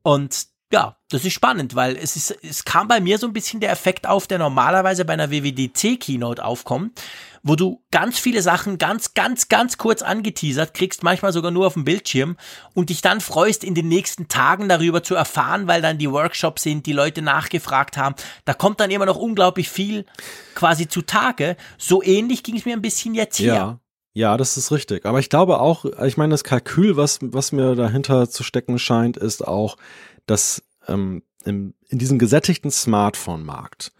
Und ja, das ist spannend, weil es ist, es kam bei mir so ein bisschen der Effekt auf, der normalerweise bei einer WWDC Keynote aufkommt, wo du ganz viele Sachen ganz, ganz, ganz kurz angeteasert kriegst, manchmal sogar nur auf dem Bildschirm und dich dann freust, in den nächsten Tagen darüber zu erfahren, weil dann die Workshops sind, die Leute nachgefragt haben. Da kommt dann immer noch unglaublich viel quasi zutage. So ähnlich ging es mir ein bisschen jetzt hier. Ja. Ja, das ist richtig. Aber ich glaube auch, ich meine, das Kalkül, was, was mir dahinter zu stecken scheint, ist auch, dass ähm, im, in diesem gesättigten Smartphone-Markt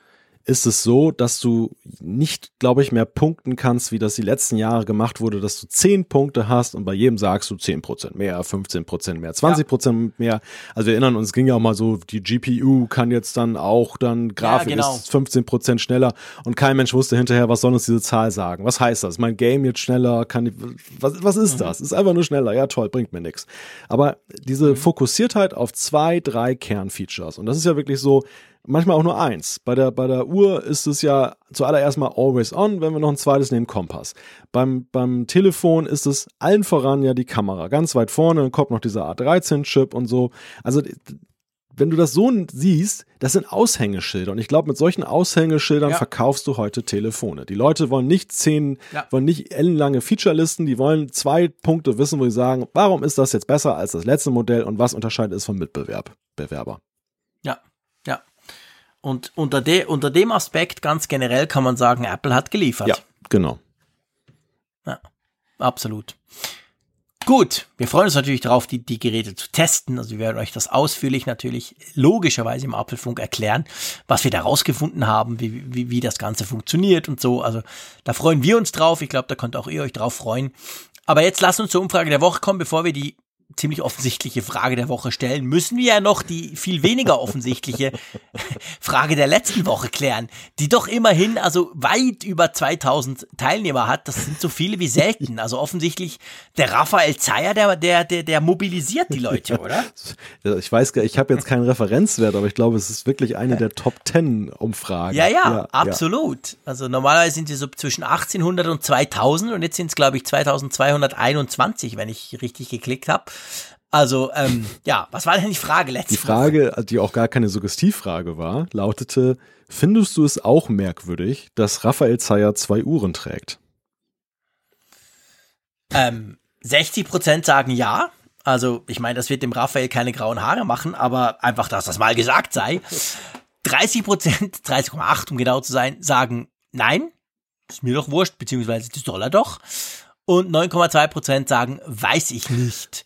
ist es so, dass du nicht, glaube ich, mehr punkten kannst, wie das die letzten Jahre gemacht wurde, dass du zehn Punkte hast und bei jedem sagst du zehn Prozent mehr, 15 Prozent mehr, 20 Prozent ja. mehr. Also wir erinnern uns, es ging ja auch mal so, die GPU kann jetzt dann auch dann Grafik ja, genau. ist 15 Prozent schneller und kein Mensch wusste hinterher, was soll uns diese Zahl sagen? Was heißt das? Mein Game jetzt schneller? Kann ich, was, was ist mhm. das? Ist einfach nur schneller. Ja, toll, bringt mir nichts. Aber diese mhm. Fokussiertheit auf zwei, drei Kernfeatures und das ist ja wirklich so, manchmal auch nur eins. Bei der, bei der Uhr ist es ja zuallererst mal always on, wenn wir noch ein zweites nehmen, Kompass. Beim, beim Telefon ist es allen voran ja die Kamera. Ganz weit vorne dann kommt noch dieser A13-Chip und so. Also, wenn du das so siehst, das sind Aushängeschilder. Und ich glaube, mit solchen Aushängeschildern ja. verkaufst du heute Telefone. Die Leute wollen nicht zehn, ja. wollen nicht ellenlange Featurelisten, die wollen zwei Punkte wissen, wo sie sagen, warum ist das jetzt besser als das letzte Modell und was unterscheidet es vom Mitbewerb, Bewerber. Und unter, de, unter dem Aspekt ganz generell kann man sagen, Apple hat geliefert. Ja, genau. Ja, absolut. Gut, wir freuen uns natürlich darauf, die, die Geräte zu testen. Also wir werden euch das ausführlich natürlich logischerweise im Apfelfunk erklären, was wir da rausgefunden haben, wie, wie, wie das Ganze funktioniert und so. Also da freuen wir uns drauf. Ich glaube, da könnt auch ihr euch drauf freuen. Aber jetzt lasst uns zur Umfrage der Woche kommen, bevor wir die ziemlich offensichtliche Frage der Woche stellen, müssen wir ja noch die viel weniger offensichtliche *laughs* Frage der letzten Woche klären, die doch immerhin also weit über 2000 Teilnehmer hat. Das sind so viele wie selten. Also offensichtlich der Raphael Zeyer, der, der, der, der mobilisiert die Leute, oder? Ich weiß gar ich habe jetzt keinen Referenzwert, aber ich glaube, es ist wirklich eine der Top 10 Umfragen. Ja, ja, ja absolut. Ja. Also normalerweise sind sie so zwischen 1800 und 2000 und jetzt sind es, glaube ich, 2221, wenn ich richtig geklickt habe. Also, ähm, ja, was war denn die Frage letzte Die Frage, Woche? die auch gar keine Suggestivfrage war, lautete, findest du es auch merkwürdig, dass Raphael Zeyer zwei Uhren trägt? Ähm, 60 Prozent sagen ja. Also, ich meine, das wird dem Raphael keine grauen Haare machen, aber einfach, dass das mal gesagt sei. 30 Prozent, *laughs* 30,8 um genau zu sein, sagen nein. Ist mir doch wurscht, beziehungsweise das soll er doch. Und 9,2 Prozent sagen, weiß ich nicht.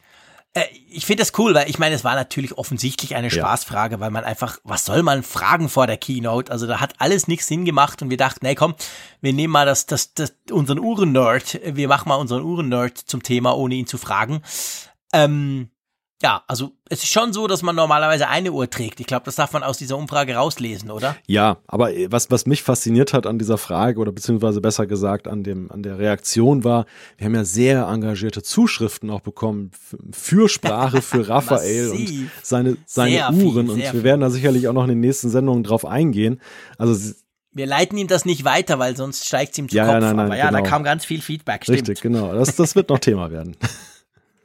Äh, ich finde das cool, weil ich meine, es war natürlich offensichtlich eine Spaßfrage, ja. weil man einfach, was soll man fragen vor der Keynote? Also da hat alles nichts Sinn gemacht und wir dachten, nee, komm, wir nehmen mal das, das, das, unseren Uhren-Nerd, wir machen mal unseren Uhren-Nerd zum Thema, ohne ihn zu fragen. Ähm, ja, also es ist schon so, dass man normalerweise eine Uhr trägt. Ich glaube, das darf man aus dieser Umfrage rauslesen, oder? Ja, aber äh, was, was mich fasziniert hat an dieser Frage oder beziehungsweise besser gesagt an dem, an der Reaktion war, wir haben ja sehr engagierte Zuschriften auch bekommen für Sprache für *laughs* Raphael und seine, seine Uhren. Viel, und wir viel. werden da sicherlich auch noch in den nächsten Sendungen drauf eingehen. Also wir leiten ihm das nicht weiter, weil sonst steigt es ihm zu ja, Kopf. Ja, nein, nein, Aber ja, genau. da kam ganz viel Feedback. Stimmt. Richtig, genau. Das, das wird noch Thema werden. *laughs*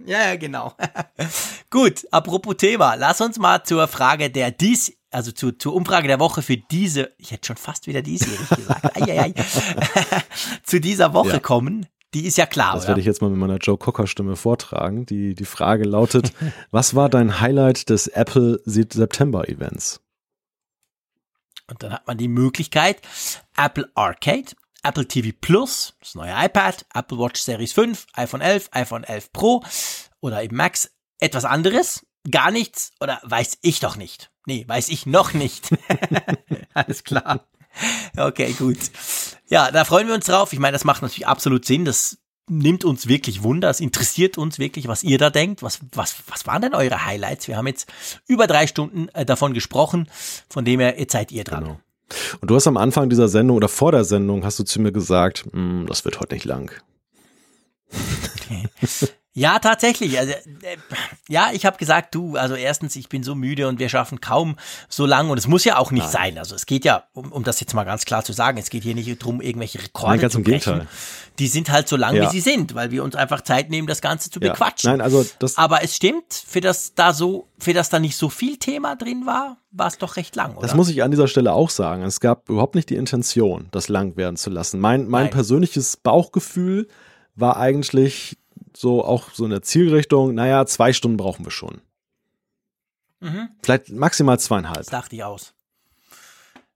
Ja, ja, genau. *laughs* Gut, apropos Thema, lass uns mal zur Frage der dies, also zu, zur Umfrage der Woche für diese, ich hätte schon fast wieder diesjährig gesagt, ai, ai, ai, zu dieser Woche ja. kommen. Die ist ja klar. Das oder? werde ich jetzt mal mit meiner Joe Cocker Stimme vortragen. Die, die Frage lautet, *laughs* was war dein Highlight des Apple September Events? Und dann hat man die Möglichkeit, Apple Arcade, Apple TV Plus, das neue iPad, Apple Watch Series 5, iPhone 11, iPhone 11 Pro oder eben Max. Etwas anderes? Gar nichts? Oder weiß ich doch nicht? Nee, weiß ich noch nicht. *laughs* Alles klar. Okay, gut. Ja, da freuen wir uns drauf. Ich meine, das macht natürlich absolut Sinn. Das nimmt uns wirklich Wunder. Es interessiert uns wirklich, was ihr da denkt. Was, was, was waren denn eure Highlights? Wir haben jetzt über drei Stunden äh, davon gesprochen. Von dem her, jetzt seid ihr dran. Genau. Und du hast am Anfang dieser Sendung oder vor der Sendung hast du zu mir gesagt, hm, das wird heute nicht lang. *laughs* Ja, tatsächlich. Also, äh, ja, ich habe gesagt, du, also erstens, ich bin so müde und wir schaffen kaum so lang und es muss ja auch nicht Nein. sein. Also es geht ja, um, um das jetzt mal ganz klar zu sagen, es geht hier nicht darum, irgendwelche Rekorde Nein, ganz zu brechen. Im Gegenteil. Die sind halt so lang, ja. wie sie sind, weil wir uns einfach Zeit nehmen, das Ganze zu ja. bequatschen. Nein, also das Aber es stimmt, für das da so, für das da nicht so viel Thema drin war, war es doch recht lang, oder? Das muss ich an dieser Stelle auch sagen. Es gab überhaupt nicht die Intention, das lang werden zu lassen. Mein, mein persönliches Bauchgefühl war eigentlich so auch so eine Zielrichtung, naja, zwei Stunden brauchen wir schon. Mhm. Vielleicht maximal zweieinhalb. Das dachte ich aus.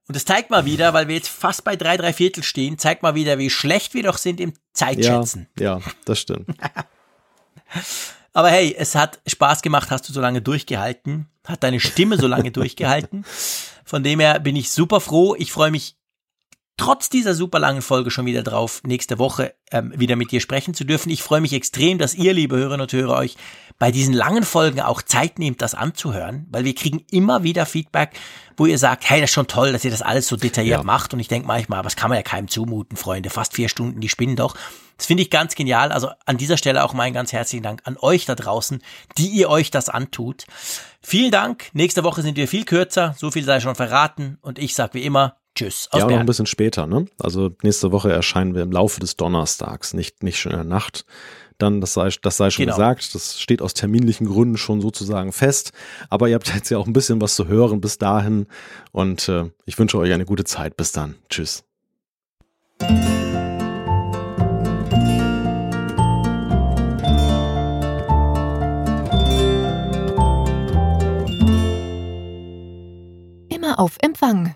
Und das zeigt mal wieder, weil wir jetzt fast bei drei, drei Viertel stehen, zeigt mal wieder, wie schlecht wir doch sind im Zeitschätzen. Ja, ja das stimmt. *laughs* Aber hey, es hat Spaß gemacht, hast du so lange durchgehalten, hat deine Stimme so lange durchgehalten. *laughs* Von dem her bin ich super froh. Ich freue mich trotz dieser super langen Folge schon wieder drauf, nächste Woche ähm, wieder mit dir sprechen zu dürfen. Ich freue mich extrem, dass ihr, liebe Hörerinnen und Hörer, euch bei diesen langen Folgen auch Zeit nehmt, das anzuhören, weil wir kriegen immer wieder Feedback, wo ihr sagt, hey, das ist schon toll, dass ihr das alles so detailliert ja. macht. Und ich denke manchmal, aber das kann man ja keinem zumuten, Freunde. Fast vier Stunden, die spinnen doch. Das finde ich ganz genial. Also an dieser Stelle auch meinen ganz herzlichen Dank an euch da draußen, die ihr euch das antut. Vielen Dank. Nächste Woche sind wir viel kürzer. So viel sei schon verraten. Und ich sage wie immer, Tschüss. Aus ja, noch ein bisschen später, ne? Also nächste Woche erscheinen wir im Laufe des Donnerstags, nicht, nicht schon in der Nacht. Dann, das sei, das sei schon genau. gesagt, das steht aus terminlichen Gründen schon sozusagen fest. Aber ihr habt jetzt ja auch ein bisschen was zu hören bis dahin. Und äh, ich wünsche euch eine gute Zeit. Bis dann. Tschüss. Immer auf Empfang